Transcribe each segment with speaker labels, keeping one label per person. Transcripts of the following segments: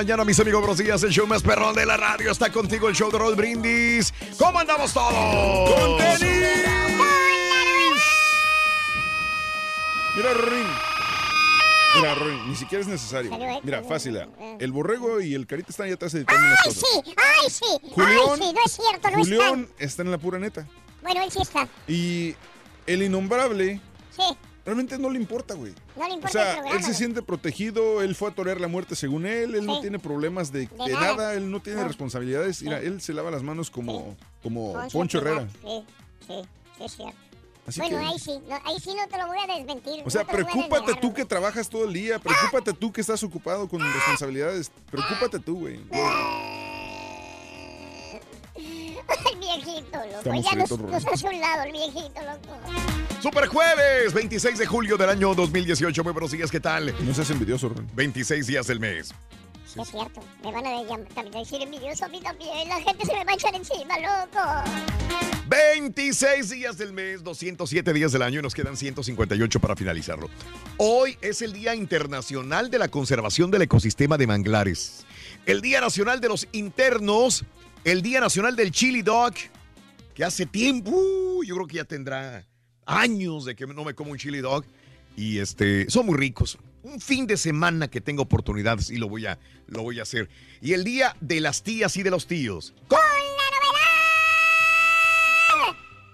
Speaker 1: Mañana, mis amigos. Buenos días. El show más perrón de la radio está contigo, el show de Raúl Brindis. ¿Cómo andamos todos? ¡Con tenis!
Speaker 2: Mira, Rin. Mira, Rin, ni siquiera es necesario. Mira, fácil. ah. El borrego y el carita están allá atrás editando unas
Speaker 3: ¡Ay,
Speaker 2: cosas.
Speaker 3: sí! ¡Ay, sí!
Speaker 2: Julián,
Speaker 3: ¡Ay, sí! No es cierto, no
Speaker 2: Julián
Speaker 3: está.
Speaker 2: está en la pura neta.
Speaker 3: Bueno, él sí está.
Speaker 2: Y el innombrable
Speaker 3: Sí.
Speaker 2: Realmente no le importa, güey.
Speaker 3: No le
Speaker 2: O
Speaker 3: importa el
Speaker 2: sea,
Speaker 3: programa.
Speaker 2: él se siente protegido, él fue a torear la muerte según él, él no
Speaker 3: Sí.
Speaker 2: tiene problemas de,
Speaker 3: De
Speaker 2: de
Speaker 3: nada.
Speaker 2: nada. él no tiene
Speaker 3: No.
Speaker 2: responsabilidades. Mira, él se lava las manos como, como
Speaker 3: Poncho
Speaker 2: Poncho
Speaker 3: Herrera. Sí, sí, sí es cierto.
Speaker 2: Así
Speaker 3: bueno,
Speaker 2: que-
Speaker 3: ahí sí, no, ahí sí no te lo voy a desmentir.
Speaker 2: O sea,
Speaker 3: no
Speaker 2: preocúpate
Speaker 3: desvelar,
Speaker 2: tú que trabajas todo el día, preocúpate tú que estás ocupado con responsabilidades, preocúpate tú, güey.
Speaker 3: El viejito, loco.
Speaker 1: Estamos
Speaker 3: ya nos, nos hace un lado el viejito, loco.
Speaker 1: Super jueves, 26 de julio del año 2018. Muy buenos días, ¿qué tal?
Speaker 2: No seas envidioso, Rubén.
Speaker 1: 26 días del mes.
Speaker 3: Sí, es cierto. Me van a decir envidioso a mí también. La gente se me va a echar encima, loco.
Speaker 1: 26 días del mes, 207 días del año y nos quedan 158 para finalizarlo. Hoy es el Día Internacional de la Conservación del Ecosistema de Manglares, el Día Nacional de los Internos, el Día Nacional del Chili Dog, que hace tiempo, uh, yo creo que ya tendrá años de que no me como un chili dog y este son muy ricos. Un fin de semana que tengo oportunidades y lo voy a lo voy a hacer. Y el día de las tías y de los tíos.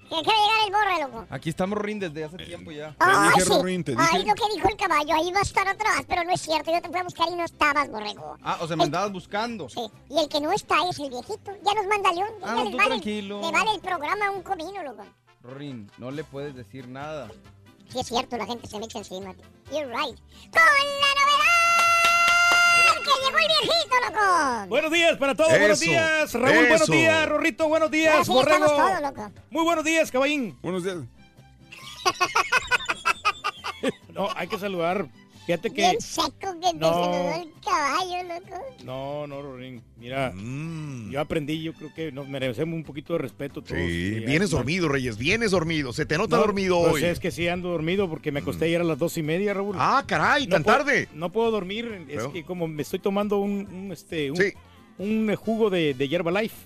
Speaker 3: Que acaba de llegar el borre, loco.
Speaker 4: Aquí estamos Rin desde hace tiempo ya.
Speaker 3: Ay, sí. Ay, lo que dijo el caballo, ahí va a estar atrás, pero no es cierto. Yo te fui a buscar y no estabas, borrego.
Speaker 4: Ah, o sea, me andabas buscando.
Speaker 3: Sí. Y el que no está es el viejito. Ya nos manda León.
Speaker 4: Ah,
Speaker 3: ya
Speaker 4: no,
Speaker 3: les
Speaker 4: tú
Speaker 3: vale,
Speaker 4: tranquilo.
Speaker 3: Le vale el programa un comino, loco.
Speaker 4: Rin, no le puedes decir nada.
Speaker 3: Sí, es cierto, la gente se me echa encima. You're right. ¡Con la novedad! ¡Que llegó el viejito, loco!
Speaker 5: Buenos días para todos, buenos
Speaker 3: Eso,
Speaker 5: días, Raúl, buenos días, Rorrito, buenos días,
Speaker 3: Ahora sí ya
Speaker 5: Borrego.
Speaker 3: estamos todos, loco.
Speaker 5: Muy buenos días, caballín.
Speaker 2: Buenos días.
Speaker 5: No, hay que saludar. Fíjate que.
Speaker 3: Bien seco que te
Speaker 5: No.
Speaker 3: saludó el caballo, loco.
Speaker 5: No, no, Rorín. Mira,
Speaker 1: Mm.
Speaker 5: yo aprendí, yo creo que nos merecemos un poquito de respeto todos.
Speaker 1: Sí,
Speaker 5: Y
Speaker 1: vienes dormido, Reyes, vienes dormido. Se te nota
Speaker 5: no,
Speaker 1: dormido
Speaker 5: pues
Speaker 1: hoy.
Speaker 5: es que sí ando dormido porque me acosté ayer a las dos y media, Raúl.
Speaker 1: Ah, caray, tan
Speaker 5: puedo-
Speaker 1: tarde.
Speaker 5: No puedo dormir, es
Speaker 1: Pero-
Speaker 5: que como me estoy tomando un, un, este, un, un, eh, jugo de, de hierba life.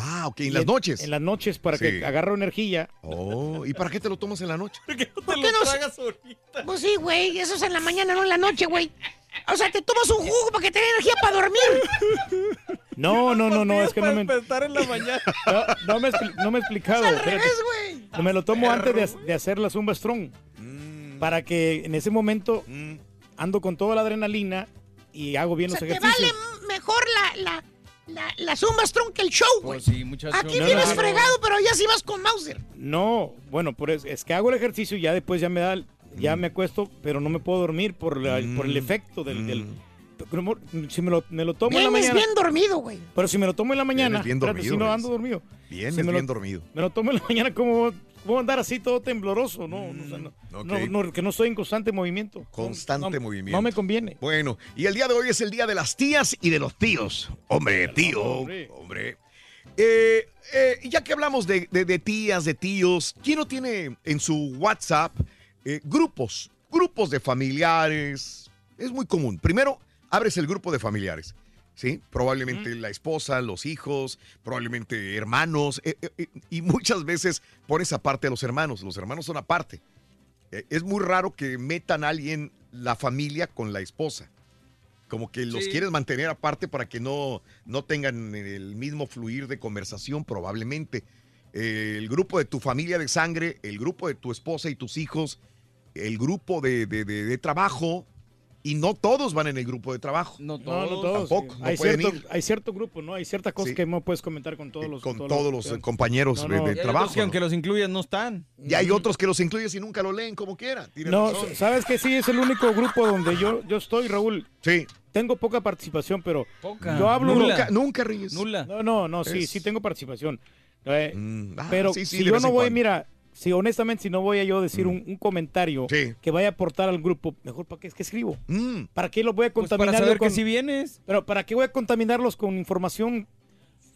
Speaker 1: Ah, ok,
Speaker 5: Y
Speaker 1: en las noches.
Speaker 5: En las noches para
Speaker 1: Sí.
Speaker 5: que agarre energía.
Speaker 1: Oh, ¿y para qué te lo tomas en la noche?
Speaker 5: ¿Por qué
Speaker 6: no? Pues sí, güey, eso es en la mañana, no en la noche, güey. O sea, te tomas un jugo para que te dé energía para dormir.
Speaker 5: No, no, no, no, es que no me...
Speaker 4: despertar en la mañana.
Speaker 5: No, no me, no me he explicado.
Speaker 6: al
Speaker 5: espérate.
Speaker 6: revés, güey.
Speaker 5: No, Me lo tomo antes de, de hacer la Zumba Strong.
Speaker 1: Mm.
Speaker 5: Para que en ese momento ando con toda la adrenalina y hago bien
Speaker 6: O
Speaker 5: los
Speaker 6: sea, te
Speaker 5: ejercicios.
Speaker 6: vale mejor la, la, la, la Zumba Strong que el show, güey.
Speaker 4: Pues sí.
Speaker 6: Aquí
Speaker 5: No,
Speaker 6: vienes
Speaker 5: no, no.
Speaker 6: fregado, pero ya sí vas con Mauser.
Speaker 5: No, bueno, por es, es que hago el ejercicio y ya después ya me da, ya
Speaker 1: Mm.
Speaker 5: me acuesto, pero no me puedo dormir por, la- por el efecto del, del- como- si me lo, me lo tomo en la mañana.
Speaker 6: bien dormido, güey.
Speaker 5: Pero si me lo tomo en la mañana.
Speaker 1: Bien
Speaker 5: espérate,
Speaker 1: dormido,
Speaker 5: si no ando dormido.
Speaker 1: Vienes
Speaker 5: Si me lo-
Speaker 1: bien dormido.
Speaker 5: Me lo tomo en la mañana como. ¿Cómo andar así todo tembloroso? No, o sea, no,
Speaker 1: ok.
Speaker 5: no, no, que no estoy en constante movimiento.
Speaker 1: Constante movimiento.
Speaker 5: No me conviene.
Speaker 1: Bueno, y el día de hoy es el día de las tías y de los tíos. Hombre, tío,
Speaker 5: hombre.
Speaker 1: hombre. Eh, eh, ya que hablamos de, de- de tías, de tíos, ¿quién no tiene en su WhatsApp eh, grupos? Grupos de familiares. Es muy común. Primero, abres el grupo de familiares. ¿Sí? Probablemente la esposa, los hijos, probablemente hermanos. eh, eh, y muchas veces pones aparte a los hermanos. Los hermanos son aparte. Eh, es muy raro que metan a alguien la familia con la esposa. Como que los
Speaker 4: Sí.
Speaker 1: quieres mantener aparte para que no, no tengan el mismo fluir de conversación, probablemente. El grupo de tu familia de sangre, el grupo de tu esposa y tus hijos, el grupo de, de- de- de trabajo, y no todos van en el grupo de trabajo.
Speaker 4: No
Speaker 5: No, no todos.
Speaker 1: Tampoco, no
Speaker 5: hay, cierto,
Speaker 1: ir.
Speaker 5: hay cierto grupo, ¿no? Hay ciertas cosas
Speaker 1: Sí.
Speaker 5: que no puedes comentar con todos los.
Speaker 1: Con todos los eh, compañeros
Speaker 5: No,
Speaker 1: de-
Speaker 5: no.
Speaker 1: de,
Speaker 5: Y hay
Speaker 1: trabajo.
Speaker 4: otros que aunque los incluyas no están.
Speaker 1: Y hay otros que los incluyes y nunca lo leen como quieran.
Speaker 5: No,
Speaker 1: razón.
Speaker 5: sabes que sí es el único grupo donde yo, yo estoy, Raúl.
Speaker 1: Sí.
Speaker 5: Tengo poca participación, pero
Speaker 4: Poca.
Speaker 5: yo hablo
Speaker 4: Nula.
Speaker 1: Nunca, nunca ríes.
Speaker 4: Nula.
Speaker 5: No, no, no, sí,
Speaker 1: Es-
Speaker 5: sí tengo participación. Eh,
Speaker 1: ah,
Speaker 5: pero
Speaker 1: sí, sí,
Speaker 5: si yo no voy, mira, si honestamente si no voy a yo decir
Speaker 1: Mm.
Speaker 5: un, un comentario que vaya a aportar al grupo, mejor para qué es que escribo.
Speaker 1: Mm.
Speaker 5: ¿Para qué los voy a
Speaker 4: Pues para
Speaker 5: contaminar?
Speaker 4: saber
Speaker 5: con,
Speaker 4: que si vienes.
Speaker 5: Pero ¿para qué voy a contaminarlos con información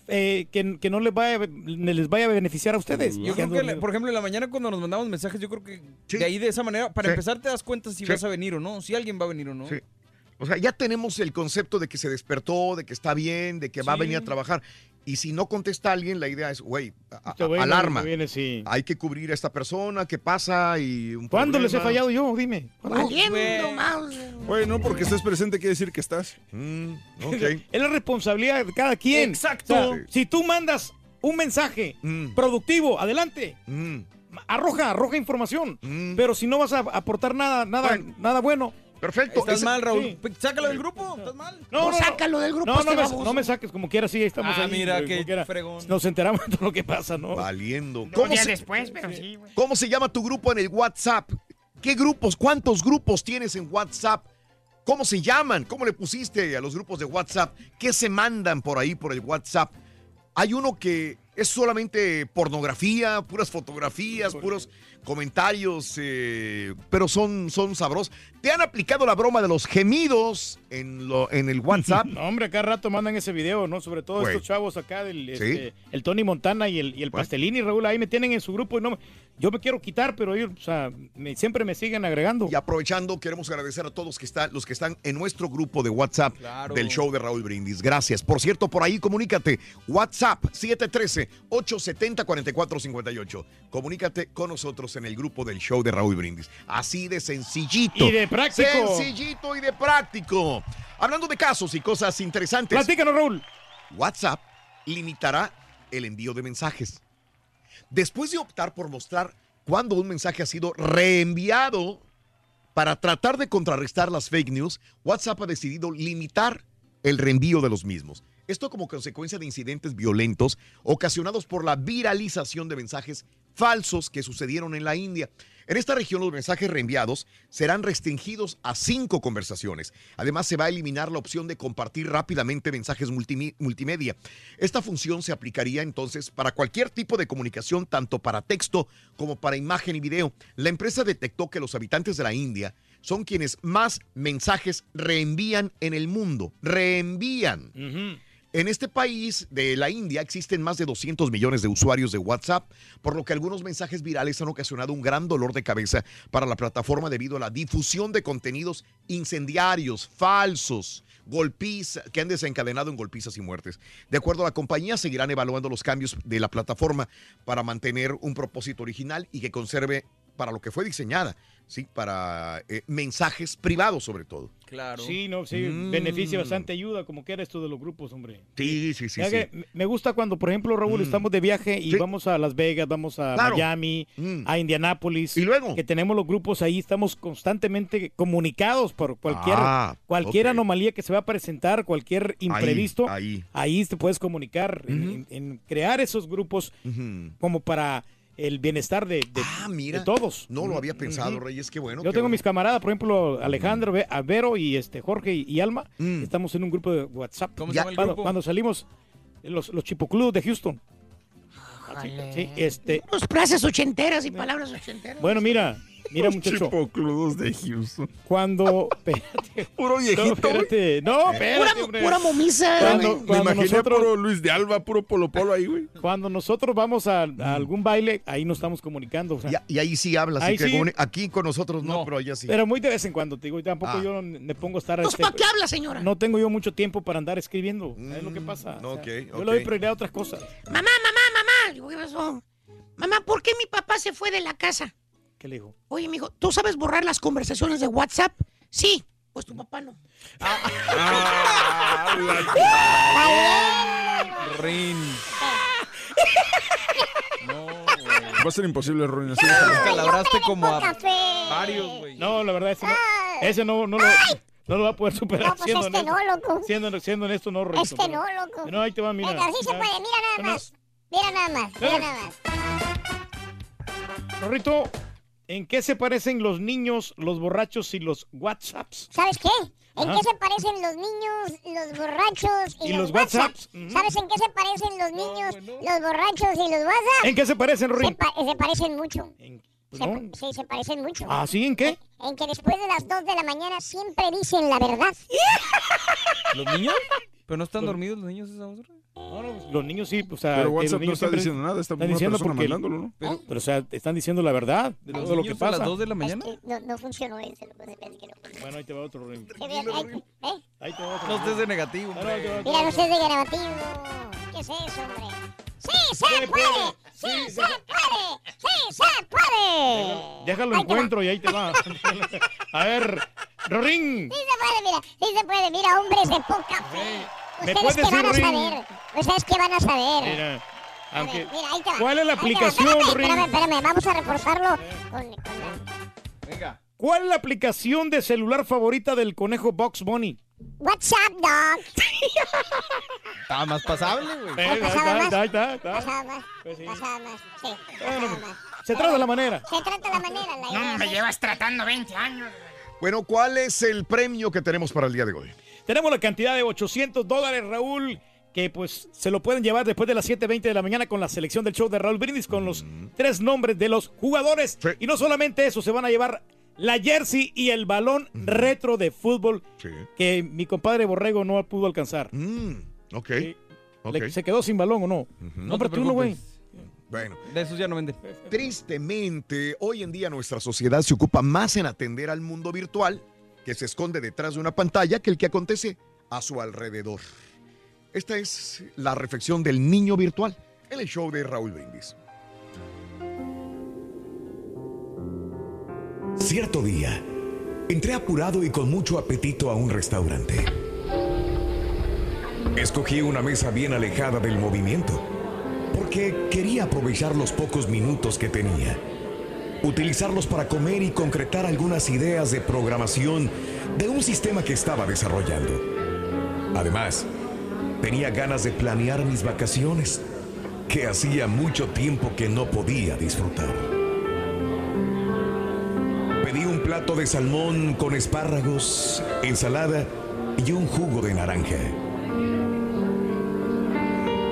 Speaker 5: eh, que, que no les vaya, les vaya a beneficiar a ustedes?
Speaker 4: Yo creo que, por ejemplo, en la mañana cuando nos mandamos mensajes, yo creo que de ahí de esa manera, para
Speaker 1: Sí.
Speaker 4: empezar te das cuenta si
Speaker 1: Sí.
Speaker 4: vas a venir o no, si alguien va a venir o no.
Speaker 1: Sí. O sea, ya tenemos el concepto de que se despertó, de que está bien, de que va a venir a trabajar. Y si no contesta alguien, la idea es, güey,
Speaker 5: güey
Speaker 1: alarma.
Speaker 5: viene, sí.
Speaker 1: Hay que cubrir a esta persona, ¿qué pasa? Y un
Speaker 5: ¿Cuándo les he fallado yo? Dime.
Speaker 6: Valiendo mouse.
Speaker 2: Oye, no porque estés presente quiere decir que estás.
Speaker 1: Mm,
Speaker 5: Es la responsabilidad de cada quien.
Speaker 4: Exacto.
Speaker 5: O sea, si tú mandas un mensaje
Speaker 1: Mm.
Speaker 5: productivo, adelante. Arroja, arroja información.
Speaker 1: Mm.
Speaker 5: Pero si no vas a aportar nada, nada, nada bueno.
Speaker 1: Perfecto.
Speaker 4: Estás mal, Raúl.
Speaker 5: sí.
Speaker 4: Pues, Sácalo del grupo, estás mal.
Speaker 5: No, no,
Speaker 6: sácalo del grupo
Speaker 5: No,
Speaker 6: este
Speaker 5: no, me,
Speaker 6: baboso.
Speaker 5: no me saques como quieras, sí, ahí estamos
Speaker 4: Ah,
Speaker 5: ahí,
Speaker 4: mira, qué fregón.
Speaker 5: Nos enteramos de todo lo que pasa, ¿no?
Speaker 1: Valiendo. ¿Cómo se,
Speaker 6: después, pero sí, güey.
Speaker 1: ¿Cómo se llama tu grupo en el WhatsApp? ¿Qué grupos? ¿Cuántos grupos tienes en WhatsApp? ¿Cómo se llaman? ¿Cómo le pusiste a los grupos de WhatsApp? ¿Qué se mandan por ahí por el WhatsApp? Hay uno que es solamente pornografía, puras fotografías, puros comentarios, eh, pero son, son sabrosos. ¿Te han aplicado la broma de los gemidos en, lo, en el WhatsApp?
Speaker 5: No, hombre, acá rato mandan ese video, ¿no? Sobre todo
Speaker 1: Güey.
Speaker 5: estos chavos acá, del,
Speaker 1: Sí.
Speaker 5: este, el Tony Montana y el, y el Pastelini, Raúl, ahí me tienen en su grupo y no yo me quiero quitar, pero ellos, o sea, me- siempre me siguen agregando.
Speaker 1: Y aprovechando, queremos agradecer a todos que están, los que están en nuestro grupo de WhatsApp
Speaker 4: Claro.
Speaker 1: del show de Raúl Brindis. Gracias. Por cierto, por ahí comunícate. WhatsApp 713-870-4458. Comunícate con nosotros en el grupo del show de Raúl Brindis. Así de sencillito.
Speaker 5: Y de práctico.
Speaker 1: Sencillito y de práctico. Hablando de casos y cosas interesantes.
Speaker 5: Platícanos, Raúl.
Speaker 1: WhatsApp limitará el envío de mensajes. Después de optar por mostrar cuándo un mensaje ha sido reenviado para tratar de contrarrestar las fake news, WhatsApp ha decidido limitar el reenvío de los mismos. Esto como consecuencia de incidentes violentos ocasionados por la viralización de mensajes falsos que sucedieron en la India. En esta región los mensajes reenviados serán restringidos a cinco conversaciones. Además se va a eliminar la opción de compartir rápidamente mensajes multimedia. Esta función se aplicaría entonces para cualquier tipo de comunicación, tanto para texto como para imagen y video. La empresa detectó que los habitantes de la India son quienes más mensajes reenvían en el mundo. Reenvían. En este país de la India existen más de 200 millones de usuarios de WhatsApp, por lo que algunos mensajes virales han ocasionado un gran dolor de cabeza para la plataforma debido a la difusión de contenidos incendiarios, falsos, golpizas, que han desencadenado en golpizas y muertes. De acuerdo a la compañía, seguirán evaluando los cambios de la plataforma para mantener un propósito original y que conserve para lo que fue diseñada, sí, para eh, mensajes privados sobre todo.
Speaker 4: Claro.
Speaker 5: Sí, no, sí,
Speaker 1: Mm.
Speaker 5: beneficia bastante ayuda, como que era esto de los grupos, hombre.
Speaker 1: Sí, sí, sí.
Speaker 5: Que me- gusta cuando, por ejemplo, Raúl,
Speaker 1: Mm.
Speaker 5: estamos de viaje y
Speaker 1: Sí.
Speaker 5: vamos a Las Vegas, vamos a
Speaker 1: Claro.
Speaker 5: Miami,
Speaker 1: Mm.
Speaker 5: a Indianápolis.
Speaker 1: Y luego.
Speaker 5: Que tenemos los grupos ahí, estamos constantemente comunicados por cualquier,
Speaker 1: Ah,
Speaker 5: cualquier anomalía que se va a presentar, cualquier imprevisto.
Speaker 1: ahí.
Speaker 5: Ahí te puedes comunicar, en- en, en crear esos grupos como para el bienestar de, de,
Speaker 7: Ah, mira.
Speaker 5: de todos.
Speaker 7: No lo había pensado,
Speaker 5: Ujú.
Speaker 7: Reyes, qué bueno.
Speaker 5: Yo
Speaker 7: qué
Speaker 5: tengo
Speaker 7: bueno.
Speaker 5: mis camaradas, por ejemplo, Alejandro, Ve- a Vero y este Jorge y, y Alma.
Speaker 7: Mm.
Speaker 5: Estamos en un grupo de WhatsApp.
Speaker 8: ¿Cómo se llama el
Speaker 5: cuando,
Speaker 8: grupo?
Speaker 5: cuando salimos, los, los chipocludos de Houston. Así, sí, este,
Speaker 6: Unos frases ochenteras y palabras ochenteras.
Speaker 5: bueno, mira, mira
Speaker 2: Los
Speaker 5: muchacho.
Speaker 2: chipocludos de Houston.
Speaker 5: Cuando, espérate,
Speaker 2: Puro
Speaker 5: no,
Speaker 2: viejito, güey.
Speaker 5: espérate, no, espérate,
Speaker 6: Pura, pura momisa.
Speaker 5: Cuando-
Speaker 2: Me- imaginé
Speaker 5: nosotros-
Speaker 2: puro Luis de Alba, puro Polo Polo ahí, güey.
Speaker 5: Cuando nosotros vamos a, a algún baile, ahí nos estamos comunicando. o sea,
Speaker 7: Y, y ahí sí hablas,
Speaker 5: Ahí
Speaker 7: así que
Speaker 5: sí.
Speaker 7: aquí con nosotros no,
Speaker 5: No,
Speaker 7: pero allá sí.
Speaker 5: Pero muy de vez en cuando, te digo, y tampoco
Speaker 7: Ah.
Speaker 5: yo me pongo a estar...
Speaker 6: Pues,
Speaker 5: este,
Speaker 6: ¿para qué habla, señora?
Speaker 5: no tengo yo mucho tiempo para andar escribiendo. es lo que
Speaker 7: Mm,
Speaker 5: pasa? O
Speaker 7: ok,
Speaker 5: sea, Yo
Speaker 7: ok.
Speaker 5: le doy prioridad a otras cosas.
Speaker 6: Mamá, mamá, mamá. ¿qué pasó? Mamá, ¿por qué mi papá se fue de la casa?
Speaker 5: ¿Qué le digo?
Speaker 6: Oye, mijo, ¿tú sabes borrar las conversaciones de WhatsApp? Sí. Pues tu papá no.
Speaker 8: Rin. No, güey.
Speaker 2: Va a ser imposible, Ron. así
Speaker 8: calabraste como a
Speaker 3: Café.
Speaker 8: varios, güey.
Speaker 5: No, la verdad, ese no, ese no, no, lo, no lo va a poder superar.
Speaker 3: No, pues
Speaker 5: siendo
Speaker 3: este
Speaker 5: honesto.
Speaker 3: no, loco.
Speaker 5: Siendo, siendo honesto, no, Rorrito,
Speaker 3: Este
Speaker 5: pero-
Speaker 3: no, loco.
Speaker 5: No, ahí te va, mira.
Speaker 3: Venga, sí se puede. Mira nada más. Mira nada más. Mira nada más.
Speaker 5: Rorrito, ¿en qué se parecen los niños, los borrachos y los WhatsApps?
Speaker 3: ¿Sabes qué? ¿En
Speaker 5: Ajá.
Speaker 3: qué se parecen los niños, los borrachos y,
Speaker 5: ¿Y
Speaker 3: los,
Speaker 5: los WhatsApps?
Speaker 3: WhatsApp? ¿Sabes en qué se parecen los niños, los borrachos y los WhatsApp?
Speaker 5: ¿En qué se parecen,
Speaker 3: Se,
Speaker 5: Rorrito?
Speaker 3: pa- se parecen mucho.
Speaker 5: Pues
Speaker 3: Se
Speaker 5: no.
Speaker 3: sí, se parecen mucho.
Speaker 5: ¿Ah, sí? ¿En qué?
Speaker 3: En que después de las 2 de la mañana siempre dicen la verdad.
Speaker 8: ¿Los niños? ¿Pero no están dormidos los niños esa hora?
Speaker 5: No, no, los niños sí, o sea,
Speaker 2: Pero WhatsApp
Speaker 5: los
Speaker 2: no
Speaker 5: niños
Speaker 2: está diciendo nada, está
Speaker 5: están
Speaker 2: una
Speaker 5: diciendo
Speaker 2: persona
Speaker 5: porque-
Speaker 2: mandándolo, ¿no?
Speaker 5: Pero, pero, o sea, están diciendo la verdad de
Speaker 8: ¿De los
Speaker 5: todo lo que
Speaker 8: niños a las
Speaker 5: pasa.
Speaker 8: 2 de la mañana?
Speaker 3: Es que no, no funcionó ese. Lo que se piensa que no funcionó.
Speaker 5: Bueno, ahí te va otro,
Speaker 3: ahí- ¿eh?
Speaker 5: Ahí te va otro.
Speaker 8: No estés de negativo, hombre.
Speaker 3: Mira, no seas de negativo. ¿Qué es eso, hombre? ¡Sí se puede! ¡Sí se puede! ¡Sí se puede!
Speaker 5: Déjalo encuentro y ahí te va. A ver, Rorín.
Speaker 3: Sí se puede, mira, sí se puede. Mira, hombres de poca fe.
Speaker 5: ¿Me
Speaker 3: ¿Ustedes
Speaker 5: puedes
Speaker 3: qué van a
Speaker 5: decir, Rin?
Speaker 3: saber? ¿Ustedes qué van a saber?
Speaker 5: Mira,
Speaker 3: A ver,
Speaker 5: aunque,
Speaker 3: mira, ahí te va.
Speaker 5: ¿cuál es la
Speaker 3: Ahí te va.
Speaker 5: aplicación,
Speaker 3: Espérame,
Speaker 5: Rin?
Speaker 3: espérame, espérame, vamos a reforzarlo con, con
Speaker 8: Venga.
Speaker 5: ¿Cuál es la aplicación de celular favorita del conejo Box Bunny?
Speaker 3: WhatsApp, dog.
Speaker 8: Estaba más pasable, güey.
Speaker 5: Eh, está.
Speaker 3: Pasaba más,
Speaker 5: Pues sí.
Speaker 3: pasaba más, sí,
Speaker 5: Bueno,
Speaker 3: pasaba más.
Speaker 5: Se trata de la manera.
Speaker 3: Se trata la manera, la idea.
Speaker 6: me llevas tratando 20 años.
Speaker 7: Bueno, ¿cuál es el premio que tenemos para el día de hoy?
Speaker 5: Tenemos la cantidad de 800 dólares, Raúl, que pues se lo pueden llevar después de las 7.20 de la mañana con la selección del show de Raúl Brindis con los tres nombres de los jugadores.
Speaker 7: Sí.
Speaker 5: Y no solamente eso, se van a llevar la jersey y el balón retro de fútbol
Speaker 7: Sí.
Speaker 5: que mi compadre Borrego no pudo alcanzar.
Speaker 7: Mm, ok.
Speaker 5: Sí.
Speaker 7: ok.
Speaker 5: Le- ¿Se quedó sin balón o no?
Speaker 8: No
Speaker 5: No,
Speaker 8: te
Speaker 5: pero tú no, güey.
Speaker 7: Bueno,
Speaker 8: De esos ya no venden.
Speaker 7: tristemente, hoy en día nuestra sociedad se ocupa más en atender al mundo virtual que se esconde detrás de una pantalla que el que acontece a su alrededor. Esta es la reflexión del niño virtual en el show de Raúl Brindis.
Speaker 1: Cierto día, entré apurado y con mucho apetito a un restaurante. Escogí una mesa bien alejada del movimiento, porque quería aprovechar los pocos minutos que tenía, utilizarlos para comer y concretar algunas ideas de programación de un sistema que estaba desarrollando. Además, tenía ganas de planear mis vacaciones, que hacía mucho tiempo que no podía disfrutar. Pedí un plato de salmón con espárragos, ensalada y un jugo de naranja.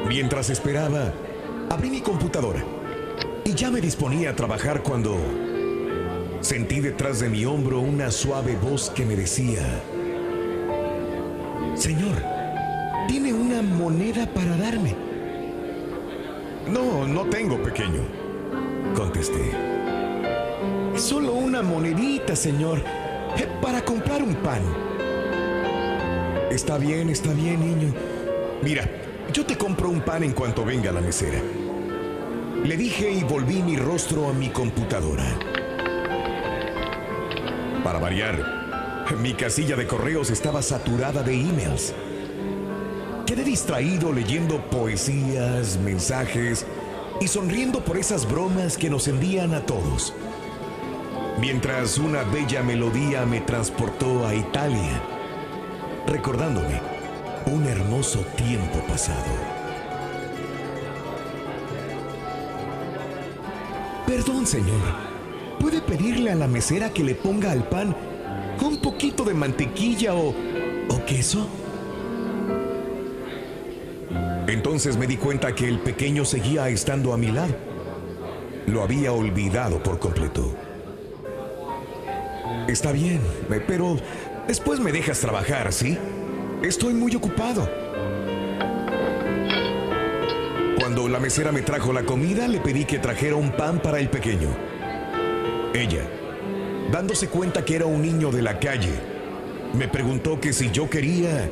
Speaker 1: Mientras esperaba, abrí mi computadora y ya me disponía a trabajar cuando sentí detrás de mi hombro una suave voz que me decía, Señor, ¿tiene una moneda para darme?
Speaker 7: No, no tengo pequeño.
Speaker 1: Contesté. Solo una monedita, señor, eh, para comprar un pan. Está bien, está bien, niño. Mira, yo te compro un pan en cuanto venga la mesera. Le dije y volví mi rostro a mi computadora. Para variar, mi casilla de correos estaba saturada de emails. Quedé distraído leyendo poesías, mensajes y sonriendo por esas bromas que nos envían a todos. Mientras una bella melodía me transportó a Italia, recordándome un hermoso tiempo pasado. Perdón, señor. ¿Puede pedirle a la mesera que le ponga al pan un poquito de mantequilla o, o queso? Entonces me di cuenta que el pequeño seguía estando a mi lado. Lo había olvidado por completo. Está bien, pero después me dejas trabajar, ¿sí? Estoy muy ocupado. Cuando la mesera me trajo la comida, le pedí que trajera un pan para el pequeño. Ella, dándose cuenta que era un niño de la calle, me preguntó que si yo quería,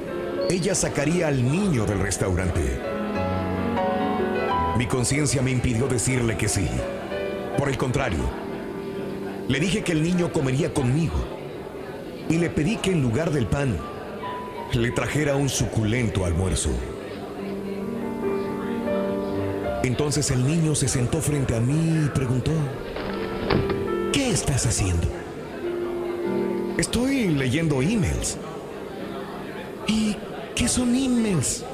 Speaker 1: ella sacaría al niño del restaurante. Mi conciencia me impidió decirle que sí. Por el contrario, le dije que el niño comería conmigo y le pedí que en lugar del pan le trajera un suculento almuerzo. Entonces el niño se sentó frente a mí y preguntó, ¿qué estás haciendo? Estoy leyendo emails. ¿Y qué son emails?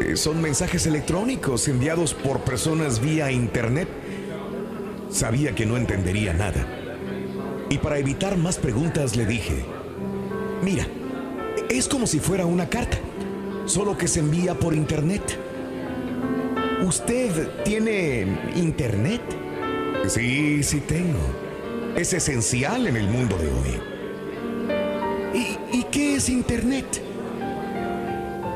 Speaker 1: Eh, Son mensajes electrónicos enviados por personas vía internet. Sabía que no entendería nada. Y para evitar más preguntas le dije, mira, es como si fuera una carta, solo que se envía por internet. ¿Usted tiene internet? Sí, sí tengo. Es esencial en el mundo de hoy. ¿Y, y qué es internet?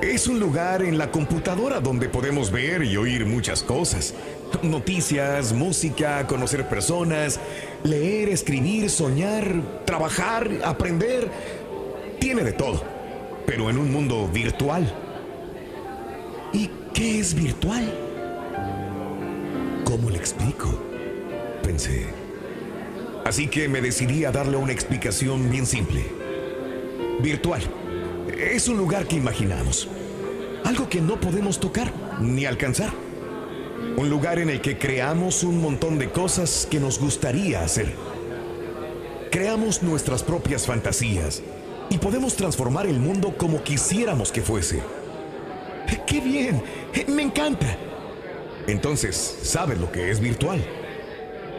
Speaker 1: Es un lugar en la computadora donde podemos ver y oír muchas cosas. Noticias, música, conocer personas, leer, escribir, soñar, trabajar, aprender. Tiene de todo, pero en un mundo virtual. ¿Y qué es virtual? ¿Cómo le explico? Pensé. Así que me decidí a darle una explicación bien simple. Virtual. Es un lugar que imaginamos. Algo que no podemos tocar ni alcanzar. Un lugar en el que creamos un montón de cosas que nos gustaría hacer. Creamos nuestras propias fantasías y podemos transformar el mundo como quisiéramos que fuese. ¡Qué bien! Me encanta. Entonces, ¿sabes lo que es virtual?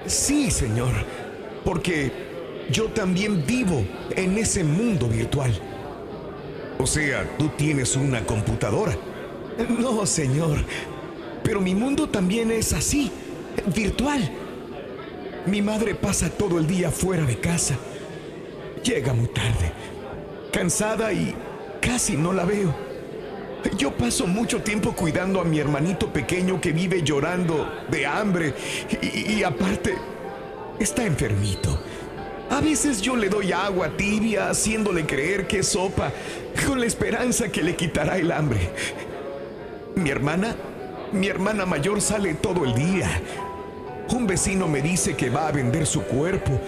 Speaker 1: Sí, señor, porque yo también vivo en ese mundo virtual. O sea, tú tienes una computadora. No, señor, pero mi mundo también es así, virtual. Mi madre pasa todo el día fuera de casa. Llega muy tarde, cansada y casi no la veo. Yo paso mucho tiempo cuidando a mi hermanito pequeño que vive llorando de hambre y, aparte está enfermito. A veces yo le doy agua tibia haciéndole creer que es sopa con la esperanza que le quitará el hambre. Mi hermana, mi hermana mayor sale todo el día. Un vecino me dice que va a vender su cuerpo,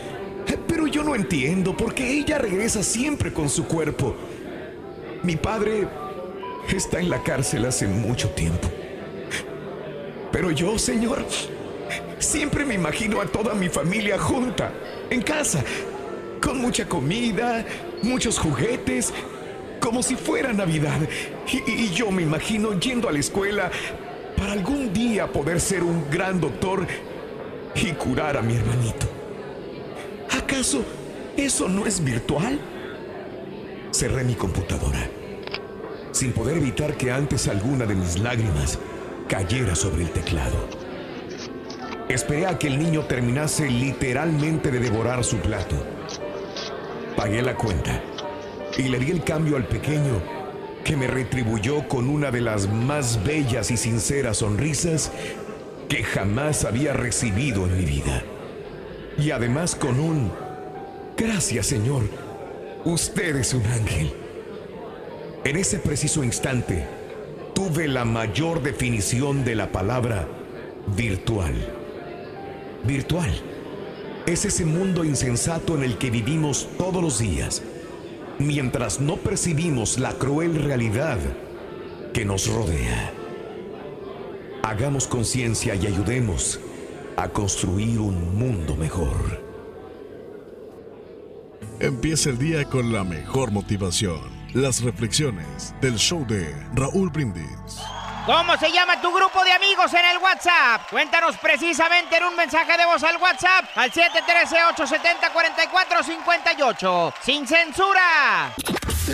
Speaker 1: pero yo no entiendo porque ella regresa siempre con su cuerpo. Mi padre está en la cárcel hace mucho tiempo. Pero yo, señor, siempre me imagino a toda mi familia junta, en casa, con mucha comida, muchos juguetes, como si fuera Navidad. Y, yo me imagino yendo a la escuela para algún día poder ser un gran doctor y curar a mi hermanito. ¿Acaso eso no es virtual? Cerré mi computadora, sin poder evitar que antes alguna de mis lágrimas cayera sobre el teclado. Esperé a que el niño terminase literalmente de devorar su plato. Pagué la cuenta y le di el cambio al pequeño que me retribuyó con una de las más bellas y sinceras sonrisas que jamás había recibido en mi vida. Y además con un gracias Señor, usted es un ángel. En ese preciso instante tuve la mayor definición de la palabra virtual. Virtual es ese mundo insensato en el que vivimos todos los días, mientras no percibimos la cruel realidad que nos rodea. Hagamos conciencia y ayudemos a construir un mundo mejor.
Speaker 9: Empieza el día con la mejor motivación. Las reflexiones del show de Raúl Brindis.
Speaker 10: ¿Cómo se llama tu grupo de amigos en el WhatsApp? Cuéntanos precisamente en un mensaje de voz al WhatsApp al 713-870-4458. ¡Sin censura!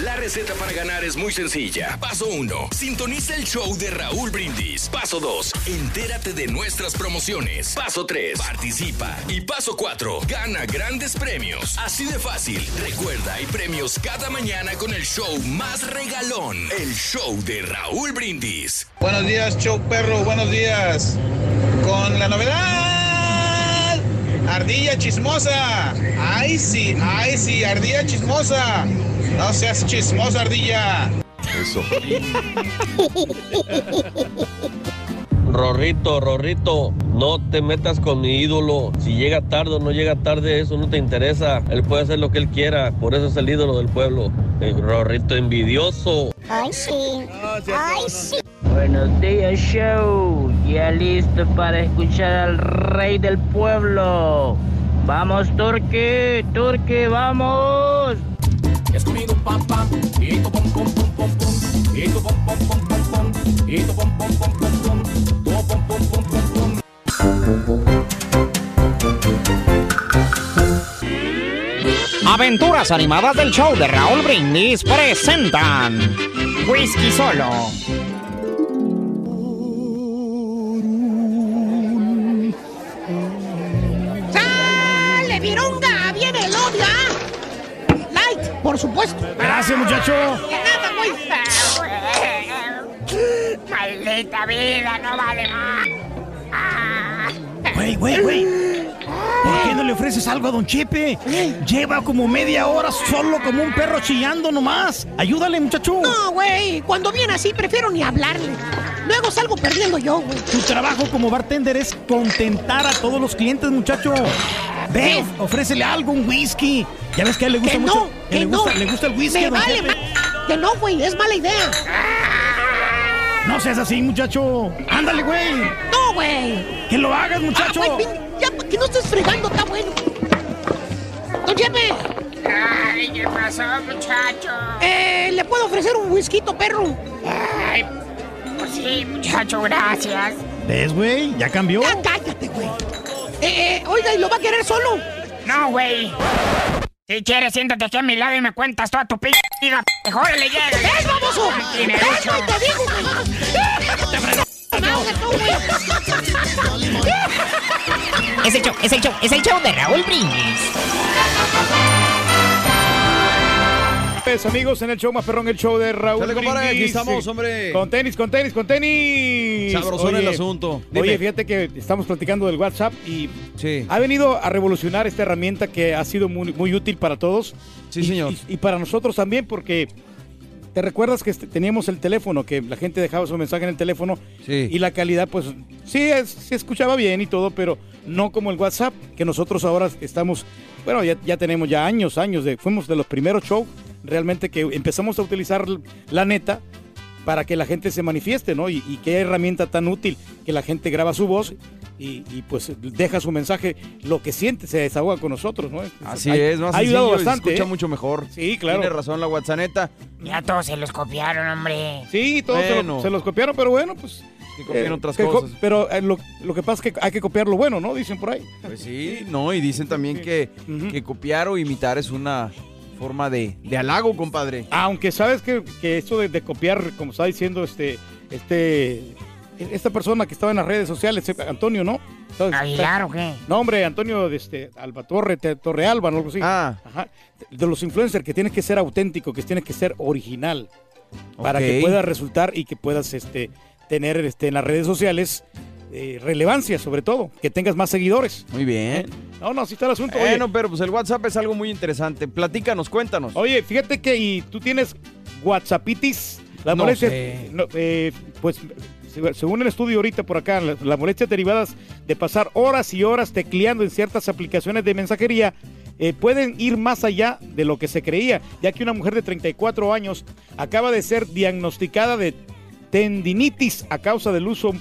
Speaker 11: La receta para ganar es muy sencilla. Paso 1. Sintoniza el show de Raúl Brindis. Paso 2. Entérate de nuestras promociones. Paso 3. Participa. Y paso 4. Gana grandes premios. Así de fácil. Recuerda, hay premios cada mañana con el show más regalón. El show de Raúl Brindis.
Speaker 12: Buenos días, show perro, buenos días. Con la novedad. Ardilla chismosa. Ay, sí, ay, sí, ardilla chismosa. No seas chismosa, ardilla.
Speaker 1: Eso.
Speaker 13: Rorrito, Rorrito, no te metas con mi ídolo. Si llega tarde o no llega tarde, eso no te interesa. Él puede hacer lo que él quiera, por eso es el ídolo del pueblo. El Rorrito envidioso.
Speaker 3: Ay, sí. Ay, sí.
Speaker 14: Buenos días, show. Ya listo para escuchar al rey del pueblo. Vamos, Turki, Turki, vamos.
Speaker 15: Es conmigo, pam, pam, y tu pom, pom, pom, pom, pom, y tu pom, pom, pom, pom, pom, y tu pom, pom, pom, pom, pom, tu pom, pom, pom, pom, pom.
Speaker 10: Aventuras animadas del show de Raúl Brindis presentan Whisky Solo.
Speaker 6: Por supuesto.
Speaker 5: Gracias, muchacho.
Speaker 6: De nada, güey.
Speaker 3: Maldita vida, no vale más.
Speaker 5: Güey, güey, güey. ¿Por qué no le ofreces algo a Don Chepe? Lleva como media hora solo como un perro chillando nomás. Ayúdale, muchacho.
Speaker 6: No, güey. Cuando viene así, prefiero ni hablarle. Luego salgo perdiendo yo, güey.
Speaker 5: Tu trabajo como bartender es contentar a todos los clientes, muchacho. Ve, of- ofrécele algo, un whisky. Ya ves que a él le gusta
Speaker 6: Que
Speaker 5: mucho.
Speaker 6: no,
Speaker 5: que
Speaker 6: que
Speaker 5: le gusta,
Speaker 6: no.
Speaker 5: le gusta el whisky.
Speaker 6: Me vale, ma- Que no, güey. Es mala idea.
Speaker 5: No seas así, muchacho. Ándale, güey.
Speaker 6: No, güey.
Speaker 5: Que lo hagas, muchacho.
Speaker 6: Ah, güey, ya, que no estés fregando, está bueno. Don Chepe.
Speaker 3: Ay, ¿qué pasó, muchacho?
Speaker 6: Eh, ¿le puedo ofrecer un whisky, perro?
Speaker 3: Ay, pues sí, muchacho, gracias.
Speaker 5: ¿Ves, güey? Ya cambió.
Speaker 6: Ya cállate, güey. Eh, eh, oiga, ¿y lo va a querer solo?
Speaker 3: No, güey. Si quieres, siéntate aquí a mi lado y me cuentas toda tu p***. Mejor le llega.
Speaker 6: ¡Es baboso! ¡Es lo te digo, güey.
Speaker 10: Es el show, es el show, es el show de Raúl Brindis.
Speaker 5: Pues, amigos, en el show más perrón, el show de Raúl
Speaker 4: Dale, compadre, aquí estamos, hombre.
Speaker 5: Con tenis, con tenis, con tenis.
Speaker 4: Sabrosón
Speaker 5: Oye,
Speaker 4: el asunto.
Speaker 5: Oye,
Speaker 4: Dime.
Speaker 5: fíjate que estamos platicando del WhatsApp y ha venido a revolucionar esta herramienta que ha sido muy, muy útil para todos.
Speaker 4: Sí,
Speaker 5: Y-
Speaker 4: señor.
Speaker 5: Y, y para nosotros también, porque te recuerdas que este- teníamos el teléfono, que la gente dejaba su mensaje en el teléfono y la calidad, pues sí, es- se escuchaba bien y todo, pero no como el WhatsApp, que nosotros ahora estamos, bueno, ya, ya tenemos ya años, años, de, fuimos de los primeros shows realmente que empezamos a utilizar la neta para que la gente se manifieste, ¿no? Y, y qué herramienta tan útil que la gente graba su voz y, y, pues deja su mensaje, lo que siente, se desahoga con nosotros, ¿no?
Speaker 4: Así
Speaker 5: Ha-
Speaker 4: es, más
Speaker 5: ha ayudado
Speaker 4: sencillo y se
Speaker 5: bastante.
Speaker 4: escucha
Speaker 5: ¿eh?
Speaker 4: mucho mejor.
Speaker 5: Sí, claro.
Speaker 4: Tiene razón la WhatsApp.
Speaker 3: Ya todos se los copiaron, hombre.
Speaker 5: Sí, todos se, lo- se los copiaron, pero bueno, pues.
Speaker 4: Que copien otras
Speaker 5: que co-
Speaker 4: cosas.
Speaker 5: pero eh, lo, lo que pasa es que hay que copiar lo bueno, ¿no? Dicen por ahí.
Speaker 4: Pues sí, no, y dicen también que, que copiar o imitar es una forma de, de halago, compadre.
Speaker 5: Aunque sabes que, que esto de, de copiar, como está diciendo este, este, esta persona que estaba en las redes sociales, eh, Antonio, ¿no? Entonces,
Speaker 3: ¿Aguilar o qué?
Speaker 5: No, hombre, Antonio de este, Alba Torre, Te- Torrealba, ¿no? Algo así.
Speaker 4: Ah.
Speaker 5: Ajá. De los influencers que tienes que ser auténtico, que tienes que ser original. Para que pueda resultar y que puedas este, tener este, en las redes sociales eh, relevancia, sobre todo. Que tengas más seguidores.
Speaker 4: Muy bien.
Speaker 5: No, no, así está el asunto. oye.
Speaker 4: Bueno, pero pues el WhatsApp es algo muy interesante. Platícanos, cuéntanos.
Speaker 5: Oye, fíjate que y tú tienes WhatsAppitis. La
Speaker 4: No
Speaker 5: molestia,
Speaker 4: sé.
Speaker 5: no, eh, pues se- según el estudio ahorita por acá, la- las molestias derivadas de pasar horas y horas tecleando en ciertas aplicaciones de mensajería eh, pueden ir más allá de lo que se creía, ya que una mujer de 34 años acaba de ser diagnosticada de tendinitis a causa del uso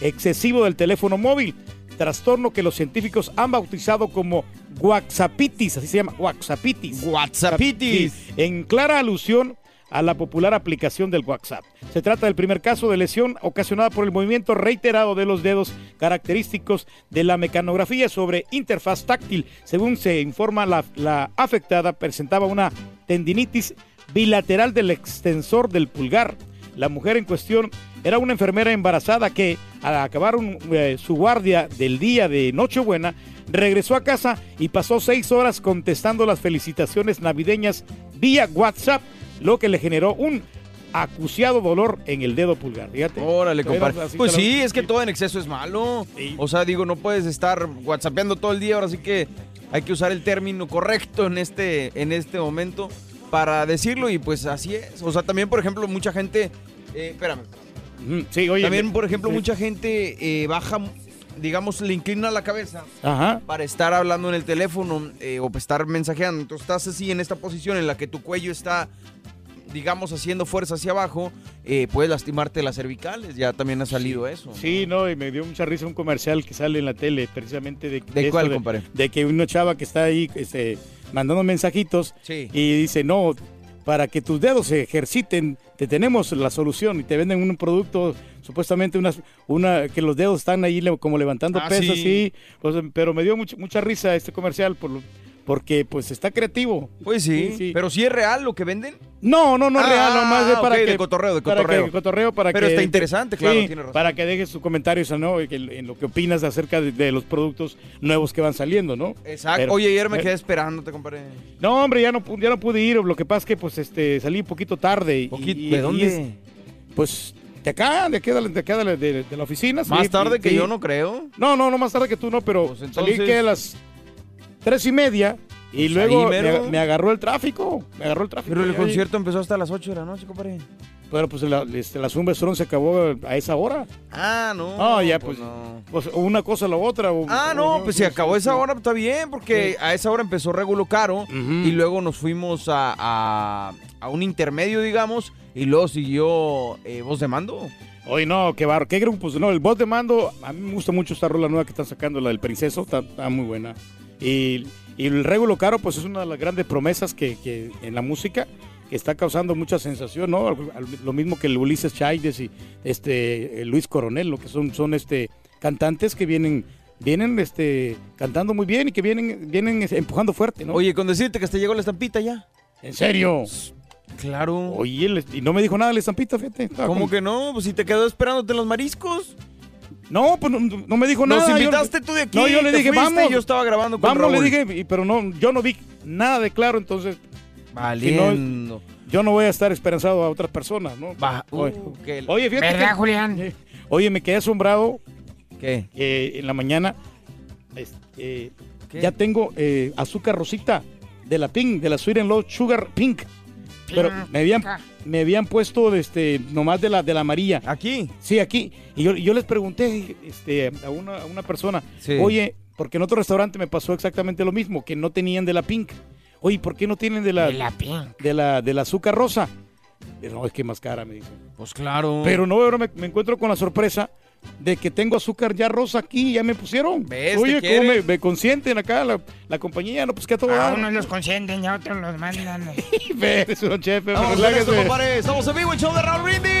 Speaker 5: excesivo del teléfono móvil, trastorno que los científicos han bautizado como WhatsAppitis, así se llama, WhatsAppitis.
Speaker 4: WhatsAppitis.
Speaker 5: En clara alusión a la popular aplicación del WhatsApp. Se trata del primer caso de lesión ocasionada por el movimiento reiterado de los dedos característicos de la mecanografía sobre interfaz táctil. Según se informa, la, la afectada presentaba una tendinitis bilateral del extensor del pulgar. La mujer en cuestión era una enfermera embarazada que, al acabar un- eh, su guardia del día de Nochebuena, regresó a casa y pasó seis horas contestando las felicitaciones navideñas vía WhatsApp, lo que le generó un acuciado dolor en el dedo pulgar. Fíjate.
Speaker 8: Órale, compadre. Pues sí, es que todo en exceso es malo. O sea, digo, no puedes estar whatsappeando todo el día, ahora sí que hay que usar el término correcto en este, en este momento para decirlo y pues así es. O sea, también, por ejemplo, mucha gente... eh, espérame.
Speaker 5: Sí, oye.
Speaker 8: También, por ejemplo,
Speaker 5: sí.
Speaker 8: mucha gente eh, baja, digamos, le inclina la cabeza
Speaker 5: Ajá.
Speaker 8: para estar hablando en el teléfono eh, o estar mensajeando. Entonces estás así en esta posición en la que tu cuello está, digamos, haciendo fuerza hacia abajo, eh, puedes lastimarte las cervicales. Ya también ha salido eso.
Speaker 5: Sí, no, y me dio mucha risa un comercial que sale en la tele, precisamente de,
Speaker 8: ¿De cuál?
Speaker 5: De que una chava que está ahí este, mandando mensajitos
Speaker 8: Sí.
Speaker 5: y dice, no, para que tus dedos se ejerciten, te tenemos la solución y te venden un producto, supuestamente unas, una, que los dedos están ahí como levantando
Speaker 8: Ah,
Speaker 5: peso,
Speaker 8: sí.
Speaker 5: sí, pues, pero me dio mucha, mucha risa este comercial por lo- porque pues está creativo.
Speaker 8: Pues sí, pero si es real lo que venden.
Speaker 5: No, no, no
Speaker 8: Ah,
Speaker 5: real, nomás es para que
Speaker 8: de cotorreo, de
Speaker 5: para
Speaker 8: cotorreo.
Speaker 5: que- cotorreo para
Speaker 8: Pero
Speaker 5: que
Speaker 8: está interesante, claro,
Speaker 5: sí,
Speaker 8: tiene razón.
Speaker 5: para que dejes sus comentarios ¿no? en, lo que opinas acerca de, de los productos nuevos que van saliendo, ¿no?
Speaker 8: Exacto.
Speaker 5: Pero-
Speaker 8: Oye, ayer me
Speaker 5: eh,
Speaker 8: quedé esperándote, compadre.
Speaker 5: No, hombre, ya no, ya no pude ir. Lo que pasa es que pues este salí un poquito tarde. y-
Speaker 8: Poquito,
Speaker 5: y-
Speaker 8: ¿de dónde?
Speaker 5: es- pues de acá, de acá, de, acá de, la- de- de la oficina.
Speaker 8: Más
Speaker 5: salí,
Speaker 8: tarde que
Speaker 5: sí.
Speaker 8: yo no creo.
Speaker 5: No, no, no más tarde que tú no, pero salí
Speaker 8: entonces-
Speaker 5: que a las tres y media y
Speaker 8: Pues
Speaker 5: luego
Speaker 8: ahí
Speaker 5: me, agarró el tráfico. Me agarró el tráfico.
Speaker 8: Pero el
Speaker 5: y-
Speaker 8: concierto empezó hasta las 8 de la noche, compadre.
Speaker 5: Pero pues la, este, la Zumba Strong se acabó a esa hora.
Speaker 8: Ah, no.
Speaker 5: No, ya
Speaker 8: pues
Speaker 5: pues, pues, o una cosa o la otra. o-
Speaker 8: Ah,
Speaker 5: o-
Speaker 8: no, pues si acabó
Speaker 5: sí,
Speaker 8: esa hora, está bien, porque a esa hora empezó Regulo Caro y luego nos fuimos a, a- a un intermedio, digamos, y luego siguió eh, Voz de Mando.
Speaker 5: Oye, no, qué barro, qué grupos. No, el bot de mando, a mí me gusta mucho esta rola nueva que están sacando, la del Princeso, está, está muy buena. Y, y el Regulo Caro, pues es una de las grandes promesas que, que en la música, que está causando mucha sensación, ¿no? Lo mismo que el Ulises Chaides y este eh, Luis Coronel, lo que son, son este cantantes que vienen, vienen este, cantando muy bien y que vienen, vienen empujando fuerte, ¿no?
Speaker 8: Oye, con decirte que hasta llegó la estampita ya.
Speaker 5: ¿En serio?
Speaker 8: Claro.
Speaker 5: Oye, y no me dijo nada la estampita, fíjate. Estaba
Speaker 8: ¿Cómo
Speaker 5: con-
Speaker 8: que no? Pues si te quedó esperándote en los mariscos.
Speaker 5: No, pues no, no me dijo
Speaker 8: Nos
Speaker 5: nada. yo-
Speaker 8: invitaste tú de aquí,
Speaker 5: No, yo le dije,
Speaker 8: fuiste
Speaker 5: vamos.
Speaker 8: yo estaba grabando con
Speaker 5: Vamos,
Speaker 8: Raúl.
Speaker 5: le dije, pero no, yo no vi nada de claro, entonces.
Speaker 8: Valiendo.
Speaker 5: si no, yo no voy a estar esperanzado a otras personas, ¿no?
Speaker 8: Uh,
Speaker 5: oye,
Speaker 8: que-
Speaker 5: oye, fíjate.
Speaker 16: ¿Verdad,
Speaker 5: que-
Speaker 16: Julián?
Speaker 5: eh, Oye, me quedé asombrado.
Speaker 8: ¿Qué?
Speaker 5: Que en la mañana este, eh, ya tengo eh, azúcar rosita de la Pink, de la Sweet and Low Sugar Pink. Pero me habían, me habían puesto este, nomás de la, de la amarilla.
Speaker 8: ¿Aquí?
Speaker 5: Sí, aquí. Y yo, yo les pregunté este, a, una, a una persona,
Speaker 8: Sí.
Speaker 5: oye, porque en otro restaurante me pasó exactamente lo mismo, que no tenían de la pink. Oye, ¿por qué no tienen de la,
Speaker 16: De la pink.
Speaker 5: de la, de la azúcar rosa? No, es que más cara, me dicen.
Speaker 8: Pues claro.
Speaker 5: Pero no, ahora me, me encuentro con la sorpresa de que tengo azúcar ya rosa aquí, ya me pusieron.
Speaker 8: ¿Ves?
Speaker 5: Oye,
Speaker 8: ¿Te
Speaker 5: ¿cómo me, me consienten acá la, la compañía? No, pues que a todo
Speaker 16: A unos los consienten y a otros los mandan.
Speaker 5: Espérese, don Chefe,
Speaker 8: Vamos esto, compadre. Estamos en vivo, el show de Raúl Brindis.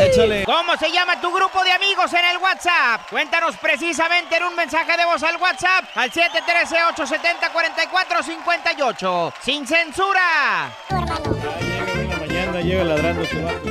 Speaker 8: Échale.
Speaker 10: ¿Cómo se llama tu grupo de amigos en el WhatsApp? Cuéntanos precisamente en un mensaje de voz al WhatsApp al 713-870-4458. ¡Sin censura!
Speaker 5: En la mañana llega ladrando este vato.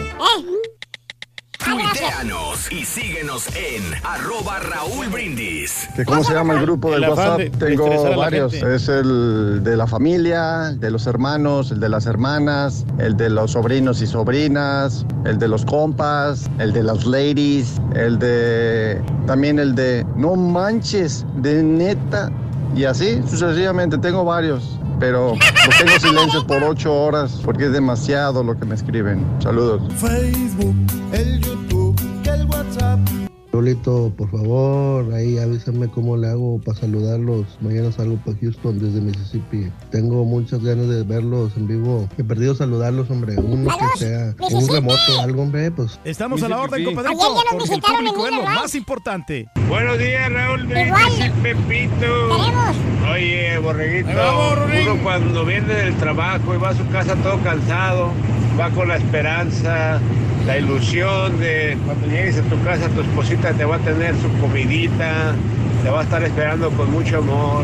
Speaker 11: Tuiteanos y síguenos en arroba Raúl Brindis.
Speaker 17: ¿Que ¿Cómo se llama el grupo del
Speaker 5: El
Speaker 17: WhatsApp?
Speaker 5: de-
Speaker 17: Tengo varios. Es el de la familia, el de los hermanos, el de las hermanas, el de los sobrinos y sobrinas, el de los compas, el de los ladies, el de... También el de... No manches, de neta. Y así sucesivamente, tengo varios. Pero los tengo silencios por ocho horas porque es demasiado lo que me escriben. Saludos.
Speaker 18: Facebook, el YouTube, el WhatsApp. Raulito, por favor, ahí avísame cómo le hago para saludarlos. Mañana salgo para Houston desde Mississippi. Tengo muchas ganas de verlos en vivo. He perdido saludarlos, hombre. Uno que sea un remoto, algo, hombre, pues.
Speaker 5: Estamos a la orden,
Speaker 3: Ayer
Speaker 5: compadrito.
Speaker 3: ya nos
Speaker 5: Porque el público
Speaker 3: en
Speaker 5: es lo más importante.
Speaker 19: Buenos días, Raúl y Pepito. Oye, borreguito, uno cuando viene del trabajo y va a su casa todo cansado, va con la esperanza, la ilusión de cuando llegues a tu casa, tu esposita te va a tener su comidita, te va a estar esperando con mucho amor.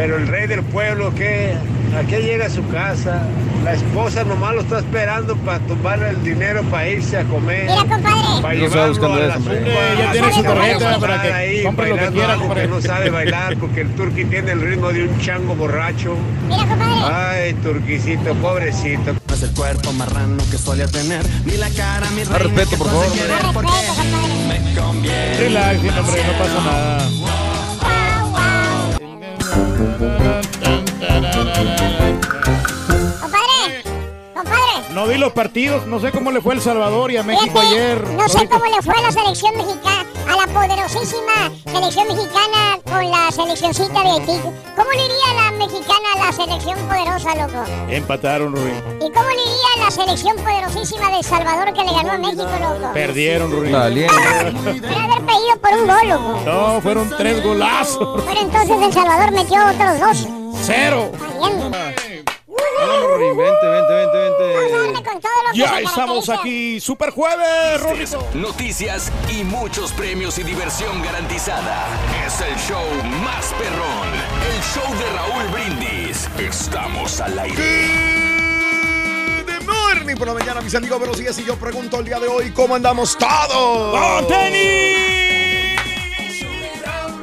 Speaker 19: Pero el rey del pueblo, ¿qué? ¿A qué llega a su casa? La esposa nomás lo está esperando para tumbarle el dinero para irse a comer.
Speaker 3: Mira, compadre.
Speaker 19: Para
Speaker 4: No
Speaker 19: llevarlo
Speaker 4: buscando
Speaker 19: a la zumba,
Speaker 5: Eh, ya tiene su tarjeta para que
Speaker 19: ahí
Speaker 5: compre lo que
Speaker 19: bailando
Speaker 5: quiera,
Speaker 19: algo
Speaker 5: compadre.
Speaker 19: no sabe bailar porque el turqui tiene el ritmo de un chango borracho.
Speaker 3: Mira, compadre.
Speaker 19: Ay, turquicito, pobrecito.
Speaker 20: No es el cuerpo marrano que solía tener, ni la cara, mi reina.
Speaker 4: respeto, por favor.
Speaker 20: querer, porque me conviene.
Speaker 5: Relax, hombre, no pasa nada.
Speaker 3: Compadre. Compadre.
Speaker 5: No vi los partidos, no sé cómo le fue a El Salvador y a México
Speaker 3: Fíjate,
Speaker 5: ayer.
Speaker 3: No sé
Speaker 5: Ahorita-
Speaker 3: cómo le fue a la selección mexicana, a la poderosísima selección mexicana con la seleccioncita de Haití. ¿Cómo le iría a la mexicana a la selección poderosa, loco?
Speaker 5: Empataron, Rubén.
Speaker 3: ¿Y cómo le iría a la selección poderosísima de El Salvador que le ganó a México, loco?
Speaker 5: Perdieron, Rubén.
Speaker 4: Valiente.
Speaker 3: Debe haber pedido por un gol, loco.
Speaker 5: No, fueron tres golazos.
Speaker 3: Pero entonces El Salvador metió otros dos.
Speaker 5: Cero.
Speaker 4: Rorín, vente, vente, vente, vente.
Speaker 3: Darle con todo
Speaker 5: Ya estamos aquí, Super Jueves.
Speaker 11: Noticias y muchos premios y diversión garantizada. Es el show más perrón. El show de Raúl Brindis. Estamos al aire.
Speaker 1: Good morning por la mañana, mis amigos. Buenos días. Y yo pregunto el día de hoy, ¿cómo andamos todos?
Speaker 5: ¡Con tenis!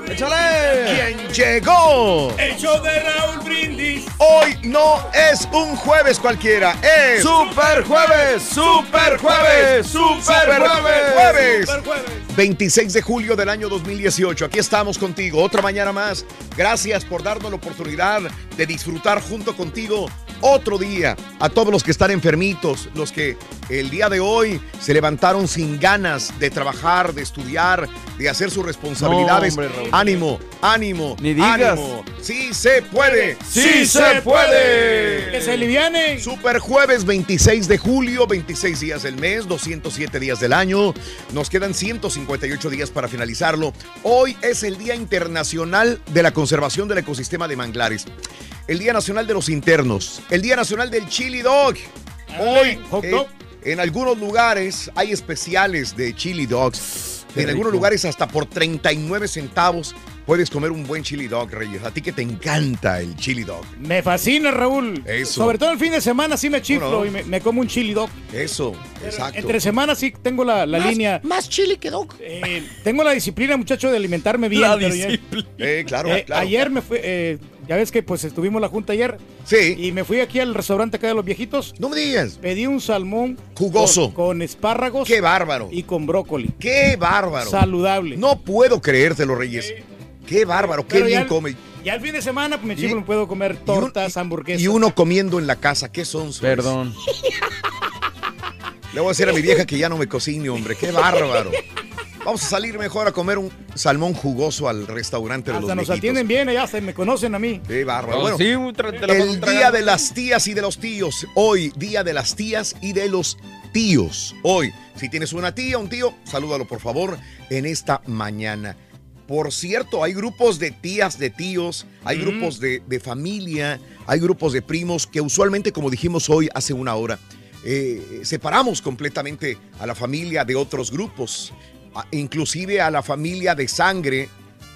Speaker 4: ¡Échale!
Speaker 1: ¿Quién llegó?
Speaker 5: El show de Raúl Brindis.
Speaker 1: Hoy no es un jueves cualquiera, es
Speaker 4: ¡Super jueves! ¡Super jueves! ¡Super jueves!
Speaker 1: jueves.
Speaker 5: Super Jueves.
Speaker 1: 26 de julio del año 2018. Aquí estamos contigo, otra mañana más. Gracias por darnos la oportunidad de disfrutar junto contigo otro día. A todos los que están enfermitos, los que el día de hoy se levantaron sin ganas de trabajar, de estudiar, de hacer sus responsabilidades.
Speaker 4: No, hombre, Raúl.
Speaker 1: ánimo, ánimo,
Speaker 4: Ni digas.
Speaker 1: ánimo. Sí se puede.
Speaker 4: ¡Sí se puede!
Speaker 5: Que se aliviane.
Speaker 1: Super jueves 26 de julio, 26 días del mes, 207 días del año. Nos quedan 158 días para finalizarlo. Hoy es el Día Internacional de la Conservación del Ecosistema de Manglares. El Día Nacional de los Internos. El Día Nacional del Chili Dog. Hoy, eh, en algunos lugares hay especiales de chili dogs.
Speaker 4: Qué
Speaker 1: en algunos lugares hasta por 39 centavos puedes comer un buen chili dog, Reyes. A ti que te encanta el chili dog.
Speaker 5: Me fascina, Raúl.
Speaker 1: Eso.
Speaker 5: Sobre todo el fin de semana sí me chiflo y me, me como un chili dog.
Speaker 1: Eso, exacto.
Speaker 5: Entre semanas sí tengo la, la
Speaker 6: Más-
Speaker 5: línea.
Speaker 6: Más chili que dog.
Speaker 5: eh, tengo la disciplina, muchacho, de alimentarme bien.
Speaker 4: La disciplina.
Speaker 1: Eh, claro,
Speaker 5: Eh,
Speaker 1: claro.
Speaker 5: Ayer me fui, eh, ya ves que pues estuvimos la junta ayer.
Speaker 1: Sí.
Speaker 5: Y me fui aquí al restaurante acá de los viejitos.
Speaker 1: No me digas.
Speaker 5: Pedí un salmón
Speaker 1: Jugoso.
Speaker 5: Con, con espárragos
Speaker 1: Qué bárbaro.
Speaker 5: y con brócoli.
Speaker 1: Qué bárbaro.
Speaker 5: Saludable.
Speaker 1: No puedo creértelo, Reyes. Qué bárbaro, qué bien come.
Speaker 5: Ya el fin de semana pues, me
Speaker 1: Y-
Speaker 5: chiflo, me puedo comer tortas, hamburguesas.
Speaker 1: Y uno comiendo en la casa, ¿qué son?
Speaker 4: Perdón.
Speaker 1: Le voy a decir a mi vieja que ya no me cocine, hombre. Qué bárbaro. Vamos a salir mejor a comer un salmón jugoso al restaurante de
Speaker 5: Hasta
Speaker 1: los
Speaker 5: nos
Speaker 1: viejitos.
Speaker 5: atienden bien, allá se me conocen a mí.
Speaker 1: Qué bárbaro.
Speaker 4: Oh,
Speaker 1: Bueno,
Speaker 4: sí,
Speaker 1: el día de las tías y de los tíos. Hoy, día de las tías y de los tíos. Hoy, si tienes una tía, un tío, salúdalo por favor en esta mañana. Por cierto, hay grupos de tías, de tíos, hay
Speaker 5: Mm.
Speaker 1: grupos de, de familia, hay grupos de primos que usualmente, como dijimos hoy hace una hora, eh, separamos completamente a la familia de otros grupos, inclusive a la familia de sangre,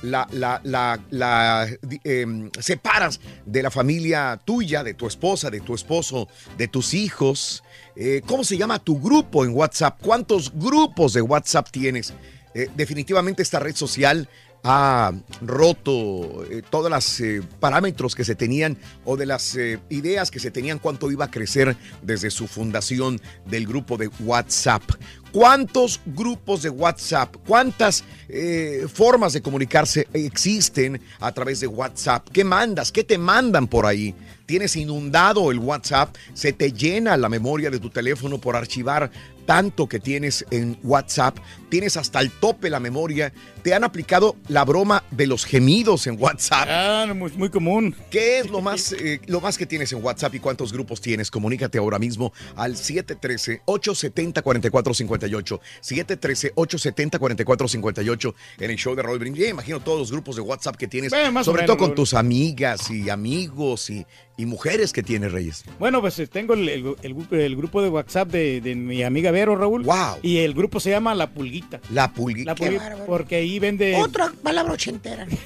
Speaker 1: la, la, la, em, separas de la familia tuya, de tu esposa, de tu esposo, de tus hijos. Eh, ¿Cómo se llama tu grupo en WhatsApp? ¿Cuántos grupos de WhatsApp tienes? Eh, definitivamente esta red social ha roto eh, todos los parámetros que se tenían o de las ideas que se tenían cuánto iba a crecer desde su fundación del grupo de WhatsApp. ¿Cuántos grupos de WhatsApp, cuántas eh, formas de comunicarse existen a través de WhatsApp? ¿Qué mandas? ¿Qué te mandan por ahí? Tienes inundado el WhatsApp, se te llena la memoria de tu teléfono por archivar tanto que tienes en WhatsApp, tienes hasta el tope la memoria, te han aplicado la broma de los gemidos en WhatsApp.
Speaker 5: Ah, muy, muy común.
Speaker 1: ¿Qué es lo más, eh, lo más que tienes en WhatsApp y cuántos grupos tienes? Comunícate ahora mismo al 713-870-4458. 713-870-4458 en el show de Brindis. Ya imagino todos los grupos de WhatsApp que tienes,
Speaker 5: Bueno,
Speaker 1: sobre
Speaker 5: menos,
Speaker 1: todo con
Speaker 5: Raúl.
Speaker 1: tus amigas y amigos y, y mujeres que tienes, Reyes.
Speaker 5: Bueno, pues eh, tengo el, el- el grupo- el grupo de WhatsApp de, de mi amiga Raúl.
Speaker 1: Wow.
Speaker 5: Y el grupo se llama La Pulguita.
Speaker 1: La Pulguita.
Speaker 5: La Pulguita, porque ahí vende...
Speaker 6: Otra palabra ochentera.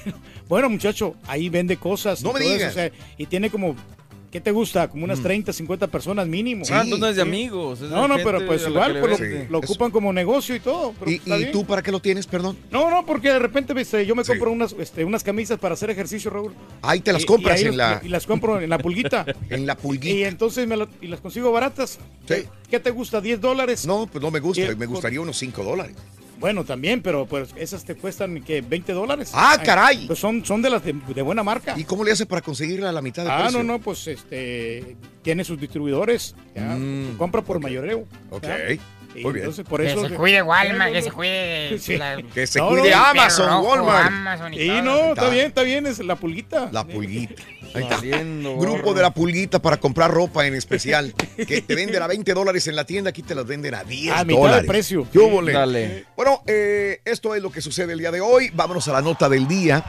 Speaker 5: Bueno, muchacho, ahí vende cosas.
Speaker 1: No
Speaker 5: y
Speaker 1: me
Speaker 5: todo eso,
Speaker 1: digas.
Speaker 5: o sea, y tiene como, ¿qué te gusta? Como
Speaker 1: Mm.
Speaker 5: unas 30, 50 personas mínimo.
Speaker 4: Ah, entonces no es de amigos, es de
Speaker 5: no, no, pero pues igual pues, lo, ocupan como negocio y todo. pero
Speaker 1: ¿Y,
Speaker 5: está
Speaker 1: y
Speaker 5: bien.
Speaker 1: tú para qué lo tienes, perdón?
Speaker 5: No, no, porque de repente este, yo me compro unas, este, unas camisas para hacer ejercicio, Raúl.
Speaker 1: Ahí te las
Speaker 5: Y-
Speaker 1: compras en la...
Speaker 5: Y las compro en la pulguita.
Speaker 1: En la pulguita.
Speaker 5: Y entonces me y las consigo baratas. ¿Qué, qué te gusta? ¿10 dólares?
Speaker 1: No, pues no me gusta,
Speaker 5: Y-
Speaker 1: me gustaría unos 5 dólares.
Speaker 5: Bueno, también, pero pues esas te cuestan ¿qué? 20 dólares.
Speaker 1: ¡Ah,
Speaker 5: Ay,
Speaker 1: caray!
Speaker 5: Pues son, son de las de, de buena marca.
Speaker 1: ¿Y cómo le hace para conseguirla a la mitad de
Speaker 5: Ah,
Speaker 1: precio?
Speaker 5: no, no, pues este tiene sus distribuidores.
Speaker 1: Mm,
Speaker 5: compra por mayoreo.
Speaker 1: Ok,
Speaker 5: ya.
Speaker 1: Muy bien.
Speaker 5: entonces, por
Speaker 6: Que
Speaker 5: eso
Speaker 6: se cuide Walmart, que se cuide
Speaker 5: Sí.
Speaker 6: la-
Speaker 1: Que se
Speaker 5: No,
Speaker 1: cuide
Speaker 5: no,
Speaker 1: Amazon,
Speaker 6: Rojo,
Speaker 1: Walmart.
Speaker 6: Amazon y
Speaker 5: no, está
Speaker 1: Está.
Speaker 5: bien, está bien, es la pulguita.
Speaker 1: La pulguita. Ahí está.
Speaker 4: Valiendo
Speaker 1: Grupo de la pulguita para comprar ropa en especial. Que te venden a 20 dólares en la tienda, aquí te las venden a 10
Speaker 5: A mitad
Speaker 1: dólares.
Speaker 5: de precio.
Speaker 1: ¿Qué le?
Speaker 4: Dale.
Speaker 1: Bueno, eh, esto es lo que sucede el día de hoy. Vámonos a la nota del día.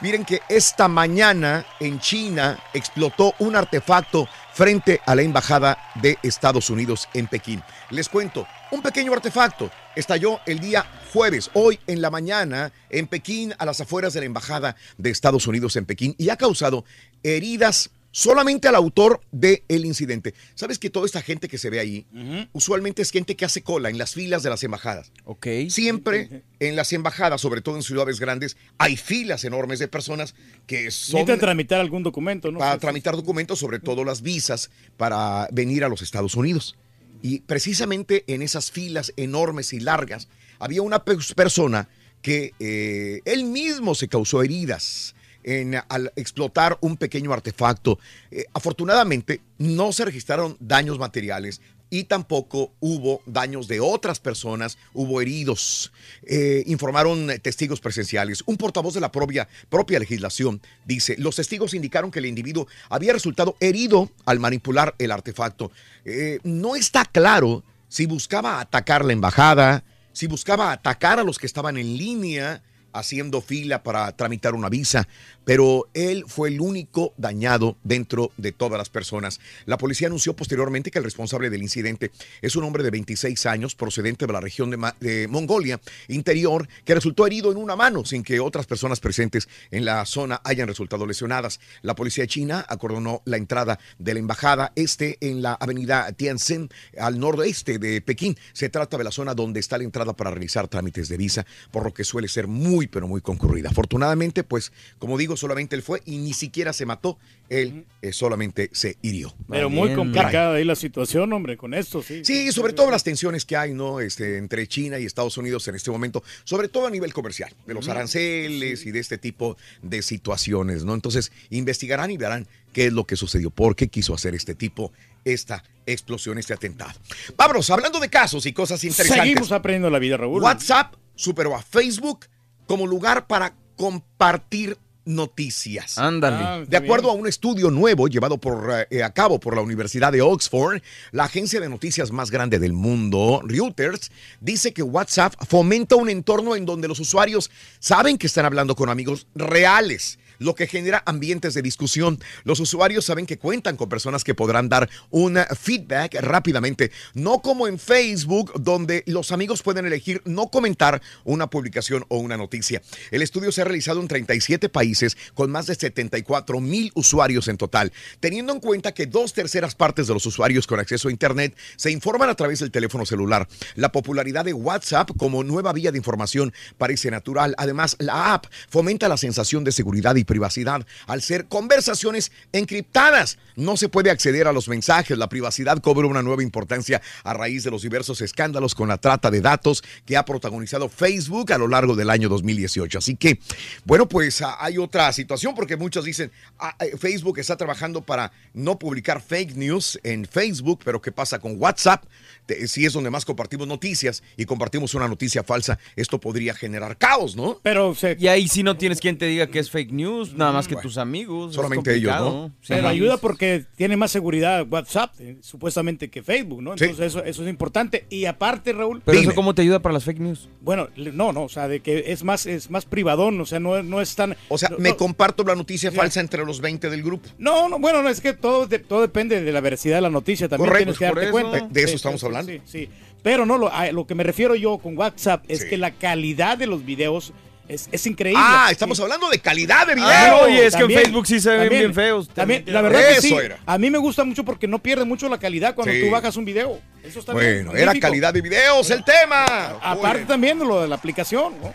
Speaker 1: Miren que esta mañana en China explotó un artefacto frente a la embajada de Estados Unidos en Pekín. Les cuento, un pequeño artefacto estalló el día jueves, hoy en la mañana, en Pekín, a las afueras de la embajada de Estados Unidos en Pekín, y ha causado heridas solamente al autor del incidente. ¿Sabes que toda esta gente que se ve ahí, usualmente es gente que hace cola en las filas de las embajadas?
Speaker 4: Ok.
Speaker 1: Siempre en las embajadas, sobre todo en ciudades grandes, hay filas enormes de personas que son
Speaker 5: Necesitan tramitar algún documento, ¿no?
Speaker 1: para tramitar documentos, sobre todo las visas, para venir a los Estados Unidos. Y precisamente en esas filas enormes y largas había una pe- persona que eh, él mismo se causó heridas en, al explotar un pequeño artefacto. Eh, afortunadamente no se registraron daños materiales y tampoco hubo daños de otras personas, hubo heridos, Eh, informaron testigos presenciales. Un portavoz de la propia, propia legislación dice, los testigos indicaron que el individuo había resultado herido al manipular el artefacto. Eh, no está claro si buscaba atacar la embajada, si buscaba atacar a los que estaban en línea haciendo fila para tramitar una visa, pero él fue el único dañado dentro de todas las personas. La policía anunció posteriormente que el responsable del incidente es un hombre de 26 años procedente de la región de, Mongolia interior que resultó herido en una mano sin que otras personas presentes en la zona hayan resultado lesionadas. La policía china acordonó la entrada de la embajada este en la avenida Tianjin al noroeste de Pekín. Se trata de la zona donde está la entrada para realizar trámites de visa, por lo que suele ser muy pero muy concurrida. Afortunadamente, pues como digo, solamente él fue y ni siquiera se mató, él eh, solamente se hirió.
Speaker 5: Pero muy complicada ahí la situación, hombre, con esto, sí.
Speaker 1: Sí, sobre todo las tensiones que hay, ¿no? Este, entre China y Estados Unidos en este momento, sobre todo a nivel comercial, de los aranceles y de este tipo de situaciones, ¿no? Entonces, investigarán y verán qué es lo que sucedió, por qué quiso hacer este tipo, esta explosión, este atentado. Vámonos, hablando de casos y cosas interesantes.
Speaker 5: Seguimos aprendiendo la vida, Raúl.
Speaker 1: WhatsApp superó a Facebook como lugar para compartir noticias.
Speaker 4: Ándale.
Speaker 5: Ah,
Speaker 1: De acuerdo a un estudio nuevo llevado por, eh, a cabo por la Universidad de Oxford, la agencia de noticias más grande del mundo, Reuters, dice que WhatsApp fomenta un entorno en donde los usuarios saben que están hablando con amigos reales lo que genera ambientes de discusión. Los usuarios saben que cuentan con personas que podrán dar un feedback rápidamente, no como en Facebook, donde los amigos pueden elegir no comentar una publicación o una noticia. El estudio se ha realizado en 37 países con más de 74 mil usuarios en total, teniendo en cuenta que dos terceras partes de los usuarios con acceso a Internet se informan a través del teléfono celular. La popularidad de WhatsApp como nueva vía de información parece natural. Además, la app fomenta la sensación de seguridad y privacidad al ser conversaciones encriptadas. No se puede acceder a los mensajes. La privacidad cobra una nueva importancia a raíz de los diversos escándalos con la trata de datos que ha protagonizado Facebook a lo largo del año 2018. Así que, bueno, pues ah, hay otra situación porque muchos dicen, ah, eh, Facebook está trabajando para no publicar fake news en Facebook, pero ¿qué pasa con WhatsApp? Te- Si es donde más compartimos noticias y compartimos una noticia falsa, esto podría generar caos, ¿no?
Speaker 5: Pero
Speaker 4: Y ahí sí no tienes quien te diga que es fake news, nada más que tus amigos.
Speaker 1: Solamente ellos, ¿no?
Speaker 4: Sí.
Speaker 5: Pero ayuda porque tiene más seguridad WhatsApp, eh, supuestamente, que Facebook, ¿no?
Speaker 4: Sí.
Speaker 5: Entonces eso, eso es importante. Y aparte, Raúl...
Speaker 4: Pero eso cómo te ayuda para las fake news?
Speaker 5: Bueno, no, no, o sea, de que es más, es más privadón, o sea, no, no es tan...
Speaker 1: O sea,
Speaker 5: no-
Speaker 1: me
Speaker 5: no-
Speaker 1: comparto la noticia falsa entre los 20 del grupo.
Speaker 5: No, no, bueno, no, es que todo, de- todo depende de la veracidad de la noticia, también
Speaker 1: Correcto,
Speaker 5: tienes que darte
Speaker 1: eso.
Speaker 5: cuenta.
Speaker 1: De eso
Speaker 5: Sí,
Speaker 1: estamos
Speaker 5: sí,
Speaker 1: hablando.
Speaker 5: Sí, sí. Pero no, lo, a lo que me refiero yo con WhatsApp es que la calidad de los videos es, es increíble.
Speaker 1: Ah, estamos hablando de calidad de video.
Speaker 5: Ah,
Speaker 4: oye, es que en Facebook sí se ven
Speaker 5: también,
Speaker 4: bien feos.
Speaker 5: También, la verdad que sí.
Speaker 1: Era.
Speaker 5: A mí me gusta mucho porque no pierde mucho la calidad cuando
Speaker 1: Sí.
Speaker 5: tú bajas un video. Eso está bien,
Speaker 1: Bueno, era
Speaker 5: magnífico.
Speaker 1: calidad de videos el tema.
Speaker 5: Aparte también de lo de la aplicación. ¿no?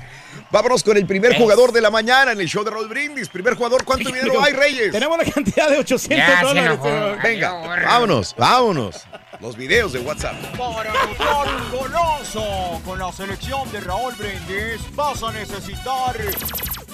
Speaker 1: Vámonos con el primer jugador de la mañana en el show de Raúl Brindis. Primer jugador, ¿cuánto dinero hay, Reyes?
Speaker 5: Tenemos una cantidad de 800
Speaker 1: Ya se
Speaker 5: dólares.
Speaker 1: enojó. Venga, vámonos, vámonos. Los videos de WhatsApp.
Speaker 21: Para anotar un golazo con la selección de Raúl Brindis vas a necesitar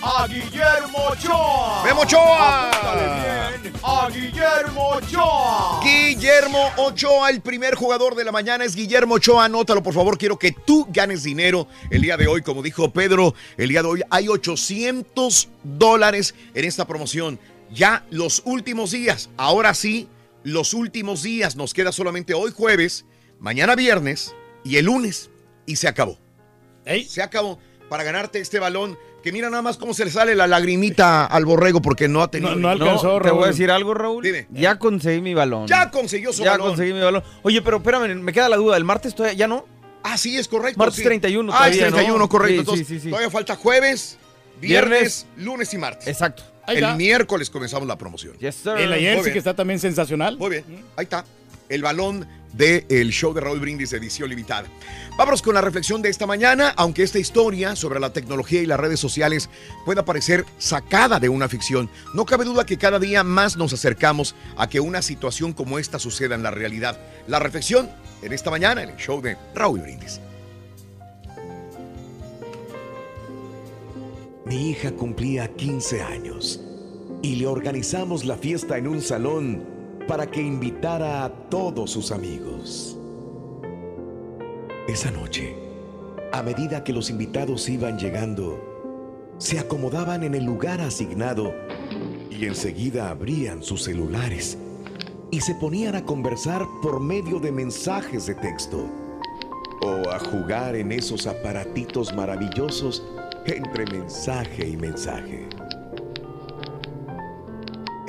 Speaker 21: a Guillermo Ochoa.
Speaker 1: ¡Memo Ochoa!
Speaker 21: Apúntale bien, a Guillermo Ochoa.
Speaker 1: Guillermo Ochoa, el primer jugador de la mañana es Guillermo Ochoa. Anótalo, por favor. Quiero que tú ganes dinero el día de hoy. Como dijo Pedro, el día de hoy hay 800 dólares en esta promoción. Ya los últimos días. Ahora sí, los últimos días. Nos queda solamente hoy jueves, mañana viernes y el lunes. Y se acabó. Se acabó. Para ganarte este balón. Que mira nada más cómo se le sale la lagrimita al borrego porque no ha tenido.
Speaker 4: No, Te voy a decir algo, Raúl. Ya conseguí mi balón.
Speaker 1: Ya consiguió su
Speaker 4: ya
Speaker 1: balón.
Speaker 4: conseguí mi balón. Oye, pero espérame, me queda la duda. ¿El martes todavía ya no?
Speaker 1: Ah, sí, es correcto.
Speaker 4: Martes
Speaker 1: sí.
Speaker 4: 31
Speaker 1: Ah, es
Speaker 4: todavía, ¿no?
Speaker 1: 31, correcto.
Speaker 4: Sí,
Speaker 1: Entonces,
Speaker 4: sí, sí, sí.
Speaker 1: todavía falta jueves, viernes,
Speaker 4: Viernes.
Speaker 1: lunes y martes.
Speaker 4: Exacto.
Speaker 5: Ahí
Speaker 1: El
Speaker 5: está.
Speaker 1: miércoles comenzamos la promoción.
Speaker 4: Yes, sir.
Speaker 5: El Ayensi,
Speaker 1: bien.
Speaker 5: que está también sensacional.
Speaker 1: Muy bien, ahí está. El balón del show de Raúl Brindis, edición limitada. Vámonos con la reflexión de esta mañana. Aunque esta historia sobre la tecnología y las redes sociales pueda parecer sacada de una ficción, no cabe duda que cada día más nos acercamos a que una situación como esta suceda en la realidad. La reflexión en esta mañana en el show de Raúl Brindis.
Speaker 22: Mi hija cumplía 15 años y le organizamos la fiesta en un salón para que invitara a todos sus amigos. Esa noche, a medida que los invitados iban llegando, se acomodaban en el lugar asignado y enseguida abrían sus celulares y se ponían a conversar por medio de mensajes de texto o a jugar en esos aparatitos maravillosos entre mensaje y mensaje.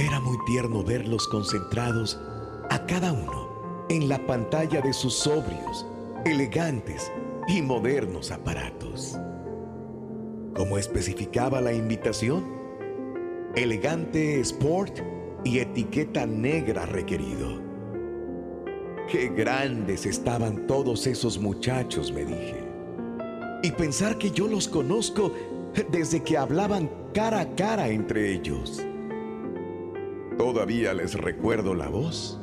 Speaker 22: Era muy tierno verlos concentrados a cada uno en la pantalla de sus sobrios, elegantes y modernos aparatos. Como especificaba la invitación, elegante sport y etiqueta negra requerido. Qué grandes estaban todos esos muchachos, me dije. Y pensar que yo los conozco desde que hablaban cara a cara entre ellos. Todavía les recuerdo la voz.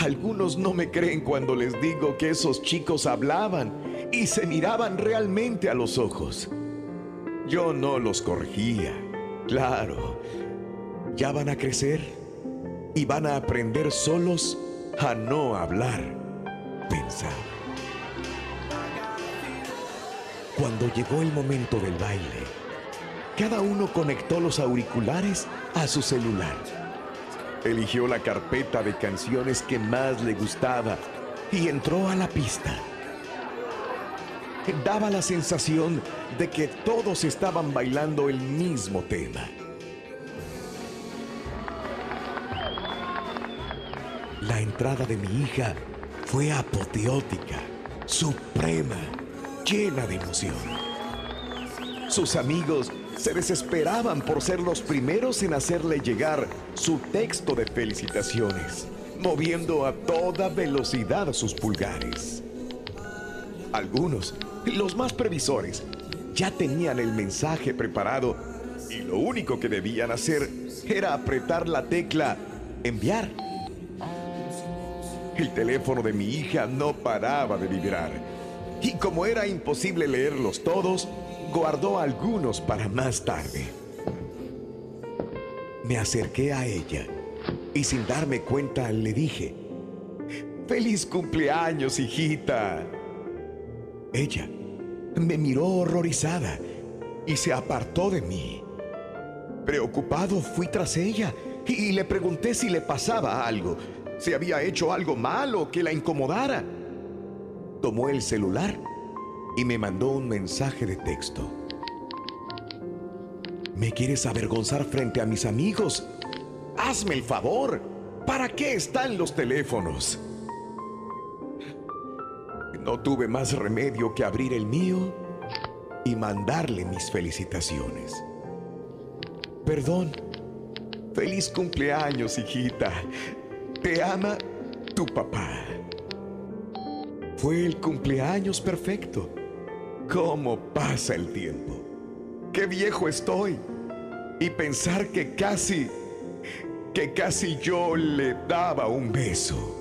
Speaker 22: Algunos no me creen cuando les digo que esos chicos hablaban y se miraban realmente a los ojos. Yo no los corregía. Claro, ya van a crecer y van a aprender solos a no hablar, pensaba. Cuando llegó el momento del baile, cada uno conectó los auriculares a su celular. Eligió la carpeta de canciones que más le gustaba y entró a la pista. Daba la sensación de que todos estaban bailando el mismo tema. La entrada de mi hija fue apoteótica, suprema, llena de emoción. Sus amigos se desesperaban por ser los primeros en hacerle llegar su texto de felicitaciones, moviendo a toda velocidad sus pulgares. Algunos, los más previsores, ya tenían el mensaje preparado
Speaker 1: Y lo único que debían hacer era apretar la tecla enviar. El teléfono de mi hija no paraba de vibrar. Y como era imposible leerlos todos, guardó algunos para más tarde. Me acerqué a ella y sin darme cuenta le dije, ¡Feliz cumpleaños, hijita! Ella me miró horrorizada y se apartó de mí. Preocupado fui tras ella y le pregunté si le pasaba algo, si había hecho algo malo que la incomodara. Tomó el celular y me mandó un mensaje de texto. ¿Me quieres avergonzar frente a mis amigos? Hazme el favor. ¿Para qué están los teléfonos? No tuve más remedio que abrir el mío y mandarle mis felicitaciones. Perdón. Feliz cumpleaños, hijita. Te ama tu papá. Fue el cumpleaños perfecto. ¿Cómo pasa el tiempo? ¡Qué viejo estoy! Y pensar que casi, que casi yo le daba un beso.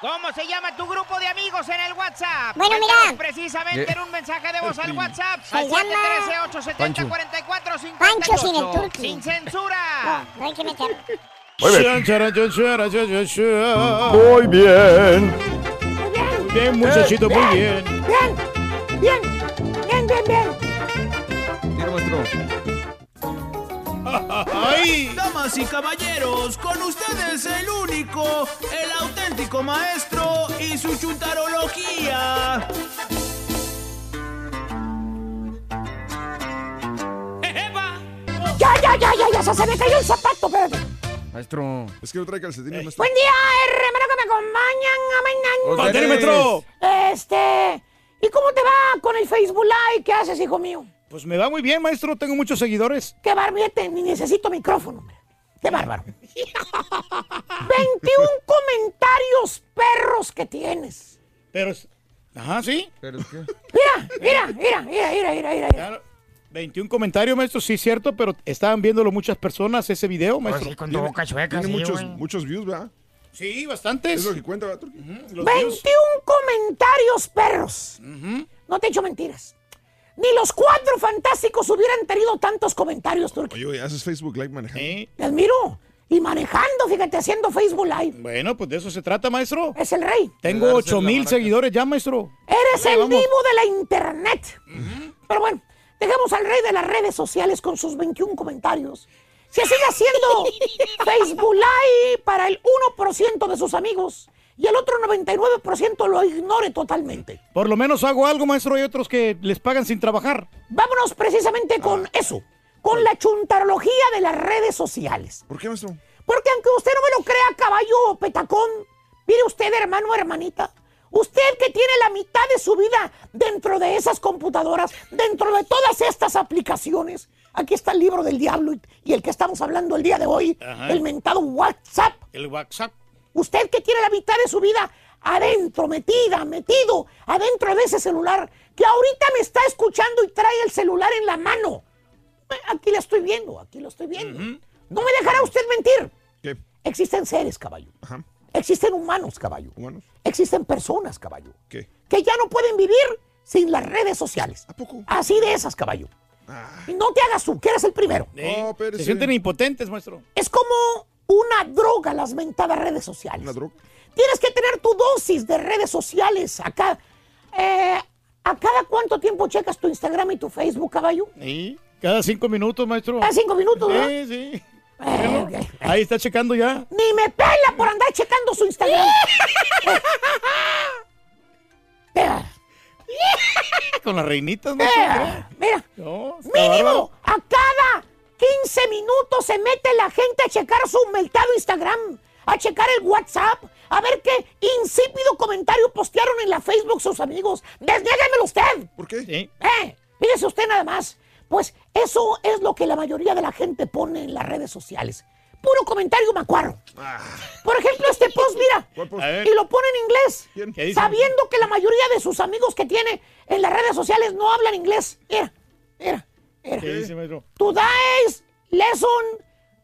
Speaker 10: ¿Cómo se llama tu grupo de amigos en el WhatsApp?
Speaker 3: Bueno, mira.
Speaker 10: precisamente
Speaker 3: ¿Qué?
Speaker 10: en un mensaje de voz al WhatsApp.
Speaker 3: Se
Speaker 10: al
Speaker 3: llama-
Speaker 10: 713-870-4458.
Speaker 3: Pancho sin el turqui.
Speaker 10: Sin censura.
Speaker 3: No, no hay que meter.
Speaker 23: Muy bien. Muy bien.
Speaker 5: Bien, muchachito, muy bien.
Speaker 6: Bien, bien, bien, bien, bien.
Speaker 4: Tira, maestro.
Speaker 5: ¡Ay!
Speaker 24: Damas y caballeros, con ustedes el único, el auténtico maestro y su chuntarología.
Speaker 6: Ya, ya, ya, ya, ya, se, se me cayó el zapato, espérate.
Speaker 4: Maestro.
Speaker 2: Es que no trae calcetines, maestro.
Speaker 6: Buen día, hermano que me acompañan.
Speaker 5: ¡Pantene, maestro!
Speaker 6: Este, ¿y cómo te va con el Facebook Live? ¿Qué haces, hijo mío?
Speaker 5: Pues me va muy bien, maestro. Tengo muchos seguidores.
Speaker 6: Qué barbete, ni necesito micrófono. Qué bárbaro. 21 comentarios perros que tienes.
Speaker 5: Pero es... Ajá, sí.
Speaker 4: ¿Pero qué?
Speaker 6: Mira, mira, mira, mira, mira, mira, mira.
Speaker 5: Claro. 21 comentarios, maestro, sí, cierto, pero estaban viéndolo muchas personas ese video, maestro.
Speaker 2: Tiene- Tiene muchos, muchos views, ¿verdad?
Speaker 5: Sí, bastantes.
Speaker 2: Es lo que cuenta, ¿verdad, Turki?
Speaker 6: 21 comentarios perros. No te echo mentiras. Ni los cuatro fantásticos hubieran tenido tantos comentarios, Turki.
Speaker 2: Oye, oye, haces Facebook Live manejando.
Speaker 6: Te admiro. Y manejando, fíjate, haciendo Facebook Live.
Speaker 5: Bueno, pues de eso se trata, maestro.
Speaker 6: Es el rey.
Speaker 5: Tengo
Speaker 4: De
Speaker 5: 8
Speaker 4: darse la
Speaker 5: mil seguidores ya, maestro.
Speaker 6: Eres
Speaker 5: Dale,
Speaker 6: el
Speaker 5: vamos.
Speaker 6: vivo de la internet. Pero bueno, dejemos al rey de las redes sociales con sus 21 comentarios. Se sigue haciendo Facebook Live para el 1% de sus amigos y el otro 99% lo ignore totalmente.
Speaker 5: Por lo menos hago algo, maestro. Hay otros que les pagan sin trabajar.
Speaker 6: Vámonos precisamente con eso, con la chuntarología de las redes sociales.
Speaker 2: ¿Por qué, maestro?
Speaker 6: Porque aunque usted no me lo crea, caballo o petacón, mire usted, hermano o hermanita, usted que tiene la mitad de su vida dentro de esas computadoras, dentro de todas estas aplicaciones, aquí está el libro del diablo y, y el que estamos hablando el día de hoy,
Speaker 5: Ajá.
Speaker 6: el mentado WhatsApp.
Speaker 5: El WhatsApp.
Speaker 6: Usted que tiene la mitad de su vida adentro, metida, metido, adentro de ese celular, que ahorita me está escuchando y trae el celular en la mano. Eh, Aquí lo estoy viendo, aquí lo estoy viendo. No me dejará usted mentir.
Speaker 2: ¿Qué?
Speaker 6: Existen seres, caballo.
Speaker 2: Ajá.
Speaker 6: Existen humanos, caballo.
Speaker 2: ¿Humanos?
Speaker 6: Existen personas, caballo.
Speaker 2: ¿Qué?
Speaker 6: Que ya no pueden vivir sin las redes sociales.
Speaker 2: ¿A poco?
Speaker 6: Así de esas, caballo.
Speaker 2: Ah.
Speaker 6: Y no te hagas tú, que eres el primero.
Speaker 2: No, pero
Speaker 5: Se sienten impotentes, maestro.
Speaker 6: Es como una droga las mentadas redes sociales.
Speaker 2: ¿Una droga?
Speaker 6: Tienes que tener tu dosis de redes sociales acá. Eh, ¿A cada cuánto tiempo checas tu Instagram y tu Facebook, caballo?
Speaker 5: Sí. Cada cinco minutos, maestro.
Speaker 6: Cada cinco minutos, ¿verdad?
Speaker 5: Sí, sí.
Speaker 6: Eh.
Speaker 5: Ahí está checando ya.
Speaker 6: Ni me pela por andar checando su Instagram.
Speaker 5: Con las reinitas, maestro.
Speaker 6: mira, mira.
Speaker 5: No, bárbaro.
Speaker 6: Mínimo, a cada 15 minutos se mete la gente a checar su meltado Instagram, a checar el WhatsApp, a ver qué insípido comentario postearon en la Facebook sus amigos. Desniéguemelo usted.
Speaker 2: ¿Por qué?
Speaker 5: Sí.
Speaker 6: Eh, fíjese usted nada más. Pues eso es lo que la mayoría de la gente pone en las redes sociales. Puro comentario macuarro. Por ejemplo, este post, mira. Y lo pone en inglés. Sabiendo que la mayoría de sus amigos que tiene en las redes sociales no hablan inglés. Mira, mira.
Speaker 5: ¿Qué dice, maestro?
Speaker 6: Today's lesson,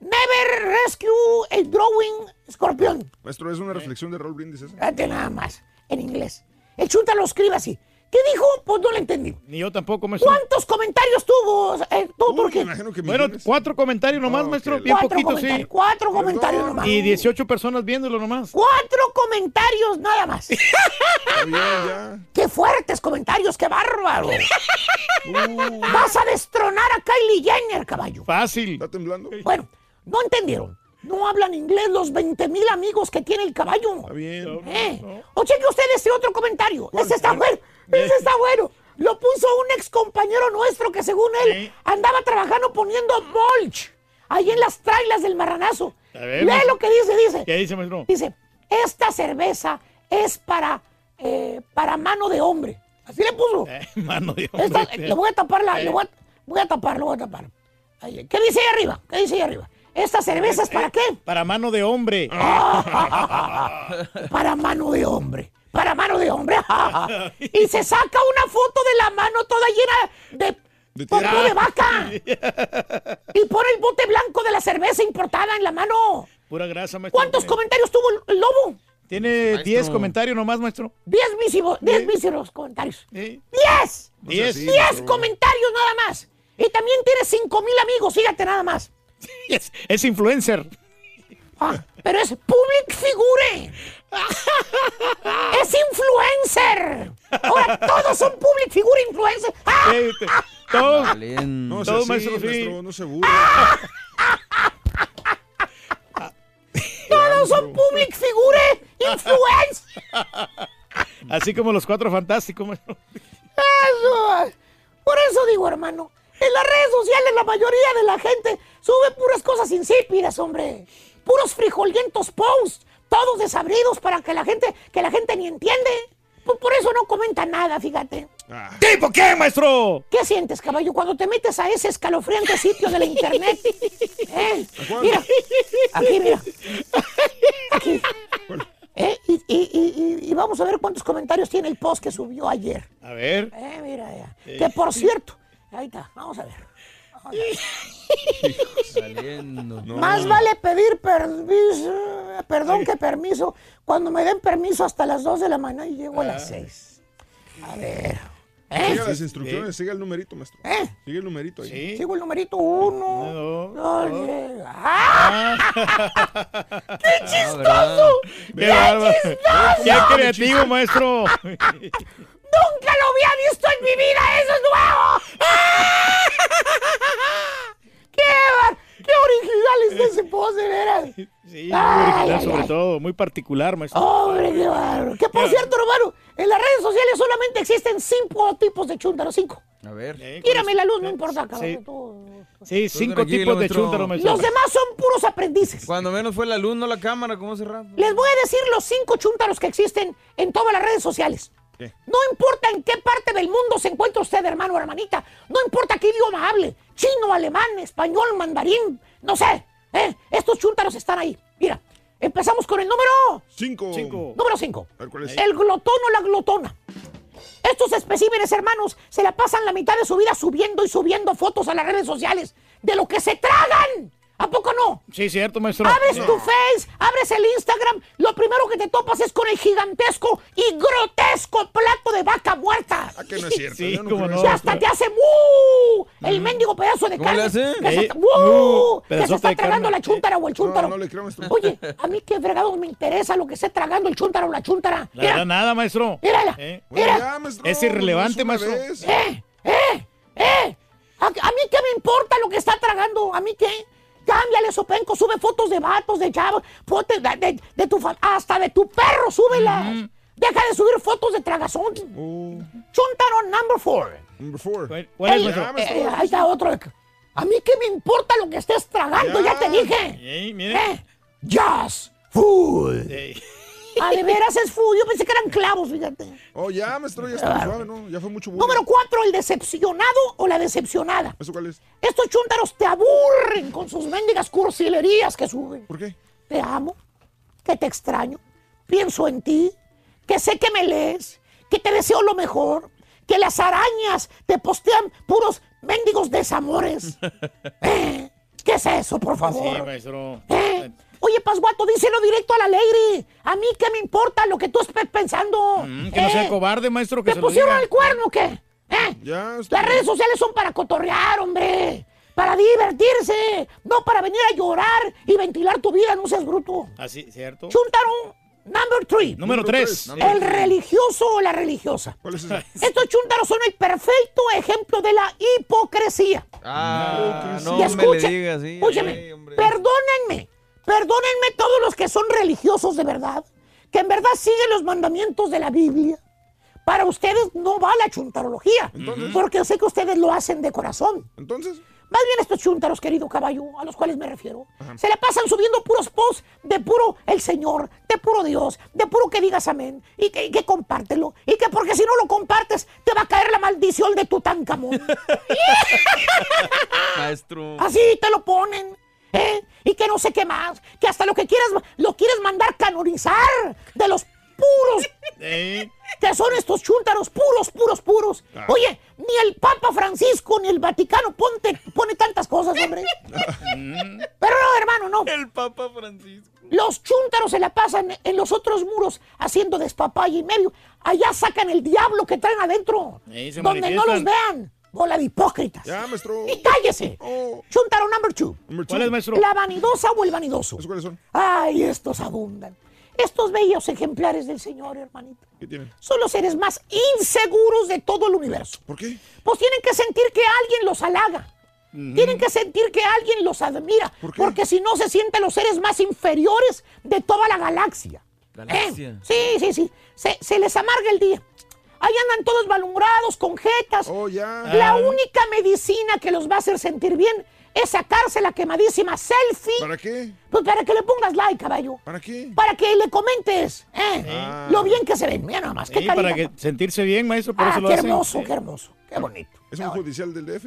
Speaker 6: never rescue a drawing escorpión.
Speaker 2: Maestro, es una reflexión de Raúl Brindis esa.
Speaker 6: Nada más, en inglés. El chunta lo escribe así. ¿Qué dijo? Pues no lo entendí.
Speaker 5: Ni yo tampoco, maestro.
Speaker 6: ¿Cuántos comentarios tuvo? Eh, ¿Tú por qué?
Speaker 5: Bueno, cuatro comentarios nomás, maestro. Bien
Speaker 6: Cuatro
Speaker 5: poquito, sí.
Speaker 6: comentarios, cuatro comentarios nomás.
Speaker 5: Y 18 personas viéndolo nomás.
Speaker 6: Cuatro comentarios nada más. ¡Qué fuertes comentarios! ¡Qué bárbaro! Vas a destronar a Kylie Jenner, caballo.
Speaker 5: Fácil.
Speaker 2: ¿Está temblando?
Speaker 6: Bueno, no entendieron. No hablan inglés los 20 mil amigos que tiene el caballo. Está
Speaker 2: bien.
Speaker 6: ¿Eh? O cheque usted este otro comentario. Ese está bueno. Ese está bueno. Lo puso un ex compañero nuestro que según él andaba trabajando poniendo mulch ahí en las trailas del marranazo.
Speaker 5: A ver,
Speaker 6: Lee
Speaker 5: maestro.
Speaker 6: lo que dice, dice.
Speaker 5: ¿Qué dice, maestro?
Speaker 6: Dice, esta cerveza es para, eh, para mano de hombre. Así le puso.
Speaker 5: Mano de
Speaker 6: Esta-
Speaker 5: hombre.
Speaker 6: le voy a tapar la,
Speaker 5: Eh.
Speaker 6: le voy a, voy a tapar, lo voy a tapar. Ahí, ¿Qué dice ahí arriba? ¿Qué dice ahí arriba? ¿Esta cerveza es para qué?
Speaker 5: Para mano de hombre.
Speaker 6: Para mano de hombre. Para mano de hombre. y se saca una foto de la mano toda llena de,
Speaker 5: De
Speaker 6: de vaca. y pone el bote blanco de la cerveza importada en la mano.
Speaker 5: Pura grasa, maestro.
Speaker 6: ¿Cuántos
Speaker 5: Tiene-
Speaker 6: comentarios tuvo el, lobo?
Speaker 5: Tiene 10 comentarios nomás, maestro.
Speaker 6: Diez mísimos, diez míseros comentarios.
Speaker 5: Sí.
Speaker 6: ¡Diez!
Speaker 5: Diez.
Speaker 6: ¡Diez comentarios nada más! Y también tiene cinco mil amigos, fíjate nada más.
Speaker 5: Es, es influencer.
Speaker 6: Ah, pero es public figure. es influencer. Ahora todos son public figure influencer.
Speaker 5: Te- Todos.
Speaker 2: No, es
Speaker 5: Todos,
Speaker 2: así,
Speaker 5: maestro, sí.
Speaker 2: maestro, no se burle.
Speaker 6: Todos son public figure influencer.
Speaker 5: Así como los cuatro fantásticos, maestro.
Speaker 6: Eso. Por eso digo, hermano, en las redes sociales la mayoría de la gente sube puras cosas insípidas, hombre. Puros frijolientos posts, todos desabridos para que la gente, que la gente ni entiende. Por, por eso no comenta nada, fíjate.
Speaker 5: ¿Tipo qué, maestro?
Speaker 6: ¿Qué sientes, caballo, cuando te metes a ese escalofriante sitio de la internet? ¿Eh? Mira, aquí, mira. Aquí. ¿Eh? Y, y- y- y- y vamos a ver cuántos comentarios tiene el post que subió ayer.
Speaker 5: A ver.
Speaker 6: Eh, mira, ya. Que por cierto, ahí está, vamos a ver. Más vale pedir permiso, perdón que permiso, cuando me den permiso hasta las 2 de la mañana y llego a las 6. A ver. ¿Eh?
Speaker 2: Siga las instrucciones, siga el numerito, maestro.
Speaker 6: ¿Eh?
Speaker 2: Sigue el numerito ahí.
Speaker 6: Sigo el numerito 1.
Speaker 2: dos.
Speaker 6: ¡Qué chistoso!
Speaker 5: ¡Qué bárbaro! ¡Qué creativo, maestro!
Speaker 6: ¡Nunca lo había visto en mi vida! ¡Eso es nuevo! ¡Qué, qué original está ese post, de veras!
Speaker 5: Sí, muy
Speaker 6: Ay,
Speaker 5: original
Speaker 6: ay,
Speaker 5: sobre
Speaker 6: ay.
Speaker 5: todo, muy particular, maestro.
Speaker 6: ¡Hombre, qué bárbaro! Que por cierto, hermano, en las redes sociales solamente existen cinco tipos de chúntaros, cinco.
Speaker 4: A ver.
Speaker 6: Tírame la luz, no importa, cabrón.
Speaker 5: Sí. cinco tipos de
Speaker 4: maestro.
Speaker 5: chúntaros, maestro.
Speaker 6: Los demás son puros aprendices.
Speaker 4: Cuando menos fue la luz, no la cámara, ¿cómo cerrar?
Speaker 6: Les voy a decir los cinco chúntaros que existen en todas las redes sociales. No importa en qué parte del mundo se encuentra usted, hermano o hermanita. No importa qué idioma hable. Chino, alemán, español, mandarín, no sé. ¿eh? Estos chúntaros están ahí. Mira, empezamos con el número...
Speaker 2: Cinco.
Speaker 6: Número 5.
Speaker 2: A ver, ¿cuál es?
Speaker 6: El glotón o la glotona. Estos especímenes, hermanos, se la pasan la mitad de su vida subiendo y subiendo fotos a las redes sociales de lo que se tragan. ¿A poco no?
Speaker 5: Sí, cierto, maestro.
Speaker 6: Abres tu Face, abres el Instagram, lo primero que te topas es con el gigantesco y grotesco plato de vaca muerta.
Speaker 2: ¿A que no es cierto?
Speaker 5: Sí,
Speaker 2: no
Speaker 5: no.
Speaker 6: Y hasta te hace ¡mu! El mendigo pedazo de
Speaker 4: ¿Cómo le
Speaker 6: carne.
Speaker 4: hace?
Speaker 6: Que, se, que se está tragando
Speaker 5: carne.
Speaker 6: la chúntara o el chúntaro.
Speaker 2: No, no le creo, maestro.
Speaker 6: Oye, a mí qué fregado me interesa lo que esté tragando el chúntaro o la chúntara.
Speaker 5: La verdad, nada, maestro.
Speaker 6: Mírala.
Speaker 5: Eh,
Speaker 2: Bueno,
Speaker 6: Mira.
Speaker 2: ya, maestro.
Speaker 5: Es irrelevante, maestro.
Speaker 2: vez.
Speaker 6: ¡Eh! ¡Eh! ¡Eh! ¿A, a mí qué me importa lo que está tragando? ¿A mí qué? Cámbiale, Sopenco, sube fotos de vatos, de chavos, fotos de, de- de tu fa- hasta de tu perro, súbelas. Deja de subir fotos de tragazón.
Speaker 2: Oh,
Speaker 6: Chuntaro number four.
Speaker 2: number four.
Speaker 5: ¿Cuál cuál es,
Speaker 6: El-
Speaker 5: maestro?
Speaker 2: Ya, maestro.
Speaker 6: eh, ahí está otro. A mí qué me importa lo que estés tragando, ya,
Speaker 2: Ya.
Speaker 6: te dije.
Speaker 5: Mire.
Speaker 6: ¿Eh? Just food. Ah, de veras es food. Yo pensé que eran clavos, fíjate.
Speaker 2: Oh, ya, maestro, ya está suave, ¿no? Ya fue mucho burro.
Speaker 6: Número cuatro, el decepcionado o la decepcionada.
Speaker 2: ¿Eso cuál es?
Speaker 6: Estos chúntaros te aburren con sus mendigas cursilerías que suben.
Speaker 2: ¿Por qué?
Speaker 6: Te amo, que te extraño, pienso en ti, que sé que me lees, que te deseo lo mejor, que las arañas te postean puros Mendigos desamores. ¿Eh? ¿Qué es eso, por favor?
Speaker 5: Sí, maestro.
Speaker 6: ¿Eh? Oye, Pasguato, díselo directo a la ley. A mí qué me importa lo que tú estés pensando.
Speaker 5: Mm, que no sea
Speaker 6: ¿Eh?
Speaker 5: cobarde, maestro, que
Speaker 6: ¿Te
Speaker 5: se lo
Speaker 6: pusieron
Speaker 5: diga.
Speaker 6: el cuerno o qué? ¿Eh?
Speaker 2: Ya, está
Speaker 6: Las redes sociales son para cotorrear, hombre. Para divertirse. No para venir a llorar y ventilar tu vida. No seas bruto.
Speaker 5: Así, ¿cierto?
Speaker 6: Chuntaro, number three.
Speaker 5: Número tres.
Speaker 6: El religioso o la religiosa.
Speaker 2: ¿Cuál es esa?
Speaker 6: Estos chúntaros son el perfecto ejemplo de la hipocresía.
Speaker 4: Ah, no
Speaker 6: Y
Speaker 4: me le digas, sí. ay,
Speaker 6: perdónenme, perdónenme todos los que son religiosos de verdad, que en verdad siguen los mandamientos de la Biblia. Para ustedes no va la chuntarología,
Speaker 2: Entonces.
Speaker 6: porque sé que ustedes lo hacen de corazón.
Speaker 2: Entonces,
Speaker 6: Más bien estos chúntaros, querido caballo, a los cuales me refiero, se la pasan subiendo puros posts de puro el Señor, de puro Dios, de puro que digas amén, y que, y que compártelo, y que porque si no lo compartes te va a caer la maldición de Tutankamón.
Speaker 4: Maestro.
Speaker 6: Así te lo ponen. ¿Eh? Y que no sé qué más. Que hasta lo que quieras, lo quieres mandar canonizar de los puros. Que son estos chúntaros puros, puros, puros.
Speaker 2: Ah.
Speaker 6: Oye, ni el Papa Francisco ni el Vaticano ponte, pone tantas cosas, hombre. Pero no, hermano, no.
Speaker 4: El Papa Francisco.
Speaker 6: Los chúntaros se la pasan en los otros muros haciendo despapaya y medio. Allá sacan el diablo que traen adentro. Donde no los vean. Bola de hipócritas.
Speaker 2: ya, maestro.
Speaker 6: Y cállese. Chuntaro number two.
Speaker 2: Number
Speaker 5: ¿Cuál es, maestro?
Speaker 6: La vanidosa o el vanidoso.
Speaker 2: ¿Esos cuáles son?
Speaker 6: Ay, estos abundan. Estos bellos ejemplares del Señor, hermanito.
Speaker 2: ¿Qué tienen?
Speaker 6: Son los seres más inseguros de todo el universo.
Speaker 2: ¿Por qué?
Speaker 6: Pues tienen que sentir que alguien los halaga. Tienen que sentir que alguien los admira. Porque si no, se sienten los seres más inferiores de toda la galaxia.
Speaker 4: Galaxia.
Speaker 6: ¿Eh? Sí, sí, sí. Se, se les amarga el día. Ahí andan todos balumbrados, con jetas.
Speaker 2: Oh, ya.
Speaker 6: La única medicina que los va a hacer sentir bien es sacarse la quemadísima selfie.
Speaker 2: ¿Para qué?
Speaker 6: Pues para que le pongas like, caballo.
Speaker 2: ¿Para qué?
Speaker 6: Para que le comentes ¿eh?
Speaker 2: Ah.
Speaker 6: lo bien que se ven. Mira nada más, qué
Speaker 5: Sí,
Speaker 6: calidad.
Speaker 5: para que sentirse bien, maestro, por
Speaker 6: Ah,
Speaker 5: eso lo
Speaker 6: qué
Speaker 5: hacen.
Speaker 6: hermoso, qué hermoso, qué bonito.
Speaker 2: ¿Es un judicial del DF?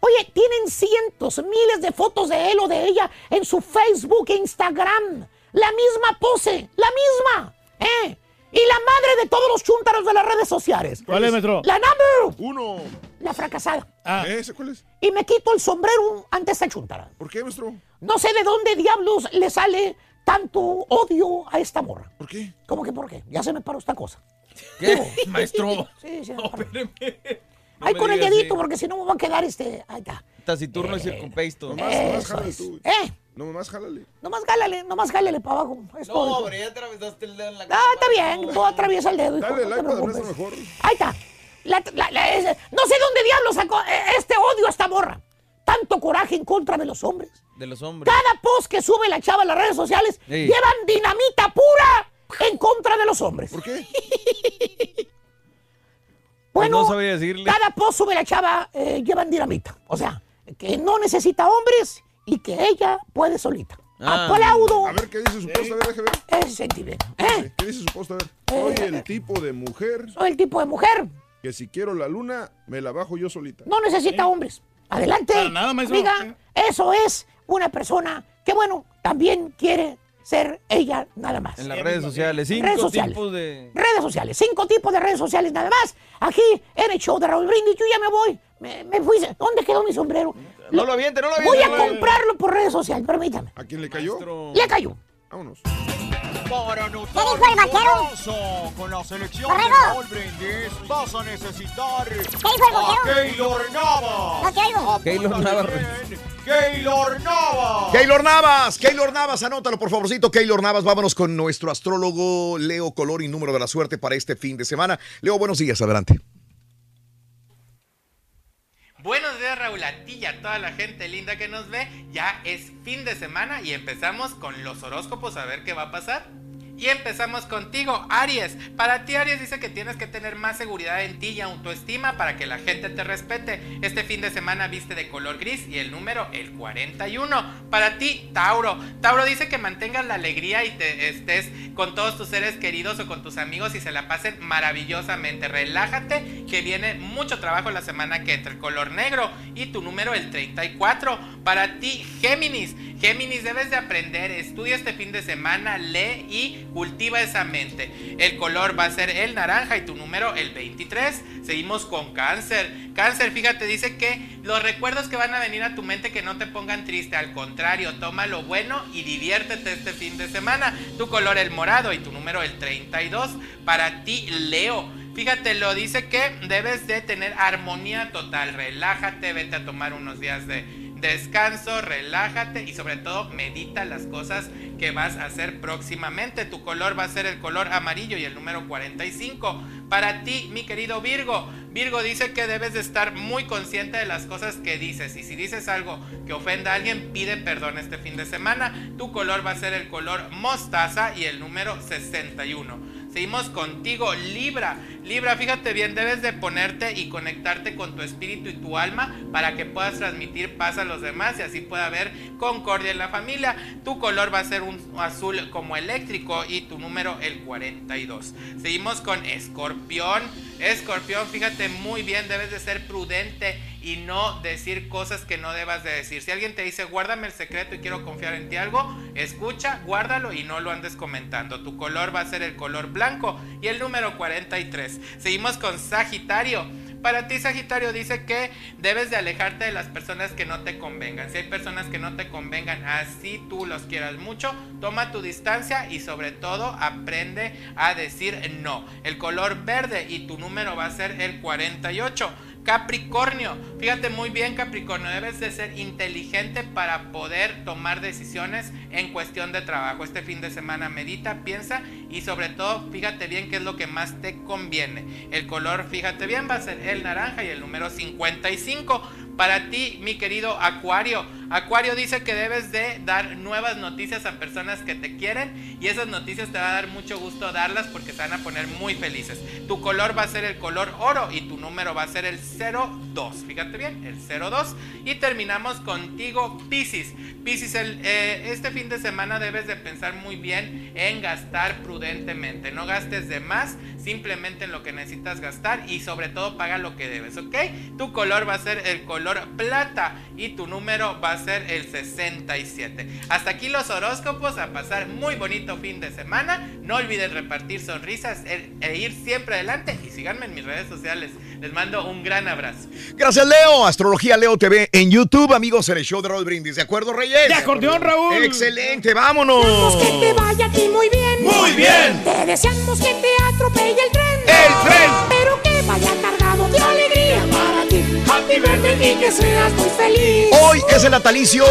Speaker 6: Oye, tienen cientos, miles de fotos de él o de ella en su Facebook e Instagram. La misma pose, la misma. ¿eh? Y la madre de todos los chúntaros de las redes sociales.
Speaker 5: ¿Cuál es, maestro?
Speaker 6: La number.
Speaker 2: Uno.
Speaker 6: La fracasada.
Speaker 5: Ah,
Speaker 2: ¿Ese cuál es?
Speaker 6: Y me quito el sombrero ante esta chúntara.
Speaker 2: ¿Por qué, maestro?
Speaker 6: No sé de dónde diablos le sale tanto odio a esta morra.
Speaker 2: ¿Por qué?
Speaker 6: ¿Cómo que por qué? Ya se me paró esta cosa.
Speaker 4: ¿Qué? Maestro.
Speaker 6: Sí, sí.
Speaker 4: No, espéreme. No
Speaker 6: Ahí con el dedito,
Speaker 4: así.
Speaker 6: porque si no me va a quedar este. Ahí está.
Speaker 4: Taciturno y circunpesto.
Speaker 2: Nomás, nomás
Speaker 6: Eso es.
Speaker 2: tú.
Speaker 6: ¿Eh?
Speaker 2: No, nomás jálale.
Speaker 6: Nomás gálale, nomás gálale para abajo. Es
Speaker 4: No,
Speaker 6: todo.
Speaker 4: hombre, ya atravesaste el dedo en la
Speaker 6: Ah, está bien, tú atraviesa el dedo. hijo,
Speaker 2: Dale
Speaker 6: no
Speaker 2: like
Speaker 6: te
Speaker 2: para mejor.
Speaker 6: Ahí está. La- la- la- ese- no sé dónde diablos sacó eh, este odio a esta morra. Tanto coraje en contra de los hombres.
Speaker 4: De los hombres.
Speaker 6: Cada post que sube la chava a las redes sociales
Speaker 4: Sí.
Speaker 6: llevan dinamita pura en contra de los hombres.
Speaker 2: ¿Por qué?
Speaker 6: Bueno,
Speaker 4: no sabía decirle.
Speaker 6: cada post sube la chava eh, llevan dinamita. O sea, que no necesita hombres y que ella puede solita.
Speaker 4: Ah.
Speaker 6: Aplaudo
Speaker 2: A ver qué dice su post, a ver, deje ver.
Speaker 6: ese sentimiento. ¿eh?
Speaker 2: ¿Qué dice su post? A ver. Soy el tipo de mujer
Speaker 6: Soy el tipo de mujer.
Speaker 2: que si quiero la luna, me la bajo yo solita.
Speaker 6: No necesita hombres. Adelante.
Speaker 5: Para nada, maestro.
Speaker 6: Amiga, eso es una persona que, bueno, también quiere ser ella nada más.
Speaker 4: En las redes sociales. Cinco
Speaker 6: Redes sociales.
Speaker 4: tipos de.
Speaker 6: Redes sociales, cinco tipos de redes sociales nada más. Aquí en el show de Raúl Brindis, yo ya me voy. Me, me fui. ¿Dónde quedó mi sombrero?
Speaker 4: No lo aviente, no lo aviente.
Speaker 6: Voy a comprarlo por redes sociales, permítame.
Speaker 2: ¿A quién le cayó?
Speaker 4: Maestro.
Speaker 6: Le cayó.
Speaker 2: Vámonos.
Speaker 3: ¿Qué dijo el vaquero?
Speaker 21: con la selección de. Raúl Brindis vas a necesitar
Speaker 3: dijo el vaquero?
Speaker 21: Keylor Navas.
Speaker 3: No te oigo.
Speaker 4: Keylor Navas.
Speaker 21: Keylor Navas.
Speaker 1: Keylor Navas, Keylor Navas, anótalo por favorcito. Keylor Navas, vámonos con nuestro astrólogo Leo Color y número de la suerte para este fin de semana. Leo, buenos días, adelante.
Speaker 25: Buenos días Raúl, toda la gente linda que nos ve. Ya es fin de semana y empezamos con los horóscopos a ver qué va a pasar. Y empezamos contigo, Aries. Para ti, Aries dice que tienes que tener más seguridad en ti y autoestima para que la gente te respete. Este fin de semana viste de color gris y el número el 41. Para ti, Tauro. Tauro dice que mantengas la alegría y te estés con todos tus seres queridos o con tus amigos y se la pasen maravillosamente. Relájate, que viene mucho trabajo la semana que entra el color negro y tu número el 34. Para ti, Géminis. Géminis, debes de aprender, estudia este fin de semana, lee y cultiva esa mente. El color va a ser el naranja y tu número el 23. Seguimos con cáncer. Cáncer, fíjate, dice que los recuerdos que van a venir a tu mente que no te pongan triste, al contrario, toma lo bueno y diviértete este fin de semana. Tu color el morado y tu número el 32. Para ti, Leo. Fíjate, lo dice que debes de tener armonía total. Relájate, vete a tomar unos días de descanso, relájate y sobre todo medita las cosas que vas a hacer próximamente. Tu color va a ser el color amarillo y el número 45. Para ti, mi querido Virgo, Virgo dice que debes de estar muy consciente de las cosas que dices y si dices algo que ofenda a alguien, pide perdón este fin de semana. Tu color va a ser el color mostaza y el número 61. Seguimos contigo, Libra. Libra, fíjate bien, debes de ponerte y conectarte con tu espíritu y tu alma para que puedas transmitir paz a los demás y así pueda haber concordia en la familia. Tu color va a ser azul como eléctrico y tu número el 42. Seguimos con Escorpión. Escorpión, fíjate muy bien, debes de ser prudente y no decir cosas que no debas de decir. Si alguien te dice, guárdame el secreto y quiero confiar en ti algo, escucha, guárdalo y no lo andes comentando. Tu color va a ser el color blanco y el número 43. Seguimos con Sagitario. Para ti, Sagitario, dice que debes de alejarte de las personas que no te convengan. Si hay personas que no te convengan, así tú los quieras mucho, toma tu distancia y sobre todo aprende a decir no. El color verde y tu número va a ser el 48. Capricornio, fíjate muy bien Capricornio, debes de ser inteligente para poder tomar decisiones en cuestión de trabajo. Este fin de semana medita, piensa y sobre todo fíjate bien qué es lo que más te conviene. El color, fíjate bien, va a ser el naranja y el número 55. Para ti, mi querido Acuario, Acuario dice que debes de dar nuevas noticias a personas que te quieren y esas noticias te va a dar mucho gusto darlas porque te van a poner muy felices. Tu color va a ser el color oro y tu número va a ser el 02. Fíjate bien, el 02. Y terminamos contigo. Piscis, el, eh, este fin de semana debes de pensar muy bien en gastar prudentemente. No gastes de más, simplemente en lo que necesitas gastar y sobre todo paga lo que debes, ¿ok? Tu color va a ser el color plata y tu número va a ser el 67. Hasta aquí los horóscopos, a pasar muy bonito fin de semana. No olviden repartir sonrisas e, e ir siempre adelante y síganme en mis redes sociales. Les mando un gran abrazo.
Speaker 1: Gracias, Leo. Astrología Leo TV en YouTube, amigos, en el show de Raúl Brindis. ¿De acuerdo, Reyes?
Speaker 5: De acordeón, Raúl.
Speaker 1: Excelente, vámonos.
Speaker 6: Que te vaya aquí muy bien.
Speaker 1: Muy bien.
Speaker 6: Te deseamos que te atropelle el tren.
Speaker 1: El tren.
Speaker 6: Pero que vaya cargado de alegría para ti. Happy birthday y que seas muy feliz.
Speaker 1: Hoy es el natalicio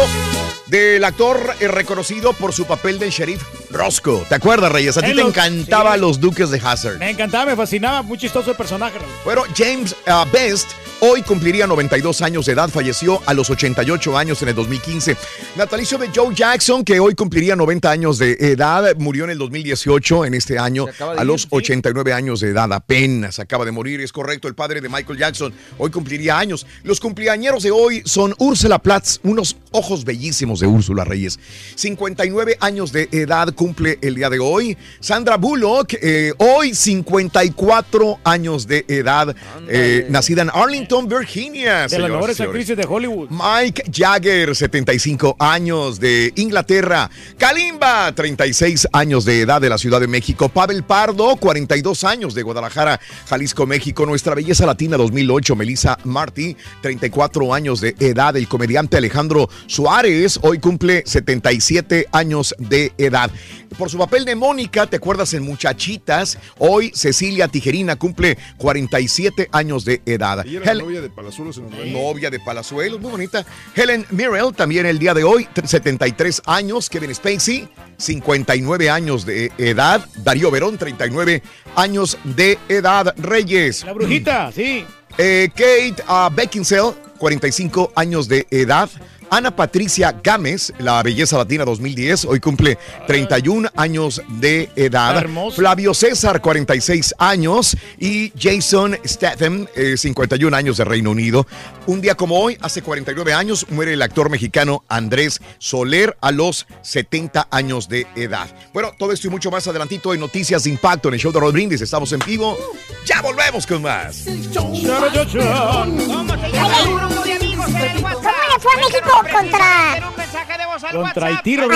Speaker 1: del actor eh, reconocido por su papel de sheriff Roscoe. ¿Te acuerdas, Reyes? A ti te encantaba
Speaker 5: sí.
Speaker 1: los Duques de Hazard.
Speaker 5: Me encantaba, me fascinaba, muy chistoso el personaje.
Speaker 1: Bueno, James uh, Best hoy cumpliría 92 años de edad, falleció a los 88 años en el 2015. Natalicio de Joe Jackson, que hoy cumpliría 90 años de edad, murió en el 2018, en este año, a
Speaker 4: ir,
Speaker 1: los
Speaker 4: sí.
Speaker 1: 89 años de edad, apenas acaba de morir, es correcto, el padre de Michael Jackson, hoy cumpliría años. Los cumpleañeros de hoy son Úrsula Platz, unos ojos bellísimos de Úrsula Reyes. 59 años de edad cumple el día de hoy. Sandra Bullock, eh, hoy 54 años de edad, eh, nacida en Arlington, Virginia.
Speaker 5: De las
Speaker 1: señoras
Speaker 5: mejores actrices de Hollywood.
Speaker 1: Mike Jagger, 75 años de Inglaterra. Kalimba, 36 años de edad de la Ciudad de México. Pavel Pardo, 42 años de Guadalajara, Jalisco, México. Nuestra belleza latina 2008, Melissa Martí, 34 años de edad. El comediante Alejandro Suárez, hoy cumple 77 años de edad. Por su papel de Mónica, ¿te acuerdas en Muchachitas? Hoy Cecilia Tijerina cumple 47 años de edad.
Speaker 2: Ella era
Speaker 1: Hel-
Speaker 2: la novia de Palazuelos en el
Speaker 1: novia de Palazuelos, muy bonita. Helen Mirrell, también el día de hoy, 73 años. Kevin Spacey, 59 años de edad. Darío Verón, 39 años de edad. Reyes.
Speaker 5: La brujita, sí.
Speaker 1: Eh, Kate ah, Beckinsale, 45 años de edad. Ana Patricia Gámez, la belleza latina 2010, hoy cumple 31 años de edad. Flavio César, 46 años. Y Jason Statham, eh, 51 años de Reino Unido. Un día como hoy, hace 49 años, muere el actor mexicano Andrés Soler a los 70 años de edad. Bueno, todo esto y mucho más adelantito en Noticias de Impacto en el show de Rod Brindis. Estamos en vivo. Ya volvemos con más.
Speaker 10: ¿Cómo
Speaker 3: le fue a México contra...
Speaker 5: Contra. Haití,
Speaker 3: la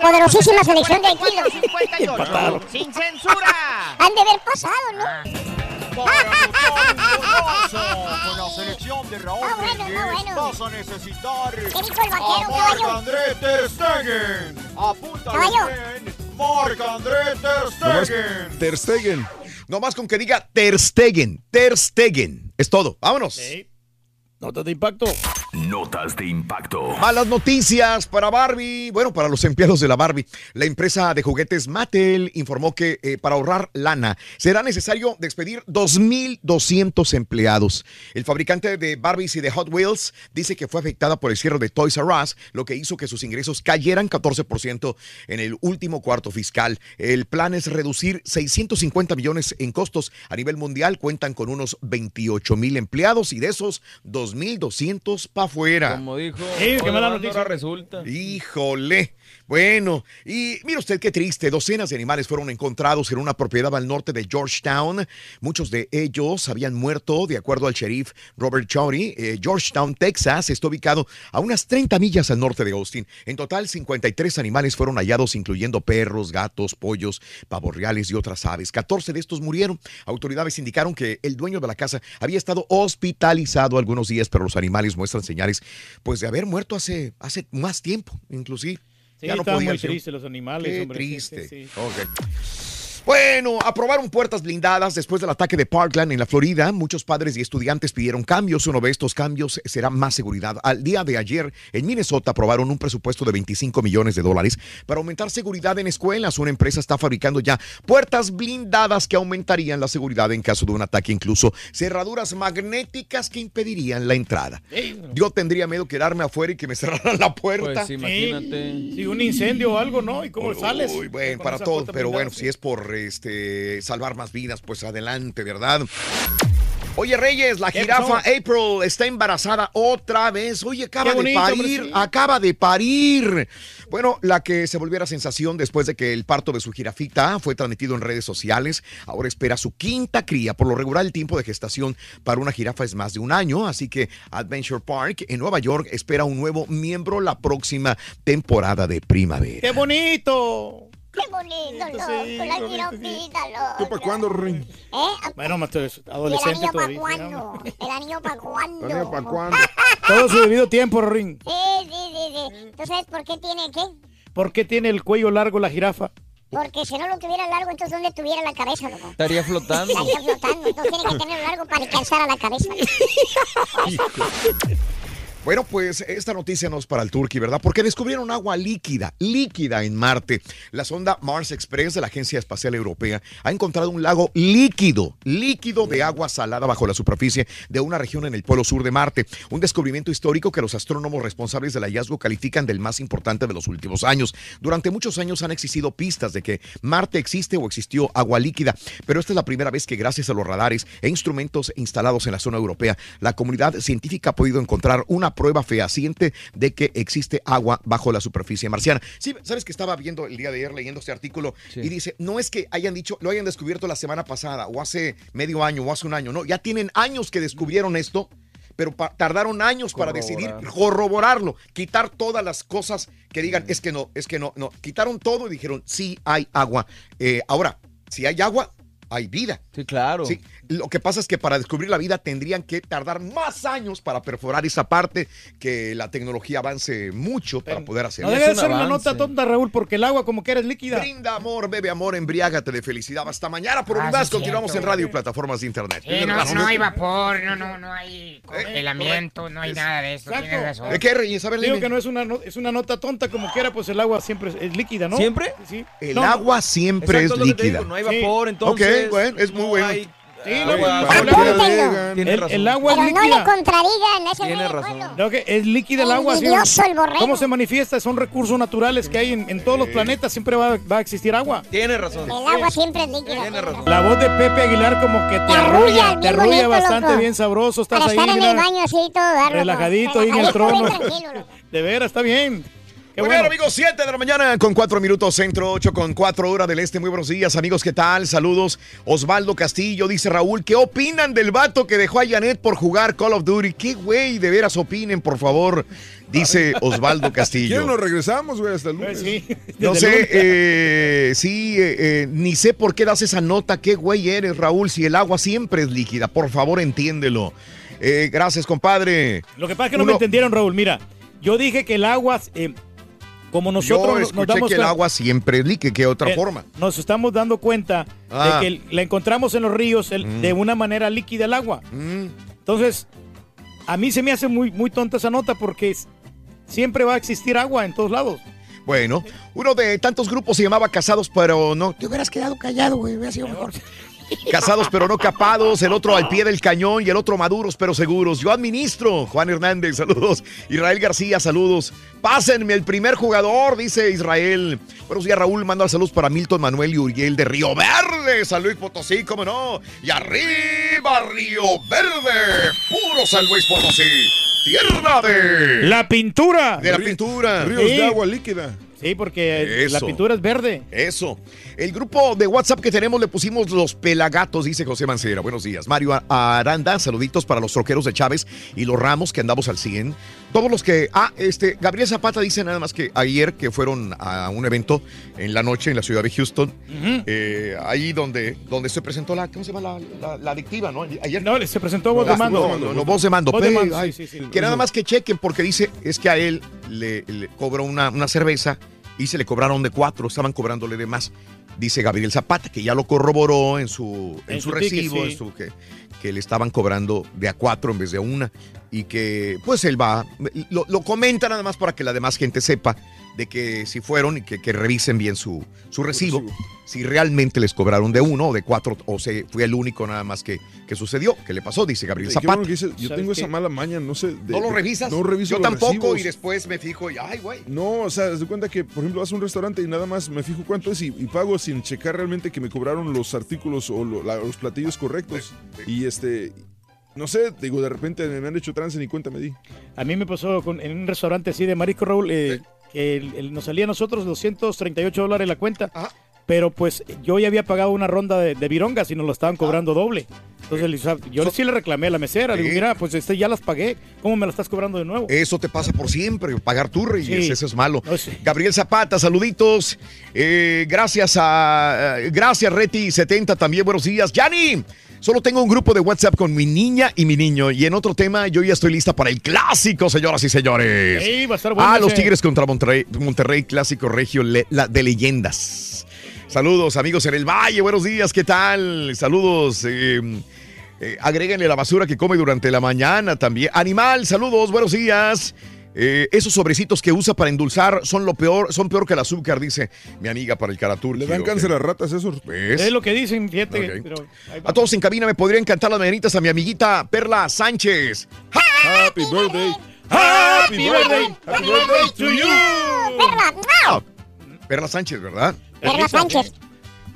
Speaker 3: poderosísima selección de Haití.
Speaker 10: 58, Sin censura.
Speaker 3: Han de haber pasado, ¿no?
Speaker 21: Con la selección de Raúl
Speaker 3: Ah, bueno, ah, bueno.
Speaker 21: vas a necesitar
Speaker 3: ¿Qué dijo el vaquero,
Speaker 21: a Marc
Speaker 3: caballo?
Speaker 21: André Ter Stegen. Apúntalo
Speaker 3: Caballo.
Speaker 21: bien. Marc André Ter Stegen.
Speaker 1: Ter Stegen. Nomás con que diga Ter Stegen. Ter Stegen. Es todo. Vámonos.
Speaker 5: Notas de impacto.
Speaker 11: Notas de impacto.
Speaker 1: Malas noticias para Barbie. Bueno, para los empleados de la Barbie. La empresa de juguetes Mattel informó que eh, para ahorrar lana será necesario despedir 2.200 empleados. El fabricante de Barbies y de Hot Wheels dice que fue afectada por el cierre de Toys R Us, lo que hizo que sus ingresos cayeran 14% en el último cuarto fiscal. El plan es reducir 650 millones en costos. A nivel mundial cuentan con unos 28 mil empleados y de esos 2.200 para afuera.
Speaker 4: Como dijo.
Speaker 5: Sí, qué mala noticia.
Speaker 4: resulta.
Speaker 1: Híjole. Bueno, y mire usted qué triste, docenas de animales fueron encontrados en una propiedad al norte de Georgetown. Muchos de ellos habían muerto, de acuerdo al sheriff Robert Chowdy. Eh, Georgetown, Texas, está ubicado a unas 30 millas al norte de Austin. En total, 53 animales fueron hallados, incluyendo perros, gatos, pollos, pavos reales y otras aves. 14 de estos murieron. Autoridades indicaron que el dueño de la casa había estado hospitalizado algunos días, pero los animales muestran señales pues de haber muerto hace, hace más tiempo, inclusive.
Speaker 5: Sí,
Speaker 1: Ya no podían
Speaker 5: muy
Speaker 1: ser-
Speaker 5: tristes los animales,
Speaker 1: Qué
Speaker 5: hombre. Sí, sí,
Speaker 1: triste.
Speaker 5: sí.
Speaker 1: Ok. Bueno, aprobaron puertas blindadas después del ataque de Parkland en la Florida. Muchos padres y estudiantes pidieron cambios. Uno de estos cambios será más seguridad. Al día de ayer, en Minnesota aprobaron un presupuesto de 25 millones de dólares para aumentar seguridad en escuelas. Una empresa está fabricando ya puertas blindadas que aumentarían la seguridad en caso de un ataque, incluso cerraduras magnéticas que impedirían la entrada. Yo tendría miedo quedarme afuera y que me cerraran la puerta.
Speaker 4: Pues imagínate.
Speaker 5: Sí, un incendio o algo, ¿no? ¿Y cómo sales?
Speaker 1: Uy, bueno, para todo, pero
Speaker 5: blindada,
Speaker 1: bueno, si es por este salvar más vidas, pues adelante, ¿verdad? Oye, Reyes, la
Speaker 5: ¿Qué
Speaker 1: jirafa? April está embarazada otra vez. Oye, acaba
Speaker 5: bonito,
Speaker 1: de parir,
Speaker 5: sí.
Speaker 1: acaba de parir. Bueno, la que se volviera sensación después de que el parto de su jirafita fue transmitido en redes sociales, ahora espera su quinta cría. Por lo regular, el tiempo de gestación para una jirafa es más de un año, así que Adventure Park en Nueva York espera un nuevo miembro la próxima temporada de primavera.
Speaker 5: ¡Qué bonito!
Speaker 3: Qué bonito, loco, la
Speaker 5: bonito,
Speaker 3: jirafita,
Speaker 2: ¿Tú
Speaker 3: loco.
Speaker 2: para cuándo, Rin?
Speaker 3: ¿Eh?
Speaker 5: Bueno, más eres
Speaker 3: ¿Y el
Speaker 5: adolescente
Speaker 3: anillo para
Speaker 5: todavía.
Speaker 3: cuándo? ¿El anillo para cuándo?
Speaker 2: ¿Anillo para cuándo?
Speaker 5: Todo su debido tiempo, Ring.
Speaker 3: Sí, sí, sí, sí. ¿Tú sabes por qué tiene qué?
Speaker 5: ¿Por qué tiene el cuello largo la jirafa?
Speaker 3: Porque si no lo tuviera largo, entonces ¿dónde tuviera la cabeza, loco?
Speaker 4: Estaría flotando.
Speaker 3: Estaría flotando, entonces tiene que tenerlo largo para alcanzar a la cabeza.
Speaker 1: Bueno, pues esta noticia no es para el Turqui, ¿verdad? Porque descubrieron agua líquida, líquida en Marte. La sonda Mars Express de la Agencia Espacial Europea ha encontrado un lago líquido, líquido de agua salada bajo la superficie de una región en el polo sur de Marte. Un descubrimiento histórico que los astrónomos responsables del hallazgo califican del más importante de los últimos años. Durante muchos años han existido pistas de que Marte existe o existió agua líquida, pero esta es la primera vez que gracias a los radares e instrumentos instalados en la zona europea, la comunidad científica ha podido encontrar una prueba fehaciente de que existe agua bajo la superficie marciana. Sí, sabes que estaba viendo el día de ayer leyendo este artículo y dice, no es que hayan dicho, lo hayan descubierto la semana pasada o hace medio año o hace un año, no, ya tienen años que descubrieron esto. Pero tardaron años para decidir corroborarlo, quitar todas las cosas que digan, es que no, es que no, no. Quitaron todo y dijeron, sí hay agua. Eh, ahora, si hay agua, hay vida.
Speaker 4: Sí, claro.
Speaker 1: Sí, lo que pasa es que para descubrir la vida tendrían que tardar más años para perforar esa parte, que la tecnología avance mucho para poder hacerlo.
Speaker 5: No debe de ser una nota tonta, Raúl, porque el agua como que eres líquida.
Speaker 1: Brinda amor, bebe amor, embriágate de felicidad. Hasta mañana por
Speaker 10: Ah,
Speaker 1: un más. Continuamos
Speaker 10: cierto.
Speaker 1: en radio y plataformas de internet.
Speaker 10: No, hay vapor, no, no, no hay congelamiento, no hay nada de eso. Tienes razón.
Speaker 1: ¿De qué, Reyes? A ver,
Speaker 5: Digo que no es una, no- es una nota tonta como quiera, pues el agua siempre es, líquida, ¿no?
Speaker 4: ¿Siempre?
Speaker 5: Sí.
Speaker 1: El
Speaker 5: No,
Speaker 1: agua siempre es líquida.
Speaker 4: digo, no hay vapor, entonces.
Speaker 1: Ok, bueno, es muy
Speaker 4: no
Speaker 1: bueno.
Speaker 4: hay
Speaker 5: Sí,
Speaker 4: agua.
Speaker 5: no,
Speaker 2: ¿Para
Speaker 5: el, agua- el- el agua es
Speaker 3: Pero no le
Speaker 5: líquida.
Speaker 3: contradigan, ese
Speaker 4: Tiene razón.
Speaker 5: No, que es líquida el agua. sí.
Speaker 3: El borrego.
Speaker 5: ¿Cómo se manifiesta? Son recursos naturales que hay en, en todos los planetas. Siempre va, va a existir agua.
Speaker 4: Tienes razón.
Speaker 3: El agua siempre es líquida.
Speaker 4: Razón.
Speaker 5: La voz de Pepe Aguilar como que te
Speaker 3: Te arrulla,
Speaker 5: arrulla, te arrulla
Speaker 3: bonito,
Speaker 5: bastante
Speaker 3: loco.
Speaker 5: bien sabroso. Estás
Speaker 3: Para
Speaker 5: ahí,
Speaker 3: estar en
Speaker 5: mira,
Speaker 3: el baño así todo,
Speaker 5: relajadito ahí en el trono. De veras, está bien.
Speaker 1: Muy bien, amigos, 7 de la mañana con 4 minutos centro, 8 con 4 horas del este. Muy buenos días, amigos, ¿qué tal? Saludos. Osvaldo Castillo dice Raúl, ¿qué opinan del vato que dejó a Janet por jugar Call of Duty? ¿Qué güey? De veras opinen, por favor, dice Osvaldo
Speaker 2: ¿Quién
Speaker 1: Castillo.
Speaker 2: nos regresamos, güey, hasta el lunes?
Speaker 1: No sé, eh, sí, eh, eh, ni sé por qué das esa nota. ¿Qué güey eres, Raúl? Si el agua siempre es líquida, por favor, entiéndelo. Eh, gracias, compadre.
Speaker 5: Lo que pasa es que no me entendieron, Raúl. Mira, yo dije que el agua, eh, como nosotros
Speaker 1: Yo
Speaker 5: nos damos
Speaker 1: que el agua siempre es líquida, ¿qué otra
Speaker 5: Eh,
Speaker 1: forma?
Speaker 5: Nos estamos dando cuenta
Speaker 1: Ah.
Speaker 5: de que el- la encontramos en los ríos el-
Speaker 1: Mm.
Speaker 5: de una manera líquida el agua. Entonces, a mí se me hace muy, muy tonta esa nota porque siempre va a existir agua en todos lados.
Speaker 1: Bueno, uno de tantos grupos se llamaba Casados pero no. Te hubieras quedado callado, güey, hubiera sido mejor. Casados pero no capados, el otro al pie del cañón y el otro maduros pero seguros. Yo administro, Juan Hernández, saludos. Israel García, saludos. Pásenme el primer jugador, dice Israel. Buenos días, Raúl. Manda saludos para Milton Manuel y Uriel de Río Verde. San Luis Potosí, cómo no. Y arriba, Río Verde. Puro San Luis Potosí. Tierra de.
Speaker 5: La pintura.
Speaker 1: De la pintura.
Speaker 2: Ríos de agua líquida.
Speaker 5: Sí, porque la pintura es verde.
Speaker 1: Eso. El grupo de WhatsApp que tenemos le pusimos los pelagatos, dice José Mancera. Buenos días. Mario Aranda, saluditos para los troqueros de Chávez y los Ramos que andamos al 100. Todos los que. Ah, este. Gabriel Zapata dice nada más que ayer que fueron a un evento en la noche en la ciudad de Houston. eh, ahí donde, donde se presentó la. ¿Cómo se llama la, la- la adictiva, no? Ayer.
Speaker 5: No, se presentó voz de mando.
Speaker 1: No, no, no, voz de mando.
Speaker 5: Voz de
Speaker 1: pe-
Speaker 5: mando,
Speaker 1: ay,
Speaker 5: sí, sí, sí.
Speaker 1: Que nada más que chequen porque dice es que a él le, le cobró una, una cerveza y se le cobraron de cuatro, estaban cobrándole de más. Dice Gabriel Zapata, que ya lo corroboró en su, en
Speaker 5: En
Speaker 1: su
Speaker 5: su ticket,
Speaker 1: recibo,
Speaker 5: sí.
Speaker 1: en su- que, que le estaban cobrando de a cuatro en vez de a una. Y que pues él va, lo, lo comenta nada más para que la demás gente sepa de que si fueron y que, que revisen bien su, su recibo, si realmente les cobraron de uno o de cuatro, o se fue el único nada más que, que sucedió, que le pasó, dice Gabriel Zapata.
Speaker 2: bueno que dices, yo tengo esa mala maña, no sé. de-
Speaker 1: ¿No lo revisas?
Speaker 2: No reviso
Speaker 1: Yo
Speaker 2: los
Speaker 1: tampoco
Speaker 2: recibos.
Speaker 1: y después me fijo y ay, güey.
Speaker 2: No, o sea, de cuenta que, por ejemplo, vas a un restaurante y nada más me fijo cuánto es y, y pago sin checar realmente que me cobraron los artículos o lo- la- los platillos correctos. Y este, no sé, digo, de repente me han hecho trance ni cuenta me di.
Speaker 5: A mí me pasó con- en un restaurante así de marisco, Raúl, eh, el- el- nos salía a nosotros 238 dólares la cuenta. Pero pues yo ya había pagado una ronda de, de virongas y nos lo estaban cobrando doble. Entonces o sea, yo sí le reclamé a la mesera. Digo,
Speaker 1: Sí.
Speaker 5: mira, pues este ya las pagué. ¿Cómo me las estás cobrando de nuevo?
Speaker 1: Eso te pasa por siempre, pagar tu reyes,
Speaker 5: Sí.
Speaker 1: eso es malo. Gabriel Zapata, saluditos. Eh, gracias a. eh, gracias, Reti70 también, buenos días. Yani, solo tengo un grupo de WhatsApp con mi niña y mi niño. Y en otro tema, yo ya estoy lista para el clásico, señoras y señores.
Speaker 5: Ey, va a estar bueno
Speaker 1: Ah, los. Tigres contra Monterrey, Monterrey clásico regio le- la- de leyendas. Saludos, amigos en el Valle, buenos días, ¿qué tal? Saludos. eh, eh, agréguenle la basura que come durante la mañana también. Animal, saludos, buenos días. Eh, esos sobrecitos que usa para endulzar son lo peor, son peor que el azúcar, dice mi amiga para el caratur.
Speaker 2: Le dan cáncer a ratas esos.
Speaker 1: ¿Ves?
Speaker 5: Es lo que dicen, fíjate. Pero.
Speaker 1: A todos en cabina me podrían cantar las mañanitas a mi amiguita Perla Sánchez.
Speaker 2: Happy birthday.
Speaker 5: Happy birthday. Happy birthday to you.
Speaker 1: Perla Sánchez, ¿verdad?
Speaker 3: Perla Sánchez.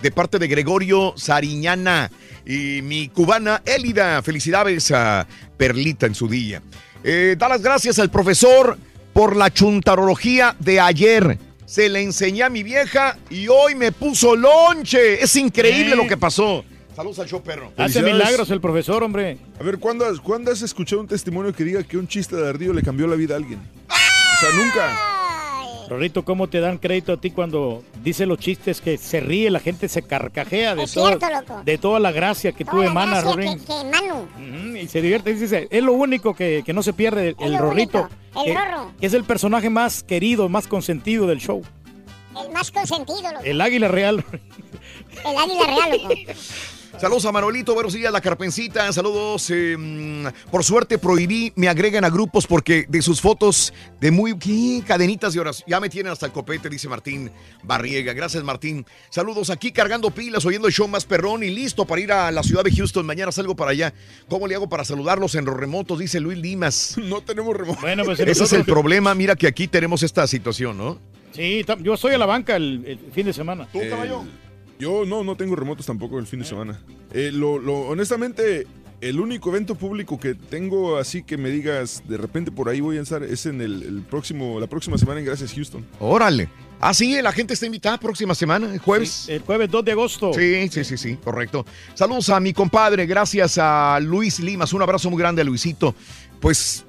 Speaker 1: De parte de Gregorio Sariñana y mi cubana Élida. Felicidades a Perlita en su día. Eh, da las gracias al profesor por la chuntarología de ayer. Se le enseñé a mi vieja y hoy me puso lonche. Es increíble
Speaker 5: Eh.
Speaker 1: lo que pasó. Saludos al show perro.
Speaker 5: Hace milagros el profesor, hombre.
Speaker 2: A ver, ¿cuándo has, ¿cuándo has escuchado un testimonio que diga que un chiste de ardillo le cambió la vida a alguien? O sea, nunca.
Speaker 5: Rorrito, ¿cómo te dan crédito a ti cuando dice los chistes que se ríe, la gente se carcajea de,
Speaker 3: Es
Speaker 5: todo-
Speaker 3: cierto, loco.
Speaker 5: de toda la gracia que tú
Speaker 3: Toda la
Speaker 5: emanas, Rorín?
Speaker 3: que, que
Speaker 5: Y se divierte, dice, es lo único que, que no se pierde, el, Rorrito.
Speaker 3: único, el
Speaker 5: que,
Speaker 3: Rorro.
Speaker 5: que es el personaje más querido, más consentido del show.
Speaker 3: El más consentido, loco.
Speaker 5: El águila real.
Speaker 3: El águila real, loco.
Speaker 1: Saludos a Manolito, buenos días, la carpencita, saludos. eh, mm, por suerte prohibí, me agregan a grupos porque de sus fotos de muy ¿qué? cadenitas de horas, ya me tienen hasta el copete, dice Martín Barriega. Gracias, Martín. Saludos aquí cargando pilas, oyendo el show más perrón y listo para ir a la ciudad de Houston. Mañana salgo para allá. ¿Cómo le hago para saludarlos en los remotos? Dice Luis Limas.
Speaker 2: No tenemos remoto.
Speaker 5: Bueno, pues
Speaker 1: Ese es el problema. Mira que aquí tenemos esta situación, ¿no?
Speaker 5: Sí, yo estoy a la banca el, el fin de semana.
Speaker 2: Eh, Yo no, no tengo remotos tampoco el fin de semana. Eh, lo, lo- honestamente, El único evento público que tengo así que me digas, de repente por ahí voy a estar, es en el, el próximo, la próxima semana en Gracias Houston.
Speaker 1: Órale. Ah, sí, la gente está invitada próxima semana, el jueves.
Speaker 5: El jueves 2 de agosto.
Speaker 1: Sí, sí, sí, sí, correcto. Saludos a mi compadre, gracias a Luis Limas, un abrazo muy grande a Luisito. Pues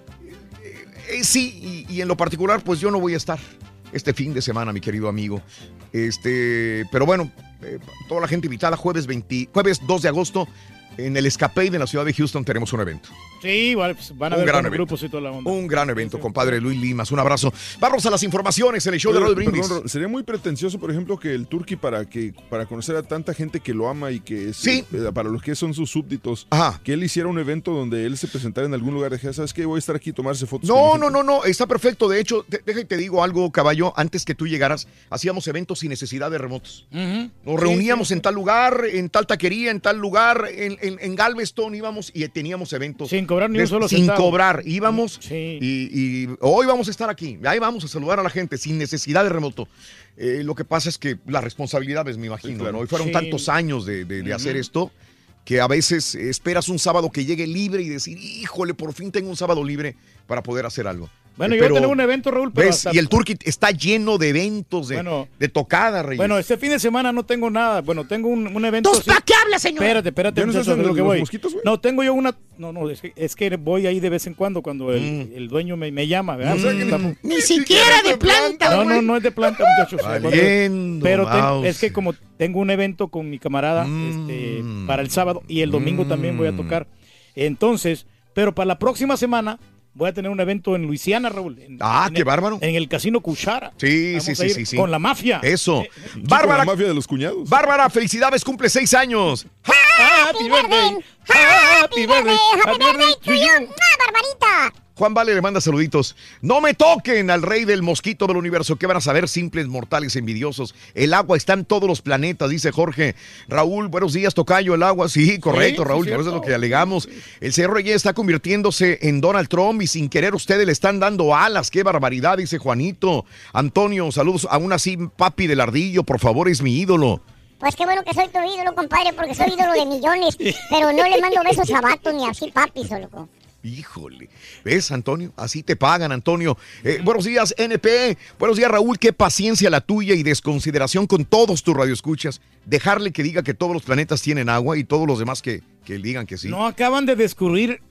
Speaker 1: eh, eh, sí, y, y en lo particular, pues yo no voy a estar este fin de semana, mi querido amigo. Este, pero bueno, eh, toda la gente invitada, jueves 20, jueves 2 de agosto, en el Escape de la ciudad de Houston tenemos un evento.
Speaker 5: Sí, vale, pues van a
Speaker 1: Un evento.
Speaker 5: grupos y toda la onda.
Speaker 1: Un gran evento, compadre Luis Limas. Un abrazo. Vamos a las informaciones en el show de Raúl Brindis.
Speaker 2: perdón, sería muy pretencioso, por ejemplo, que el Turkey para que para conocer a tanta gente que lo ama y que es eh, para los que son sus súbditos, que él hiciera un evento donde él se presentara en algún lugar, dijera, ¿sabes qué? Voy a estar aquí y tomarse fotos.
Speaker 1: No, no, no, no, está perfecto. De hecho, de- déjame te digo algo, caballo. Antes que tú llegaras, hacíamos eventos sin necesidad de remotos. Nos reuníamos en tal lugar, en tal taquería, en tal lugar, en, en, en Galveston íbamos y teníamos eventos.
Speaker 5: Sin cobrar ni un solo
Speaker 1: Sin
Speaker 5: centavo.
Speaker 1: cobrar, íbamos y, y hoy vamos a estar aquí. Ahí vamos a saludar a la gente sin necesidad de remoto. Eh, lo que pasa es que la responsabilidad es, me imagino, ¿no? Y fueron
Speaker 5: Sí.
Speaker 1: tantos años de, de- de hacer esto que a veces esperas un sábado que llegue libre y decir, híjole, por fin tengo un sábado libre para poder hacer algo.
Speaker 5: Bueno,
Speaker 1: Eh,
Speaker 5: yo
Speaker 1: pero-
Speaker 5: tengo un evento, Raúl, pero
Speaker 1: ¿Ves?
Speaker 5: hasta-
Speaker 1: Y el Turkey está lleno de eventos, de,
Speaker 5: Bueno.
Speaker 1: de tocada, Reyes.
Speaker 5: Bueno, este fin de semana no tengo nada. Bueno, tengo un, un evento.
Speaker 3: ¿Entonces para qué habla, señor?
Speaker 5: Espérate, espérate,
Speaker 1: ¿Ya no
Speaker 5: lo
Speaker 1: los
Speaker 5: que voy.
Speaker 1: mosquitos?
Speaker 5: No, tengo yo una. No, no, es que, es que voy ahí de vez en cuando cuando el,
Speaker 1: Mm.
Speaker 5: el dueño me, me llama, ¿verdad?
Speaker 3: O sea que
Speaker 5: Estamos-
Speaker 3: Ni siquiera de planta,
Speaker 5: No, no, no es de planta, muchachos.
Speaker 1: Valiendo,
Speaker 5: Pero ten- es que como tengo un evento con mi camarada
Speaker 1: Mm.
Speaker 5: este, para el sábado y el domingo también voy a tocar. Entonces, pero para la próxima semana voy a tener un evento en Luisiana, Raúl. en-
Speaker 1: Ah,
Speaker 5: en
Speaker 1: qué
Speaker 5: el-
Speaker 1: bárbaro.
Speaker 5: En el Casino Cuchara.
Speaker 1: Sí,
Speaker 5: Vamos
Speaker 1: sí, sí, sí, sí.
Speaker 5: Con la mafia.
Speaker 1: Eso.
Speaker 5: Eh,
Speaker 1: Bárbara.
Speaker 2: la mafia de los cuñados.
Speaker 1: Bárbara, felicidades, cumple seis años.
Speaker 5: Happy birthday. Happy birthday. Happy birthday to you.
Speaker 3: ¡Ah, Barbarita!
Speaker 1: Juan Vale le manda saluditos. No me toquen al rey del mosquito del universo. ¿Qué van a saber simples mortales envidiosos? El agua está en todos los planetas, dice Jorge. Raúl, buenos días, Tocayo. El agua, sí, correcto,
Speaker 5: sí,
Speaker 1: Raúl. Por eso es lo que alegamos. El señor Reyes está convirtiéndose en Donald Trump y sin querer ustedes le están dando alas. Qué barbaridad, dice Juanito. Antonio, saludos. Aún así, papi del ardillo, por favor, es mi ídolo.
Speaker 3: Pues qué bueno que soy tu ídolo, compadre, porque soy ídolo de millones. Pero no le mando besos a vatos ni así papis, loco.
Speaker 1: Híjole, ¿ves, Antonio? Así te pagan, Antonio. Eh, buenos días, NP. Buenos días, Raúl. Qué paciencia la tuya y desconsideración con todos tus radioescuchas. Dejarle que diga que todos los planetas tienen agua y todos los demás que, que digan que sí.
Speaker 5: No acaban de descubrir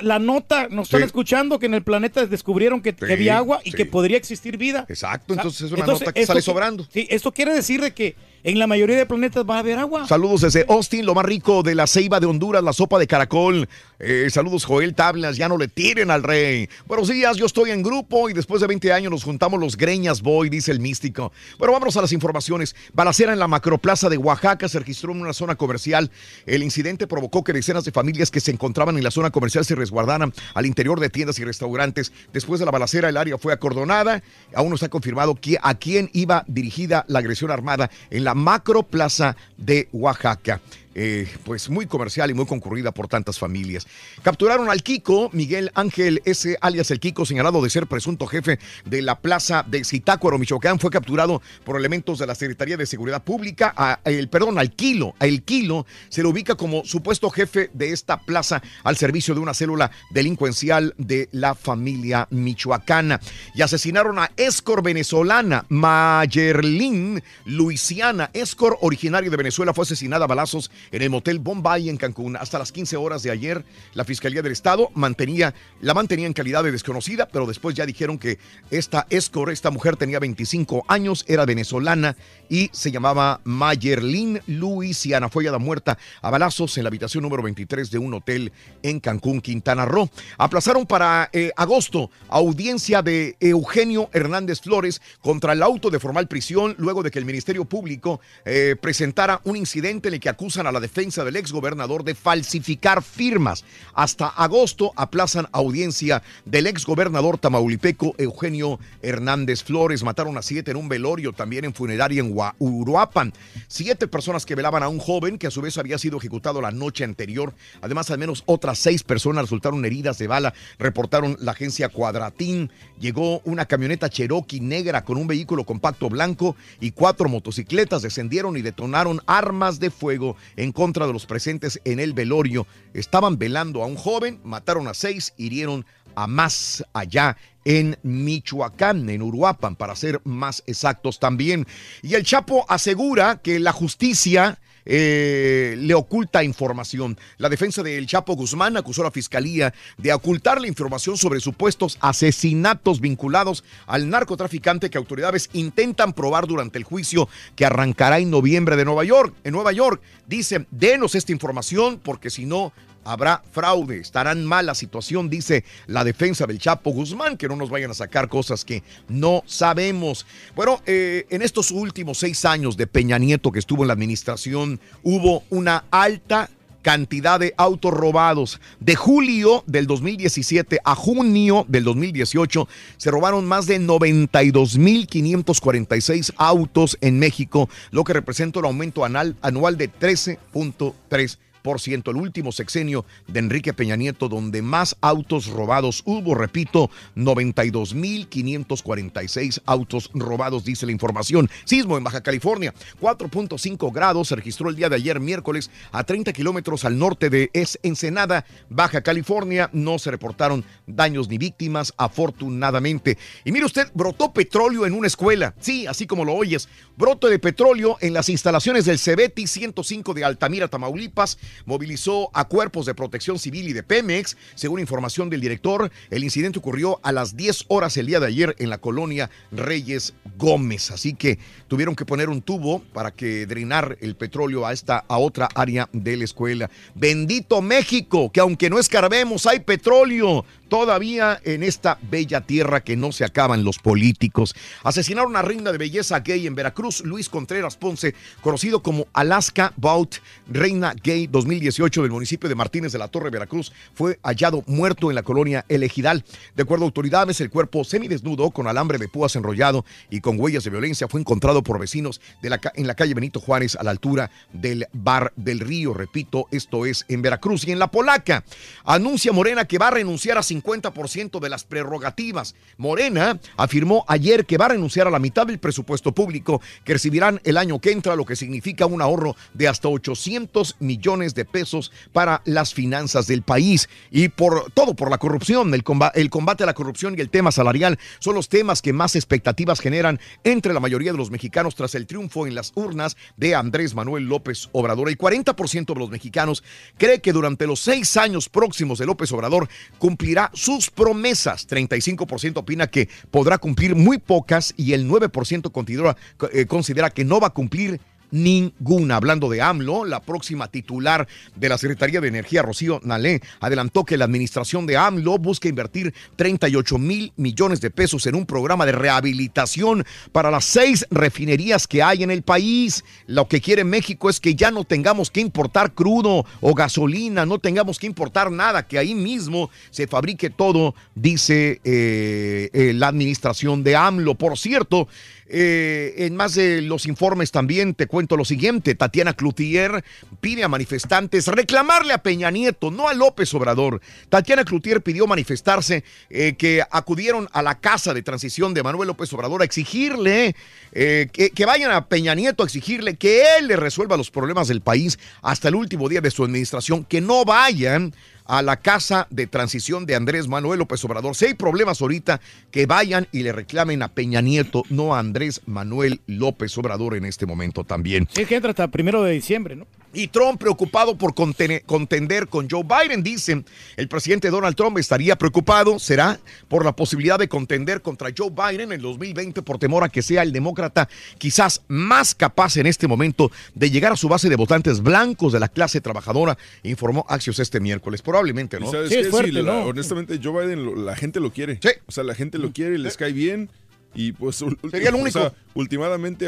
Speaker 5: la nota, nos están escuchando que en el planeta descubrieron que, había agua y
Speaker 1: sí.
Speaker 5: que podría existir vida.
Speaker 1: Exacto, entonces es una
Speaker 5: Entonces,
Speaker 1: nota que sale sobrando.
Speaker 5: Sí, esto quiere decir de que en la mayoría de planetas va a haber agua.
Speaker 1: Saludos desde Austin, lo más rico de la ceiba de Honduras, la sopa de caracol. Eh, saludos, Joel Tablas, ya no le tiren al rey. Buenos días, yo estoy en grupo y después de 20 años nos juntamos los Greñas Boy, dice el místico. Bueno, vámonos a las informaciones. Balacera en la macroplaza de Oaxaca se registró en una zona comercial. El incidente provocó que decenas de familias que se encontraban en la zona comercial se resguardaran al interior de tiendas y restaurantes. Después de la balacera, el área fue acordonada. Aún no está confirmado a quién iba dirigida la agresión armada en la macroplaza de Oaxaca. Eh, pues muy comercial y muy concurrida por tantas familias. Capturaron al Kiko, Miguel Ángel S. alias el Kiko, señalado de ser presunto jefe de la plaza de Zitácuaro, Michoacán, fue capturado por elementos de la Secretaría de Seguridad Pública. A- el, perdón, al Kilo, a el Kilo se le ubica como supuesto jefe de esta plaza al servicio de una célula delincuencial de la familia michoacana. Y asesinaron a Escor venezolana, Mayerlin Luisiana. Escor, originario de Venezuela, fue asesinada a balazos en el motel Bombay en Cancún. Hasta las 15 horas de ayer, la Fiscalía del Estado mantenía, la mantenía en calidad de desconocida, pero después ya dijeron que esta Escor, esta mujer tenía 25 años, era venezolana y se llamaba Mayerlin Luisiana. Fue hallada muerta a balazos en la habitación número 23 de un hotel en Cancún, Quintana Roo. Aplazaron para eh, agosto audiencia de Eugenio Hernández Flores contra el auto de formal prisión luego de que el Ministerio Público eh, presentara un incidente en el que acusan a la defensa del exgobernador de falsificar firmas. Hasta agosto aplazan audiencia del exgobernador tamaulipeco Eugenio Hernández Flores. Mataron a siete en un velorio, también en funeraria en Uruapan. Siete personas que velaban a un joven que a su vez había sido ejecutado la noche anterior. Además, al menos otras seis personas resultaron heridas de bala, reportaron la agencia Cuadratín. Llegó una camioneta Cherokee negra con un vehículo compacto blanco y cuatro motocicletas descendieron y detonaron armas de fuego en contra de los presentes en el velorio. Estaban velando a un joven, mataron a seis, hirieron a más allá en Michoacán, en Uruapan, para ser más exactos también. Y el Chapo asegura que la justicia eh, le oculta información. La defensa del Chapo Guzmán acusó a la fiscalía de ocultar la información sobre supuestos asesinatos vinculados al narcotraficante que autoridades intentan probar durante el juicio que arrancará en noviembre de Nueva York. En Nueva York dicen, denos esta información porque si no habrá fraude, estarán mal la situación, dice la defensa del Chapo Guzmán, que no nos vayan a sacar cosas que no sabemos. Bueno, eh, en estos últimos seis años de Peña Nieto que estuvo en la administración, hubo una alta cantidad de autos robados. De julio del 2017 a junio del 2018 se robaron más de 92.546 autos en México, lo que representa un aumento anual, anual de 13.3% el último sexenio de Enrique Peña Nieto, donde más autos robados hubo, repito, 92.546 autos robados, dice la información. Sismo en Baja California, 4.5 grados se registró el día de ayer, miércoles, a 30 kilómetros al norte de es Ensenada, Baja California. No se reportaron daños ni víctimas, afortunadamente. Y mire usted, brotó petróleo en una escuela. Sí, así como lo oyes, brote de petróleo en las instalaciones del Cebeti 105 de Altamira, Tamaulipas movilizó a cuerpos de protección civil y de Pemex. Según información del director, el incidente ocurrió a las 10 horas el día de ayer en la colonia Reyes Gómez. Así que tuvieron que poner un tubo para que drenar el petróleo a esta a otra área de la escuela. Bendito México, que aunque no escarbemos hay petróleo todavía en esta bella tierra que no se acaban los políticos. Asesinaron a reina de belleza gay en Veracruz, Luis Contreras Ponce, conocido como Alaska Bout, reina gay 2018 del municipio de Martínez de la Torre, Veracruz, fue hallado muerto en la colonia El Ejidal. De acuerdo a autoridades, el cuerpo semidesnudo, con alambre de púas enrollado y con huellas de violencia, fue encontrado por vecinos en la calle Benito Juárez a la altura del Bar del Río. Repito, esto es en Veracruz y en La Polaca. Anuncia Morena que va a renunciar a 50% de las prerrogativas. Morena afirmó ayer que va a renunciar a la mitad del presupuesto público que recibirán el año que entra, lo que significa un ahorro de hasta 800 millones de pesos para las finanzas del país. Y por todo por la corrupción, el combate, el combate a la corrupción y el tema salarial son los temas que más expectativas generan entre la mayoría de los mexicanos tras el triunfo en las urnas de Andrés Manuel López Obrador. El 40% de los mexicanos cree que durante los seis años próximos de López Obrador cumplirá sus promesas. 35% opina que podrá cumplir muy pocas y el 9% considera, eh, considera que no va a cumplir ninguna. Hablando de AMLO, la próxima titular de la Secretaría de Energía, Rocío Nalé, adelantó que la administración de AMLO busca invertir 38 mil millones de pesos en un programa de rehabilitación para las seis refinerías que hay en el país. Lo que quiere México es que ya no tengamos que importar crudo o gasolina, no tengamos que importar nada, que ahí mismo se fabrique todo, dice eh, eh, la administración de AMLO. Por cierto, eh, en más de los informes también te cuento lo siguiente. Tatiana Cloutier pide a manifestantes reclamarle a Peña Nieto, no a López Obrador. Tatiana Cloutier pidió manifestarse eh, que acudieron a la casa de transición de Manuel López Obrador a exigirle eh, que, que vayan a Peña Nieto a exigirle que él le resuelva los problemas del país hasta el último día de su administración, que no vayan a la casa de transición de Andrés Manuel López Obrador. Si hay problemas ahorita, que vayan y le reclamen a Peña Nieto, no a Andrés Manuel López Obrador en este momento también.
Speaker 5: Sí, que entra hasta primero de diciembre, ¿no?
Speaker 1: Y Trump preocupado por contender con Joe Biden, dicen. El presidente Donald Trump estaría preocupado, será, por la posibilidad de contender contra Joe Biden en el 2020 por temor a que sea el demócrata quizás más capaz en este momento de llegar a su base de votantes blancos de la clase trabajadora, informó Axios este miércoles. Probablemente,
Speaker 2: ¿Y
Speaker 1: ¿no?
Speaker 2: sabes qué? Sí, la- honestamente, Joe Biden, lo- la gente lo quiere. O sea, la gente lo quiere, les cae bien. Y pues
Speaker 1: Sería el
Speaker 2: o
Speaker 1: único.
Speaker 2: sea, últimamente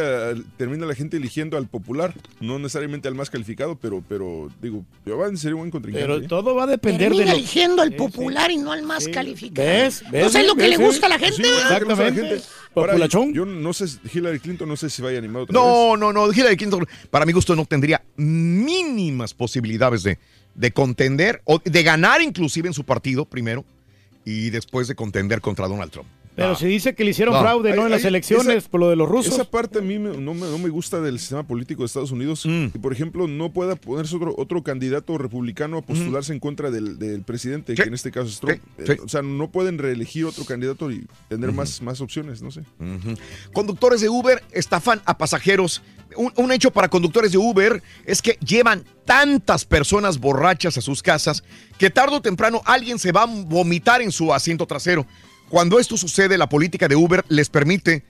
Speaker 2: termina la gente eligiendo al popular, no necesariamente al más calificado, pero, pero digo, Biden sería un buen contrincante.
Speaker 5: Pero
Speaker 2: ¿eh?
Speaker 5: todo va a depender de
Speaker 6: Termina
Speaker 5: lo...
Speaker 6: eligiendo al popular y no al más calificado.
Speaker 5: ¿Ves? ¿Ves?
Speaker 6: Entonces es lo que
Speaker 5: ¿Ves?
Speaker 6: le gusta a la gente.
Speaker 2: Sí, es lo que le gusta a la
Speaker 5: Exactamente.
Speaker 2: gente. Ahora,
Speaker 5: Populachón.
Speaker 2: yo no sé, si- Hillary Clinton no sé si vaya animado otra vez.
Speaker 1: No, no, no. Hillary Clinton, para mi gusto, no tendría mínimas posibilidades de, de contender o de ganar inclusive en su partido primero y después de contender contra Donald Trump.
Speaker 5: Pero si dice que le hicieron
Speaker 2: No.
Speaker 5: fraude, ¿no? En las elecciones,
Speaker 2: esa-
Speaker 5: por lo de los rusos.
Speaker 2: Esa parte a mí me- no, me, no me gusta del sistema político de Estados Unidos.
Speaker 1: Mm.
Speaker 2: Que, por ejemplo, no pueda ponerse otro, otro candidato republicano a postularse en contra del, del presidente, que en este caso es Trump.
Speaker 1: Sí, sí.
Speaker 2: Eh, O sea, no pueden reelegir otro candidato y tener más, más opciones, no sé.
Speaker 1: Conductores de Uber estafan a pasajeros. Un, un hecho para conductores de Uber es que llevan tantas personas borrachas a sus casas que tarde o temprano alguien se va a vomitar en su asiento trasero. Cuando esto sucede, la política de Uber les permite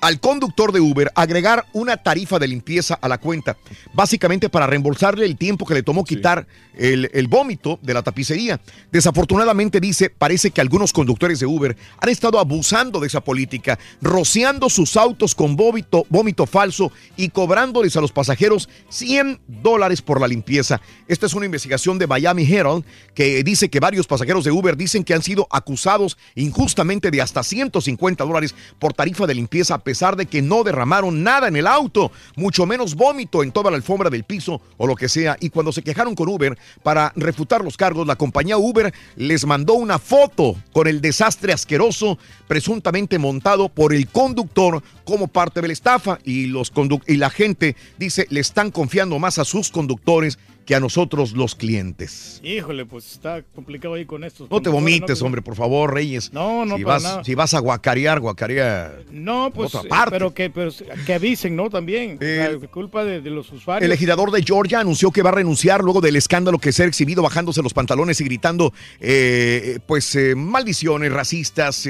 Speaker 1: al conductor de Uber agregar una tarifa de limpieza a la cuenta, básicamente para reembolsarle el tiempo que le tomó quitar el, el vómito de la tapicería. Desafortunadamente dice, parece que algunos conductores de Uber han estado abusando de esa política, rociando sus autos con vómito, vómito falso y cobrándoles a los pasajeros 100 dólares por la limpieza. Esta es una investigación de Miami Herald que dice que varios pasajeros de Uber dicen que han sido acusados injustamente de hasta 150 dólares por tarifa de limpieza pesar de que no derramaron nada en el auto, mucho menos vómito en toda la alfombra del piso o lo que sea. Y cuando se quejaron con Uber para refutar los cargos, la compañía Uber les mandó una foto con el desastre asqueroso presuntamente montado por el conductor como parte de la estafa y, los y la gente dice le están confiando más a sus conductores que a nosotros los clientes.
Speaker 5: Híjole, pues está complicado ahí con estos.
Speaker 1: No te vomites,
Speaker 5: ¿no?
Speaker 1: hombre, por favor, Reyes.
Speaker 5: No, no,
Speaker 1: si
Speaker 5: para
Speaker 1: vas,
Speaker 5: nada.
Speaker 1: Si vas a guacarear, guacarea.
Speaker 5: No, pues,
Speaker 1: otra
Speaker 5: eh,
Speaker 1: parte.
Speaker 5: pero que, pero que avisen, ¿no? También. La culpa de, de los usuarios.
Speaker 1: El legislador de Georgia anunció que va a renunciar luego del escándalo que se ha exhibido bajándose los pantalones y gritando eh, pues eh, maldiciones racistas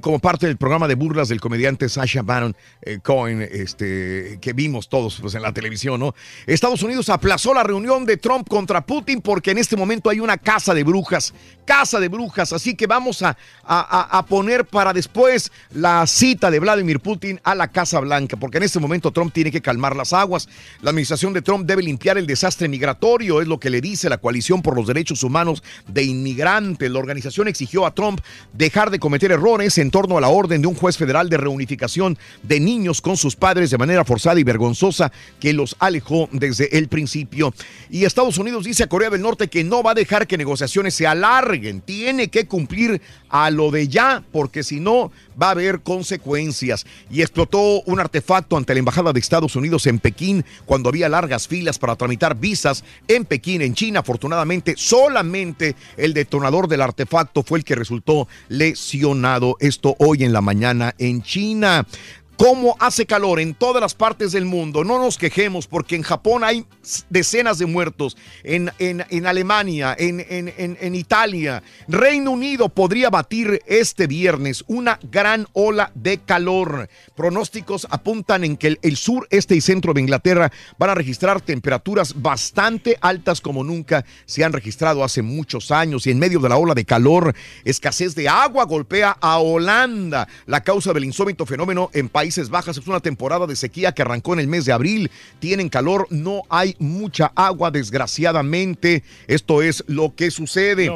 Speaker 1: como parte del programa de burlas del comediante Sasha Baron Cohen este, que vimos todos pues, en la televisión. ¿no? Estados Unidos aplazó la reunión de Trump contra Putin porque en este momento hay una casa de brujas, casa de brujas, así que vamos a, a- a- poner para después la cita de Vladimir Putin a la Casa Blanca, porque en este momento Trump tiene que calmar las aguas. La administración de Trump debe limpiar el desastre migratorio, es lo que le dice la coalición por los derechos humanos de inmigrantes. La organización exigió a Trump dejar de cometer errores en torno a la orden de un juez federal de reunificación de niños con sus padres de manera forzada y vergonzosa que los alejó desde el principio. Y Estados Unidos dice a Corea del Norte que no va a dejar que negociaciones se alarguen, tiene que cumplir a lo de ya, porque si no va a haber consecuencias. Y explotó un artefacto ante la Embajada de Estados Unidos en Pekín cuando había largas filas para tramitar visas en Pekín, en China. Afortunadamente, solamente el detonador del artefacto fue el que resultó lesionado. Esto hoy en la mañana en China. ¿Cómo hace calor en todas las partes del mundo? No nos quejemos porque en Japón hay decenas de muertos, en, en- en Alemania, en, en- Italia. Reino Unido podría batir este viernes una gran ola de calor. Pronósticos apuntan en que el, el sur, este y centro de Inglaterra van a registrar temperaturas bastante altas como nunca se han registrado hace muchos años. Y en medio de la ola de calor, escasez de agua golpea a Holanda. La causa del insólito fenómeno en Países Países Bajas. Es una temporada de sequía que arrancó en el mes de abril. Tienen calor, no hay mucha agua, desgraciadamente. Esto es lo que sucede.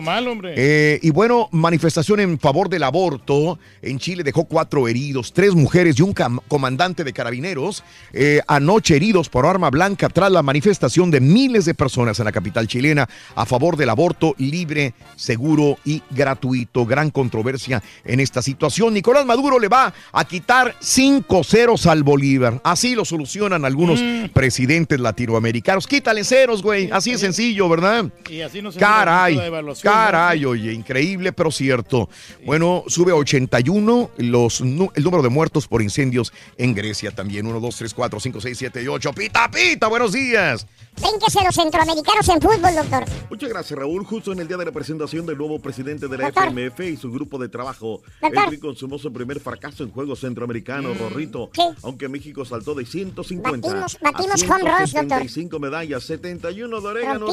Speaker 1: Eh, y bueno, manifestación en favor del aborto. En Chile dejó cuatro heridos, tres mujeres y un comandante de carabineros. Eh, anoche heridos por arma blanca tras la manifestación de miles de personas en la capital chilena a favor del aborto libre, seguro y gratuito. Gran controversia en esta situación. Nicolás Maduro le va a quitar sin 5-0 al Bolívar. Así lo solucionan algunos mm. presidentes latinoamericanos. Quítale ceros, güey. Así es sencillo, ¿verdad?
Speaker 5: Y así no se
Speaker 1: caray,
Speaker 5: de caray, ¿no?
Speaker 1: oye, increíble, pero cierto. Bueno, sube a 81 los, el número de muertos por incendios en Grecia también. 1, 2, 3, 4, 5, 6, 7 y 8. Pita, pita, buenos días.
Speaker 3: Véngase los centroamericanos en fútbol, doctor.
Speaker 23: Muchas gracias, Raúl. Justo en el día de la presentación del nuevo presidente de la
Speaker 3: doctor.
Speaker 23: FMF y su grupo de trabajo,
Speaker 3: doctor.
Speaker 23: Henry consumó su primer fracaso en Juegos Centroamericanos, mm. Rorrito. Aunque México saltó de 150
Speaker 3: Batimos- batimos
Speaker 23: a
Speaker 3: home runs, doctor.
Speaker 23: 175 medallas, 71 de orégano,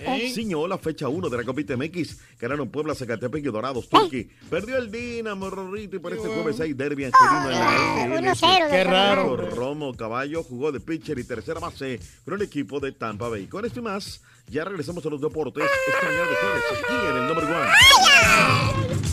Speaker 3: ¿eh?
Speaker 23: Ciñó la fecha 1 de la Copita MX. Ganaron Puebla, Zacatepec y Dorados, Turquí. Perdió el Dinamo, Rorrito, y por este jueves hay derbi angelino en la.
Speaker 3: 1-0,
Speaker 5: Qué raro.
Speaker 23: Romo Caballo jugó de pitcher y tercera base con el equipo de Tampa Bay. Con esto y más, ya regresamos a los deportes esta mañana de jueves aquí en el número one.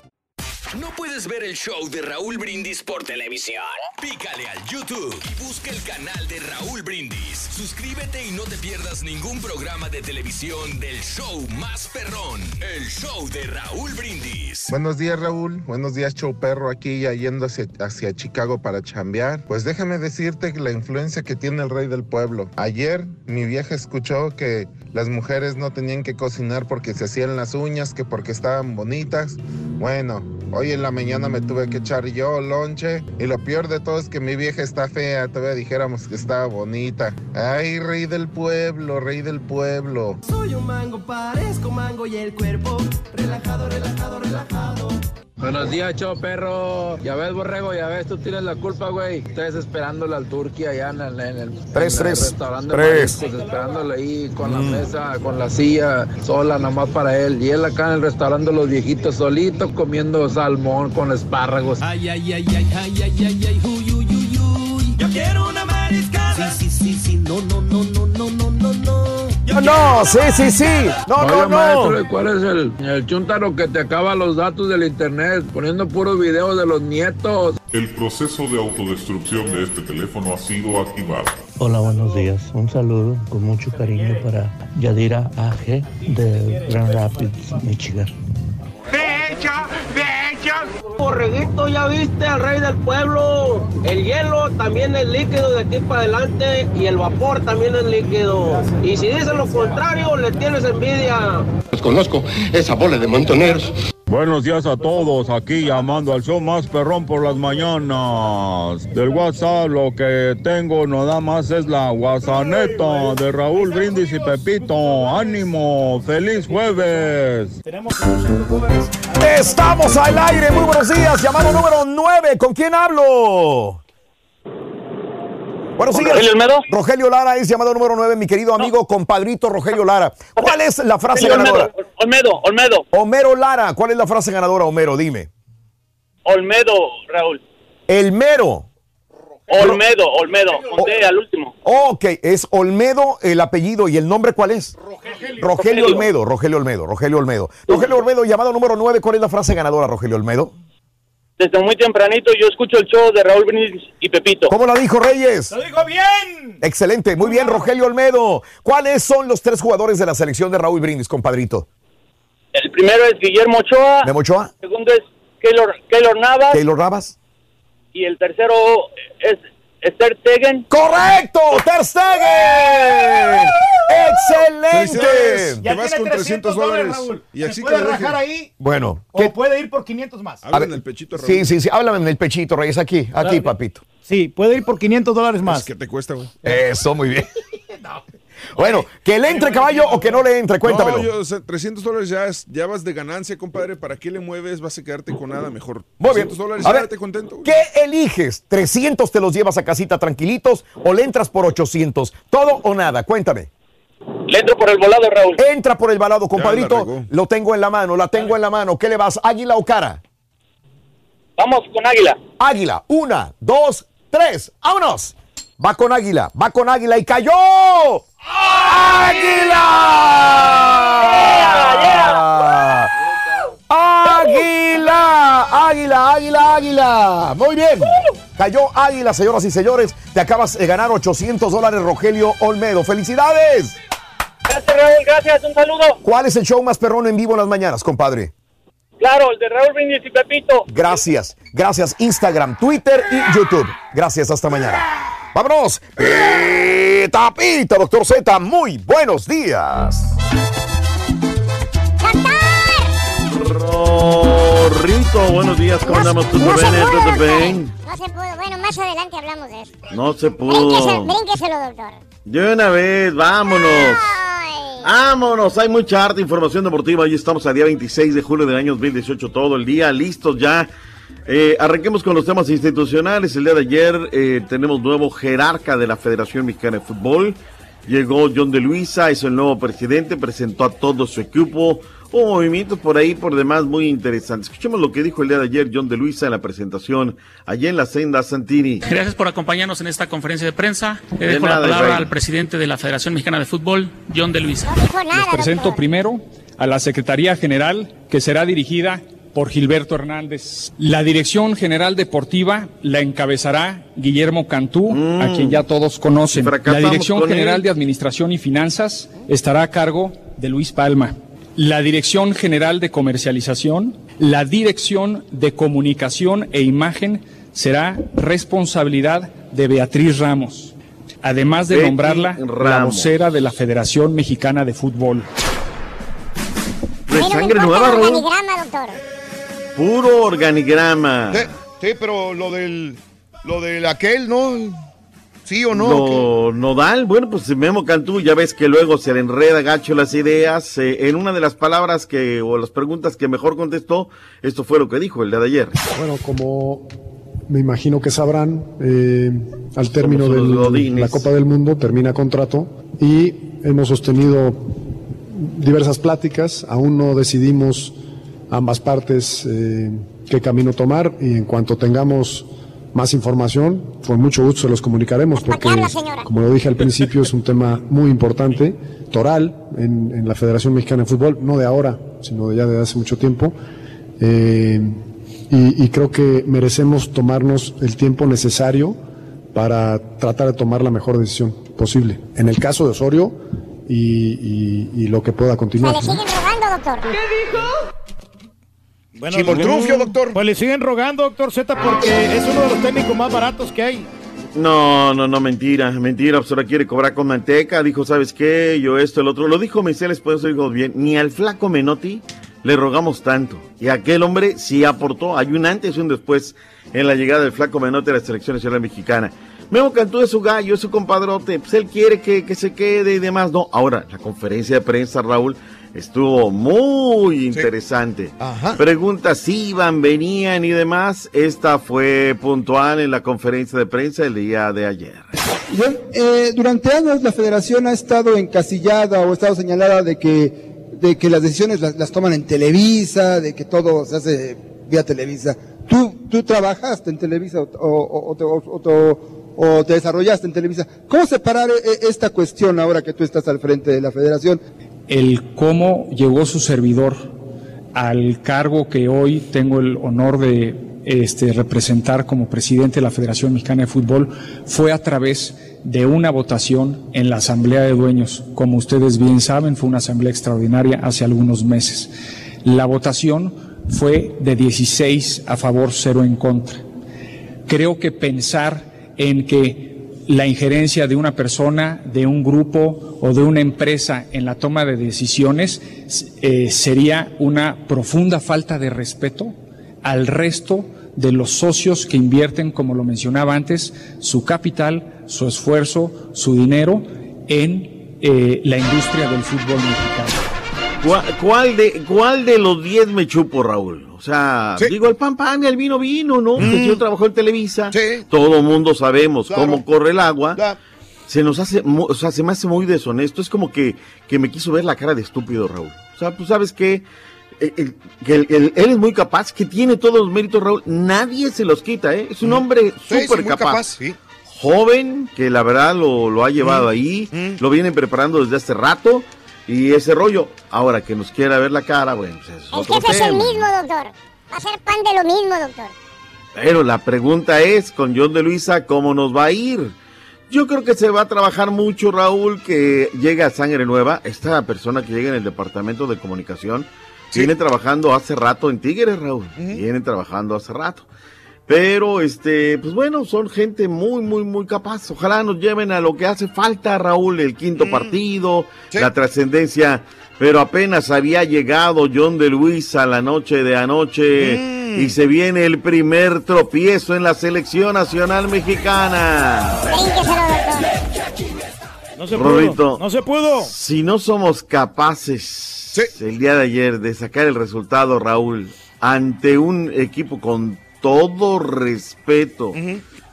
Speaker 11: ¿No puedes ver el show de Raúl Brindis por televisión? Pícale al YouTube y busca el canal de Raúl Brindis. Suscríbete y no te pierdas ningún programa de televisión del show más perrón, el show de Raúl Brindis.
Speaker 26: Buenos días, Raúl. Buenos días, show perro, aquí ya yendo hacia, hacia Chicago para chambear. Pues déjame decirte la influencia que tiene el rey del pueblo. Ayer mi vieja escuchó que las mujeres no tenían que cocinar porque se hacían las uñas, que porque estaban bonitas. Bueno, hoy en la mañana me tuve que echar yo lonche y lo peor de todo es que mi vieja está fea, todavía dijéramos que estaba bonita. Ay, rey del pueblo, rey del pueblo.
Speaker 27: Soy un mango, parezco mango y el cuerpo relajado, relajado, relajado.
Speaker 28: Buenos días, show perro. Ya ves, borrego, ya ves, tú tienes la culpa, güey. Estás esperándole al turqui allá en el, en el,
Speaker 1: Tres,
Speaker 28: en el
Speaker 1: tres,
Speaker 28: restaurante. de
Speaker 1: tres.
Speaker 28: mariscos, esperándole ahí con la
Speaker 1: Mm.
Speaker 28: mesa, con la silla sola, nomás para él. Y él acá en el restaurante, los viejitos solitos comiendo salmón con espárragos.
Speaker 15: Ay, ay, ay, ay, ay, ay, ay, ay, uy, uy, uy, uy. Yo quiero una mariscada. Sí, sí, sí, sí, no, no, no.
Speaker 1: Sí, sí, sí. No, no, no.
Speaker 28: maestro, ¿y ¿cuál es el, el chuntaro que te acaba los datos del internet poniendo puros videos de los nietos?
Speaker 29: El proceso de autodestrucción de este teléfono ha sido activado.
Speaker 30: Hola, buenos días. Un saludo con mucho cariño para Yadira AG de Grand Rapids, Michigan.
Speaker 31: ¡Fecha! ¡Fecha! Borreguito, ya viste al rey del pueblo. El hielo también es líquido de aquí para adelante y el vapor también es líquido. Y si dices lo contrario, le tienes envidia.
Speaker 32: Los conozco, esa bola de montoneros.
Speaker 33: Buenos días a todos, aquí llamando al show más perrón por las mañanas. Del WhatsApp lo que tengo nada más es la WhatsAppneta de Raúl Brindis y Pepito. ¡Ánimo! ¡Feliz jueves!
Speaker 1: Estamos al aire, muy buenos días. Llamado número 9, ¿con quién hablo?
Speaker 34: ¿Con
Speaker 1: días.
Speaker 34: Rogelio Olmedo?
Speaker 1: Rogelio Lara es llamado número 9, mi querido amigo, compadrito Rogelio Lara. ¿Cuál es la frase ganadora?
Speaker 34: Olmedo, Olmedo.
Speaker 1: Homero Lara, ¿cuál es la frase ganadora, Homero? Dime.
Speaker 34: Olmedo, Raúl.
Speaker 1: El mero.
Speaker 34: Olmedo, Olmedo. Conté al último.
Speaker 1: Ok, es Olmedo el apellido y el nombre cuál es? Rogelio.
Speaker 34: Rogelio.
Speaker 1: Olmedo, Rogelio Olmedo, Rogelio Olmedo. Rogelio Olmedo, llamado número 9, ¿cuál es la frase ganadora, Rogelio Olmedo?
Speaker 34: Desde muy tempranito yo escucho el show de Raúl Brindis y Pepito.
Speaker 1: ¿Cómo la dijo Reyes?
Speaker 34: ¡Lo dijo bien!
Speaker 1: Excelente, muy bien, Rogelio Olmedo. ¿Cuáles son los tres jugadores de la selección de Raúl Brindis, compadrito?
Speaker 34: El primero es Guillermo Ochoa.
Speaker 1: ¿Memo Ochoa?
Speaker 34: El segundo es Keylor, Keylor Navas.
Speaker 1: ¿Keylor Navas?
Speaker 34: Y el tercero es Esther Stegen.
Speaker 1: ¡Correcto! ¡Ter Stegen! ¡Excelente!
Speaker 5: Ya
Speaker 2: Te vas con 300 dólares.
Speaker 5: Raúl.
Speaker 2: Y
Speaker 5: ¿Se
Speaker 2: así que
Speaker 5: puede rajar ahí
Speaker 1: Bueno,
Speaker 5: o puede ir por 500 más.
Speaker 2: Habla en el pechito, Raúl.
Speaker 1: sí, sí, sí, háblame en el pechito, Reyes, aquí, aquí,
Speaker 5: Claro.
Speaker 1: papito.
Speaker 5: Sí, puede ir por 500 dólares más.
Speaker 2: ¿Qué te cuesta, güey?
Speaker 1: Eso, muy bien. Bueno, que le entre caballo o que no le entre, cuéntamelo.
Speaker 2: No, yo, o sea, 300 dólares ya, es- ya vas de ganancia, compadre. ¿Para qué le mueves? Vas a quedarte con nada mejor.
Speaker 1: Muy bien.
Speaker 2: 300 dólares,
Speaker 1: A
Speaker 2: ya
Speaker 1: ver,
Speaker 2: date contento. güey.
Speaker 1: ¿Qué eliges? ¿300 te los llevas a casita tranquilitos o le entras por 800? ¿Todo o nada? Cuéntame.
Speaker 34: Le entro por el volado, Raúl.
Speaker 1: Entra por el balado,
Speaker 34: la
Speaker 1: compadrito. Lo tengo en la mano, la tengo en la mano. ¿Qué le vas? ¿Águila o cara?
Speaker 34: Vamos con Águila.
Speaker 1: Águila. Una, dos, tres. ¡Vámonos! Va con águila, va con águila y cayó. ¡Águila! ¡Águila! ¡Águila, águila, águila! Muy bien. Cayó águila, señoras y señores. Te acabas de ganar 800 dólares, Rogelio Olmedo. ¡Felicidades!
Speaker 34: Gracias, Raúl. Gracias. Un saludo.
Speaker 1: ¿Cuál es el show más perrón en vivo en las mañanas, compadre?
Speaker 34: Claro, el de Raúl Brindis y Pepito.
Speaker 1: Gracias, gracias Instagram, Twitter y YouTube. Gracias, hasta mañana. Vámonos. Pita, pita, doctor Z, muy buenos días.
Speaker 23: Rorrito, buenos días, ¿cómo andamos? ¿Todo
Speaker 3: No se
Speaker 23: bien?
Speaker 3: pudo,
Speaker 23: ¿Todo bien?
Speaker 3: No se pudo. Bueno, más adelante hablamos de eso.
Speaker 23: No se pudo.
Speaker 3: brínqueselo, doctor.
Speaker 23: De una vez, vámonos. Vámonos, hay mucha arte, información deportiva. Hoy estamos a día 26 de julio del año 2018, todo el día, listos ya. Eh, arranquemos con los temas institucionales. El día de ayer eh, tenemos nuevo jerarca de la Federación Mexicana de Fútbol. Llegó John de Luisa, es el nuevo presidente, presentó a todo su equipo. Hubo movimientos por ahí, por demás, muy interesantes. Escuchemos lo que dijo el día de ayer John de Luisa en la presentación allá en la Senda Santini.
Speaker 35: Gracias por acompañarnos en esta conferencia de prensa. Le
Speaker 23: De
Speaker 35: dejo
Speaker 23: nada,
Speaker 35: la palabra
Speaker 23: Israel.
Speaker 35: al presidente de la Federación Mexicana de Fútbol, John de Luisa.
Speaker 3: No
Speaker 36: Les presento
Speaker 3: doctor.
Speaker 36: primero a la Secretaría General que será dirigida
Speaker 37: por Gilberto Hernández. La dirección general deportiva la encabezará Guillermo Cantú, a quien ya todos conocen. La dirección
Speaker 23: con
Speaker 37: general
Speaker 23: él.
Speaker 37: de administración y finanzas estará a cargo de Luis Palma. La dirección general de comercialización, la dirección de comunicación e imagen será responsabilidad de Beatriz Ramos. Además de
Speaker 23: Betty
Speaker 37: nombrarla la
Speaker 23: Ramos.
Speaker 37: vocera de la Federación Mexicana de Fútbol.
Speaker 23: De sangre nueva,
Speaker 3: doctor.
Speaker 23: Puro organigrama.
Speaker 1: Sí, sí, pero lo del, lo del aquel, ¿no? ¿Sí o no?
Speaker 23: No, Nodal, bueno, pues Memo Cantú, ya ves que luego se le enreda gacho las ideas. eh, en una de las palabras que, o las preguntas que mejor contestó, esto fue lo que dijo el día de ayer.
Speaker 38: Bueno, como me imagino que sabrán, eh, al término de la Copa del Mundo termina contrato y hemos sostenido diversas pláticas. Aún no decidimos ambas partes eh, qué camino tomar y en cuanto tengamos más información, con mucho gusto se los comunicaremos porque, como lo dije al principio, es un tema muy importante, toral, en, en la Federación Mexicana de Fútbol, no de ahora, sino de ya de hace mucho tiempo. Eh, y, y creo que merecemos tomarnos el tiempo necesario para tratar de tomar la mejor decisión posible. En el caso de Osorio y, y- y lo que pueda continuar.
Speaker 3: Le siguen rogando, doctor. ¿Qué dijo?
Speaker 5: Bueno,
Speaker 1: Chimoltrufio,
Speaker 5: doctor. Pues le siguen rogando, doctor Z, porque es uno de los técnicos más baratos que hay.
Speaker 23: No, no, no, mentira, mentira, pues ahora quiere cobrar con manteca, dijo, ¿sabes qué? Yo esto, el otro, lo dijo Miseles, por eso dijo bien, ni al flaco Menotti le rogamos tanto. Y aquel hombre sí aportó, hay un antes y un después en la llegada del flaco Menotti a la selección nacional mexicana. Memo Cantú es su gallo, es su compadrote, pues él quiere que, que se quede y demás. No, ahora, la conferencia de prensa, Raúl, estuvo muy interesante. Preguntas iban, venían y demás. Esta fue puntual en la conferencia de prensa el día de ayer.
Speaker 39: Yo, eh, durante años la federación ha estado encasillada o ha estado señalada de que, de que las decisiones las, las toman en Televisa, de que todo se hace vía Televisa. ¿Tú, tú trabajaste en Televisa o, o- o te- o te desarrollaste en Televisa? ¿Cómo separar eh, esta cuestión ahora que tú estás al frente de la federación?
Speaker 37: El cómo llegó su servidor al cargo que hoy tengo el honor de este, representar como presidente de la Federación Mexicana de Fútbol fue a través de una votación en la Asamblea de Dueños. Como ustedes bien saben, fue una asamblea extraordinaria hace algunos meses. La votación fue de 16 a favor, 0 en contra. Creo que pensar en que la injerencia de una persona, de un grupo o de una empresa en la toma de decisiones eh, sería una profunda falta de respeto al resto de los socios que invierten, como lo mencionaba antes, su capital, su esfuerzo, su dinero en eh, la industria del fútbol mexicano.
Speaker 23: ¿Cuál, cuál de, ¿Cuál de los 10 me chupo, Raúl? O sea, digo, el pan pan y el vino vino, ¿no? Que yo trabajo en Televisa. Todo mundo sabemos
Speaker 1: Claro.
Speaker 23: cómo corre el agua. Se nos hace, o sea, se me hace muy deshonesto. Es como que, que me quiso ver la cara de estúpido, Raúl. O sea, pues sabes qué? El- él es muy capaz, que tiene todos los méritos, Raúl. Nadie se los quita, ¿eh? Es un hombre
Speaker 1: Sí, sí,
Speaker 23: súper
Speaker 1: muy
Speaker 23: capaz.
Speaker 1: capaz, sí.
Speaker 23: Joven, que la verdad lo, lo ha llevado
Speaker 1: Mm,
Speaker 23: ahí. Lo vienen preparando desde hace rato. Y ese rollo, ahora que nos quiera ver la cara, bueno, pues es
Speaker 3: El
Speaker 23: otro
Speaker 3: jefe es el mismo, doctor. Va a ser pan de lo mismo, doctor.
Speaker 23: Pero la pregunta es, con John de Luisa, ¿cómo nos va a ir? Yo creo que se va a trabajar mucho, Raúl, que llegue a sangre nueva. Esta persona que llega en el departamento de comunicación viene trabajando hace rato en Tigres, Raúl. Viene trabajando hace rato. Pero, este, pues bueno, son gente muy, muy, muy capaz. Ojalá nos lleven a lo que hace falta, Raúl, el quinto partido, la trascendencia. Pero apenas había llegado John de Luisa la noche de anoche y se viene el primer tropiezo en la selección nacional mexicana.
Speaker 5: No se pudo. No se pudo.
Speaker 23: Si no somos capaces el día de ayer de sacar el resultado, Raúl, ante un equipo con todo respeto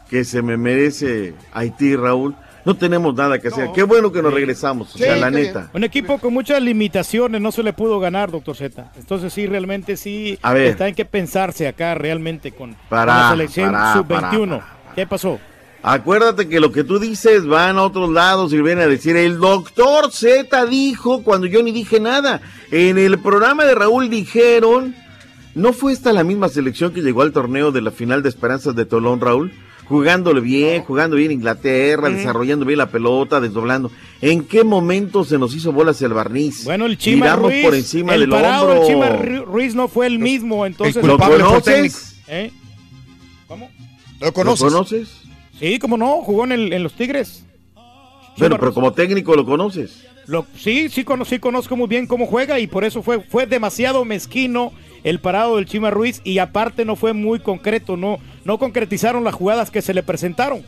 Speaker 23: que se me merece Haití, Raúl, no tenemos nada que hacer. Qué bueno que nos regresamos, o sea, la neta.
Speaker 5: Un equipo con muchas limitaciones no se le pudo ganar, doctor Z. Entonces sí, realmente sí
Speaker 23: A ver.
Speaker 5: está en que pensarse acá realmente con, con
Speaker 23: Pará,
Speaker 5: la selección
Speaker 23: pará,
Speaker 5: sub-21.
Speaker 23: pará,
Speaker 5: ¿Qué pasó?
Speaker 23: Acuérdate que lo que tú dices van a otros lados y vienen a decir, el doctor Z dijo cuando yo ni dije nada. En el programa de Raúl dijeron ¿No fue esta la misma selección que llegó al torneo de la final de Esperanzas de Tolón, Raúl? Jugándole bien, jugando bien Inglaterra, desarrollando bien la pelota, desdoblando. ¿En qué momento se nos hizo bolas el barniz?
Speaker 5: Bueno, el Chima Ruiz,
Speaker 23: por encima
Speaker 5: el
Speaker 23: del
Speaker 5: parado
Speaker 23: hombro.
Speaker 5: del Chima Ru- Ruiz no fue el mismo, entonces...
Speaker 23: ¿Lo conoces?
Speaker 5: ¿Eh?
Speaker 1: ¿Lo
Speaker 23: conoces? ¿Lo conoces?
Speaker 5: Sí, cómo no, jugó en, el- en los Tigres.
Speaker 23: Bueno, pero como técnico lo conoces.
Speaker 5: Lo- sí, sí, cono- sí conozco muy bien cómo juega y por eso fue, fue demasiado mezquino el parado del Chima Ruiz y aparte no fue muy concreto, no, no concretizaron las jugadas que se le presentaron.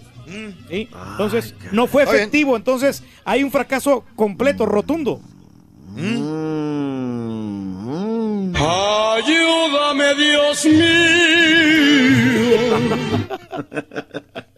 Speaker 5: ¿sí? Entonces, no fue efectivo, entonces hay un fracaso completo, rotundo.
Speaker 15: Ayúdame, Dios mío.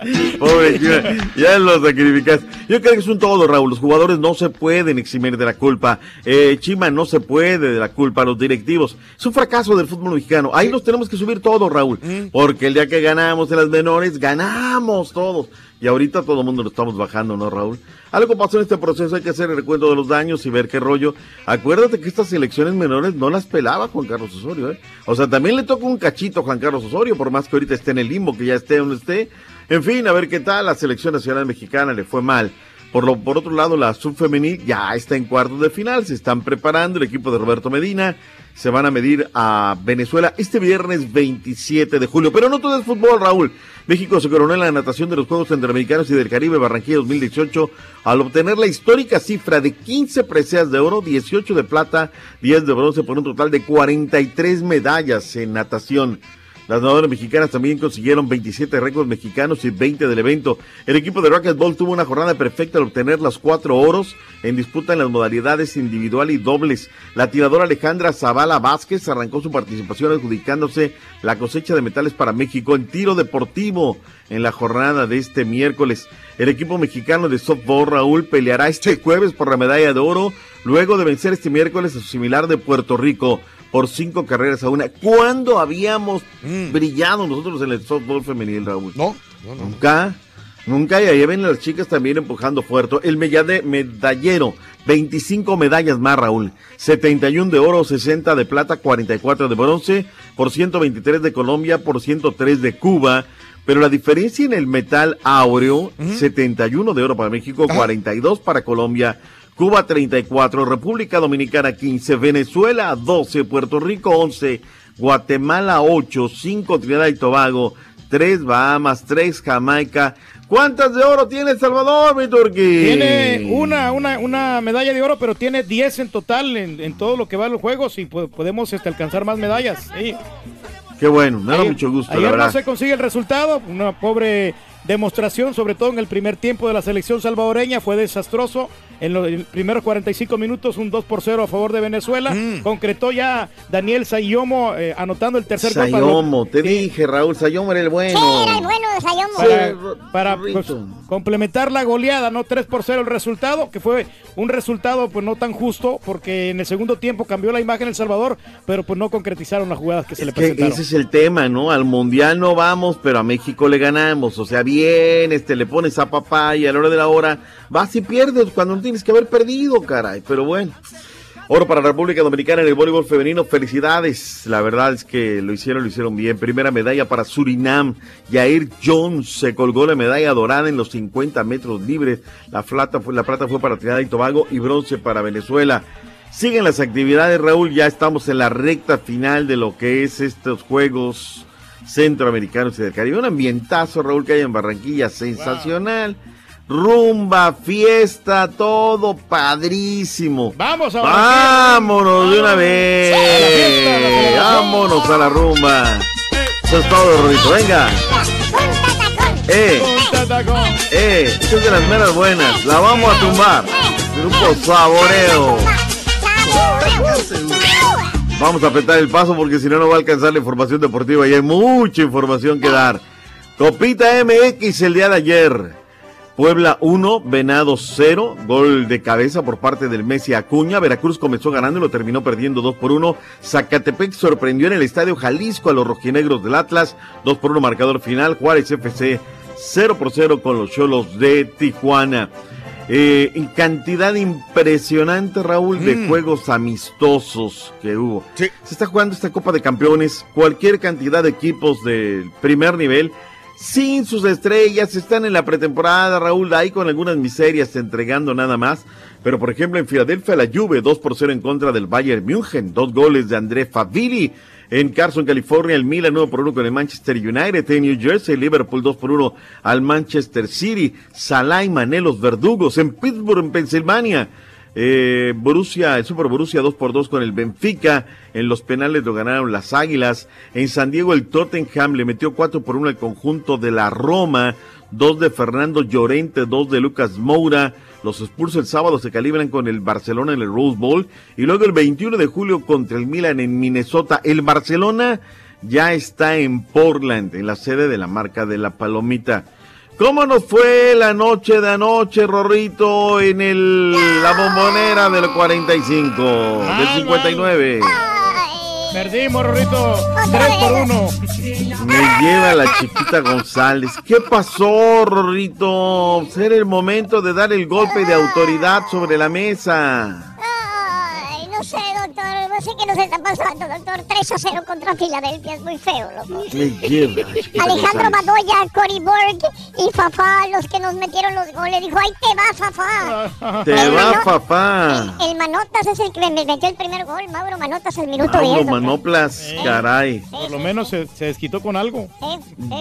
Speaker 23: Pobre Chima, ya lo sacrificas. Yo creo que es un todo, Raúl. Los jugadores no se pueden eximir de la culpa. Eh, Chima no se puede de la culpa. Los directivos. Es un fracaso del fútbol mexicano. Ahí nos tenemos que subir todos, Raúl. Porque el día que ganamos en las menores, ganamos todos. Y ahorita todo el mundo lo estamos bajando, ¿no, Raúl? Algo pasó en este proceso, hay que hacer el recuento de los daños y ver qué rollo. Acuérdate que estas elecciones menores no las pelaba Juan Carlos Osorio, ¿eh? O sea, también le toca un cachito a Juan Carlos Osorio, por más que ahorita esté en el limbo, que ya esté donde esté. En fin, a ver qué tal. La selección nacional mexicana le fue mal. Por, lo, por otro lado, la subfemenil ya está en cuartos de final, se están preparando el equipo de Roberto Medina, se van a medir a Venezuela este viernes 27 de julio. Pero no todo es fútbol, Raúl. México se coronó en la natación de los Juegos Centroamericanos y del Caribe Barranquilla 2018 al obtener la histórica cifra de 15 preseas de oro, 18 de plata, 10 de bronce por un total de 43 medallas en natación. Las nadadoras mexicanas también consiguieron 27 récords mexicanos y 20 del evento. El equipo de racquetball tuvo una jornada perfecta al obtener los cuatro oros en disputa en las modalidades individual y dobles. La tiradora Alejandra Zavala Vázquez arrancó su participación adjudicándose la cosecha de metales para México en tiro deportivo en la jornada de este miércoles. El equipo mexicano de softball Raúl peleará este jueves por la medalla de oro luego de vencer este miércoles a su similar de Puerto Rico por cinco carreras a una. ¿Cuándo habíamos brillado nosotros en el softball femenil, Raúl?
Speaker 1: No, no, no.
Speaker 23: Nunca, nunca, y ahí ven las chicas también empujando fuerte. El medallero, 25 medallas más, Raúl. 71 de oro, 60 de plata, 44 de bronce, por 123 de Colombia, por 103 de Cuba. Pero la diferencia en el metal áureo, 71 de oro para México, 42 para Colombia, Cuba 34, República Dominicana 15, Venezuela 12, Puerto Rico 11, Guatemala 8, 5 Trinidad y Tobago, 3 Bahamas, 3 Jamaica. ¿Cuántas de oro tiene El Salvador, mi Turquí?
Speaker 5: Tiene una, una, una medalla de oro, pero tiene 10 en total en, en todo lo que va a los juegos y po- podemos este, alcanzar más medallas. Sí.
Speaker 23: Qué bueno, me da mucho gusto, la
Speaker 5: Ayer
Speaker 23: verdad.
Speaker 5: no se consigue el resultado, una pobre demostración, sobre todo en el primer tiempo de la selección salvadoreña, fue desastroso. En los primeros 45 minutos, un 2 por 0 a favor de Venezuela.
Speaker 23: Mm.
Speaker 5: Concretó ya Daniel Sayomo eh, anotando el tercer gol. para-
Speaker 23: Sayomo, te dije, Raúl, Sayomo era el bueno.
Speaker 3: Sí, era el bueno de Sayomo.
Speaker 5: para, para, pues, complementar la goleada, ¿no? 3 por 0 el resultado, que fue un resultado pues no tan justo, porque en el segundo tiempo cambió la imagen El Salvador, pero pues no concretizaron las jugadas que se le
Speaker 23: Que
Speaker 5: presentaron.
Speaker 23: ese es el tema, ¿no? Al mundial no vamos, pero a México le ganamos. O sea, bien, este, le pones a papá y a la hora de la hora vas y pierdes cuando no tienes que haber perdido, caray. Pero bueno. Oro para la República Dominicana en el voleibol femenino. Felicidades. La verdad es que lo hicieron, lo hicieron bien. Primera medalla para Surinam. Jair Jones se colgó la medalla dorada en los 50 metros libres. La plata fue, la plata fue para Trinidad y Tobago y bronce para Venezuela. Siguen las actividades, Raúl. Ya estamos en la recta final de lo que es estos Juegos Centroamericanos y del Caribe. Un ambientazo, Raúl, que hay en Barranquilla, sensacional. Rumba, fiesta, todo padrísimo.
Speaker 5: Vamos a
Speaker 23: Vámonos de una vez. Vámonos a la rumba. Eso es todo, Rodito. Venga. Eh, eh, esta es de las meras buenas. La vamos a tumbar. Grupo Saboreo. Vamos a apretar el paso porque si no, no va a alcanzar la información deportiva y hay mucha información que dar. Copita MX el día de ayer. Puebla 1, Venados 0, gol de cabeza por parte del Messi Acuña. Veracruz comenzó ganando y lo terminó perdiendo 2 por 1. Zacatepec sorprendió en el Estadio Jalisco a los rojinegros del Atlas. 2 por 1 marcador final. Juárez FC 0 por 0 con los Cholos de Tijuana. Eh, en cantidad impresionante, Raúl, de
Speaker 1: Mm.
Speaker 23: juegos amistosos que hubo. Se está jugando esta Copa de Campeones, cualquier cantidad de equipos del primer nivel, sin sus estrellas, están en la pretemporada, Raúl, ahí con algunas miserias entregando nada más. Pero por ejemplo en Filadelfia la Juve 2 por 0 en contra del Bayern München, dos goles de André Favili. En Carson, California, el Milan 1 por 1 con el Manchester United. En New Jersey, Liverpool 2 por 1 al Manchester City. Salah y los verdugos. En Pittsburgh, en Pensilvania, eh, Borussia, el Super Borussia 2 por 2 con el Benfica. En los penales lo ganaron las Águilas. En San Diego, el Tottenham le metió 4 por 1 al conjunto de la Roma. Dos de Fernando Llorente, dos de Lucas Moura. Los Spurs el sábado se calibran con el Barcelona en el Rose Bowl. Y luego el 21 de julio contra el Milan en Minnesota. El Barcelona ya está en Portland, en la sede de la marca de la Palomita. ¿Cómo nos fue la noche de anoche, Rorrito, en el, la bombonera del 45, del 59?
Speaker 5: Perdimos, Rorrito. Tres por uno.
Speaker 23: Me lleva la chiquita González. ¿Qué pasó, Rorrito? Ser el momento de dar el golpe de autoridad sobre la mesa.
Speaker 3: Ay, no sé, doctor. No sé qué nos está pasando, doctor. 3 a 0 contra Filadelfia. Es muy feo, loco.
Speaker 23: Me lleva
Speaker 3: Alejandro. Madoya, Cory Borg y Fafá, los que nos metieron los goles. Dijo, ahí te va, Fafá.
Speaker 23: Te
Speaker 3: El
Speaker 23: va,
Speaker 3: Mano-
Speaker 23: papá.
Speaker 3: El Manotas es el que me metió el primer gol. Mauro Manotas, el minuto 10.
Speaker 23: Mauro. Manoplas, caray.
Speaker 5: Por lo menos se, se desquitó con algo.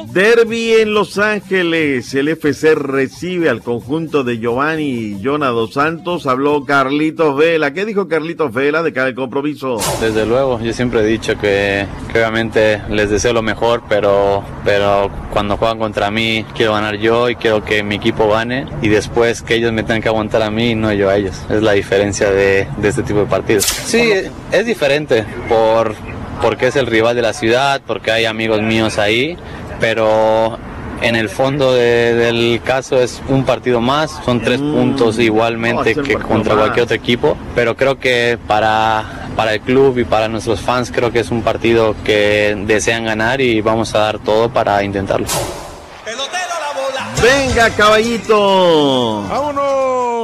Speaker 23: Derby en Los Ángeles. El FC recibe al conjunto de Giovanni y Jonah dos Santos. Habló Carlitos Vela. ¿Qué dijo Carlitos Vela de cada compromiso?
Speaker 40: Desde luego, yo siempre he dicho que, que obviamente les deseo lo mejor, pero, pero cuando juegan contra mí quiero ganar yo y quiero que mi equipo gane y después que ellos me tengan que aguantar a mí y no yo a ellos. Es la diferencia de, de este tipo de partidos. Sí, es diferente por, porque es el rival de la ciudad, porque hay amigos míos ahí, pero en el fondo de- del caso es un partido más, son tres puntos igualmente
Speaker 23: Mm. No, es el
Speaker 40: que contra
Speaker 23: más.
Speaker 40: cualquier otro equipo, pero creo que para, para el club y para nuestros fans creo que es un partido que desean ganar y vamos a dar todo para intentarlo.
Speaker 23: Venga, caballito.
Speaker 2: Vámonos,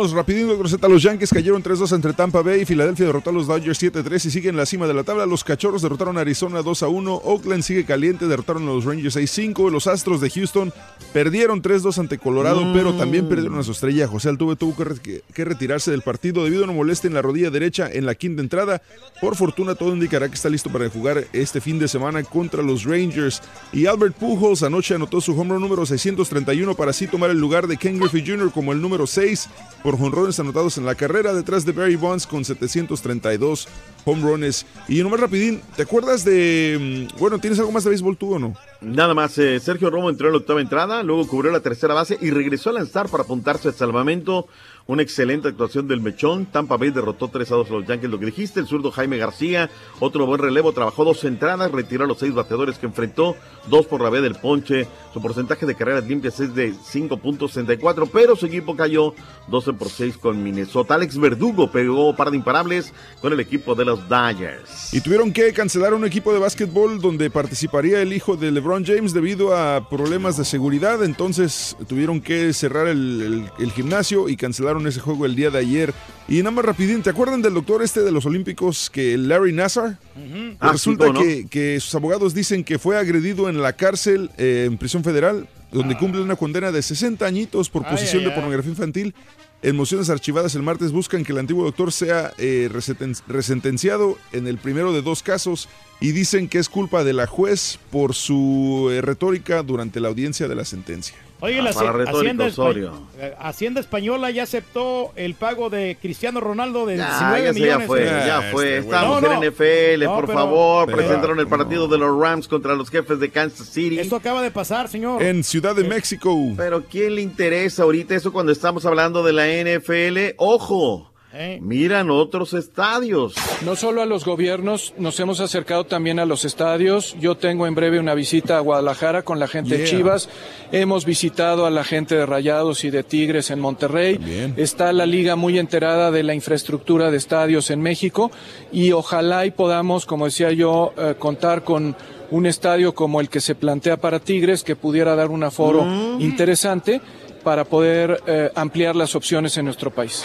Speaker 2: rapidito, Groseta. Los Yankees cayeron 3-2 entre Tampa Bay y Filadelfia derrotó a los Dodgers 7-3 y siguen en la cima de la tabla. Los Cachorros derrotaron a Arizona 2-1. Oakland sigue caliente, derrotaron a los Rangers 6-5. Los Astros de Houston perdieron 3-2 ante Colorado,
Speaker 23: Mm.
Speaker 2: pero también perdieron a su estrella. José Altuve tuvo que, re- que- que retirarse del partido debido a una molestia en la rodilla derecha en la quinta entrada. Por fortuna, todo indicará que está listo para jugar este fin de semana contra los Rangers. Y Albert Pujols anoche anotó su home run número 631 para así tomar el lugar de Ken Griffey Jr. como el número 6 por jonrones anotados en la carrera, detrás de Barry Bonds con 732 home runs. Y nomás rapidín, ¿te acuerdas de... mm, Bueno, ¿tienes algo más de béisbol tú o no?
Speaker 23: Nada más, eh, Sergio Romo entró en la octava entrada, luego cubrió la tercera base y regresó a lanzar para apuntarse al salvamento. Una excelente actuación del Mechón. Tampa Bay derrotó 3 a 2 a los Yankees, lo que dijiste. El zurdo Jaime García, otro buen relevo, trabajó dos entradas, retiró a los seis bateadores que enfrentó, dos por la vía del ponche. Su porcentaje de carreras limpias es de 5.64, pero su equipo cayó 12 por 6 con Minnesota. Alex Verdugo pegó par de imparables con el equipo de los Dodgers.
Speaker 2: Y tuvieron que cancelar un equipo de básquetbol donde participaría el hijo de LeBron James debido a problemas de seguridad. Entonces tuvieron que cerrar el, el- el gimnasio y cancelaron ese juego el día de ayer. Y nada más rapidín, ¿te acuerdan del doctor este de los Olímpicos que Larry Nassar? Pues
Speaker 23: Ah,
Speaker 2: resulta
Speaker 23: no.
Speaker 2: que, que sus abogados dicen que fue agredido en la cárcel, eh, en prisión federal, donde cumple una condena de 60 añitos por posesión
Speaker 5: ay,
Speaker 2: de pornografía infantil. En mociones archivadas el martes buscan que el antiguo doctor sea eh, resenten- resentenciado en el primero de dos casos y dicen que es culpa de la juez por su eh, retórica durante la audiencia de la sentencia.
Speaker 5: Oye,
Speaker 23: Ah,
Speaker 5: la
Speaker 23: retórico,
Speaker 5: Hacienda, Espa-
Speaker 23: Osorio.
Speaker 5: eh, Hacienda Española ya aceptó el pago de Cristiano Ronaldo de
Speaker 23: Ya,
Speaker 5: 19
Speaker 23: ya, se- ya
Speaker 5: millones.
Speaker 23: fue,
Speaker 5: eh.
Speaker 23: ya fue.
Speaker 2: este,
Speaker 23: Estamos
Speaker 5: No,
Speaker 23: en
Speaker 5: no.
Speaker 23: NFL,
Speaker 5: No,
Speaker 23: por
Speaker 5: pero-
Speaker 23: favor.
Speaker 2: pero-
Speaker 23: presentaron el partido de los Rams contra los jefes de Kansas City.
Speaker 5: Esto acaba de pasar, señor.
Speaker 2: En Ciudad de México.
Speaker 23: Pero ¿quién le interesa ahorita eso cuando estamos hablando de la NFL? ¡Ojo!
Speaker 5: Eh.
Speaker 23: Miran otros estadios.
Speaker 37: No solo a los gobiernos, nos hemos acercado también a los estadios. Yo tengo en breve una visita a Guadalajara con la gente de. Chivas. Hemos visitado a la gente de Rayados y de Tigres en Monterrey.
Speaker 2: Bien.
Speaker 37: Está la liga muy enterada de la infraestructura de estadios en México y ojalá y podamos, como decía yo, eh, contar con un estadio como el que se plantea para Tigres que pudiera dar un aforo interesante.
Speaker 41: para poder eh, ampliar las opciones en nuestro país.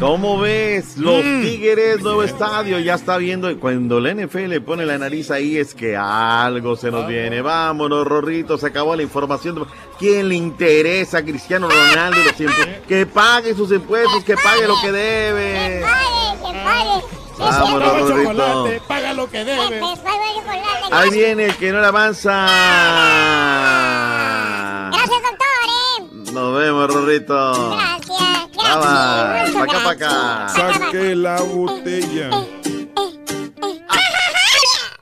Speaker 23: ¿Cómo ves? Los
Speaker 1: Mm.
Speaker 23: Tigres, nuevo estadio, ya está viendo. y Cuando la NFL pone la nariz ahí es que algo se nos viene. Vámonos, Rorrito, se acabó la información. ¿Quién le interesa a Cristiano Ronaldo y los impuestos? Que pague sus impuestos, que pague lo que debe. Vámonos,
Speaker 5: Paga el
Speaker 23: Rorrito.
Speaker 5: chocolate, paga lo que debe.
Speaker 23: Ahí viene el que no le avanza.
Speaker 3: Gracias, doctor.
Speaker 23: Nos vemos, Rorrito.
Speaker 3: Gracias.
Speaker 23: Pa' acá, pa' acá.
Speaker 2: Saque la botella.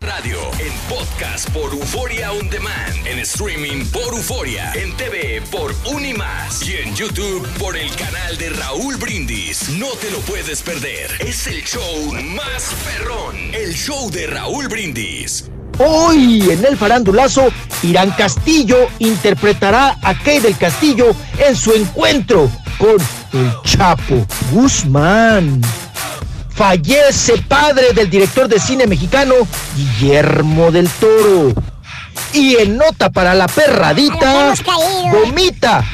Speaker 42: Radio en podcast por Euforia On Demand, en streaming por Euforia, en TV por Unimas y en YouTube por el canal de Raúl Brindis. No te lo puedes perder. Es el show más perrón, el show de Raúl Brindis.
Speaker 43: Hoy en el farandulazo, Irán Castillo interpretará a Kay del Castillo en su encuentro con el Chapo Guzmán. Fallece padre del director de cine mexicano Guillermo del Toro. Y en nota para la perradita, vomita.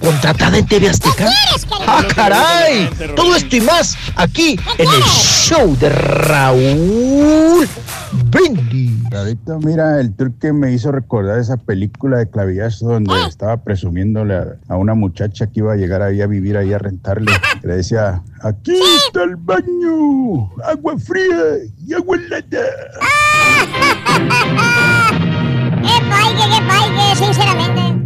Speaker 43: ¿Contratada en TV Azteca? ¡Ah, caray! Todo esto y más aquí en el show de Raúl Brindis.
Speaker 44: Ahorita mira el truco que me hizo recordar esa película de clavillazo donde estaba presumiéndole a, a una muchacha que iba a llegar ahí a vivir ahí a rentarle. que Le decía, aquí está el baño, agua fría y agua helada.
Speaker 3: ¡Qué paique, qué paique, sinceramente!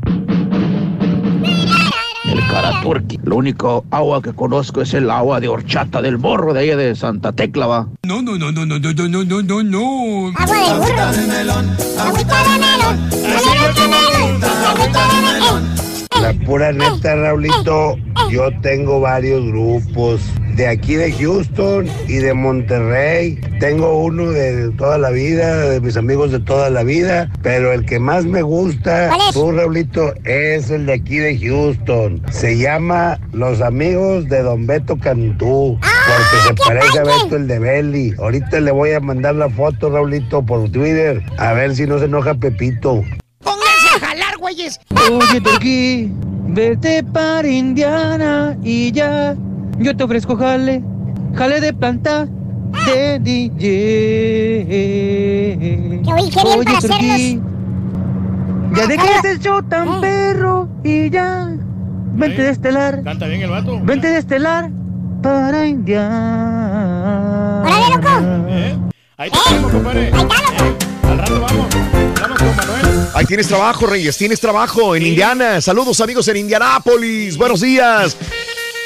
Speaker 43: El Caraturqui. Lo único agua que conozco es el agua de horchata del morro de allá de Santa Tecla, va.
Speaker 15: No, no, no, no, no, no, no, no, no, no, no.
Speaker 3: Agua de burro. Agüita de melón. Agüita de melón. Agüita de melón.
Speaker 45: La pura neta, Raulito, yo tengo varios grupos. De aquí de Houston y de Monterrey. Tengo uno de toda la vida, de mis amigos de toda la vida. Pero el que más me gusta, tú, Raulito, es el de aquí de Houston. Se llama Los Amigos de Don Beto Cantú. Porque se parece a Beto el de Belly. Ahorita le voy a mandar la foto, Raulito, por Twitter. A ver si no se enoja Pepito.
Speaker 43: ¡Pónganse a jalar, güeyes! Oye, Turquí, vete para Indiana y ya. Yo te ofrezco jale, jale de planta de DJ.
Speaker 3: Oye, qué bien para
Speaker 43: ya dejé ese show tan perro y ya. Vente de estelar,
Speaker 5: Canta bien el vato.
Speaker 43: vente de estelar para Indiana.
Speaker 3: ¡Órale, loco!
Speaker 5: Ahí te tenemos, compadre. Al rato vamos. Vamos con Manuel.
Speaker 1: Ahí tienes trabajo, Reyes, tienes trabajo en Indiana. Saludos, amigos en Indianápolis. Buenos días.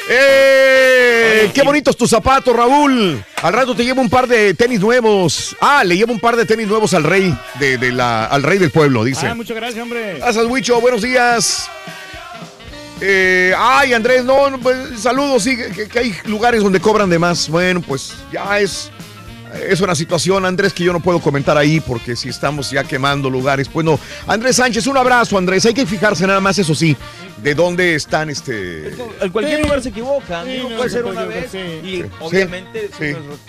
Speaker 1: ¡Eh! ¡Qué bonitos tus zapatos, Raúl! Al rato te llevo un par de tenis nuevos. Ah, le llevo un par de tenis nuevos al rey de, de la, al rey del pueblo, dice.
Speaker 5: Ah, muchas gracias, hombre.
Speaker 1: Gracias, Huicho. Buenos días. Eh, ay, Andrés, no, pues, saludos, sí, que, que hay lugares donde cobran de más. Bueno, pues ya es, es una situación, Andrés, que yo no puedo comentar ahí porque si estamos ya quemando lugares, pues no. Andrés Sánchez, un abrazo, Andrés. Hay que fijarse nada más, eso sí, de dónde están este...
Speaker 46: En cualquier
Speaker 5: Sí.
Speaker 46: lugar se equivocan.
Speaker 5: Sí, no,
Speaker 46: puede ser una vez. Y
Speaker 1: Sí.
Speaker 46: obviamente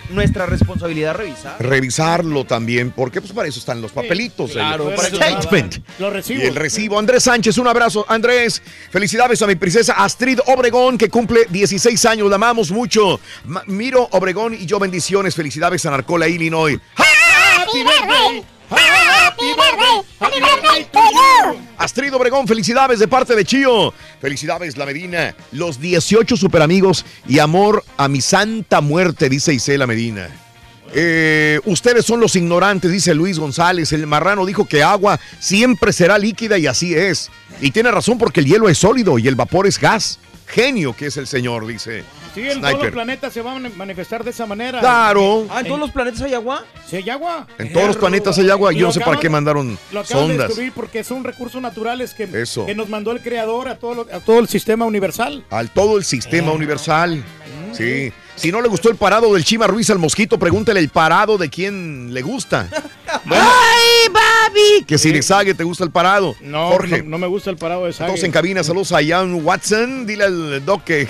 Speaker 46: nuestra responsabilidad revisar.
Speaker 1: Revisarlo también, porque pues para eso están los papelitos. el
Speaker 46: claro, para eso
Speaker 1: statement.
Speaker 5: Los
Speaker 1: Y
Speaker 5: recibos.
Speaker 1: el recibo. Andrés Sánchez, un abrazo. Andrés, felicidades a mi princesa Astrid Obregón, que cumple 16 años. La amamos mucho. Miro Obregón y yo bendiciones. Felicidades a Narcola, Illinois.
Speaker 3: Happy birthday. Happy birthday. Happy birthday to you.
Speaker 1: Astrid Obregón, felicidades de parte de Chío. Felicidades, La Medina. Los 18 superamigos y amor a mi santa muerte, dice Isela Medina. Eh, ustedes son los ignorantes, dice Luis González. El marrano dijo que agua siempre será líquida y así es. Y tiene razón porque el hielo es sólido y el vapor es gas. Genio que es el señor, dice.
Speaker 5: Sí, en todos los
Speaker 1: Sniper.
Speaker 5: planetas se van a manifestar de esa manera.
Speaker 1: Claro.
Speaker 46: Ah, ¿en todos los planetas hay agua?
Speaker 5: Sí, hay agua.
Speaker 1: En todos los planetas hay agua. Yo
Speaker 5: Lo
Speaker 1: no sé para qué mandaron
Speaker 5: Lo acaban de
Speaker 1: sondas.
Speaker 5: descubrir porque son recursos naturales que,
Speaker 1: Eso.
Speaker 5: que nos mandó el creador a todo, lo- a todo el sistema universal.
Speaker 1: Al todo el sistema universal. Sí. Si no le gustó el parado del Chima Ruiz al mosquito, pregúntale el parado de quién le gusta.
Speaker 43: ¡Ay, Babi!
Speaker 1: Que si le sague te gusta el parado.
Speaker 5: No,
Speaker 1: Jorge.
Speaker 5: no, no me gusta el parado de Sague.
Speaker 1: Todos en cabina, saludos a Ian Watson. Dile al doc que.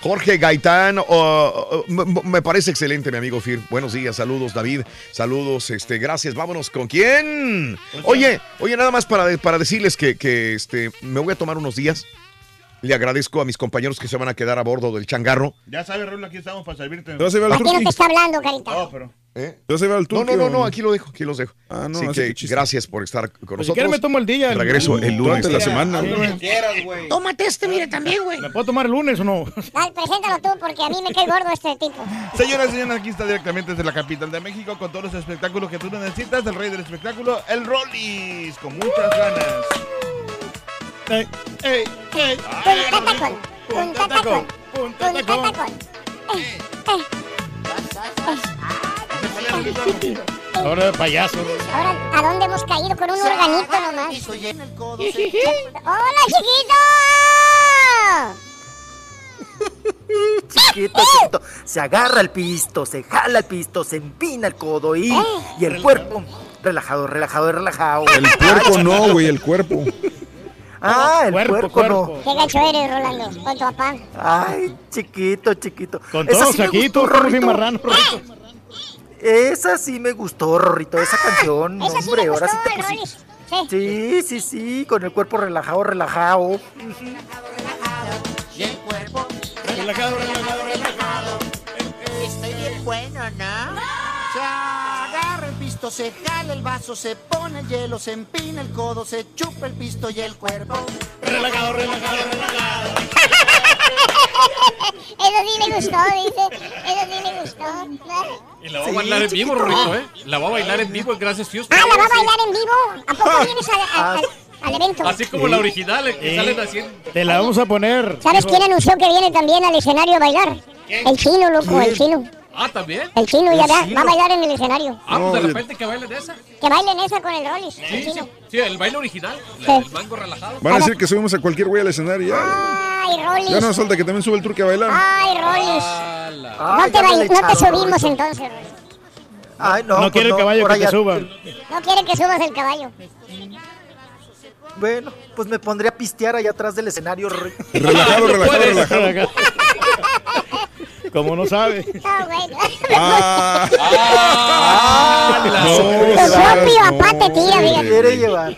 Speaker 1: Jorge Gaitán, oh, oh, me parece excelente, mi amigo Fir. Buenos días, saludos, David. Saludos, este, gracias. Vámonos con quién. Oye, oye, nada más para, para decirles que, que este, me voy a tomar unos días. Le agradezco a mis compañeros que se van a quedar a bordo del changarro.
Speaker 47: Ya sabes, Raúl, aquí estamos para servirte.
Speaker 2: ¿Te vas a llevar al
Speaker 3: ¿A quién
Speaker 2: turqui?
Speaker 3: te está hablando, carita?
Speaker 47: No, pero...
Speaker 1: ¿Eh?
Speaker 2: ¿Te vas a llevar al
Speaker 1: No, no, no, no, aquí lo dejo, aquí los dejo.
Speaker 2: Ah, no,
Speaker 1: así
Speaker 2: así
Speaker 1: que gracias por estar con
Speaker 5: Pues si
Speaker 1: nosotros.
Speaker 5: quieres me tomo el día. el-
Speaker 1: Regreso el lunes.
Speaker 2: Durante la semana.
Speaker 5: Sí,
Speaker 2: güey.
Speaker 48: Tómate este, mire, también, güey.
Speaker 5: ¿Me puedo tomar el lunes o no?
Speaker 3: Dale, preséntalo tú, porque a mí me cae gordo este tipo.
Speaker 47: Señoras y señores, aquí está directamente desde la capital de México con todos los espectáculos que tú necesitas. El rey del espectáculo, el Rollis, con muchas ganas.
Speaker 5: Ey, ey, ey.
Speaker 3: Punta tacón, punta tacón, punta tacón. Eh, eh.
Speaker 5: Ahora de payaso.
Speaker 3: Ahora, ¿a dónde hemos caído con un organito nomás? ¡Hola, chiquito!
Speaker 49: Chiquito, chiquito. Se agarra el pisto, se jala el pisto, se empina el codo y, y el cuerpo. Relajado, relajado, relajado.
Speaker 2: El puerco no, güey, el cuerpo.
Speaker 49: Ah, el
Speaker 5: Cuerpo,
Speaker 49: puerco,
Speaker 5: cuerpo.
Speaker 3: Qué gacho eres, Rolando, con tu papá.
Speaker 49: Ay, chiquito, chiquito.
Speaker 5: Con
Speaker 49: Esa
Speaker 5: todos
Speaker 49: sí
Speaker 5: aquí, tú
Speaker 49: Rorrito.
Speaker 5: marrano, Rorrito.
Speaker 49: Esa sí me gustó, Rorrito, esa canción.
Speaker 3: Esa sí
Speaker 49: Hombre, ahora sí te pusiste.
Speaker 3: Sí.
Speaker 49: Sí, sí, sí, con el cuerpo relajado, relajado.
Speaker 48: Y el cuerpo
Speaker 5: Relajado, relajado, relajado.
Speaker 48: Estoy bien bueno, ¿no? Se jala el vaso, se pone el hielo, se empina el codo, se chupa el pisto y el cuerpo.
Speaker 5: Relajado, relajado, relajado.
Speaker 3: Eso sí me gustó, dice. Eso sí me gustó.
Speaker 50: Y la voy a bailar en vivo, Rorrito, ¿eh? La voy a bailar en vivo Gracias Fius.
Speaker 3: Ah, ¿la va a bailar en vivo? ¿A poco vienes al, al- al- al evento?
Speaker 50: Así como la original, eh, que
Speaker 5: Sí.
Speaker 50: salen haciendo.
Speaker 5: Te la vamos a poner.
Speaker 3: ¿Sabes quién anunció que viene también al escenario a bailar? El chino, loco, el chino.
Speaker 50: Ah, ¿también?
Speaker 3: El chino ya va, va a bailar en el escenario.
Speaker 50: Ah, pues de repente que bailen esa.
Speaker 3: Que bailen esa con el Rollis,
Speaker 50: Sí,
Speaker 3: el
Speaker 50: sí,
Speaker 3: chino.
Speaker 50: sí, el baile original,
Speaker 3: Sí.
Speaker 50: el banco relajado.
Speaker 2: Van a decir que subimos a cualquier güey al escenario. Ya,
Speaker 3: Ay, Rollis.
Speaker 2: ya no falta que también sube el turqui a bailar.
Speaker 3: Ay, Rollis. No te, bail- no te subimos entonces, Rollis.
Speaker 49: Ay, no,
Speaker 5: No
Speaker 49: pues
Speaker 5: quiere el caballo que te
Speaker 49: ya-
Speaker 5: suba.
Speaker 3: No quiere que subas el caballo.
Speaker 49: Bueno, pues me pondré a pistear allá atrás del escenario.
Speaker 2: Relajado, relajado, relajado.
Speaker 5: Como no sabe.
Speaker 3: No, güey.
Speaker 2: Ah,
Speaker 50: Ah, la-
Speaker 2: no,
Speaker 3: papá te tira, fíjate.
Speaker 49: Quiere llevar.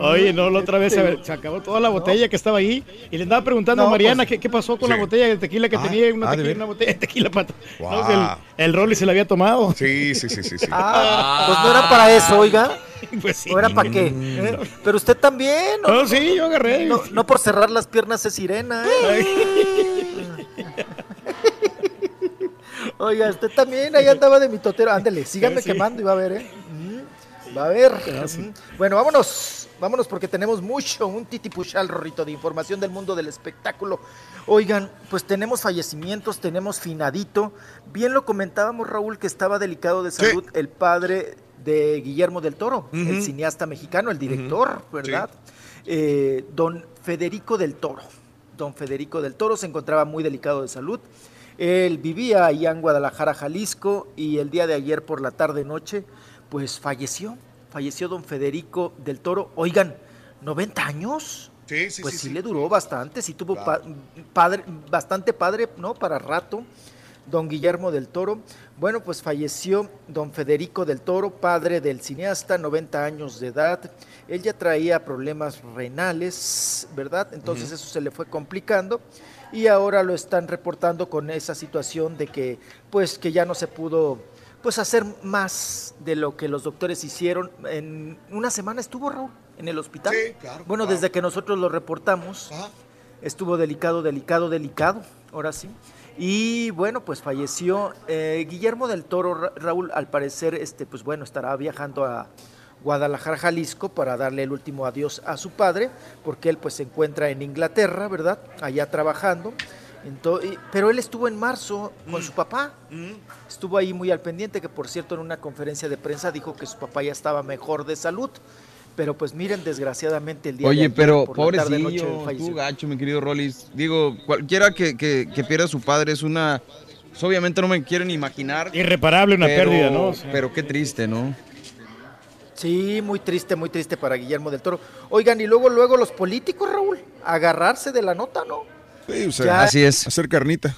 Speaker 5: Oye, no, la otra vez se, se acabó toda la botella que estaba ahí y le andaba preguntando
Speaker 49: No,
Speaker 5: a Mariana
Speaker 49: pues-
Speaker 5: qué, qué pasó con
Speaker 1: Sí.
Speaker 5: la botella de tequila que
Speaker 1: Ah,
Speaker 5: tenía, una,
Speaker 1: ah, ¿de
Speaker 5: tequila, una botella de tequila para...
Speaker 1: Wow.
Speaker 5: No, el, el Rolly se la había tomado.
Speaker 1: Sí, sí, sí, sí. sí.
Speaker 49: Ah, pues no era para eso, oiga.
Speaker 5: Pues sí.
Speaker 49: ¿No era para qué? ¿Eh? Pero usted también. ¿no?
Speaker 5: No, sí, yo agarré.
Speaker 49: No, no por cerrar las piernas es sirena. ¿eh? Oiga, usted también ahí andaba de mitotero. Ándele, síganme
Speaker 5: Sí.
Speaker 49: quemando y va a ver, ¿eh? Mm, Va a ver. Mm. Bueno, vámonos. Vámonos porque tenemos mucho, un titipuchal, Rorrito, de información del mundo del espectáculo. Oigan, pues tenemos fallecimientos, tenemos finadito. Bien lo comentábamos, Raúl, que estaba delicado de salud el padre de Guillermo del Toro, el cineasta mexicano, el director, ¿verdad? Eh, don Federico del Toro. Don Federico del Toro se encontraba muy delicado de salud. Él vivía allá en Guadalajara, Jalisco, y el día de ayer por la tarde-noche, pues falleció. Falleció don Federico del Toro. Oigan, ¿90 años?
Speaker 1: Sí, sí,
Speaker 49: pues
Speaker 1: sí,
Speaker 49: sí,
Speaker 1: sí.
Speaker 49: le duró bastante, sí tuvo pa- padre, bastante padre, ¿no? Para rato, don Guillermo del Toro. Bueno, pues falleció don Federico del Toro, padre del cineasta, 90 años de edad. Él ya traía problemas renales, ¿verdad? Entonces eso se le fue complicando y ahora lo están reportando con esa situación de que, pues, que ya no se pudo pues hacer más de lo que los doctores hicieron. En una semana estuvo Raúl en el hospital.
Speaker 1: Sí, claro,
Speaker 49: Bueno,
Speaker 1: claro.
Speaker 49: desde que nosotros lo reportamos, estuvo delicado, delicado, delicado, ahora sí. Y bueno, pues falleció eh, Guillermo del Toro, Ra- Raúl, al parecer, este, pues bueno, estará viajando a Guadalajara, Jalisco, para darle el último adiós a su padre, porque él pues se encuentra en Inglaterra, ¿verdad? Allá trabajando. Ento- y- pero él estuvo en marzo con su papá. Estuvo ahí muy al pendiente, que por cierto en una conferencia de prensa dijo que su papá ya estaba mejor de salud. Pero pues miren, desgraciadamente el día de
Speaker 8: Oye,
Speaker 49: ayer,
Speaker 8: pero
Speaker 49: por la
Speaker 8: pobrecillo, tú gacho, mi querido Rollis. Digo, cualquiera que, que, que pierda a su padre es una... pues, obviamente no me quieren imaginar.
Speaker 5: Irreparable una
Speaker 8: pero-
Speaker 5: pérdida, ¿no? Sí.
Speaker 8: Pero qué triste, ¿no?
Speaker 49: Sí, muy triste, muy triste para Guillermo del Toro. Oigan, y luego, luego los políticos, Raúl, agarrarse de la nota, ¿no?
Speaker 2: Sí, o sea,
Speaker 49: Ya-
Speaker 8: Así es.
Speaker 2: Hacer carnita.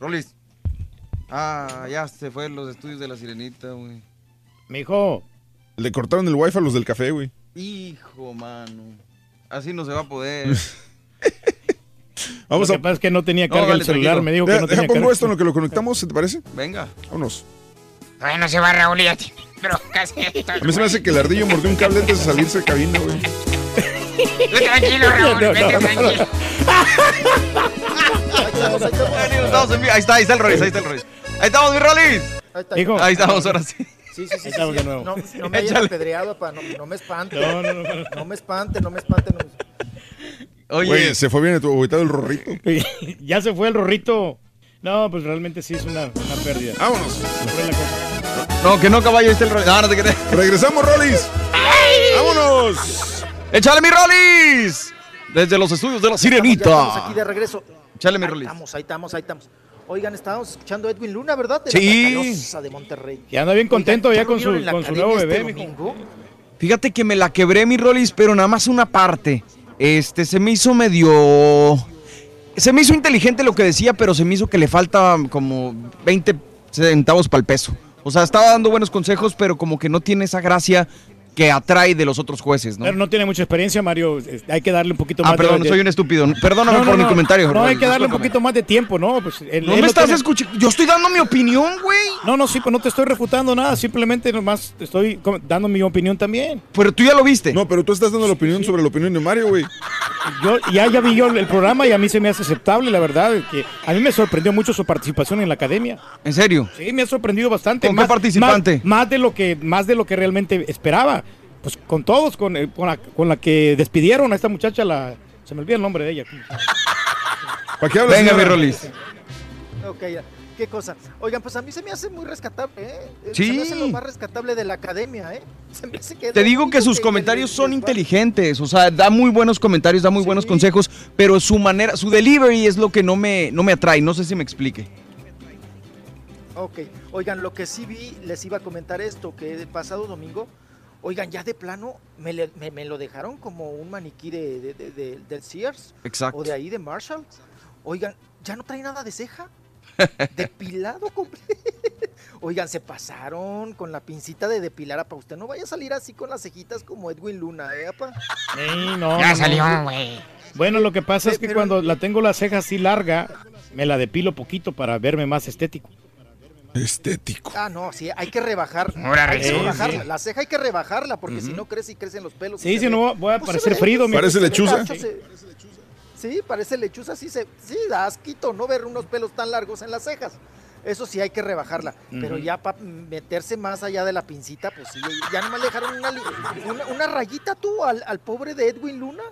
Speaker 8: Rolis. Ah, ya se fue los estudios de la sirenita, güey.
Speaker 5: Mijo.
Speaker 2: Le cortaron el wifi a los del café, güey.
Speaker 8: Hijo, mano. Así no se va a poder.
Speaker 2: Vamos
Speaker 5: Lo
Speaker 2: a.
Speaker 5: que pasa es que no tenía
Speaker 8: No,
Speaker 5: carga
Speaker 8: dale,
Speaker 5: el celular,
Speaker 8: tranquilo.
Speaker 5: me dijo que
Speaker 2: Deja,
Speaker 5: no
Speaker 2: deja
Speaker 5: tenía
Speaker 2: pongo
Speaker 5: carga.
Speaker 2: esto en lo que lo conectamos, ¿se te parece?
Speaker 8: Venga.
Speaker 2: Vámonos.
Speaker 51: Todavía no se va Raúl y ya tiene broncas.
Speaker 2: A mí se me hace que el ardillo mordió un cable antes de salirse de cabina, güey.
Speaker 51: Tú tranquilo, Raúl,
Speaker 5: No, no,
Speaker 51: vete
Speaker 5: no,
Speaker 51: tranquilo.
Speaker 8: Estamos en vivo. Ahí está, ahí está el Rolis, ahí está el Rolis. Ahí estamos, mi Rolis.
Speaker 49: Ahí está.
Speaker 5: Hijo.
Speaker 8: Ahí estamos, ahora sí.
Speaker 49: Sí, sí, sí.
Speaker 5: estamos
Speaker 49: sí.
Speaker 5: de nuevo.
Speaker 49: No, no me hayan
Speaker 8: Échale.
Speaker 49: apedreado, pa, no, no me espante.
Speaker 5: No, no, no.
Speaker 49: No me espante, no me espante. No me...
Speaker 8: Oye,
Speaker 2: Oye, se fue bien tu abuelita el rorrito.
Speaker 5: ya se fue el rorrito. No, pues realmente sí es una, una pérdida.
Speaker 2: Vámonos.
Speaker 5: Fue la cosa.
Speaker 8: No, que no, caballo, ahí está el Rolis. No, no te crees.
Speaker 2: Regresamos, Rolis. Vámonos.
Speaker 8: ¡Échale, mi Rolis! Desde los estudios de la
Speaker 49: Ya estamos aquí
Speaker 8: sirenita.
Speaker 49: de regreso.
Speaker 8: Échale, mi
Speaker 49: Ahí
Speaker 8: Rolis.
Speaker 49: estamos, ahí estamos, ahí estamos. Oigan, estábamos escuchando a Edwin Luna, ¿verdad? De
Speaker 8: Sí.
Speaker 49: La de Monterrey.
Speaker 5: Y anda bien contento
Speaker 49: Oigan,
Speaker 5: ya
Speaker 49: ¿ya
Speaker 5: con su, con nuevo
Speaker 49: este
Speaker 5: bebé, mijo.
Speaker 8: Fíjate que me la quebré, mi Rolis, pero nada más una parte. Este, se me hizo medio... Se me hizo inteligente lo que decía, pero se me hizo que le falta como 20 centavos para el peso. O sea, estaba dando buenos consejos, pero como que no tiene esa gracia que atrae de los otros jueces, ¿no?
Speaker 5: Pero no tiene mucha experiencia, Mario. Hay que darle un poquito
Speaker 8: Ah,
Speaker 5: más
Speaker 8: perdón,
Speaker 5: de...
Speaker 8: soy un estúpido. Perdóname
Speaker 5: No, no,
Speaker 8: por mi
Speaker 5: no.
Speaker 8: comentario.
Speaker 5: No, hay que darle un poquito más de tiempo, ¿no? Pues él-
Speaker 8: No
Speaker 5: él
Speaker 8: me estás
Speaker 5: tiene-
Speaker 8: escuchando. Yo estoy dando mi opinión, güey.
Speaker 5: No, no, sí, pues no te estoy refutando nada. Simplemente nomás te estoy dando mi opinión también.
Speaker 8: Pero tú ya lo viste.
Speaker 2: No, pero tú estás dando la opinión sobre la opinión de Mario, güey.
Speaker 5: Yo ya, ya vi yo el programa y a mí se me hace aceptable, la verdad. Que a mí me sorprendió mucho su participación en la academia.
Speaker 8: ¿En serio?
Speaker 5: Sí, me ha sorprendido bastante.
Speaker 8: ¿Con qué participante?
Speaker 5: Más, más de lo que, más de lo que realmente esperaba. Pues con todos, con, eh, con, la, con la que despidieron a esta muchacha, la, se me olvida el nombre de ella.
Speaker 2: ¿Para qué hablas,
Speaker 8: Venga, mi? Rolis.
Speaker 49: Ok, ya. ¿Qué cosa? Oigan, pues a mí se me hace muy rescatable, ¿eh?
Speaker 8: Sí.
Speaker 49: Se me hace lo más rescatable de la academia, ¿eh? Se me hace que
Speaker 8: Te digo que sus comentarios son inteligentes, o sea, da muy buenos comentarios, da muy buenos consejos, pero su manera, su delivery es lo que no me, no me atrae, no sé si me explique.
Speaker 49: Ok, oigan, lo que sí vi, les iba a comentar esto, que el pasado domingo, oigan, ya de plano me, le- me- me lo dejaron como un maniquí de, de- de- de- del Sears.
Speaker 8: Exacto.
Speaker 49: O de ahí de Marshall. Oigan, ya no trae nada de ceja. Depilado completo. Oigan, se pasaron con la pincita de depilar, apa. Usted no vaya a salir así con las cejitas como Edwin Luna, ¿eh, apa?
Speaker 5: Sí, no,
Speaker 51: Ya
Speaker 5: no,
Speaker 51: salió, güey.
Speaker 5: Bueno, lo que pasa es que
Speaker 49: Pero-
Speaker 5: cuando la tengo la ceja así larga, me la depilo poquito para verme más estético.
Speaker 2: Estético.
Speaker 49: Ah, no, sí, hay que rebajar.
Speaker 51: Ahora
Speaker 49: hay que rebajarla. La ceja hay que rebajarla porque si no crece y crecen los pelos.
Speaker 5: Sí, si no voy a
Speaker 49: pues,
Speaker 5: parecer
Speaker 49: se ve-
Speaker 5: Frido, mi-
Speaker 2: Parece
Speaker 49: se
Speaker 2: lechuza.
Speaker 49: Sí, parece lechuza, sí, se, sí, da asquito, ¿no? Ver unos pelos tan largos en las cejas. Eso sí hay que rebajarla. Pero ya para meterse más allá de la pincita, pues sí, ya nomás le dejaron una, li- una, una rayita tú al, al pobre de Edwin Luna.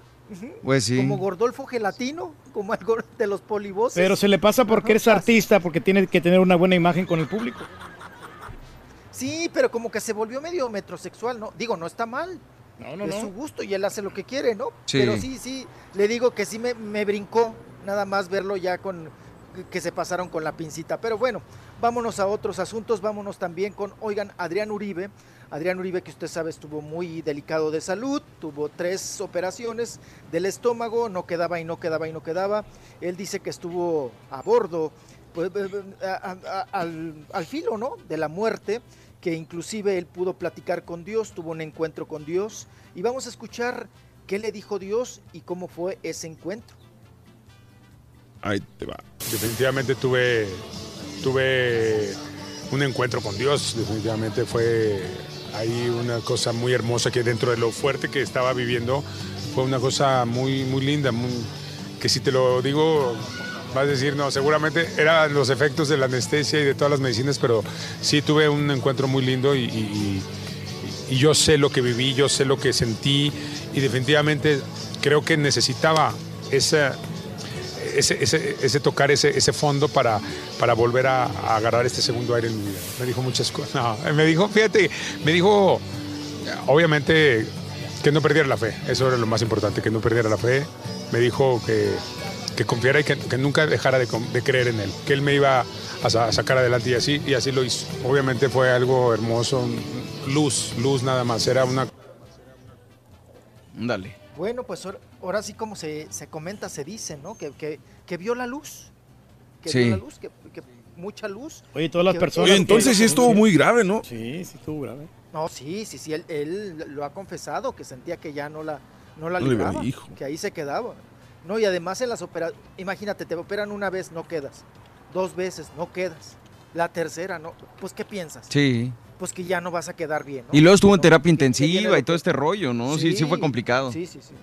Speaker 8: Pues sí.
Speaker 49: Como Gordolfo Gelatino, como el de los polivoces.
Speaker 5: Pero se le pasa porque eres artista, porque tiene que tener una buena imagen con el público.
Speaker 49: Sí, pero como que se volvió medio metrosexual, ¿no? Digo, no está mal.
Speaker 5: No, no,
Speaker 49: es
Speaker 5: no.
Speaker 49: su gusto y él hace lo que quiere, ¿no?
Speaker 8: Sí.
Speaker 49: Pero sí, sí, le digo que sí me, me brincó nada más verlo ya con que se pasaron con la pincita. Pero bueno, vámonos a otros asuntos, vámonos también con, oigan, Adrián Uribe. Adrián Uribe, que usted sabe, estuvo muy delicado de salud, tuvo tres operaciones del estómago, no quedaba y no quedaba y no quedaba. Él dice que estuvo a bordo, pues, eh, eh, al filo, ¿no? De la muerte, que inclusive él pudo platicar con Dios, tuvo un encuentro con Dios. Y vamos a escuchar qué le dijo Dios y cómo fue ese encuentro.
Speaker 2: Ahí te va.
Speaker 52: Definitivamente tuve, tuve un encuentro con Dios, definitivamente fue ahí una cosa muy hermosa que dentro de lo fuerte que estaba viviendo fue una cosa muy, muy linda, que si te lo digo vas a decir, no, seguramente eran los efectos de la anestesia y de todas las medicinas, pero sí tuve un encuentro muy lindo y yo sé lo que viví, yo sé lo que sentí y definitivamente creo que necesitaba esa, ese, ese- ese tocar ese, ese fondo para, para volver a, a agarrar este segundo aire en mi vida. Me dijo muchas cosas. No, me dijo, fíjate, me dijo, obviamente, que no perdiera la fe. Eso era lo más importante, que no perdiera la fe. Me dijo que, que confiara y que, que nunca dejara de, creer en él, que él me iba a, sa- a sacar adelante y así, y así lo hizo. Obviamente fue algo hermoso, luz, luz nada más. Era una
Speaker 8: Dale.
Speaker 49: Bueno, pues ahora, ahora sí como se, se comenta, se dice, ¿no? Que, que, que vio la luz. Que
Speaker 8: Sí.
Speaker 49: vio la luz, que, que mucha luz.
Speaker 5: Oye, todas las
Speaker 49: Que-
Speaker 5: personas.
Speaker 2: Oye, entonces sí estuvo muy grave, ¿no?
Speaker 5: Sí, sí estuvo grave.
Speaker 49: No, sí, sí, sí, él, él lo ha confesado, que sentía que ya no la, no la libraba, que ahí se quedaba. No, y además en las operaciones, imagínate, te operan una vez, no quedas. Dos veces, no quedas. La tercera, no. Pues, ¿qué piensas?
Speaker 8: Sí.
Speaker 49: Pues que ya no vas a quedar bien, ¿no?
Speaker 8: Y luego estuvo en terapia intensiva y todo este rollo, ¿no? Sí, sí fue complicado.
Speaker 49: Sí, sí, sí.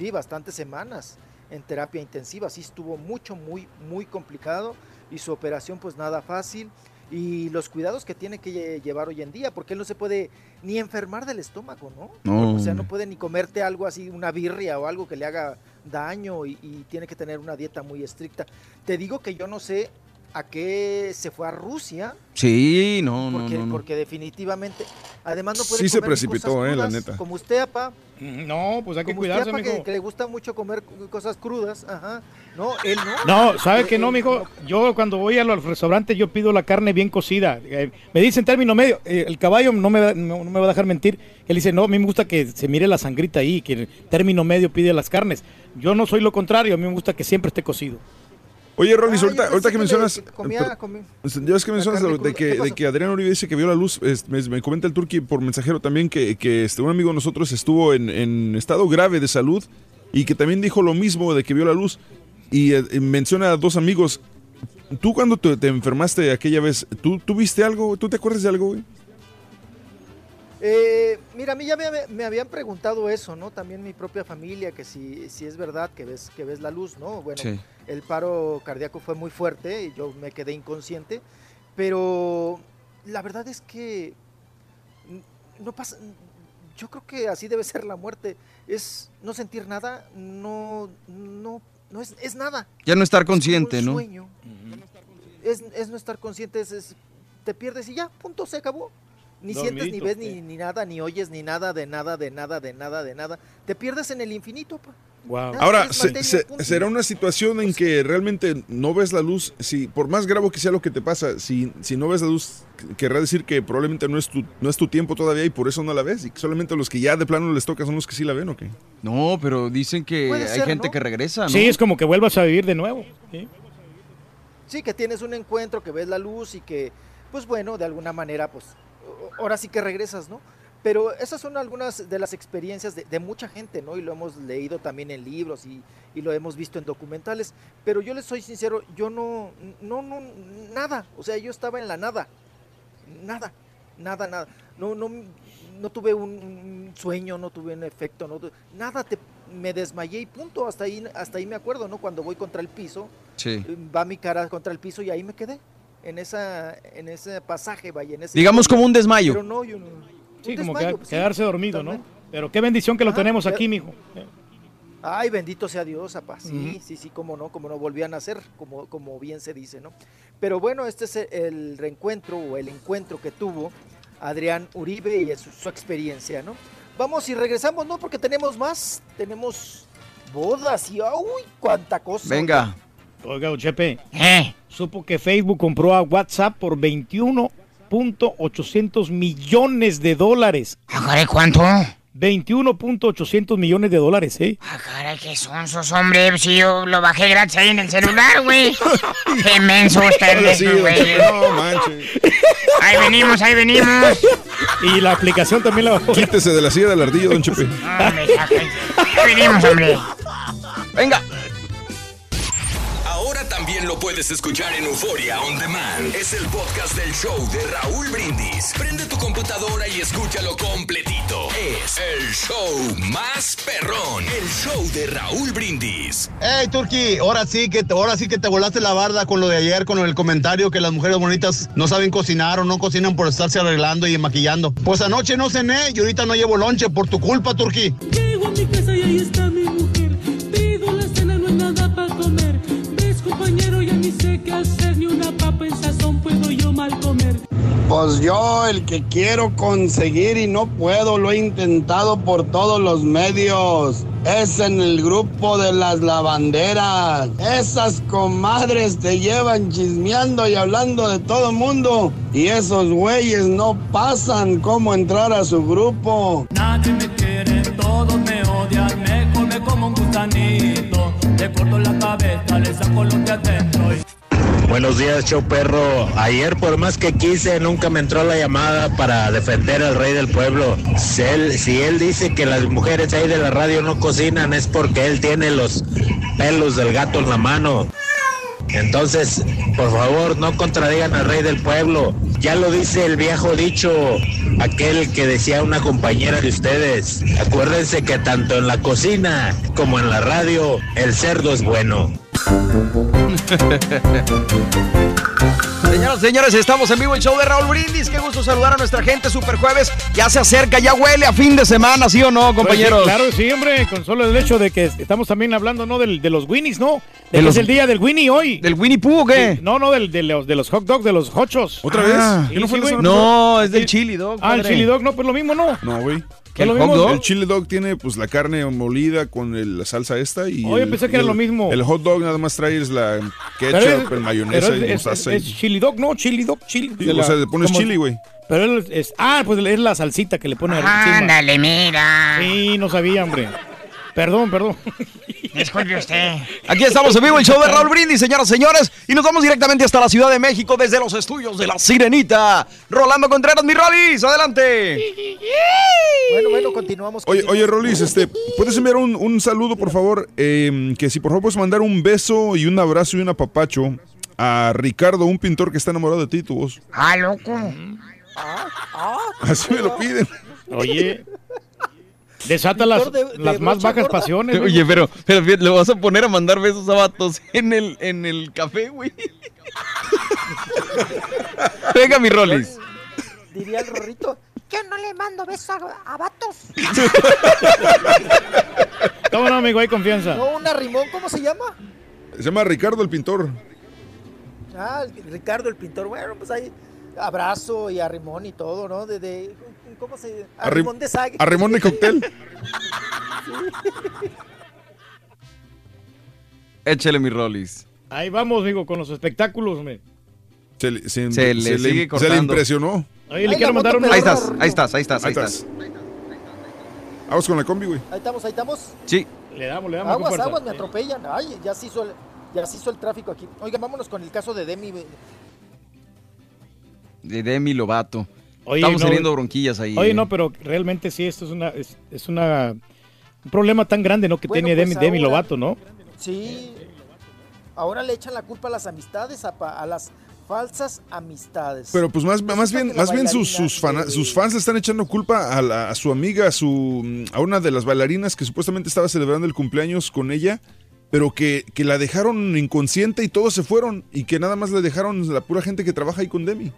Speaker 49: Sí, bastantes semanas en terapia intensiva. Sí, estuvo mucho, muy, muy complicado. Y su operación, pues nada fácil. Y los cuidados que tiene que lle- llevar hoy en día, porque él no se puede ni enfermar del estómago, ¿no?
Speaker 8: No.
Speaker 49: O sea, no puede ni comerte algo así, una birria o algo que le haga daño y, y tiene que tener una dieta muy estricta. Te digo que yo no sé a qué se fue a Rusia,
Speaker 8: Sí, no, no,
Speaker 49: porque,
Speaker 8: no. no.
Speaker 49: porque definitivamente, además no puede
Speaker 2: Sí se
Speaker 49: comer ni
Speaker 2: precipitó,
Speaker 49: cosas
Speaker 2: eh, la
Speaker 49: crudas,
Speaker 2: neta.
Speaker 49: Como usted, apa.
Speaker 5: No, pues hay que
Speaker 49: Como usted,
Speaker 5: cuidarse,
Speaker 49: apa, que,
Speaker 5: mijo.
Speaker 49: que le gusta mucho comer cosas crudas, ajá. No, él no.
Speaker 5: No, ¿sabe que no, mijo? Yo cuando voy a los restaurantes yo pido la carne bien cocida. Eh, me dicen término medio, eh, el caballo no me, da- no, no me va a dejar mentir. Él dice, no, a mí me gusta que se mire la sangrita ahí, que el término medio pide las carnes. Yo no soy lo contrario, a mí me gusta que siempre esté cocido.
Speaker 2: Oye, Rolis,
Speaker 49: Ah,
Speaker 2: ahorita, que mencionas.
Speaker 49: comía- comía-
Speaker 2: Ya ves que mencionas de, que,
Speaker 49: ¿Qué
Speaker 2: de que Adrián Uribe dice que vio la luz. es- me, me comenta el Turqui por mensajero también que, que este, un amigo de nosotros estuvo en, en estado grave de salud y que también dijo lo mismo de que vio la luz. Y eh, eh, menciona a dos amigos. ¿Tú cuando te, te enfermaste aquella vez, ¿tú, tú viste algo? ¿Tú te acuerdas de algo, güey?
Speaker 49: Eh, mira, a mí ya me, me habían preguntado eso, ¿no? También mi propia familia, que si, si es verdad que ves, que ves la luz, ¿no? Bueno,
Speaker 8: Sí.
Speaker 49: el paro cardíaco fue muy fuerte y yo me quedé inconsciente, pero la verdad es que no pasa, yo creo que así debe ser la muerte, es no sentir nada, no, no, no es, es nada.
Speaker 8: Ya no estar
Speaker 49: Es como un
Speaker 8: consciente, ¿no?
Speaker 49: sueño. Es, es no estar consciente, es, es- te pierdes y ya, punto, se acabó. Ni sientes, ni ves, ni, ni nada, ni oyes, ni nada, de nada, de nada, de nada, de nada. Te pierdes en el infinito, pa.
Speaker 5: Wow.
Speaker 2: Ahora, se- será una situación en que realmente no ves la luz. Si por más grave que sea lo que te pasa, si, si no ves la luz, querrá decir que probablemente no es tu no es tu tiempo todavía y por eso no la ves. Y que solamente los que ya de plano les toca son los que sí la ven, ¿o qué?
Speaker 8: No, pero dicen que hay
Speaker 49: ser,
Speaker 8: gente
Speaker 49: ¿no?
Speaker 8: que regresa, ¿no?
Speaker 5: Sí, es como que vuelvas a vivir de nuevo. ¿sí?
Speaker 49: Sí, que tienes un encuentro, que ves la luz y que, pues bueno, de alguna manera, pues ahora sí que regresas, ¿no? Pero esas son algunas de las experiencias de, de mucha gente, ¿no? Y lo hemos leído también en libros y, y lo hemos visto en documentales. Pero yo les soy sincero, yo no, no, no, nada. O sea, yo estaba en la nada. Nada, nada, nada. No, no, no tuve un, sueño, no tuve un efecto, no, tu- nada. Te, me desmayé y punto. Hasta ahí, hasta ahí me acuerdo, ¿no? Cuando voy contra el piso,
Speaker 8: Sí.
Speaker 49: va mi cara contra el piso y ahí me quedé. En, esa, en ese pasaje, vaya, en ese...
Speaker 8: Digamos como un desmayo.
Speaker 49: Pero no, yo no.
Speaker 5: Sí,
Speaker 49: un
Speaker 5: como
Speaker 49: desmayo,
Speaker 5: queda-
Speaker 49: pues, sí,
Speaker 5: quedarse dormido, ¿no? Pero qué bendición que lo
Speaker 49: Ajá,
Speaker 5: tenemos
Speaker 49: pero-
Speaker 5: aquí, mijo.
Speaker 49: Ay, bendito sea Dios, apá. Sí, sí, sí, cómo no, cómo no volví a nacer, como, como bien se dice, ¿no? Pero bueno, este es el reencuentro o el encuentro que tuvo Adrián Uribe y su, su experiencia, ¿no? Vamos y regresamos, ¿no? Porque tenemos más, tenemos bodas y ¡uy! ¡Cuánta cosa!
Speaker 8: Venga.
Speaker 5: Oiga, don Chepe.
Speaker 51: ¿Eh?
Speaker 5: Supo que Facebook compró a WhatsApp por 21.800 millones de dólares.
Speaker 51: Ah, caray, ¿cuánto?
Speaker 5: 21.800 millones de dólares, ¿eh?
Speaker 51: Ah, caray, qué sonsos, hombre. Si yo lo bajé gratis ahí en el celular, güey. Qué menso
Speaker 2: don
Speaker 51: güey.
Speaker 2: No manches.
Speaker 51: Ahí venimos, ahí venimos.
Speaker 5: Y la aplicación también la bajó.
Speaker 2: Quítese de la silla del ardillo, don Chepe.
Speaker 51: Ya venimos, hombre.
Speaker 8: Venga.
Speaker 42: También lo puedes escuchar en Euforia On Demand. Es el podcast del show de Raúl Brindis. Prende tu computadora y escúchalo completito. Es el show más perrón. El show de Raúl Brindis.
Speaker 53: Hey, Turki, ahora sí que te, ahora sí que te volaste la barda con lo de ayer, con el comentario que las mujeres bonitas no saben cocinar o no cocinan por estarse arreglando y maquillando. Pues anoche no cené y ahorita no llevo lonche por tu culpa, Turki.
Speaker 54: Llego a mi casa y ahí está mi mujer. Qué hacer. Ni una papa en sazón puedo yo mal comer.
Speaker 45: Pues yo el que quiero conseguir y no puedo, lo he intentado por todos los medios. Es en el grupo de las lavanderas. Esas comadres te llevan chismeando y hablando de todo mundo. Y esos güeyes no pasan cómo entrar a su grupo.
Speaker 54: Nadie me quiere, todos me odian. Mejor
Speaker 15: Le corto la cabeza, le saco lo de adentro. y-
Speaker 55: Buenos días, show perro. Ayer, por más que quise, nunca me entró la llamada para defender al rey del pueblo. Si él, si él dice que las mujeres ahí de la radio no cocinan, es porque él tiene los pelos del gato en la mano. Entonces, por favor, no contradigan al rey del pueblo. Ya lo dice el viejo dicho, aquel que decía una compañera de ustedes. Acuérdense que tanto en la cocina como en la radio, el cerdo es bueno.
Speaker 8: Señoras, señores, estamos en vivo el show de Raúl Brindis. Qué gusto saludar a nuestra gente. Super jueves ya se acerca, ya huele a fin de semana, ¿sí o no, compañeros?
Speaker 5: Pues sí, claro, sí, hombre, con solo el hecho de que estamos también hablando, ¿no? Del, de los Winnies, ¿no?
Speaker 8: De
Speaker 5: De, que
Speaker 8: los-
Speaker 5: es el día del Winnie hoy.
Speaker 8: ¿Del Winnie Pooh o qué?
Speaker 5: Sí, no, no, del, de, los, de los hot dogs, de los hochos.
Speaker 2: ¿Otra
Speaker 8: Ah.
Speaker 2: vez? ¿Qué no fue
Speaker 8: No, es del chili dog.
Speaker 5: Ah, el chili dog, no, pues lo mismo, ¿no.
Speaker 2: No, güey.
Speaker 5: ¿Qué, lo mismo?
Speaker 2: El chili dog tiene pues la carne molida con el- la salsa esta y
Speaker 5: Oye,
Speaker 2: el-
Speaker 5: pensé que era
Speaker 2: el-
Speaker 5: lo mismo.
Speaker 2: El hot dog nada más traes la ketchup,
Speaker 5: es-
Speaker 2: el mayonesa y
Speaker 5: es, es-
Speaker 2: mostaza.
Speaker 5: es chili dog, no, chili dog, chili.
Speaker 2: Sí, o sea, le pones
Speaker 5: como-
Speaker 2: chili, güey.
Speaker 5: Pero es, es- ah, pues es la salsita que le pone encima.
Speaker 51: Ándale, mira.
Speaker 5: Sí, no sabía, hombre. Perdón, perdón.
Speaker 51: Disculpe usted.
Speaker 8: Aquí estamos en vivo el show de Raúl Brindis, señoras y señores, y nos vamos directamente hasta la Ciudad de México desde los estudios de La Sirenita. Rolando Contreras, mi Rolis, adelante.
Speaker 49: Bueno, bueno, continuamos.
Speaker 2: Oye, oye, Rolis, este, ¿puedes enviar un, un saludo, por favor? Eh, que si por favor puedes mandar un beso y un abrazo y un apapacho a Ricardo, un pintor que está enamorado de ti, tu voz.
Speaker 51: Ah, loco.
Speaker 2: Así me lo piden.
Speaker 5: Oye. Desata las,
Speaker 49: Pintor de- de
Speaker 5: las más bajas
Speaker 49: gorda.
Speaker 5: pasiones. güey.
Speaker 8: Oye, pero, pero le vas a poner a mandar besos a vatos en el, en el café, güey. Venga, mi Rolis.
Speaker 49: Diría el rorrito.
Speaker 3: Yo no le mando besos a, a vatos.
Speaker 5: ¿Cómo no, amigo? Hay confianza.
Speaker 49: No, un arrimón, ¿cómo se llama?
Speaker 2: Se llama Ricardo el pintor.
Speaker 49: Ah, Ricardo el pintor. Bueno, pues ahí abrazo y arrimón y todo, ¿no? De, de- ¿Cómo se Arrimón de sague.
Speaker 2: Arrimón de cóctel.
Speaker 8: Échale, mi Rolis.
Speaker 5: Ahí vamos, amigo, con los espectáculos, hombre.
Speaker 2: Se, le- se-
Speaker 8: Se le
Speaker 2: se
Speaker 8: sigue
Speaker 2: se le impresionó.
Speaker 5: Oye, le quiero mandar un...
Speaker 8: Ahí estás, ahí estás, ahí estás, ahí
Speaker 2: Ahí
Speaker 8: estás.
Speaker 2: estás. Vamos con la combi, güey.
Speaker 49: Ahí estamos, ahí estamos.
Speaker 8: Sí.
Speaker 5: Le damos, le damos
Speaker 49: Aguas,
Speaker 5: fuerza.
Speaker 49: aguas, me atropellan. Ay, ya se hizo el, ya se hizo el tráfico aquí. Oiga, vámonos con el caso de Demi.
Speaker 8: De Demi Lovato.
Speaker 5: Oye,
Speaker 8: Estamos
Speaker 5: no,
Speaker 8: teniendo bronquillas ahí.
Speaker 5: Oye,
Speaker 8: eh.
Speaker 5: no, pero realmente sí, esto es una, es, es una, un problema tan grande, ¿no? Que
Speaker 49: Bueno,
Speaker 5: tiene
Speaker 49: pues
Speaker 5: Demi, Demi
Speaker 49: ahora-
Speaker 5: Lovato, ¿no?
Speaker 49: Sí. Ahora le echan la culpa a las amistades, a, pa- a las falsas amistades.
Speaker 2: Pero pues más, más bien, más bien sus, sus,
Speaker 49: de-
Speaker 2: sus fans le están echando culpa a, la- a su amiga, a, su, a una de las bailarinas que supuestamente estaba celebrando el cumpleaños con ella, pero que, que la dejaron inconsciente y todos se fueron y que nada más le dejaron la pura gente que trabaja ahí con Demi.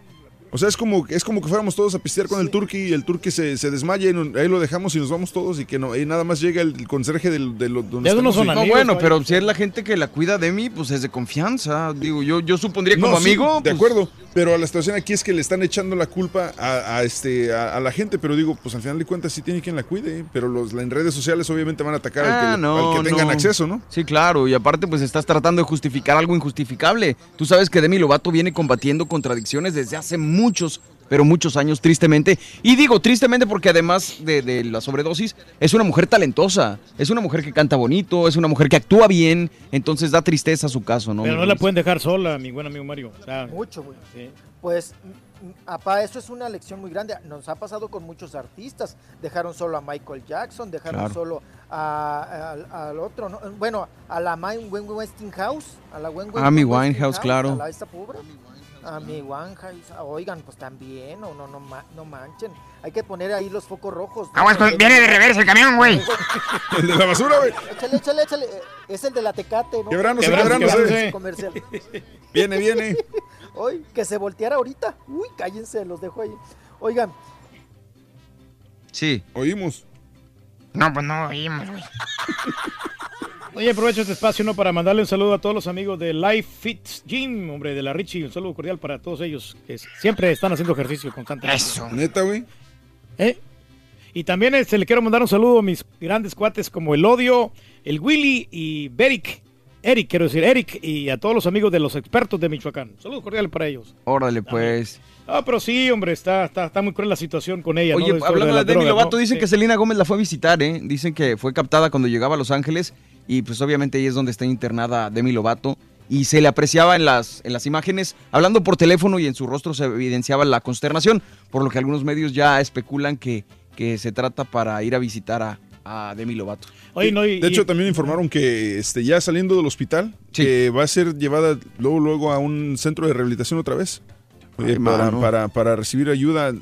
Speaker 2: O sea, es como, es como que fuéramos todos a pistear con el turqui y el turqui se, se desmaya y no- ahí lo dejamos y nos vamos todos y que no, ahí nada más llega el, el conserje del, de lo- donde estamos y-
Speaker 8: No, bueno, pero si es la gente que la cuida de mí, pues es de confianza. Digo, yo, yo supondría como
Speaker 2: No, sí,
Speaker 8: amigo.
Speaker 2: de
Speaker 8: pues,
Speaker 2: acuerdo, pero la situación aquí es que le están echando la culpa a, a este, a, a la gente, pero digo, pues al final de cuentas sí tiene quien la cuide, pero los, en redes sociales obviamente van a atacar al
Speaker 8: Ah,
Speaker 2: que,
Speaker 8: no,
Speaker 2: al que tengan
Speaker 8: no.
Speaker 2: acceso, ¿no?
Speaker 8: Sí, claro, y aparte pues estás tratando de justificar algo injustificable. Tú sabes que Demi Lovato viene combatiendo contradicciones desde hace muchos, pero muchos años, tristemente. Y digo tristemente porque además de, de la sobredosis, es una mujer talentosa, es una mujer que canta bonito, es una mujer que actúa bien, entonces da tristeza su caso, ¿no?
Speaker 5: Pero no la pueden dejar sola, mi buen amigo Mario. O sea,
Speaker 49: Mucho, güey.
Speaker 5: sí.
Speaker 49: Pues, mm, mm, apá, eso es una lección muy grande. Nos ha pasado con muchos artistas. Dejaron solo a Michael Jackson, dejaron
Speaker 8: Claro.
Speaker 49: solo a- al- al otro, ¿no? bueno, a la Gwen Westinghouse, a la Gwen
Speaker 8: A mi Winehouse, claro.
Speaker 49: A la esta pobre. A mi Winehouse, oigan, pues también, o no, no, no manchen. Hay que poner ahí los focos rojos. ¿no?
Speaker 51: Aguas, con- viene de reversa el camión, güey.
Speaker 2: El de la basura, güey.
Speaker 49: Échale, échale, échale. eh, Es el de la Tecate, ¿no?
Speaker 2: Quebrándose,
Speaker 5: Quebrándose,
Speaker 2: quebrándose.
Speaker 5: quebrándose.
Speaker 49: Comercial.
Speaker 2: Viene, viene.
Speaker 49: Hoy, que se volteara ahorita. Uy, cállense, los dejo ahí. Oigan,
Speaker 8: Sí.
Speaker 2: Oímos.
Speaker 51: No, pues no oímos, güey.
Speaker 5: Oye, aprovecho este espacio ¿no? para mandarle un saludo a todos los amigos de Life Fits Gym, hombre, de la Richie. Un saludo cordial para todos ellos que siempre están haciendo ejercicio constantemente.
Speaker 51: Eso.
Speaker 2: Neta, güey.
Speaker 5: ¿Eh? Y también este, le quiero mandar un saludo a mis grandes cuates como el Odio, el Willy y Beric. Eric, quiero decir, Eric, y a todos los amigos de los expertos de Michoacán. Saludos cordiales para ellos.
Speaker 8: Órale, pues.
Speaker 5: Ah, pero sí, hombre, está, está, está muy cruel la situación con ella. ¿no?
Speaker 8: Oye,
Speaker 5: Esto
Speaker 8: hablando de,
Speaker 5: las
Speaker 8: Demi Lovato,
Speaker 5: ¿no?
Speaker 8: dicen
Speaker 5: Sí.
Speaker 8: que Selena Gómez la fue a visitar, ¿eh? Dicen que fue captada cuando llegaba a Los Ángeles y pues obviamente ahí es donde está internada Demi Lovato y se le apreciaba en las, en las imágenes hablando por teléfono y en su rostro se evidenciaba la consternación, por lo que algunos medios ya especulan que, que se trata para ir a visitar a, a Demi Lovato.
Speaker 2: de hecho, también informaron que este, ya saliendo del hospital, que va a ser llevada luego, luego a un centro de rehabilitación otra vez. eh, para, para, para recibir ayuda.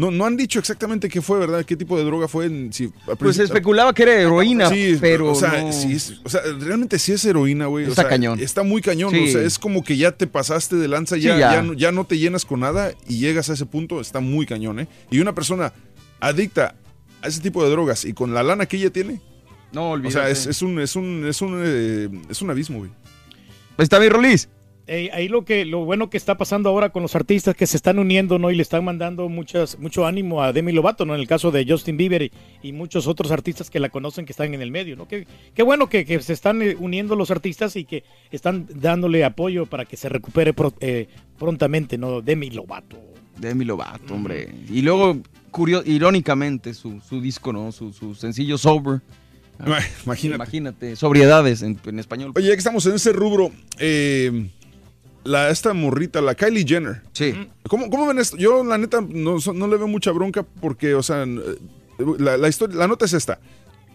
Speaker 2: No, no han dicho exactamente qué fue, ¿verdad? ¿Qué tipo de droga fue? Si,
Speaker 8: Pues se especulaba que era heroína,
Speaker 2: Sí,
Speaker 8: pero
Speaker 2: o sea,
Speaker 8: no.
Speaker 2: sí es- o sea, realmente sí es heroína, güey. o
Speaker 8: Está
Speaker 2: sea,
Speaker 8: cañón.
Speaker 2: Está muy cañón.
Speaker 8: Sí.
Speaker 2: O sea, es como que ya te pasaste de lanza, ya,
Speaker 8: ya.
Speaker 2: ya. no, ya no te llenas con nada y llegas a ese punto. Está muy cañón, ¿eh? Y una persona adicta a ese tipo de drogas y con la lana que ella tiene.
Speaker 8: No,
Speaker 2: O
Speaker 8: olvídate.
Speaker 2: sea, es, es un, es un, es un, eh, es un abismo, güey.
Speaker 8: Ahí está mi Rolis.
Speaker 5: Eh, ahí lo que lo bueno que está pasando ahora con los artistas que se están uniendo, ¿no? Y le están mandando muchas mucho ánimo a Demi Lovato, ¿no? En el caso de Justin Bieber y, y muchos otros artistas que la conocen que están en el medio, ¿no? Qué, qué bueno que, que se están eh, uniendo los artistas y que están dándole apoyo para que se recupere pro- eh, prontamente, ¿no? Demi Lovato.
Speaker 8: Demi Lovato, hombre. Y luego, curio- irónicamente, su, su disco, ¿no? Su, su sencillo Sober.
Speaker 2: Imagínate.
Speaker 8: Imagínate. Sobriedades en, en español.
Speaker 2: Oye, ya que estamos en ese rubro, eh, la, esta morrita, la Kylie Jenner.
Speaker 8: Sí.
Speaker 2: ¿Cómo, cómo ven esto? Yo, la neta, no, no le veo mucha bronca porque, o sea, eh, la, la historia, la nota es esta.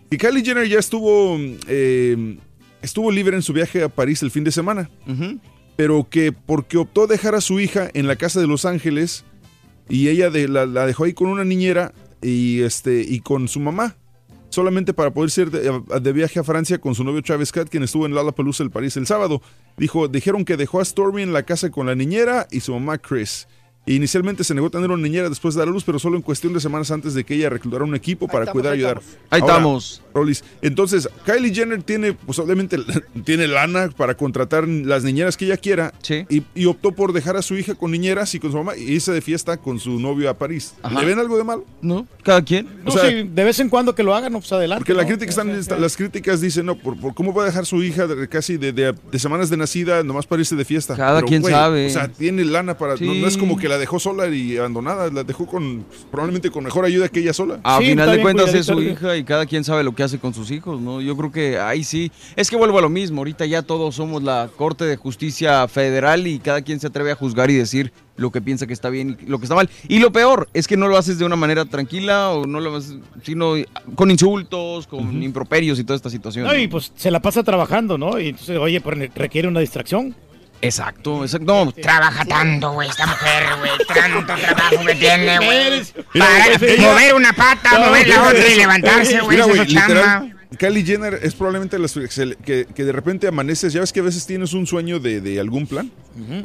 Speaker 2: Que Kylie Jenner ya estuvo, eh, estuvo libre en su viaje a París el fin de semana. Pero que porque optó dejar a su hija en la casa de Los Ángeles y ella de- la, la dejó ahí con una niñera y, este, y con su mamá. Solamente para poder ir de, viaje a Francia con su novio Travis Scott, quien estuvo en Lollapalooza el París el sábado. Dijo, dijeron que dejó a Stormy en la casa con la niñera y su mamá Chris. Inicialmente se negó a tener una niñera después de dar a luz, pero solo en cuestión de semanas antes de que ella reclutara un equipo para
Speaker 8: estamos,
Speaker 2: cuidar y ayudar.
Speaker 8: Ahí estamos.
Speaker 2: Rolis. Entonces, Kylie Jenner tiene, pues obviamente, tiene lana para contratar las niñeras que ella quiera. Y, y optó por dejar a su hija con niñeras y con su mamá y irse de fiesta con su novio a París.
Speaker 8: Ajá.
Speaker 2: ¿Le ven algo de malo?
Speaker 8: No, cada quien.
Speaker 5: No,
Speaker 2: sea,
Speaker 5: sí, de vez en cuando que lo hagan, pues adelante.
Speaker 2: Porque la
Speaker 5: ¿no?
Speaker 2: crítica están, las críticas dicen, no, por, por cómo va a dejar su hija de, casi de, de- de semanas de nacida, nomás para irse de fiesta.
Speaker 8: Cada quien sabe.
Speaker 2: O sea, tiene lana para. No, no es como que la dejó sola y abandonada, la dejó con probablemente con mejor ayuda que ella sola.
Speaker 8: A final de cuentas es su hija y cada quien sabe lo que hace con sus hijos, ¿no? Yo creo que ahí sí. Es que vuelvo a lo mismo. Ahorita ya todos somos la Corte de Justicia Federal y cada quien se atreve a juzgar y decir lo que piensa que está bien y lo que está mal. Y lo peor es que no lo haces de una manera tranquila o no lo haces, sino con insultos, con improperios y toda esta situación.
Speaker 5: No,
Speaker 8: ¿no?
Speaker 5: y pues se la pasa trabajando, ¿no? Y entonces, oye, pues requiere una distracción.
Speaker 8: Exacto, exacto. No,
Speaker 51: Trabaja tanto, güey, esta mujer, güey. Tanto trabajo que tiene, güey. Para mover una pata, mover la otra y levantarse, güey. Esa es chamba.
Speaker 2: Kylie Jenner es probablemente las que- que de repente amaneces, ya ves que a veces tienes un sueño de, de algún plan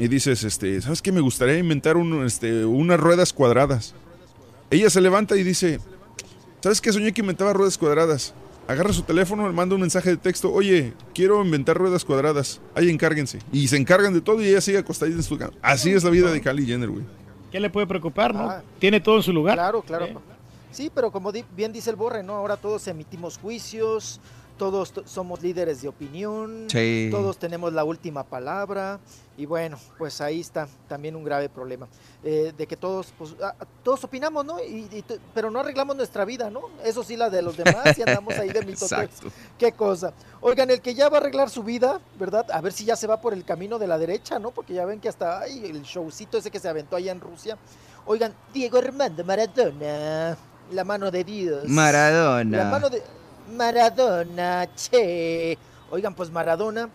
Speaker 2: y dices, este, ¿sabes qué? Me gustaría inventar un, este, unas ruedas cuadradas. Ella se levanta y dice, ¿sabes qué? Soñé que inventaba ruedas cuadradas. Agarra su teléfono, le manda un mensaje de texto, oye, quiero inventar ruedas cuadradas. Ahí encárguense. Y se encargan de todo y ella sigue acostadita en su cama. Así es la vida de Kylie Jenner, güey.
Speaker 5: ¿Qué le puede preocupar, no?
Speaker 49: Ah.
Speaker 5: Tiene todo en su lugar.
Speaker 49: Claro, claro.
Speaker 5: ¿Eh?
Speaker 49: Sí, pero como di- bien dice el Borre, ¿no? Ahora todos emitimos juicios, todos somos líderes de opinión,
Speaker 8: Sí.
Speaker 49: todos tenemos la última palabra y bueno, pues ahí está también un grave problema eh, de que todos, pues, ah, todos opinamos, ¿no? Y, y pero no arreglamos nuestra vida, ¿no? Eso sí, la de los demás y andamos ahí de mitotex. Qué cosa. Oigan, el que ya va a arreglar su vida, ¿verdad? A ver si ya se va por el camino de la derecha, ¿no? Porque ya ven que hasta ay, el showcito ese que se aventó allá en Rusia. Oigan, Diego Armando Maradona, la mano de Dios.
Speaker 8: Maradona.
Speaker 49: La mano de Maradona, che. Oigan, pues Maradona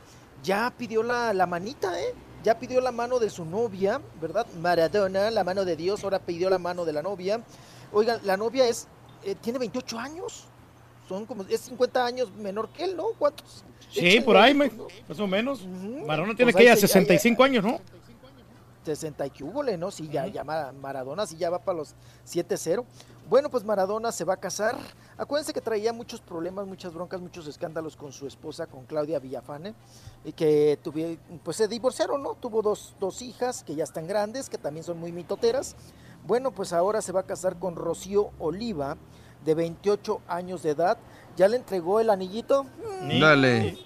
Speaker 49: ya pidió la, la manita, ¿eh? Ya pidió la mano de su novia, ¿verdad? Maradona, la mano de Dios, ahora pidió la mano de la novia. Oigan, la novia es, eh, tiene 28 años. Son como, es 50 años menor que él, ¿no? ¿Cuántos?
Speaker 5: Sí, por ahí, me- más o menos. Maradona tiene
Speaker 49: Pues
Speaker 5: que ya
Speaker 49: se-
Speaker 5: 65 años, ¿no?
Speaker 49: 60 y que ¿no? Sí, ya, ya Mara- Maradona sí ya va para los 7-0. Bueno, pues Maradona se va a casar. Acuérdense que traía muchos problemas, muchas broncas, muchos escándalos con su esposa, con Claudia Villafane, y que tuvieron, pues se divorciaron, ¿no? Tuvo dos, dos hijas que ya están grandes, que también son muy mitoteras. Bueno, pues ahora se va a casar con Rocío Oliva, de 28 años de edad. Ya le entregó el anillito.
Speaker 8: Dale.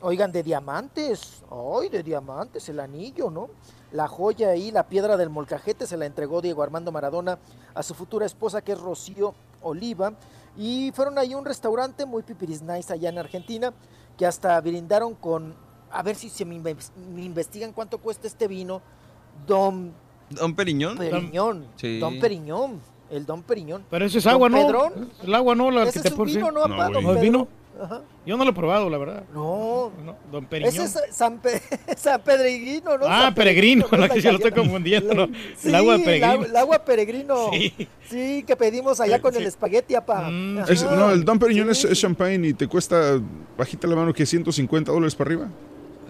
Speaker 49: Oigan, de diamantes. Ay, de diamantes, el anillo, ¿no? La joya ahí, la piedra del molcajete, se la entregó Diego Armando Maradona a su futura esposa, que es Rocío Oliva. Y fueron ahí a un restaurante muy pipiris nice allá en Argentina, que hasta brindaron con, a ver si se me, inve- me investigan cuánto cuesta este vino, Don
Speaker 8: ¿Don Periñón?
Speaker 49: Periñón.
Speaker 8: Sí.
Speaker 49: Don Periñón. El Don Periñón.
Speaker 5: Pero ese es
Speaker 49: Don
Speaker 5: agua, ¿no?
Speaker 49: Pedrón.
Speaker 5: El agua no, la
Speaker 49: Ese
Speaker 5: que te
Speaker 49: es un vino, ¿no, don
Speaker 5: ¿No es vino?
Speaker 49: Ajá.
Speaker 5: Yo no lo he probado, la verdad.
Speaker 49: No.
Speaker 5: Don Periñón.
Speaker 49: Ese es San, Pe- San ¿no?
Speaker 5: Ah,
Speaker 49: San
Speaker 5: peregrino,
Speaker 49: ¿no?
Speaker 5: la que yo lo estoy confundiendo.
Speaker 49: Sí,
Speaker 5: el agua
Speaker 49: la-
Speaker 5: peregrino.
Speaker 49: El, agua peregrino.
Speaker 5: Sí.
Speaker 49: Sí. que pedimos allá con el espagueti, apá.
Speaker 5: Mm.
Speaker 2: Es- no, el Don Periñón es, es champagne y te cuesta, bajita la mano, que 150 dólares para arriba.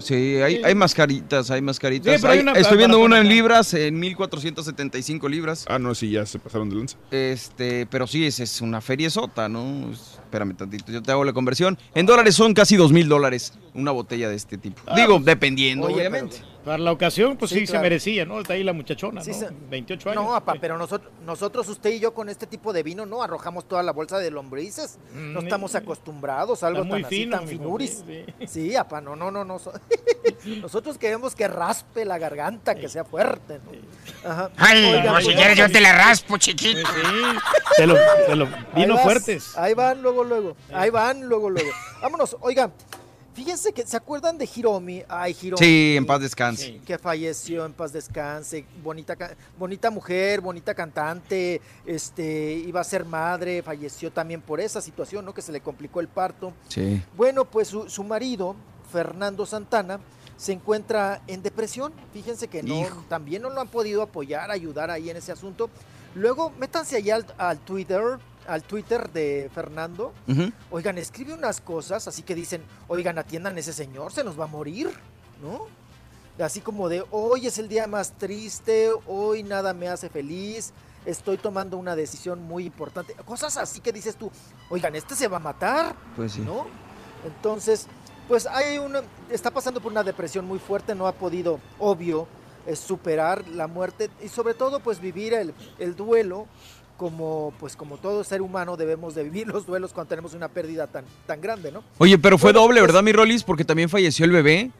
Speaker 8: Sí, hay, hay mascaritas, hay mascaritas.
Speaker 2: Sí, pero hay
Speaker 8: Hay-
Speaker 2: una
Speaker 8: estoy viendo una en libras, en 1475 libras.
Speaker 2: Ah, no, sí, ya se pasaron de lanza.
Speaker 8: Este, pero sí, es, es una feria sota, ¿no? Es- Espérame tantito, yo te hago la conversión. En dólares son casi dos mil dólares una botella de este tipo.
Speaker 5: Ah,
Speaker 8: Digo,
Speaker 5: pues,
Speaker 8: dependiendo,
Speaker 49: oye,
Speaker 8: obviamente.
Speaker 5: Para la ocasión, pues sí,
Speaker 49: Sí,
Speaker 5: se merecía, ¿no? Está ahí la muchachona,
Speaker 49: Sí,
Speaker 5: ¿no?
Speaker 49: se-
Speaker 5: 28 años.
Speaker 49: No, apá, pero nosotros, nosotros, usted y yo, con este tipo de vino, no arrojamos toda la bolsa de lombrices. No
Speaker 5: Mm,
Speaker 49: estamos acostumbrados a algo tan así,
Speaker 5: fino,
Speaker 49: tan
Speaker 5: mijo,
Speaker 49: finuris.
Speaker 5: sí,
Speaker 49: Sí, apá, no, no, no, no. so- Nosotros queremos que raspe la garganta, que sea fuerte, ¿no? Ajá.
Speaker 51: Ay,
Speaker 49: Oigan,
Speaker 51: o si
Speaker 49: pues,
Speaker 51: quieres yo te la raspo, chiquito.
Speaker 5: Te lo, te lo,
Speaker 49: Ahí
Speaker 5: vino
Speaker 49: vas,
Speaker 5: fuertes.
Speaker 49: Ahí van luego, luego. Ahí van luego, luego. Vámonos, oigan. Fíjense que, ¿se acuerdan de Hiromi? Ay, Hiromi.
Speaker 8: Sí, en paz descanse.
Speaker 49: Que falleció, en paz descanse. Bonita, bonita mujer, bonita cantante. Este, iba a ser madre, falleció también por esa situación, ¿no? Que se le complicó el parto.
Speaker 8: Sí.
Speaker 49: Bueno, pues su, su marido, Fernando Santana, se encuentra en depresión. Fíjense que no,
Speaker 8: Hijo.
Speaker 49: también no lo han podido apoyar, ayudar ahí en ese asunto. Luego, métanse allá al, al Twitter, al Twitter de Fernando. Oigan, escribe unas cosas, así que dicen, oigan, atiendan a ese señor, se nos va a morir, ¿no? Así como de, hoy es el día más triste, hoy nada me hace feliz, estoy tomando una decisión muy importante. Cosas así que dices tú, oigan, este se va a matar,
Speaker 8: Pues sí.
Speaker 49: ¿no? Entonces, pues hay una, está pasando por una depresión muy fuerte, no ha podido, obvio, eh, superar la muerte y sobre todo, pues vivir el, el duelo como, pues como todo ser humano debemos de vivir los duelos cuando tenemos una pérdida tan, tan grande, ¿no?
Speaker 8: Oye, pero fue
Speaker 49: Bueno,
Speaker 8: doble,
Speaker 49: pues-
Speaker 8: ¿verdad, mi Rolis? Porque también falleció el bebé.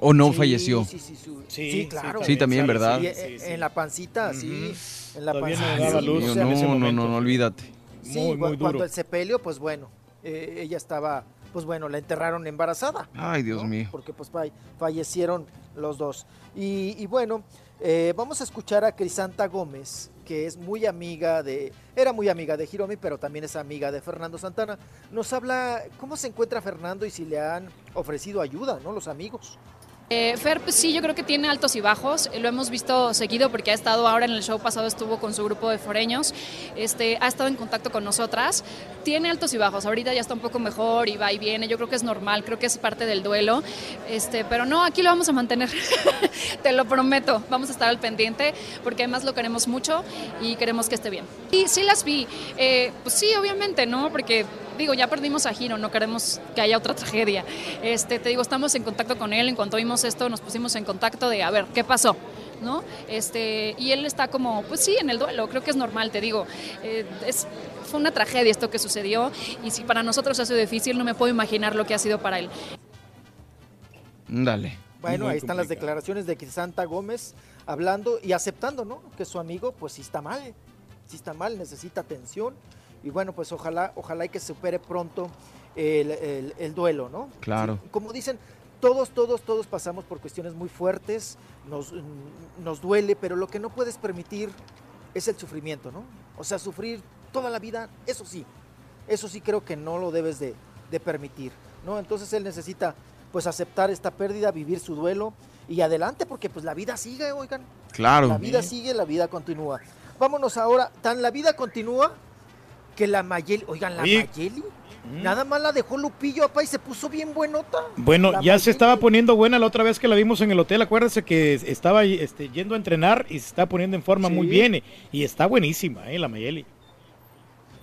Speaker 8: ¿O no
Speaker 49: Sí,
Speaker 8: falleció?
Speaker 49: Sí, sí, su-
Speaker 5: Sí,
Speaker 49: sí,
Speaker 5: sí,
Speaker 49: claro.
Speaker 8: Sí, también, ¿verdad?
Speaker 49: Sí, eh, En la pancita, sí. En la
Speaker 5: Todavía no
Speaker 49: pancita. sí,
Speaker 5: luz
Speaker 49: o sea,
Speaker 8: no,
Speaker 5: en
Speaker 8: no, no, no, olvídate.
Speaker 49: Sí,
Speaker 5: Muy, muy
Speaker 49: cuando
Speaker 5: duro.
Speaker 49: el sepelio, pues bueno, eh, ella estaba, pues bueno, la enterraron embarazada.
Speaker 8: Ay, Dios
Speaker 49: ¿no?
Speaker 8: mío.
Speaker 49: Porque pues fa- fallecieron los dos. Y, y bueno, eh, vamos a escuchar a Crisanta Gómez, que es muy amiga de, era muy amiga de Hiromi, pero también es amiga de Fernando Santana. Nos habla cómo se encuentra Fernando y si le han ofrecido ayuda, ¿no? Los amigos.
Speaker 56: Eh, Fer, pues sí, yo creo que tiene altos y bajos. eh, Lo hemos visto seguido porque ha estado ahora en el show pasado, estuvo con su grupo de foreños. Este, ha estado en contacto con nosotras. Tiene altos y bajos. Ahorita ya está un poco mejor y va y viene. Yo creo que es normal, creo que es parte del duelo. Este, pero no, aquí lo vamos a mantener. Te lo prometo. Vamos a estar al pendiente porque además lo queremos mucho y queremos que esté bien. Y sí las vi. Eh, pues sí, obviamente, ¿no? Porque digo, ya perdimos a Giro, no queremos que haya otra tragedia. Este, te digo, estamos en contacto con él, en cuanto vimos esto nos pusimos en contacto de a ver, ¿qué pasó? ¿No? Este, y él está como, pues sí, en el duelo, creo que es normal, te digo. Eh, es, fue una tragedia esto que sucedió y si para nosotros ha sido difícil, no me puedo imaginar lo que ha sido para él.
Speaker 8: Dale.
Speaker 49: Bueno,
Speaker 8: Muy
Speaker 49: ahí están las declaraciones de Crisanta Gómez hablando y aceptando, ¿no? Que su amigo, pues sí está mal, sí está mal, necesita atención y bueno, pues ojalá, ojalá y que supere pronto el, el- el duelo, ¿no?
Speaker 8: Claro.
Speaker 49: Sí, Como dicen, todos, todos, todos pasamos por cuestiones muy fuertes, nos, nos duele, pero lo que no puedes permitir es el sufrimiento, ¿no? O sea, sufrir toda la vida, eso sí, eso sí creo que no lo debes de, de permitir, ¿no? Entonces él necesita pues aceptar esta pérdida, vivir su duelo y adelante porque pues la vida sigue, oigan.
Speaker 8: Claro.
Speaker 49: La vida sigue, la vida continúa. Vámonos ahora, tan la vida continúa que la Mayeli, oigan, la
Speaker 5: Oye.
Speaker 49: Mayeli, nada más la dejó Lupillo, papá, y se puso bien buenota.
Speaker 5: Bueno,
Speaker 49: La
Speaker 5: ya se estaba poniendo buena la otra vez que la vimos en el hotel. Acuérdense que estaba este, yendo a entrenar y se está poniendo en forma muy bien. eh, Y está buenísima, ¿eh? La Mayeli.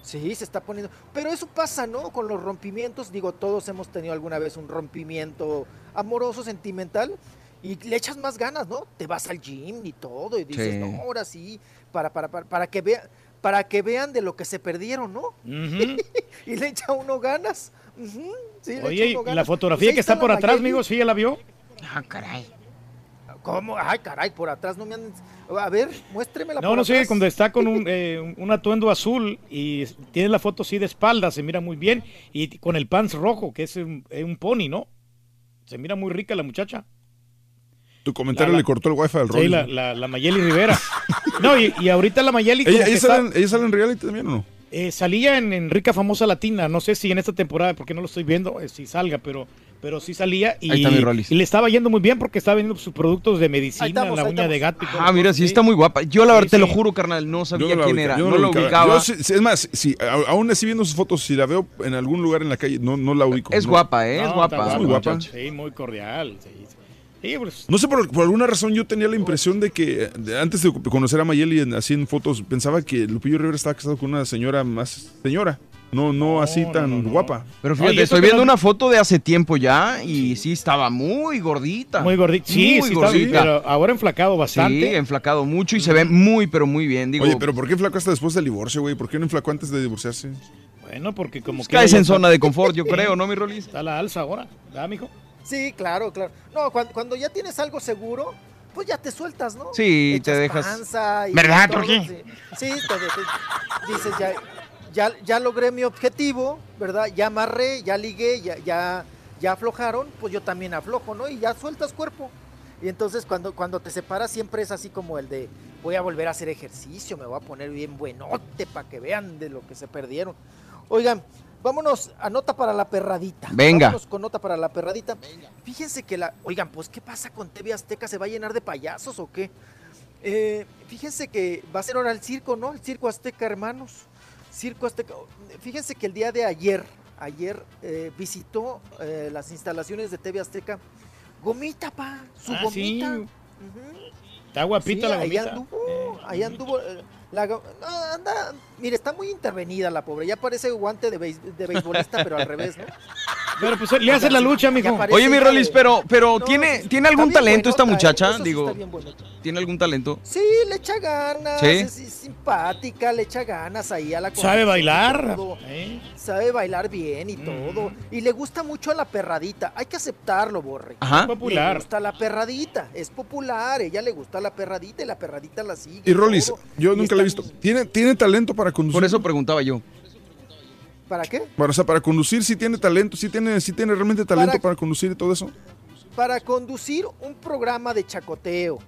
Speaker 49: Sí, se está poniendo. Pero eso pasa, ¿no? Con los rompimientos. Digo, todos hemos tenido alguna vez un rompimiento amoroso, sentimental. Y le echas más ganas, ¿no? Te vas al gym y todo. Y dices,
Speaker 8: Sí.
Speaker 49: no, ahora sí. Para, para, para, para que vea, para que vean de lo que se perdieron, ¿no? y le echa uno ganas. Sí, le echa
Speaker 5: Oye,
Speaker 49: uno
Speaker 5: y la fotografía
Speaker 49: Pues
Speaker 5: que está por atrás,
Speaker 49: Mayeli.
Speaker 5: amigos, ¿sí ya la vio?
Speaker 51: Ah, caray.
Speaker 49: ¿Cómo? Ay, caray, por atrás no me han... A ver, muéstremela
Speaker 5: No,
Speaker 49: por
Speaker 5: no sé,
Speaker 49: atrás.
Speaker 5: cuando está con un, eh, un- atuendo azul y tiene la foto así de espalda, se mira muy bien. Y con el pants rojo, que es un, es un pony, ¿no? Se mira muy rica la muchacha.
Speaker 2: Tu comentario
Speaker 5: La- la-
Speaker 2: le cortó el wifi al
Speaker 5: Sí,
Speaker 2: Rolly.
Speaker 5: la, la, la Mayeli Rivera. No, y, y ahorita la Mayeli
Speaker 2: ¿Ella, ella
Speaker 5: está-
Speaker 2: sale, en- ella sale en reality también o no?
Speaker 5: eh, salía en, en Rica Famosa Latina. No sé si en esta temporada, porque no lo estoy viendo, eh, si salga, pero, pero sí salía. Y,
Speaker 8: Ahí está mi Rollis.
Speaker 5: y le estaba yendo muy bien porque estaba vendiendo sus productos de medicina,
Speaker 49: estamos,
Speaker 5: la uña de gato.
Speaker 8: Ah, mira, sí está muy guapa. Yo la verdad
Speaker 5: Sí,
Speaker 8: te lo juro, carnal, no sabía quién
Speaker 2: ubica-
Speaker 8: era.
Speaker 2: yo
Speaker 8: No,
Speaker 2: la
Speaker 8: lo ubicaba.
Speaker 2: Yo es más, si, aún así viendo sus fotos, si la veo en algún lugar en la calle, no, no la ubico.
Speaker 8: Es
Speaker 2: no.
Speaker 8: guapa, ¿eh? Es guapa.
Speaker 2: Es muy guapa.
Speaker 5: Sí, muy cordial. Sí, sí. Pues,
Speaker 2: No sé, por, por alguna razón yo tenía la impresión de que de- antes de conocer a Mayeli en- así en fotos, pensaba que Lupillo Rivera estaba casado con una señora más señora, no, no así tan guapa.
Speaker 8: Pero fíjate, estoy viendo
Speaker 5: no-
Speaker 8: una foto de hace tiempo ya y sí estaba muy gordita.
Speaker 5: muy gordito. Sí,
Speaker 8: Muy
Speaker 5: sí,
Speaker 8: gordita.
Speaker 5: pero ahora enflacado bastante.
Speaker 8: Sí, enflacado mucho y se ve muy, pero muy bien. Digo,
Speaker 2: Oye, pero ¿por qué flacó hasta después del divorcio, güey? ¿Por qué no enflacó antes de divorciarse?
Speaker 5: Bueno, porque como que.
Speaker 8: caes en zona de confort, yo creo, ¿no, mi Rolis?
Speaker 5: Está a la alza ahora, ¿verdad, mijo?
Speaker 49: Sí, claro, claro. No, cuando, cuando ya tienes algo seguro, pues ya te sueltas, ¿no?
Speaker 8: Sí, te
Speaker 49: Echas
Speaker 8: dejas-
Speaker 49: panza y
Speaker 16: ¿Verdad,
Speaker 49: todo,
Speaker 16: Turquí?
Speaker 49: Sí, sí, te- te- dices, ya, ya, ya logré mi objetivo, ¿verdad? Ya amarré, ya ligué, ya, ya, ya aflojaron, pues yo también aflojo, ¿no? Y ya sueltas cuerpo. Y entonces cuando, cuando te separas siempre es así como el de voy a volver a hacer ejercicio, me voy a poner bien buenote para que vean de lo que se perdieron. Oigan, vámonos a nota para la perradita.
Speaker 8: Venga.
Speaker 49: Vámonos con nota para la perradita. Fíjense que la. Oigan, pues, ¿qué pasa con TV Azteca? ¿Se va a llenar de payasos o qué? Eh, fíjense que va a ser ahora el circo, ¿no? El circo Azteca, hermanos. Circo Azteca. Fíjense que el día de ayer, ayer eh, visitó eh, las instalaciones de TV Azteca. Gomita, pa, su
Speaker 5: Ah, sí.
Speaker 49: gomita. Ujú.
Speaker 5: Está guapita
Speaker 49: Sí,
Speaker 5: la
Speaker 49: ahí
Speaker 5: gomita.
Speaker 49: anduvo, ahí anduvo. La no, anda, mire, está muy intervenida la pobre. Ya parece guante de, beis- de beisbolista, pero al revés, ¿no?
Speaker 5: Pero pues le hace la lucha, mijo.
Speaker 8: Oye, mi Rolis, pero, pero
Speaker 49: No,
Speaker 8: ¿tiene,
Speaker 49: sí,
Speaker 8: ¿tiene algún talento esta
Speaker 49: buenota,
Speaker 8: muchacha?
Speaker 49: Eso sí
Speaker 8: Digo,
Speaker 49: está bien buenota.
Speaker 8: ¿tiene algún talento?
Speaker 49: Sí, le echa ganas,
Speaker 8: ¿Sí?
Speaker 49: es, es simpática, le echa ganas ahí a la
Speaker 5: Sabe bailar.
Speaker 49: y.
Speaker 5: ¿eh?
Speaker 49: Sabe bailar bien y todo. Y le gusta mucho a la perradita. Hay que aceptarlo, Borre.
Speaker 8: Ajá.
Speaker 49: Le
Speaker 5: Popular.
Speaker 49: gusta la perradita. Es popular. Ella le gusta la perradita y la perradita la sigue.
Speaker 2: Y Rolis,
Speaker 49: todo.
Speaker 2: yo
Speaker 49: Y
Speaker 2: nunca
Speaker 49: está-
Speaker 2: visto. ¿Tiene, ¿Tiene talento para conducir?
Speaker 8: Por eso preguntaba yo.
Speaker 49: ¿Para qué?
Speaker 2: Para, o sea, para conducir sí tiene talento, sí tiene, sí tiene realmente talento
Speaker 49: Para-
Speaker 2: para, conducir y todo eso.
Speaker 49: Para conducir un programa de chacoteo,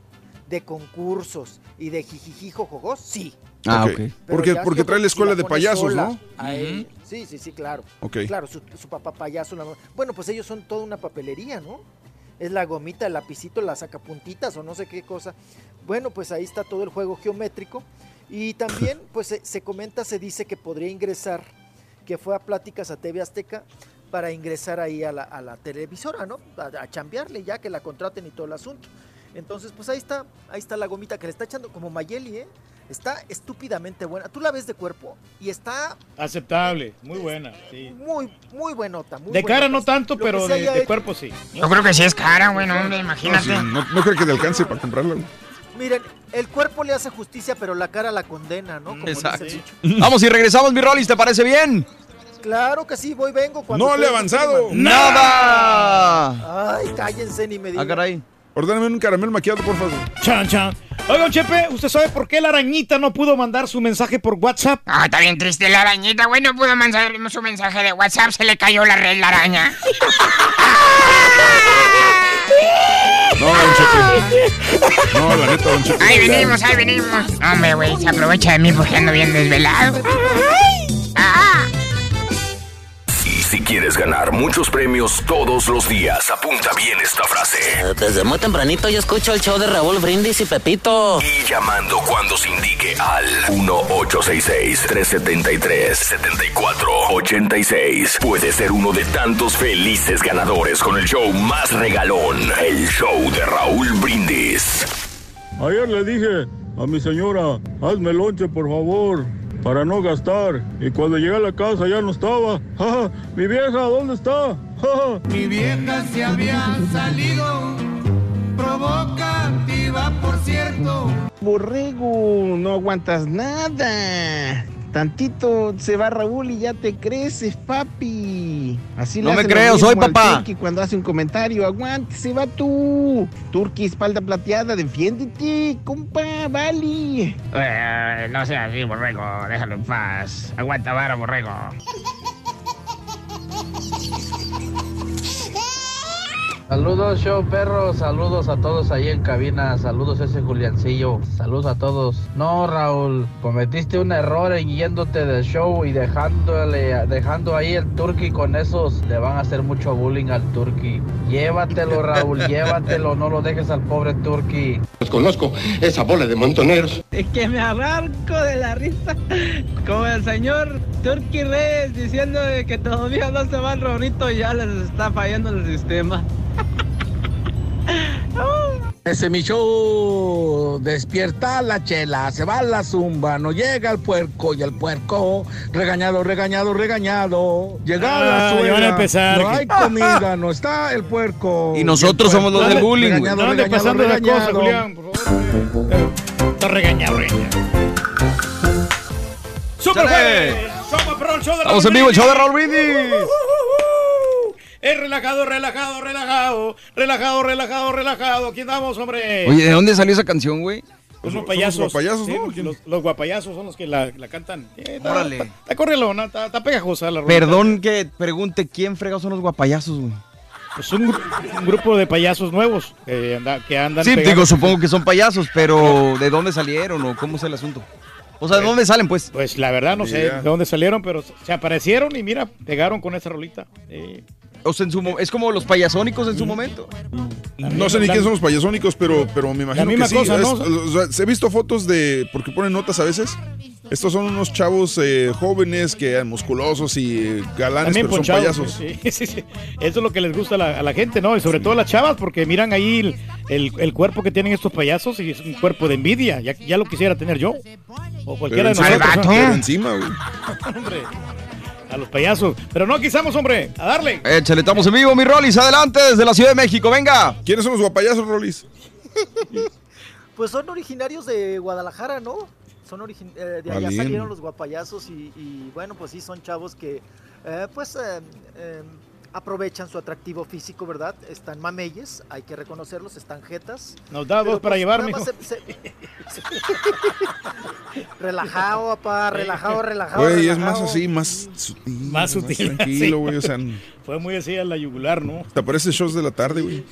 Speaker 49: de concursos y de jijijijojogos, sí.
Speaker 8: Ah,
Speaker 2: Ok.
Speaker 8: ok.
Speaker 49: Pero
Speaker 2: Porque, porque trae la escuela de payasos,
Speaker 49: sola
Speaker 2: ¿no?
Speaker 49: a él. Sí, sí, sí, claro.
Speaker 2: Ok.
Speaker 49: Claro, su, su papá payaso. la- bueno, pues ellos son toda una papelería, ¿no? Es la gomita, el lapicito, las sacapuntitas o no sé qué cosa. Bueno, pues ahí está todo el juego geométrico. Y también, pues se, se comenta, se dice que podría ingresar, que fue a pláticas a TV Azteca para ingresar ahí a la, a la televisora, ¿no? A, a chambearle ya, que la contraten y todo el asunto. Entonces, pues ahí está, ahí está la gomita que le está echando como Mayeli, ¿eh? Está estúpidamente buena. Tú la ves de cuerpo y está
Speaker 5: Aceptable, muy buena. Sí.
Speaker 49: muy, muy buenota. Muy
Speaker 5: De cara no tanto,
Speaker 49: Lo
Speaker 5: pero de, cuerpo sí.
Speaker 16: Yo creo que sí es cara, güey, no, imagínate.
Speaker 2: sí, no, no creo que te alcance para comprarla. güey.
Speaker 49: Miren, el cuerpo le hace justicia, pero la cara la condena, ¿no? Como dice
Speaker 8: Exacto.
Speaker 49: el dicho.
Speaker 8: Vamos y regresamos, mi Rolis, ¿te parece bien?
Speaker 49: Claro que sí, voy, vengo. Cuando
Speaker 2: No le he avanzado.
Speaker 8: ¡Nada!
Speaker 49: Ay, cállense ni me digan.
Speaker 8: Ah, caray.
Speaker 2: Ordéname un caramel maquillado, por favor.
Speaker 5: Chan, chan. Oigan, Chepe, ¿usted sabe por qué la arañita no pudo mandar su mensaje por WhatsApp?
Speaker 16: Ah, está bien triste la arañita, güey, no pudo mandar su mensaje de WhatsApp, se le cayó la red la araña.
Speaker 2: No, don Chepe. No, la neta, don Chepe.
Speaker 16: Ahí venimos, ahí venimos. Hombre, güey, se aprovecha de mí porque ando bien desvelado.
Speaker 11: Si quieres ganar muchos premios todos los días, apunta bien esta frase.
Speaker 57: Desde muy tempranito yo escucho el show de Raúl Brindis y Pepito.
Speaker 11: Y llamando cuando se indique al 1-866-373-7486. Puede ser uno de tantos felices ganadores con el show más regalón, el show de Raúl Brindis.
Speaker 58: Ayer le dije a mi señora, hazme lonche por favor, para no gastar. Y cuando llegué a la casa ya no estaba. Ja, ja, Mi vieja, ¿dónde está? Ja, ja.
Speaker 59: Mi vieja se había salido, provocativa por cierto.
Speaker 60: Borrego, no aguantas nada.
Speaker 59: Tantito se va Raúl y ya te creces, papi. Así
Speaker 8: No
Speaker 59: le
Speaker 8: me creo, soy papá.
Speaker 59: Turqui cuando hace un comentario, aguántese, va tú. Turqui, espalda plateada, defiéndete, compa, vale.
Speaker 51: Eh, no sea así, borrego. Déjalo en paz. Aguanta vara, borrego.
Speaker 61: Saludos, show perros, saludos a todos ahí en cabina, saludos ese Juliancillo, saludos a todos. No, Raúl, cometiste un error en yéndote del show y dejándole, dejando ahí el turqui con esos, le van a hacer mucho bullying al turqui. Llévatelo, Raúl, llévatelo, no lo dejes al pobre turqui.
Speaker 62: Los conozco, esa bola de montoneros.
Speaker 63: Es que me arranco de la risa como el señor Turkey Reyes diciendo de que todavía no se va el Rorrito y ya les está fallando el sistema.
Speaker 58: Ese mi show, despierta la chela, se va la zumba, no llega el puerco y el puerco, regañado, regañado, regañado, llega
Speaker 5: Ah,
Speaker 58: la suegra,
Speaker 5: van a empezar.
Speaker 58: no hay comida, no está el puerco.
Speaker 8: Y nosotros somos los del bullying, güey.
Speaker 58: Regañado,
Speaker 5: ande
Speaker 58: regañado,
Speaker 5: pasando la cosa,
Speaker 58: regañado.
Speaker 5: Julián, por favor. Está regañado, regañado. ¡Super de
Speaker 8: Estamos
Speaker 5: Raúl
Speaker 8: en vivo, el show de Raúl
Speaker 5: Brindis. Es relajado, relajado, relajado, relajado, relajado, relajado. Aquí andamos, hombre.
Speaker 8: Oye, ¿de dónde salió esa canción, güey?
Speaker 5: Los
Speaker 2: Son-
Speaker 5: guapayazos.
Speaker 2: los guapayazos,
Speaker 5: Sí,
Speaker 2: ¿no?
Speaker 5: Los, los guapayazos son los que la, la cantan. Eh,
Speaker 8: Órale.
Speaker 5: Está, correlona, está, pegajosa la rolita.
Speaker 8: Perdón que pregunte quién fregados son los guapayazos, güey.
Speaker 5: Pues un, gru- un grupo de payasos nuevos que, anda- que andan
Speaker 8: Sí,
Speaker 5: pegando.
Speaker 8: digo, supongo que son payasos, pero ¿de dónde salieron o cómo es el asunto? O sea, ¿de dónde salen, pues?
Speaker 5: Pues la verdad no sé
Speaker 8: Yeah.
Speaker 5: de dónde salieron, pero se aparecieron y mira, pegaron con esa rolita. Eh,
Speaker 8: O sea, en su es como los payasónicos en su momento.
Speaker 2: No sé ni quiénes son los payasónicos, pero, pero me imagino
Speaker 5: misma
Speaker 2: que sí.
Speaker 5: cosa, ¿no?
Speaker 2: Es- o sea, he visto fotos de. Porque ponen notas a veces. Estos son unos chavos eh, jóvenes que musculosos y eh, galanes,
Speaker 5: También
Speaker 2: pero son payasos.
Speaker 5: sí, sí, sí. Eso es lo que les gusta a la, a la gente, ¿no? Y sobre todo a las chavas, porque miran ahí el, el- el cuerpo que tienen estos payasos y es un cuerpo de envidia. Ya, ya lo quisiera tener yo. O cualquiera
Speaker 2: Pero
Speaker 5: de
Speaker 2: encima,
Speaker 5: nosotros.
Speaker 2: pero
Speaker 5: ¿no?
Speaker 2: encima, güey.
Speaker 5: Hombre, a los payasos. Pero no quisamos, hombre, a darle.
Speaker 8: Échale, estamos en vivo, mi Rolis, adelante desde la Ciudad de México, venga.
Speaker 2: ¿Quiénes son los guapayazos, Rolis?
Speaker 49: Pues son originarios de Guadalajara, ¿no? Son origin- eh, de allá salieron los guapayazos y, y, bueno, pues sí, son chavos que eh, pues eh, eh, aprovechan su atractivo físico, ¿verdad? Están mameyes, hay que reconocerlos, están jetas.
Speaker 5: Nos da dos para
Speaker 49: pues,
Speaker 5: llevar, mijo.
Speaker 49: se- se- relajado, papá, relajado, relajado.
Speaker 2: Güey, es más así, más sutil.
Speaker 5: Más sutil,
Speaker 2: tranquilo,
Speaker 5: sí.
Speaker 2: güey. O sea,
Speaker 5: Fue muy así a la yugular, ¿no?
Speaker 2: te parece shows de la tarde, güey.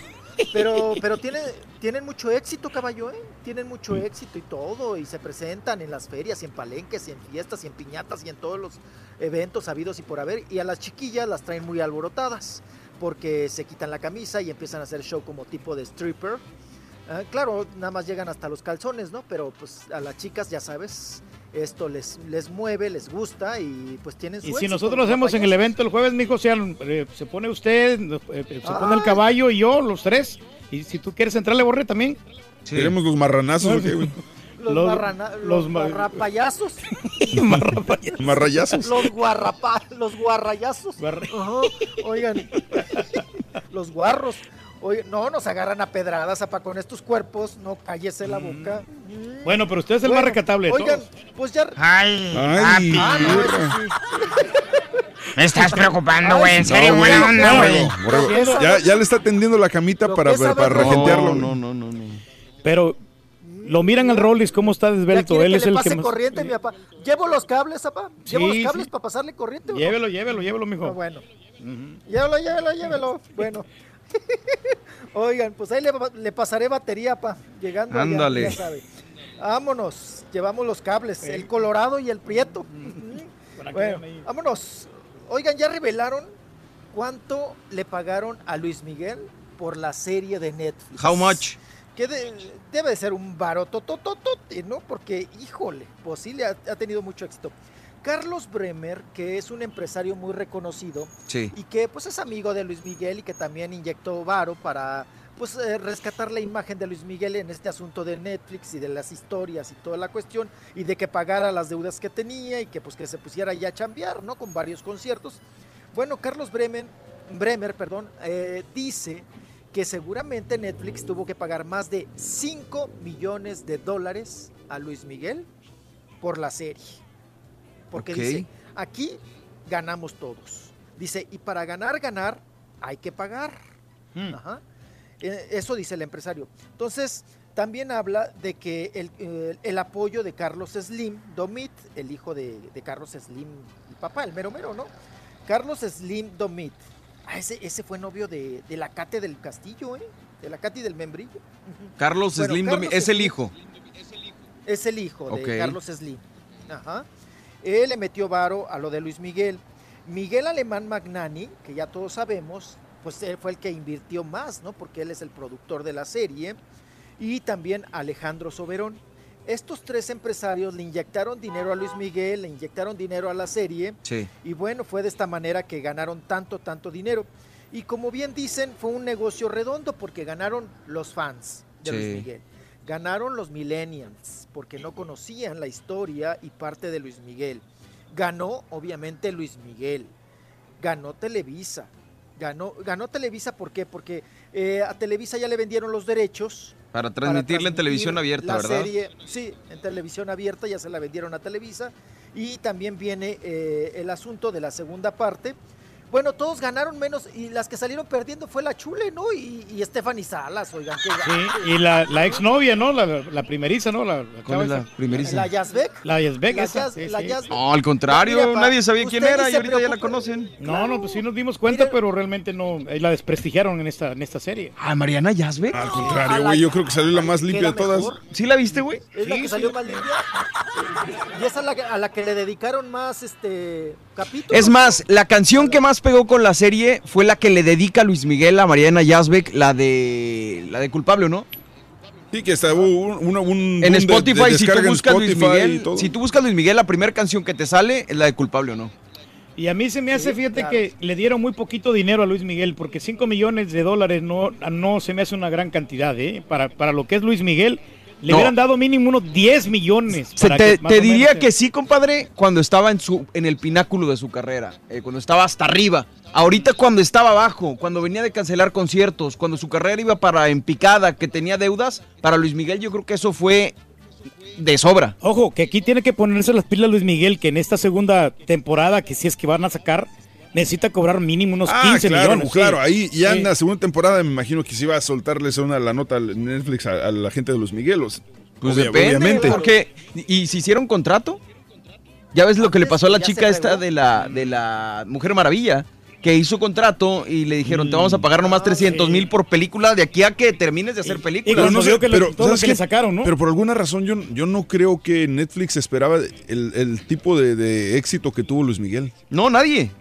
Speaker 49: Pero, pero tiene, tienen mucho éxito, caballo, ¿eh? Tienen mucho éxito y todo, y se presentan en las ferias, y en palenques, y en fiestas, y en piñatas, y en todos los eventos habidos y por haber. Y a las chiquillas las traen muy alborotadas, porque se quitan la camisa y empiezan a hacer show como tipo de stripper. Ah, claro, nada más llegan hasta los calzones, ¿no? Pero pues a las chicas, ya sabes, esto les, les mueve, les gusta, y pues tienen su
Speaker 5: Y si nosotros
Speaker 49: los
Speaker 5: hacemos en el evento el jueves, mijo, sean, eh, se pone usted, eh, eh, se pone el
Speaker 49: Ay.
Speaker 5: caballo y yo, los tres. Y si tú quieres entrarle, borre también.
Speaker 2: Queremos los marranazos, ¿o qué, güey?
Speaker 49: Los,
Speaker 5: Los-
Speaker 49: marrana-
Speaker 5: los
Speaker 49: los
Speaker 5: ma-
Speaker 49: marrapayazos.
Speaker 2: Marrayazos.
Speaker 49: Los guarrapa, los guarrayazos. Oigan, los guarros. Oye, no, nos agarran a pedradas, apa, con estos cuerpos, no cállese la boca.
Speaker 5: Bueno, pero usted es el más recatable de
Speaker 49: Oigan,
Speaker 5: todos.
Speaker 49: pues ya.
Speaker 51: Ay,
Speaker 2: Ay,
Speaker 51: papi.
Speaker 49: Ah, no, eso
Speaker 2: tierra.
Speaker 49: sí.
Speaker 51: Me estás preocupando, güey. En
Speaker 2: No,
Speaker 51: serio,
Speaker 2: güey,
Speaker 51: buena onda,
Speaker 2: no,
Speaker 51: güey.
Speaker 2: borrego.
Speaker 49: Esa-
Speaker 2: Ya, ya le está tendiendo la camita para, para regentearlo.
Speaker 8: No, no, no, no, no.
Speaker 5: Pero lo miran al Rollis, cómo está desvelto. Él
Speaker 49: que
Speaker 5: es
Speaker 49: le
Speaker 5: el
Speaker 49: pase
Speaker 5: que más...
Speaker 49: corriente, mi papá. Llevo los cables, papá. Llevo
Speaker 5: Sí,
Speaker 49: los cables
Speaker 5: sí.
Speaker 49: para pasarle corriente. ¿o no?
Speaker 5: Llévelo, llévelo, llévelo, mijo.
Speaker 49: Ah, bueno. Llévelo, llévelo, llévelo. Bueno. Oigan, pues ahí le, le pasaré batería, pa. Llegando allá,
Speaker 8: Ándale.
Speaker 49: ya sabe. Vámonos. Llevamos los cables, el colorado y el prieto. Bueno, vámonos. Oigan, ya revelaron cuánto le pagaron a Luis Miguel por la serie de Netflix.
Speaker 8: How much?
Speaker 49: Que de- debe de ser un barototototote, ¿no? Porque, híjole, pues sí le ha, ha tenido mucho éxito. Carlos Bremer, que es un empresario muy reconocido
Speaker 8: Sí.
Speaker 49: y que pues es amigo de Luis Miguel y que también inyectó varo para pues eh, rescatar la imagen de Luis Miguel en este asunto de Netflix y de las historias y toda la cuestión y de que pagara las deudas que tenía y que pues que se pusiera ya a chambear, ¿no? Con varios conciertos. Bueno, Carlos Bremer, Bremer, perdón, eh, dice que seguramente Netflix tuvo que pagar más de 5 millones de dólares a Luis Miguel por la serie. Porque dice, aquí ganamos todos. Dice, y para ganar, ganar, hay que pagar. Ajá. Eh, Eso dice el empresario. Entonces, también habla de que el, eh, el apoyo de Carlos Slim Domit, el hijo de, de Carlos Slim, el papá, el mero mero, ¿no? Carlos Slim Domit. Ah, ese, ese fue novio de, de la Cate del Castillo, ¿eh? De la Cati del Membrillo.
Speaker 8: Carlos
Speaker 49: Bueno,
Speaker 8: Slim
Speaker 49: Carlos
Speaker 8: Domi- es el hijo.
Speaker 49: Es el hijo de. Carlos Slim. Ajá. Él le metió varo a lo de Luis Miguel. Miguel Alemán Magnani, que ya todos sabemos, pues él fue el que invirtió más, ¿no? Porque él es el productor de la serie. Y también Alejandro Soberón. Estos tres empresarios le inyectaron dinero a Luis Miguel, le inyectaron dinero a la serie.
Speaker 8: Sí.
Speaker 49: Y bueno, fue de esta manera que ganaron tanto, tanto dinero. Y como bien dicen, fue un negocio redondo porque ganaron los fans de
Speaker 8: Sí.
Speaker 49: Luis Miguel. Ganaron los millennials porque no conocían la historia y parte de Luis Miguel. Ganó, obviamente, Luis Miguel. Ganó Televisa. Ganó, ganó Televisa, ¿por qué? Porque eh, a Televisa ya le vendieron los derechos.
Speaker 8: Para transmitirla en televisión abierta,
Speaker 49: la
Speaker 8: ¿verdad?
Speaker 49: serie, sí, en televisión abierta ya se la vendieron a Televisa. Y también viene eh, el asunto de la segunda parte. Bueno, todos ganaron menos y las que salieron perdiendo fue la Chule, ¿no? Y, y Stephanie Salas, oigan. qué
Speaker 5: Sí, y la, la exnovia, ¿no? La, la primeriza, ¿no? La,
Speaker 8: ¿Cuál es la primeriza?
Speaker 49: La Yazbek.
Speaker 5: La Yazbek,
Speaker 49: La
Speaker 5: esa,
Speaker 49: Yaz-
Speaker 5: sí,
Speaker 49: la
Speaker 5: sí.
Speaker 49: Yaz-
Speaker 8: No, al contrario,
Speaker 49: Mira, pa,
Speaker 8: nadie sabía quién era y ahorita ya la conocen.
Speaker 5: No, no, pues sí nos dimos cuenta, pero realmente no, eh, la desprestigiaron en esta, en esta serie.
Speaker 8: Ah, Mariana Yazbek.
Speaker 2: Al contrario, güey, yo creo que salió la más limpia de todas.
Speaker 8: ¿Sí la viste, güey?
Speaker 49: Es la que salió más limpia. Y esa es la que- a la que le dedicaron más este capítulos.
Speaker 8: Es más, la canción que más pegó con la serie fue la que le dedica Luis Miguel a Mariana Yazbek, la de la de culpable, ¿o ¿no?
Speaker 2: Sí, que está un, un,
Speaker 8: En
Speaker 2: de- de
Speaker 8: Spotify, si tú buscas Luis
Speaker 2: Spotify y
Speaker 8: Miguel, si tú buscas Luis Miguel, la primera canción que te sale es la de culpable, ¿o no?
Speaker 5: Y a mí se me hace,
Speaker 49: Sí,
Speaker 5: fíjate
Speaker 49: claro.
Speaker 5: que le dieron muy poquito dinero a Luis Miguel, porque 5 millones de dólares no, no se me hace una gran cantidad, ¿eh? Para, para lo que es Luis Miguel, le
Speaker 8: No.
Speaker 5: hubieran dado mínimo unos 10 millones.
Speaker 8: Se te,
Speaker 5: que más
Speaker 8: te
Speaker 5: o menos
Speaker 8: diría que sí, compadre, cuando estaba en su en el pináculo de su carrera, eh, cuando estaba hasta arriba. Ahorita cuando estaba abajo, cuando venía de cancelar conciertos, cuando su carrera iba para en picada, que tenía deudas, para Luis Miguel yo creo que eso fue de sobra.
Speaker 5: Ojo, que aquí tiene que ponerse las pilas Luis Miguel, que en esta segunda temporada, que si es que van a sacar, necesita cobrar mínimo unos
Speaker 2: Ah,
Speaker 5: 15
Speaker 2: claro,
Speaker 5: millones. sí.
Speaker 2: claro, ahí ya
Speaker 5: Sí.
Speaker 2: en la segunda temporada me imagino que se iba a soltarles una la nota al Netflix a, a la gente de los Miguelos.
Speaker 8: Pues
Speaker 2: Obvia-
Speaker 8: depende,
Speaker 2: obviamente.
Speaker 8: porque ¿y si hicieron contrato? Ya ves lo que le pasó a la chica esta de la de la Mujer Maravilla, que hizo contrato y le dijeron, te vamos a pagar nomás 300 mil por película de aquí a que termines de hacer películas.
Speaker 5: cuando vio que le- todo lo
Speaker 2: ¿sabes
Speaker 5: que le sacaron, ¿no?
Speaker 2: Pero por alguna razón yo, yo no creo que Netflix esperaba el, el tipo de, de éxito que tuvo Luis Miguel.
Speaker 8: No, nadie.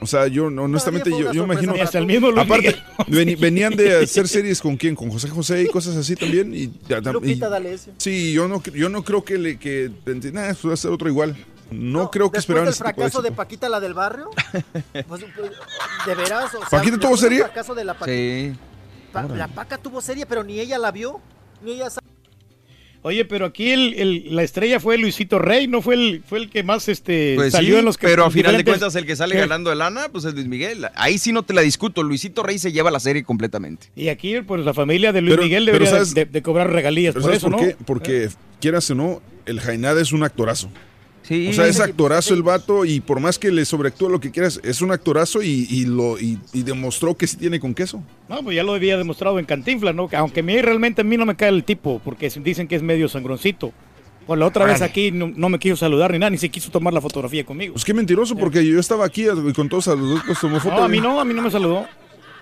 Speaker 2: O sea, yo no, honestamente yo, yo imagino...
Speaker 5: Hasta el mismo Luis
Speaker 2: Aparte,
Speaker 5: Miguel.
Speaker 2: venían de hacer series con quién, con José José y cosas así también. Y,
Speaker 49: Lupita
Speaker 2: y-
Speaker 49: D'Alessio.
Speaker 2: Sí, yo no, yo no creo que le que esto va a ser otro igual. No, creo que esperaban de
Speaker 49: fracaso de. Paquita la del barrio, pues, de veras, o sea,
Speaker 2: ¿Paquita tuvo serie?
Speaker 49: fracaso de la, Paquita-
Speaker 8: Sí.
Speaker 49: Pa- la Paca tuvo serie, pero ni ella la vio, ni ella sa-
Speaker 5: Oye, pero aquí el, el- la estrella fue Luisito Rey, no fue el, fue el que más este,
Speaker 8: Pues
Speaker 5: salió
Speaker 8: sí,
Speaker 5: en los que
Speaker 8: pero a final de cuentas el que sale
Speaker 5: ¿Qué?
Speaker 8: ganando de lana, pues es Luis Miguel. Ahí sí no te la discuto. Luisito Rey se lleva la serie completamente.
Speaker 5: Y aquí, pues la familia de Luis
Speaker 2: Pero-
Speaker 5: Miguel debería
Speaker 2: ¿sabes-
Speaker 5: de, de cobrar regalías
Speaker 2: Pero
Speaker 5: por
Speaker 2: ¿sabes
Speaker 5: eso,
Speaker 2: por
Speaker 5: ¿no?
Speaker 2: qué? Porque, quieras o no, el Jainada es un actorazo.
Speaker 8: Sí.
Speaker 2: O sea, es actorazo el vato y por más que le sobreactúe lo que quieras, es un actorazo y, y lo, y, y demostró que sí tiene con queso.
Speaker 5: No, pues ya lo había demostrado en Cantinflas, ¿no? Que Aunque a mí realmente a mí no me cae el tipo, porque dicen que es medio sangroncito. Pues la otra vez aquí no, no me quiso saludar ni nada, ni se quiso tomar la fotografía conmigo.
Speaker 2: Pues qué mentiroso, porque yo estaba aquí y con todos los dos tomó foto.
Speaker 5: No, a mí no, a mí no me saludó.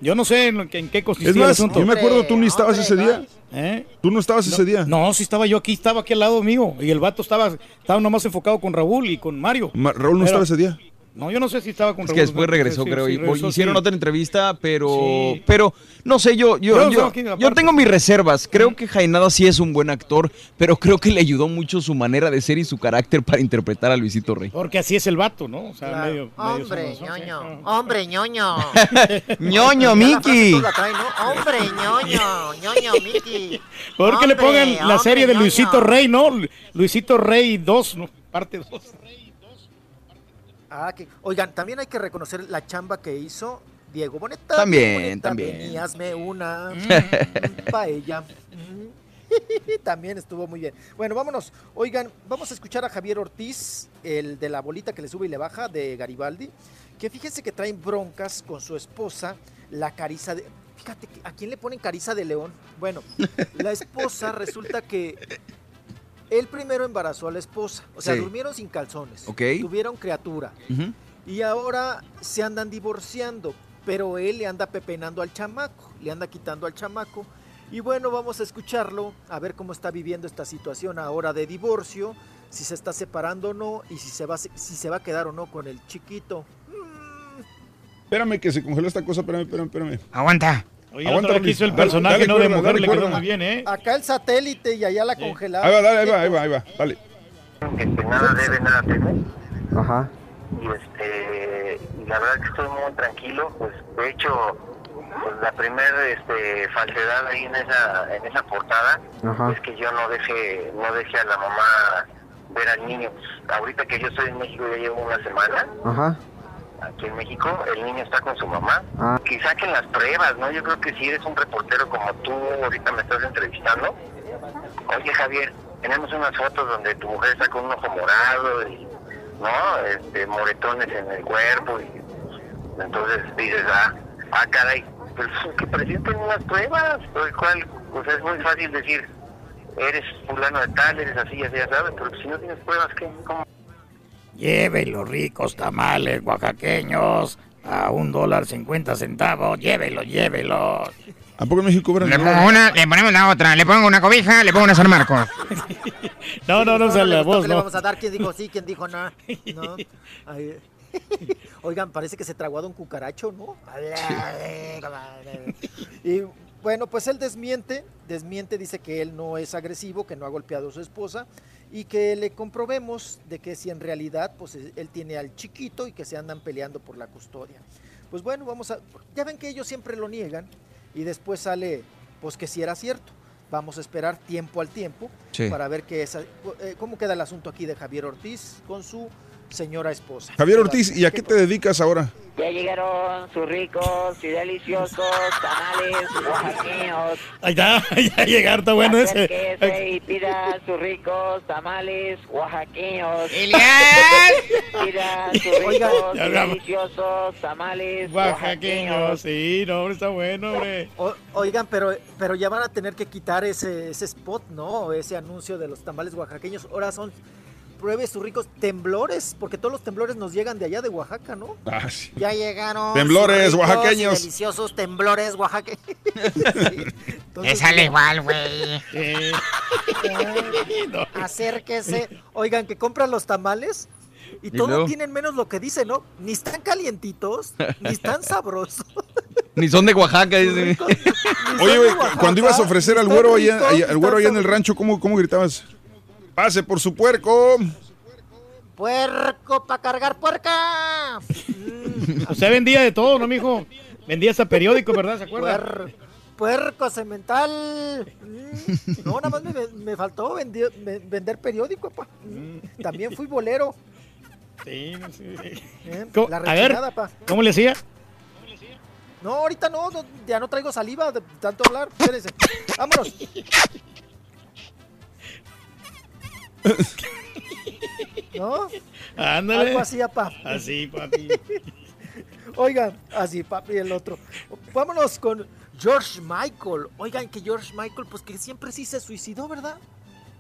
Speaker 5: Yo no sé en, en qué consistía
Speaker 2: Es
Speaker 5: el
Speaker 2: más,
Speaker 5: asunto.
Speaker 2: yo me acuerdo, tú ni estabas ese día.
Speaker 5: ¿Eh?
Speaker 2: Tú no estabas ese día.
Speaker 5: No, sí estaba yo aquí, estaba aquí al lado mío. Y el vato estaba, estaba nomás enfocado con Raúl y con Mario.
Speaker 2: Ma- Raúl no
Speaker 5: Pero-
Speaker 2: estaba ese día.
Speaker 5: No, yo no sé si estaba con
Speaker 8: Es que después regresó,
Speaker 5: Sí,
Speaker 8: creo,
Speaker 5: sí,
Speaker 8: y
Speaker 5: regresó,
Speaker 8: hicieron
Speaker 5: sí.
Speaker 8: otra entrevista, pero,
Speaker 5: Sí.
Speaker 8: pero no sé, yo, yo,
Speaker 5: Yo
Speaker 8: yo, tengo mis reservas. Creo que Jainada sí es un buen actor, pero creo que le ayudó mucho su manera de ser y su carácter para interpretar a Luisito Rey.
Speaker 5: Porque así es el vato, ¿no? O sea,
Speaker 49: Claro.
Speaker 5: medio, medio
Speaker 3: Hombre, ñoño. Hombre, ñoño.
Speaker 8: ñoño, Miki.
Speaker 3: Hombre, ñoño. ñoño, Miki.
Speaker 5: Porque le
Speaker 3: Hombre,
Speaker 5: pongan la serie de
Speaker 3: ñoño.
Speaker 5: Luisito Rey, ¿no? Lu- Luisito Rey 2, ¿no? Parte 2.
Speaker 49: Ah, que, oigan, también hay que reconocer la chamba que hizo Diego Boneta.
Speaker 8: También,
Speaker 49: Boneta,
Speaker 8: también.
Speaker 49: ven y hazme una mm, paella. Mm. También estuvo muy bien. Bueno, vámonos. Oigan, vamos a escuchar a Javier Ortiz, el de la bolita que le sube y le baja de Garibaldi, que fíjense que traen broncas con su esposa, la Cariza de... Fíjate, ¿a quién le ponen Cariza de León? Bueno, la esposa resulta que él primero embarazó a la esposa, o sea,
Speaker 8: Sí.
Speaker 49: durmieron sin calzones,
Speaker 8: Ok.
Speaker 49: tuvieron criatura. Y ahora se andan divorciando, pero él le anda pepenando al chamaco, le anda quitando al chamaco. Y bueno, vamos a escucharlo, a ver cómo está viviendo esta situación ahora de divorcio, si se está separando o no, y si se va, si se va a quedar o no con el chiquito.
Speaker 2: Espérame que se congeló esta cosa, espérame, espérame, espérame.
Speaker 51: Aguanta.
Speaker 5: Oye, otra vez que hizo el personaje, no, de mujer, le quedó muy bien, ¿eh?
Speaker 49: Acá el satélite y allá la congelada.
Speaker 2: Ahí va, dale, ahí va, ahí va, ahí va, dale.
Speaker 64: Este, nada debe, nada teme.
Speaker 8: Ajá.
Speaker 64: Y este, y la verdad que estoy muy tranquilo. Pues de hecho, pues, la primera este, falsedad ahí en esa, en esa portada
Speaker 8: Ajá.
Speaker 64: es que yo no deje, no deje a la mamá ver al niño. Ahorita que yo estoy en México ya llevo una semana.
Speaker 8: Ajá.
Speaker 64: Aquí en México el niño está con su mamá.
Speaker 8: Ah.
Speaker 64: Que saquen las pruebas, ¿no? Yo creo que si eres un reportero como tú, ahorita me estás entrevistando. Oye, Javier, tenemos unas fotos donde tu mujer está con un ojo morado y, ¿no? Este, moretones en el cuerpo y entonces dices, ah, ah, caray, pues que presenten unas pruebas, por el cual, pues es muy fácil decir, eres fulano de tal, eres así, así, ya sabes, pero si no tienes pruebas, ¿qué? ¿Cómo?
Speaker 51: Lleve los ricos tamales oaxaqueños a un dólar cincuenta centavos. Llévelo, llévelo.
Speaker 2: ¿A poco en México cobran
Speaker 51: Le pongo una, le ponemos la otra. Le pongo una cobija, le pongo una San Marcos.
Speaker 5: No, no, no, o sea,
Speaker 49: le
Speaker 5: la voz,
Speaker 49: que le
Speaker 5: no.
Speaker 49: vamos a dar quién dijo sí, quién dijo no. ¿no? Ay, Oigan, parece que se tragó a un cucaracho, ¿no? Y bueno, pues él desmiente, desmiente, dice que él no es agresivo, que no ha golpeado a su esposa y que le comprobemos de que si en realidad pues él tiene al chiquito y que se andan peleando por la custodia. Pues bueno, vamos a ya ven que ellos siempre lo niegan y después sale pues que si era cierto. Vamos a esperar tiempo al tiempo
Speaker 8: Sí.
Speaker 49: para ver qué es, eh, cómo queda el asunto aquí de Javier Ortiz con su señora esposa.
Speaker 2: Javier Ortiz, ¿y a qué te dedicas ahora?
Speaker 65: Ya llegaron sus ricos y deliciosos tamales oaxaqueños.
Speaker 5: Ahí está, ya llegar, está bueno ese.
Speaker 65: Acérquese y pida sus ricos tamales oaxaqueños. Pida sus ricos y deliciosos tamales
Speaker 5: Oaxaqueños,
Speaker 65: oaxaqueños.
Speaker 5: sí, no, hombre, está bueno, hombre.
Speaker 49: O- oigan, pero, pero ya van a tener que quitar ese, ese spot, ¿no? Ese anuncio de los tamales oaxaqueños. Ahora son pruebe sus ricos temblores, porque todos los temblores nos llegan de allá de Oaxaca, ¿no?
Speaker 2: Ah, sí.
Speaker 49: Ya llegaron.
Speaker 2: Temblores
Speaker 49: ricos
Speaker 2: oaxaqueños.
Speaker 49: Deliciosos temblores oaxaqueños.
Speaker 51: Le sale igual, güey.
Speaker 49: Acérquese. Oigan, que compran los tamales y,
Speaker 8: ¿Y
Speaker 49: todo
Speaker 8: luego?
Speaker 49: tienen menos lo que dice, ¿no? Ni están calientitos, ni están sabrosos.
Speaker 8: Ni son de Oaxaca, dice.
Speaker 2: Oye, güey, cu- cuando ibas a ofrecer al güero allá, allá- al güero allá en el rancho, ¿cómo, cómo gritabas? Pase por su puerco.
Speaker 49: Puerco para cargar puerca.
Speaker 5: Usted vendía de todo, ¿no, mijo? Vendía hasta periódico, ¿verdad? ¿Se acuerda?
Speaker 49: Puer- puerco semental. Mm. No, nada más me, me faltó me- vender periódico, pa. Mm. También fui bolero.
Speaker 5: Sí, sé.
Speaker 49: ¿eh?
Speaker 5: ¿Cómo-
Speaker 49: La
Speaker 5: a ver,
Speaker 49: pa.
Speaker 5: ¿cómo le hacía?
Speaker 49: No, ahorita no, no, ya no traigo saliva de tanto hablar. Espérense. Vámonos. ¿No?
Speaker 5: Ándale.
Speaker 49: Algo así, apa.
Speaker 5: Así, papi.
Speaker 49: Oigan, así, papi, el otro. Vámonos con George Michael. Oigan, que George Michael, pues que siempre sí se suicidó, ¿verdad?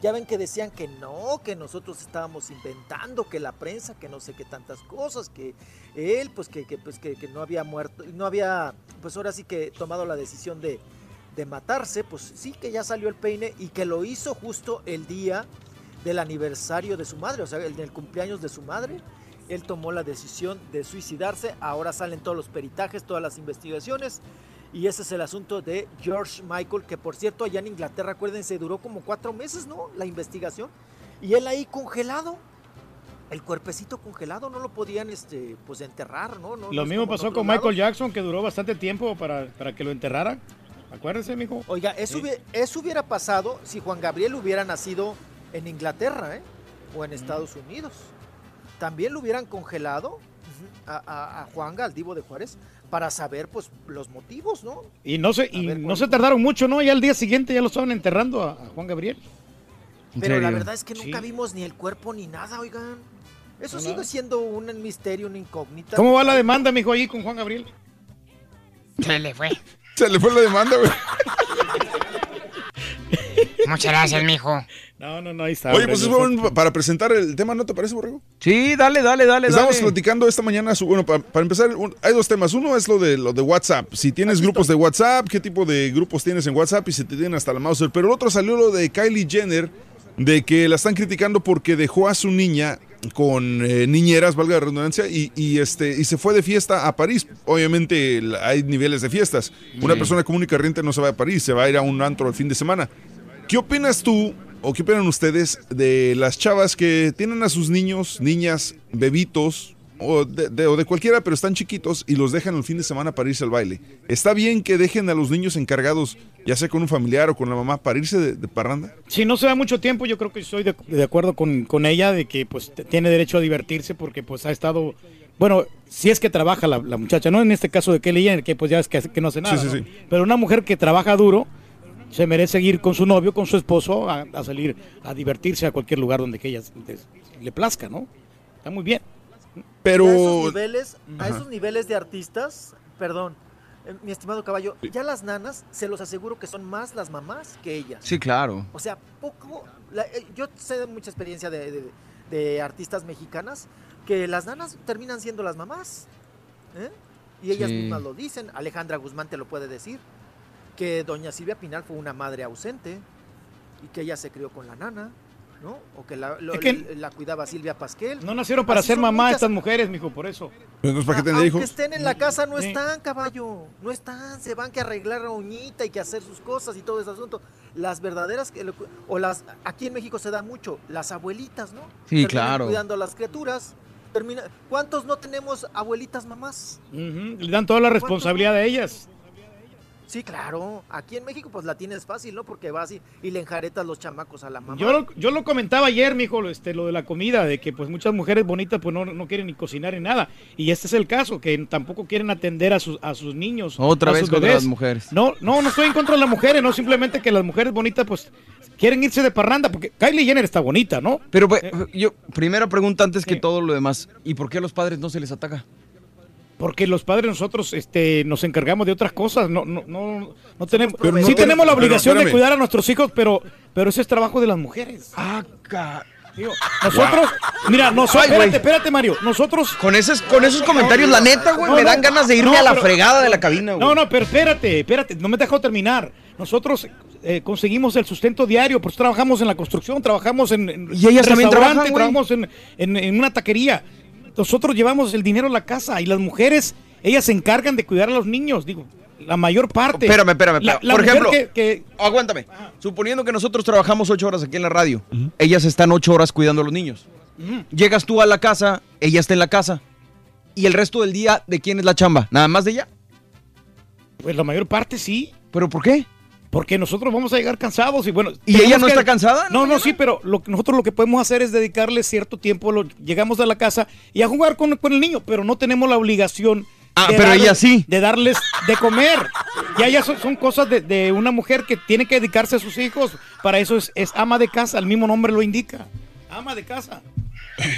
Speaker 49: Ya ven que decían que no, que nosotros estábamos inventando, que la prensa, que no sé qué tantas cosas, que él, pues que, que, pues, que, que no había muerto, no había, pues ahora sí que tomado la decisión de, de matarse, pues sí que ya salió el peine y que lo hizo justo el día del aniversario de su madre, o sea, el del cumpleaños de su madre. Él tomó la decisión de suicidarse, ahora salen todos los peritajes, todas las investigaciones. Y ese es el asunto de George Michael, que por cierto allá en Inglaterra, acuérdense, duró como cuatro meses, ¿no? La investigación. Y él ahí congelado. El cuerpecito congelado, no lo podían este, pues enterrar, ¿no? No- no
Speaker 5: Lo mismo pasó con Michael. Jackson, que duró bastante tiempo para, para que lo enterraran. Acuérdese, mijo.
Speaker 49: Oiga, eso,
Speaker 5: Sí.
Speaker 49: eso hubiera pasado si Juan Gabriel hubiera nacido en Inglaterra, ¿eh? O en Estados Unidos. También lo hubieran congelado a, a, a Juan Galdivo de Juárez. para saber pues los motivos, ¿no?
Speaker 5: Y no se, y no se tardaron mucho, ¿no? Ya al día siguiente ya lo estaban enterrando a, a Juan Gabriel.
Speaker 49: Pero la verdad es que nunca vimos ni el cuerpo ni nada, oigan. Eso
Speaker 5: No,
Speaker 49: sigue siendo un misterio, una incógnita.
Speaker 5: ¿Cómo va la demanda, mijo, ahí con Juan Gabriel?
Speaker 16: Se le fue.
Speaker 2: Se le fue la demanda, güey.
Speaker 16: Muchas gracias, mijo.
Speaker 5: No, no, no, ahí está.
Speaker 2: Oye,
Speaker 5: hombre,
Speaker 2: pues es bueno para presentar el tema, ¿no te parece, Borrego?
Speaker 8: Sí, dale, dale, dale,
Speaker 2: Estamos
Speaker 8: dale.
Speaker 2: platicando esta mañana, su- bueno, pa- para, empezar, un- hay dos temas. Uno es lo de lo de WhatsApp. Si tienes grupos de WhatsApp, qué tipo de grupos tienes en WhatsApp y se te tienen hasta la mouse. Pero el otro salió lo de Kylie Jenner, de que la están criticando porque dejó a su niña con eh, niñeras, valga la redundancia, y, y, este, y se fue de fiesta a París. Obviamente hay niveles de fiestas. Una
Speaker 8: Sí.
Speaker 2: persona común y corriente no se va a París, se va a ir a un antro el fin de semana. ¿Qué opinas tú o qué opinan ustedes de las chavas que tienen a sus niños, niñas, bebitos o de, de- o de cualquiera, pero están chiquitos y los dejan el fin de semana para irse al baile? ¿Está bien que dejen a los niños encargados, ya sea con un familiar o con la mamá, para irse de, de parranda?
Speaker 5: Si no se da mucho tiempo, yo creo que estoy de, acuerdo con, con ella de que pues tiene derecho a divertirse porque pues ha estado, bueno, si es que trabaja la, la muchacha, no en este caso de Kelly Jenner, que pues ya es que, que no hace nada,
Speaker 2: Sí, sí,
Speaker 5: ¿no?
Speaker 2: sí.
Speaker 5: pero una mujer que trabaja duro se merece ir con su novio, con su esposo a, a salir a divertirse a cualquier lugar donde que ella le plazca, ¿no? Está muy bien.
Speaker 2: Pero
Speaker 49: a esos niveles, a esos niveles de artistas, perdón, eh, mi estimado caballo, ya las nanas, se los aseguro que son más las mamás que ellas.
Speaker 8: Sí, claro.
Speaker 49: O sea, poco. la- eh, yo sé de mucha experiencia de, de- de artistas mexicanas que las nanas terminan siendo las mamás. ¿eh? Y ellas
Speaker 8: Sí.
Speaker 49: mismas lo dicen. Alejandra Guzmán te lo puede decir. Que doña Silvia Pinal fue una madre ausente y que ella se crió con la nana. ¿no? O que la, lo-
Speaker 5: Es que-
Speaker 49: la cuidaba Silvia Pasquel.
Speaker 5: No nacieron para
Speaker 49: Así
Speaker 5: ser mamá
Speaker 49: muchas-
Speaker 5: estas mujeres, mijo, por eso.
Speaker 2: Entonces, ¿para
Speaker 49: aunque
Speaker 2: hijos?
Speaker 49: estén en la casa, no están, caballo. No están. Se van que arreglar la uñita y que hacer sus cosas y todo ese asunto. Las verdaderas, que lo- o las, aquí en México se da mucho, las abuelitas, ¿no?
Speaker 8: Sí,
Speaker 49: Terminan
Speaker 8: claro.
Speaker 49: Cuidando a las criaturas. Termina, ¿Cuántos no tenemos abuelitas mamás?
Speaker 5: Le dan toda la responsabilidad a ellas.
Speaker 49: Sí, claro. Aquí en México pues la tienes fácil, ¿no? Porque vas y, y le enjaretas los chamacos a la mamá.
Speaker 5: Yo lo, yo lo comentaba ayer, mijo, este, lo de la comida, de que pues muchas mujeres bonitas pues no, no quieren ni cocinar ni nada. Y este es el caso, que tampoco quieren atender a sus, a sus niños.
Speaker 8: Otra
Speaker 5: a
Speaker 8: vez
Speaker 5: sus
Speaker 8: contra
Speaker 5: bebés.
Speaker 8: las mujeres.
Speaker 5: No, no, no estoy en contra de las mujeres, no, simplemente que las mujeres bonitas pues quieren irse de parranda, porque Kylie Jenner está bonita, ¿no?
Speaker 8: Pero pues, yo, primera pregunta antes que todo lo demás. ¿Y por qué a los padres no se les ataca?
Speaker 5: Porque los padres nosotros este, nos encargamos de otras cosas, no, no, no, no tenemos,
Speaker 2: Pero
Speaker 5: sí
Speaker 2: te-
Speaker 5: tenemos la
Speaker 2: pero
Speaker 5: obligación de cuidar a nuestros hijos, pero, pero ese es trabajo de las mujeres.
Speaker 8: Ah,
Speaker 5: Digo, nosotros, mira, nosotros, espérate, espérate, Mario, nosotros
Speaker 8: Con esos, con esos comentarios, la neta, güey, me dan ganas de irme
Speaker 5: no,
Speaker 8: a la
Speaker 5: pero-
Speaker 8: fregada de la cabina, güey.
Speaker 5: No, no, pero espérate, espérate, no me dejó terminar. Nosotros eh, conseguimos el sustento diario, pues trabajamos en la construcción, trabajamos en, en
Speaker 8: Y ellas también
Speaker 5: restaurante,
Speaker 8: trabajan, güey.
Speaker 5: trabajamos en, en- en una taquería. Nosotros llevamos el dinero a la casa y las mujeres, ellas se encargan de cuidar a los niños, digo, la mayor parte.
Speaker 8: Espérame, espérame,
Speaker 5: La-
Speaker 8: espérame.
Speaker 5: la
Speaker 8: Por ejemplo,
Speaker 5: que- que-
Speaker 8: aguántame. Suponiendo que nosotros trabajamos ocho horas aquí en la radio, ellas están ocho horas cuidando a los niños. Llegas tú a la casa, ella está en la casa. ¿Y el resto del día de quién es la chamba? ¿Nada más de ella?
Speaker 5: Pues la mayor parte sí.
Speaker 8: ¿Pero por qué?
Speaker 5: Porque nosotros vamos a llegar cansados y bueno.
Speaker 8: ¿Y ella no
Speaker 5: que-
Speaker 8: está cansada?
Speaker 5: No, no, sí, pero lo nosotros lo que podemos hacer es dedicarle cierto tiempo, lo- llegamos a la casa y a jugar con, con el niño, pero no tenemos la obligación.
Speaker 8: Ah,
Speaker 5: de
Speaker 8: pero ella sí.
Speaker 5: De darles de comer. Ya ya son, son cosas de, de una mujer que tiene que dedicarse a sus hijos. Para eso es, es ama de casa, el mismo nombre lo indica. Ama de casa.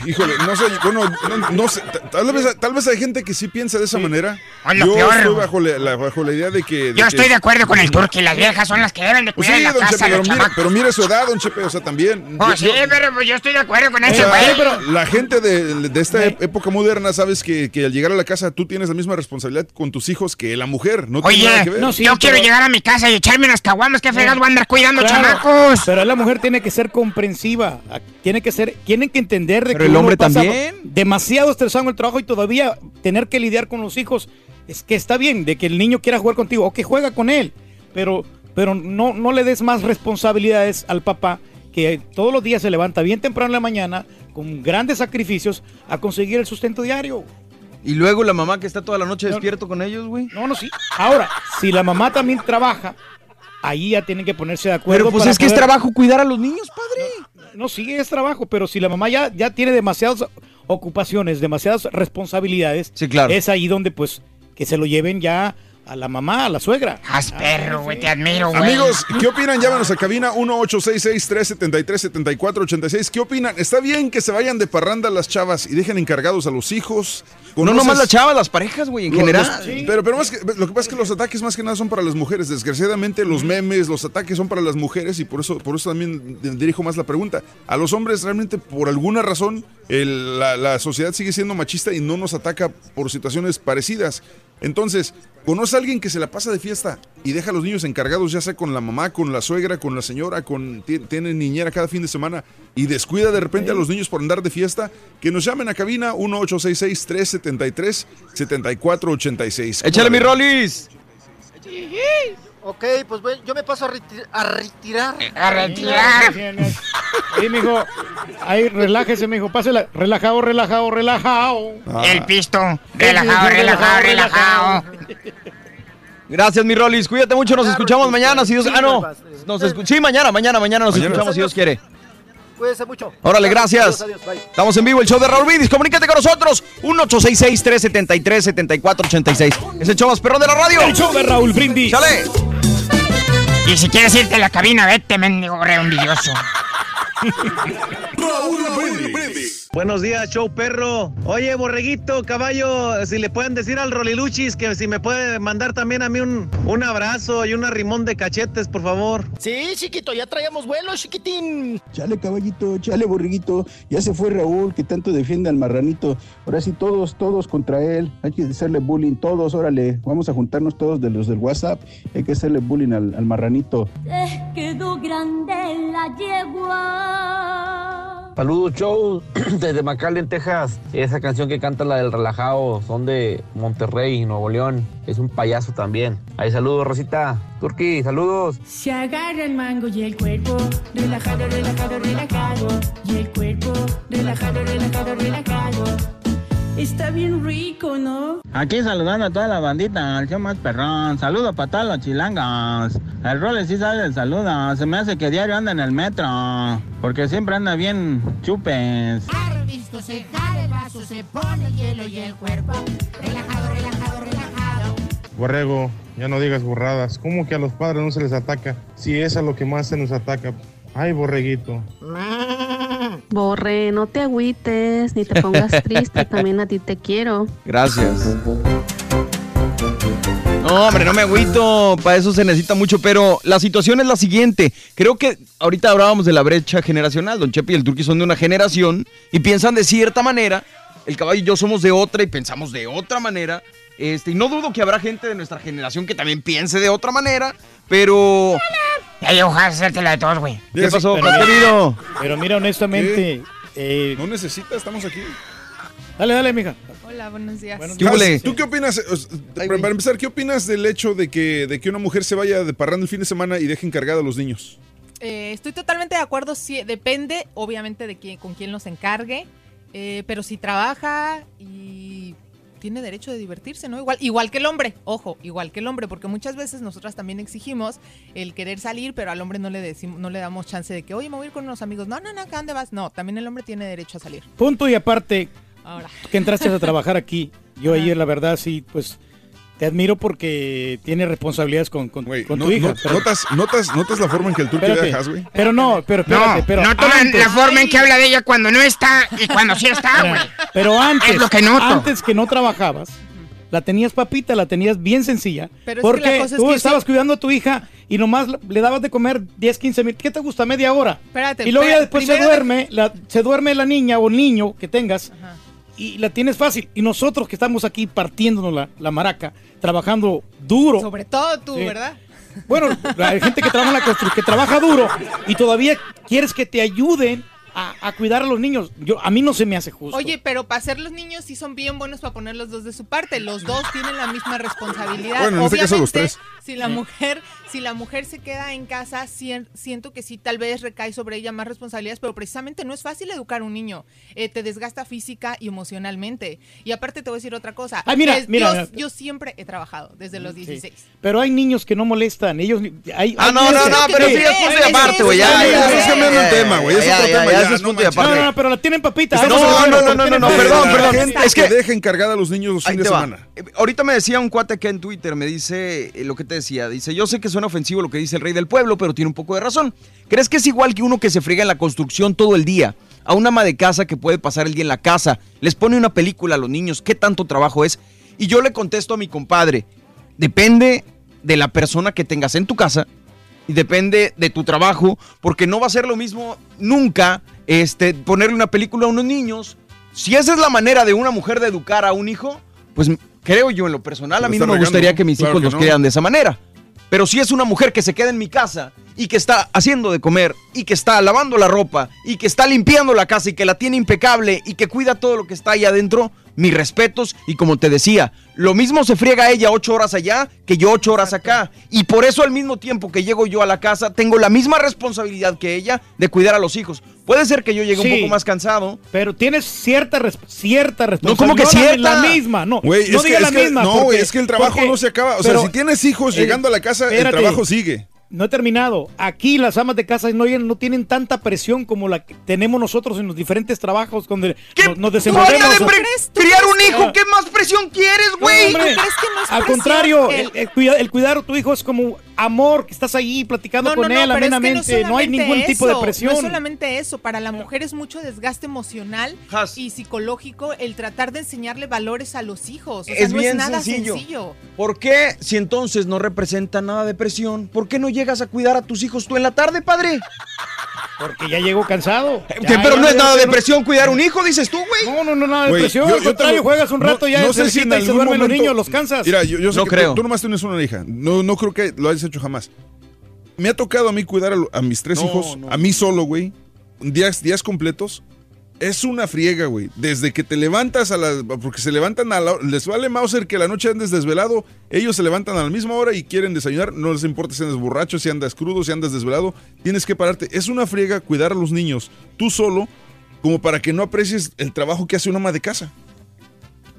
Speaker 2: Híjole, no sé, bueno, no, no sé, tal vez, tal vez hay gente que sí piensa de esa manera.
Speaker 16: Lo
Speaker 2: Yo
Speaker 16: peor,
Speaker 2: estoy bajo la, la- bajo la idea de que... de
Speaker 16: Yo
Speaker 2: que-
Speaker 16: estoy de acuerdo con el turqui, las viejas son las que deben de
Speaker 2: Pues
Speaker 16: cuidar
Speaker 2: sí,
Speaker 16: la
Speaker 2: don
Speaker 16: casa,
Speaker 2: Chepe, pero mire, pero mire su edad, don Chepe, o sea, también.
Speaker 16: Oh,
Speaker 2: yo-
Speaker 16: sí,
Speaker 2: yo-
Speaker 16: pero pues yo estoy de acuerdo con ese güey.
Speaker 2: la gente de, de esta época moderna, sabes que, que al llegar a la casa tú tienes la misma responsabilidad con tus hijos que la mujer. No tiene nada que ver.
Speaker 16: Oye, yo quiero llegar a mi casa y echarme unas caguamas, que fregados voy a andar cuidando
Speaker 5: Claro,
Speaker 16: chamacos.
Speaker 5: Pero la mujer tiene que ser comprensiva, tiene que ser, tienen que entender de
Speaker 8: Pero
Speaker 5: que
Speaker 8: el hombre también.
Speaker 5: demasiado estresado en el trabajo y todavía tener que lidiar con los hijos. Es que está bien de que el niño quiera jugar contigo o que juega con él, pero, pero no, no le des más responsabilidades al papá que todos los días se levanta bien temprano en la mañana con grandes sacrificios a conseguir el sustento diario.
Speaker 8: Y luego la mamá que está toda la noche despierto con ellos, güey.
Speaker 5: No, no, sí. Ahora, si la mamá también trabaja, ahí ya tienen que ponerse de acuerdo.
Speaker 8: Pero pues
Speaker 5: para
Speaker 8: es que es trabajo cuidar a los niños, padre.
Speaker 5: No, sí, es trabajo, pero si la mamá ya, ya tiene demasiadas ocupaciones, demasiadas responsabilidades,
Speaker 8: Sí, claro.
Speaker 5: es ahí donde pues que se lo lleven ya a la mamá, a la suegra.
Speaker 16: Haz perro, güey, te admiro, güey.
Speaker 2: Amigos, ¿qué opinan? Llámanos a cabina 1866-373-7486. ¿Qué opinan? ¿Está bien que se vayan de parranda las chavas y dejen encargados a los hijos?
Speaker 8: No
Speaker 2: ¿Conoces-
Speaker 8: nomás las chavas, las parejas, güey, en
Speaker 2: Lo-
Speaker 8: general.
Speaker 2: los- pero, pero más que, lo que pasa es que los ataques más que nada son para las mujeres. Desgraciadamente los memes, los ataques son para las mujeres y por eso, por eso también dirijo más la pregunta. A los hombres realmente por alguna razón el- la, la sociedad sigue siendo machista y no nos ataca por situaciones parecidas. Entonces, conoce a alguien que se la pasa de fiesta y deja a los niños encargados, ya sea con la mamá, con la suegra, con la señora, con ti- tiene niñera cada fin de semana y descuida de repente a los niños por andar de fiesta, que nos llamen a cabina 1866-373-7486.
Speaker 8: Échale mi Rolis.
Speaker 49: Ok, pues bueno, yo me paso a, reti- a retirar.
Speaker 16: A retirar.
Speaker 5: Sí, mijo. Ahí, relájese, mijo. Pásela. Relajado, relajado, relajado.
Speaker 16: El pisto. Relajado, relajado, relajado.
Speaker 8: Gracias, mi Rolis. Cuídate mucho, nos escuchamos mañana. Si Dios... Ah, no. Nos escu- Sí, mañana, mañana, mañana nos
Speaker 49: Mañana.
Speaker 8: escuchamos si Dios quiere.
Speaker 49: Cuídense mucho.
Speaker 8: Órale, gracias.
Speaker 49: Adiós, adiós.
Speaker 8: Estamos en vivo, el show de Raúl Brindis. Comunícate con nosotros. 1866-373-7486. Es el show más perrón de la radio.
Speaker 5: El show de Raúl Brindis.
Speaker 8: ¡Chale!
Speaker 16: Y si quieres irte a la cabina, vete, mendigo redondilloso.
Speaker 63: Buenos días, show perro. Oye, borreguito, caballo, si le pueden decir al Roliluchis que si me puede mandar también a mí un, un abrazo y un arrimón de cachetes, por favor.
Speaker 66: Sí, chiquito, ya traíamos vuelo, chiquitín.
Speaker 67: Chale, caballito, chale, borriguito. Ya se fue Raúl, que tanto defiende al marranito. Ahora sí, todos, todos contra él. Hay que hacerle bullying, todos, órale. Vamos a juntarnos todos de los del WhatsApp. Hay que hacerle bullying al, al marranito.
Speaker 57: Les quedó grande la yegua.
Speaker 61: Saludos, show, desde McAllen, Texas. Esa canción que canta la del relajado son de Monterrey, Nuevo León. Es un payaso también. Ahí saludos, Rosita. Turki, saludos.
Speaker 57: Se agarra el mango y el cuerpo, relajado, relajado, relajado. Y el cuerpo, relajado, relajado, relajado. Está bien rico, ¿no?
Speaker 63: Aquí saludando a toda la bandita, al show más perrón. Saludos para todos los chilangas. El Roles sí sabe el saludo. Se me hace que diario anda en el metro. Porque siempre anda bien chupes.
Speaker 57: Visto se jala el vaso, se pone el hielo y el cuerpo, relajado, relajado, relajado.
Speaker 68: Borrego, ya no digas burradas. ¿Cómo que a los padres no se les ataca? Si es a lo que más se nos ataca. Ay, borreguito.
Speaker 69: Borre, no te agüites ni te pongas triste, también a ti te quiero.
Speaker 8: Gracias. No, hombre, no me agüito, para eso se necesita mucho, pero la situación es la siguiente. Creo que ahorita hablábamos de la brecha generacional, Don Chepe y el Turqui son de una generación y piensan de cierta manera, el caballo y yo somos de otra y pensamos de otra manera. Este, y no dudo que habrá gente de nuestra generación que también piense de otra manera, pero...
Speaker 16: Ya yo ojalá hacértela de todos, güey.
Speaker 8: ¿Qué pasó,
Speaker 5: Pero-
Speaker 8: querido?
Speaker 5: Pero mira, honestamente. eh,
Speaker 2: No necesita, estamos aquí.
Speaker 5: Dale, dale, mija.
Speaker 70: Hola, buenos días.
Speaker 2: Has, ¿Tú qué opinas? Para empezar, ¿qué opinas del hecho de que, de que una mujer se vaya de parranda el fin de semana y deje encargada a los niños?
Speaker 70: Eh, estoy totalmente de acuerdo, sí, depende obviamente de quién, con quién los encargue, eh, pero si trabaja y tiene derecho de divertirse, ¿no? Igual, igual que el hombre, ojo, igual que el hombre, porque muchas veces nosotras también exigimos el querer salir, pero al hombre no le decimos, no le damos chance de que, oye, me voy a ir con unos amigos. No, no, no, ¿a dónde vas? No, también el hombre tiene derecho a salir.
Speaker 5: Punto y aparte,
Speaker 70: Ahora.
Speaker 5: que entraste a trabajar aquí. Yo ayer, la verdad, sí, pues te admiro porque tienes responsabilidades con, con, con
Speaker 2: no-
Speaker 5: tu hija.
Speaker 2: no-
Speaker 5: pero-
Speaker 2: notas, notas, notas la forma en que el turco
Speaker 5: Espérate.
Speaker 2: dejas, güey.
Speaker 5: Pero no, pero espérate,
Speaker 16: No,
Speaker 5: pero
Speaker 16: no toman
Speaker 5: antes-
Speaker 16: la forma en que habla de ella cuando no está y cuando sí está, güey.
Speaker 5: Pero antes,
Speaker 16: Es lo que noto.
Speaker 5: antes que no trabajabas, la tenías papita, la tenías bien sencilla.
Speaker 70: Pero es que
Speaker 5: porque
Speaker 70: la cosa es
Speaker 5: tú
Speaker 70: que
Speaker 5: estabas
Speaker 70: sí-
Speaker 5: cuidando a tu hija y nomás le dabas de comer 10, 15 minutos. ¿Qué te gusta? Media hora.
Speaker 70: Espérate,
Speaker 5: y luego ya después se
Speaker 70: de-
Speaker 5: duerme, la, se duerme la niña o niño que tengas y la tienes fácil. Y nosotros que estamos aquí partiéndonos la, la maraca, trabajando duro.
Speaker 70: Sobre todo tú,
Speaker 5: Sí.
Speaker 70: ¿verdad?
Speaker 5: Bueno, hay gente que trabaja en la constru- que trabaja duro y todavía quieres que te ayuden a, a cuidar a los niños. Yo, a mí no se me hace justo.
Speaker 70: Oye, pero para ser los niños sí son bien buenos para poner los dos de su parte. Los dos tienen la misma responsabilidad.
Speaker 2: Bueno, en este caso los
Speaker 70: Obviamente,
Speaker 2: tres.
Speaker 70: Si la mujer, si la mujer se queda en casa, sien- siento que sí, tal vez recae sobre ella más responsabilidades, pero precisamente no es fácil educar a un niño. Eh, te desgasta física y emocionalmente. Y aparte te voy a decir otra cosa.
Speaker 5: Ay, mira,
Speaker 70: Es-
Speaker 5: mira,
Speaker 70: yo,
Speaker 5: mira.
Speaker 70: yo siempre he trabajado desde los 16.
Speaker 5: Pero hay niños que no molestan. Ellos. Hay,
Speaker 8: Ah,
Speaker 5: hay
Speaker 8: no, no, no, pero sí, es punto y aparte, güey. Ya, ya,
Speaker 2: cambiando el tema, güey, es
Speaker 8: eso punto
Speaker 2: manches.
Speaker 8: aparte.
Speaker 5: No, no, pero la tienen papita.
Speaker 8: No, no,
Speaker 2: de
Speaker 8: no, no, no, perdón, perdón.
Speaker 2: gente
Speaker 8: Es que-
Speaker 2: deje encargada a los niños los fines de semana.
Speaker 8: Eh, Ahorita me decía un cuate que en Twitter me dice eh, lo que te decía. Dice, yo sé que suena ofensivo lo que dice el rey del pueblo, pero tiene un poco de razón. ¿Crees que es igual que uno que se friega en la construcción todo el día? A una ama de casa que puede pasar el día en la casa, les pone una película a los niños, ¿qué tanto trabajo es? Y yo le contesto a mi compadre, depende de la persona que tengas en tu casa y depende de tu trabajo, porque no va a ser lo mismo nunca este, ponerle una película a unos niños. Si esa es la manera de una mujer de educar a un hijo, pues creo yo en lo personal, a mí no me gustaría que mis
Speaker 2: Claro
Speaker 8: hijos los
Speaker 2: no.
Speaker 8: crean de esa manera. Pero si es una mujer que se queda en mi casa y que está haciendo de comer y que está lavando la ropa y que está limpiando la casa y que la tiene impecable y que cuida todo lo que está ahí adentro, mis respetos y como te decía, lo mismo se friega ella ocho horas allá que yo ocho horas acá. Y por eso al mismo tiempo que llego yo a la casa, tengo la misma responsabilidad que ella de cuidar a los hijos. Puede ser que yo llegue
Speaker 5: Sí.
Speaker 8: un poco más cansado.
Speaker 5: Pero tienes cierta, res- cierta
Speaker 8: No, ¿cómo que
Speaker 5: responsabilidad.
Speaker 8: cierta?
Speaker 5: La misma, no. No
Speaker 2: es que-
Speaker 5: diga la
Speaker 2: que-
Speaker 5: misma.
Speaker 2: no,
Speaker 5: porque-
Speaker 2: es que el trabajo
Speaker 5: porque-
Speaker 2: no se acaba. O sea,
Speaker 5: pero-
Speaker 2: si tienes hijos
Speaker 5: eh,
Speaker 2: llegando a la casa, el trabajo sigue.
Speaker 5: No he terminado. Aquí las amas de casa no, no tienen tanta presión como la que tenemos nosotros en los diferentes trabajos donde nos, nos desenvolvemos.
Speaker 8: De pre- criar un hijo,
Speaker 5: Ah.
Speaker 8: ¿qué más presión quieres, güey?
Speaker 5: hombre. Al contrario, el, el cuida- el cuidar a tu hijo es como amor, que estás ahí platicando
Speaker 70: No,
Speaker 5: con
Speaker 70: no,
Speaker 5: él
Speaker 70: no, pero es que
Speaker 5: amenamente.
Speaker 70: no,
Speaker 5: no, hay ningún tipo de presión.
Speaker 70: No es solamente eso, para la mujer es mucho desgaste emocional y psicológico el tratar de enseñarle valores a los hijos. O sea,
Speaker 8: es
Speaker 70: no
Speaker 8: bien
Speaker 70: es nada
Speaker 8: sencillo.
Speaker 70: sencillo.
Speaker 8: ¿Por qué, si entonces no representa nada de presión, por qué no llegas a cuidar a tus hijos tú en la tarde, padre?
Speaker 5: Porque ya llego cansado. Ya,
Speaker 8: pero
Speaker 5: ya,
Speaker 8: no es nada de
Speaker 5: no-
Speaker 8: presión cuidar un hijo, dices tú, güey.
Speaker 5: No, no, no, nada de
Speaker 2: Güey,
Speaker 5: presión.
Speaker 2: yo-
Speaker 5: Al
Speaker 2: yo te
Speaker 5: contrario,
Speaker 2: lo-
Speaker 5: juegas un rato,
Speaker 2: no-
Speaker 5: ya
Speaker 2: no
Speaker 5: se
Speaker 2: sé si en
Speaker 5: quita y se
Speaker 2: algún
Speaker 5: duermen los
Speaker 2: momento-
Speaker 5: niños, los cansas.
Speaker 2: Mira, yo, yo sé
Speaker 8: No
Speaker 2: que
Speaker 8: creo.
Speaker 2: Tú, tú nomás tienes una hija. No, no creo que lo hayas hecho jamás. Me ha tocado a mí cuidar a, mis tres
Speaker 8: No,
Speaker 2: hijos,
Speaker 8: no.
Speaker 2: a mí solo, güey. Días, días completos. Es una friega, güey. Desde que te levantas a las... Porque se levantan a la... Les vale Mauser que la noche andes desvelado. Ellos se levantan a la misma hora y quieren desayunar. No les importa si andas borracho, si andas crudo, si andas desvelado. Tienes que pararte. Es una friega cuidar a los niños tú solo como para que no aprecies el trabajo que hace una ama de casa.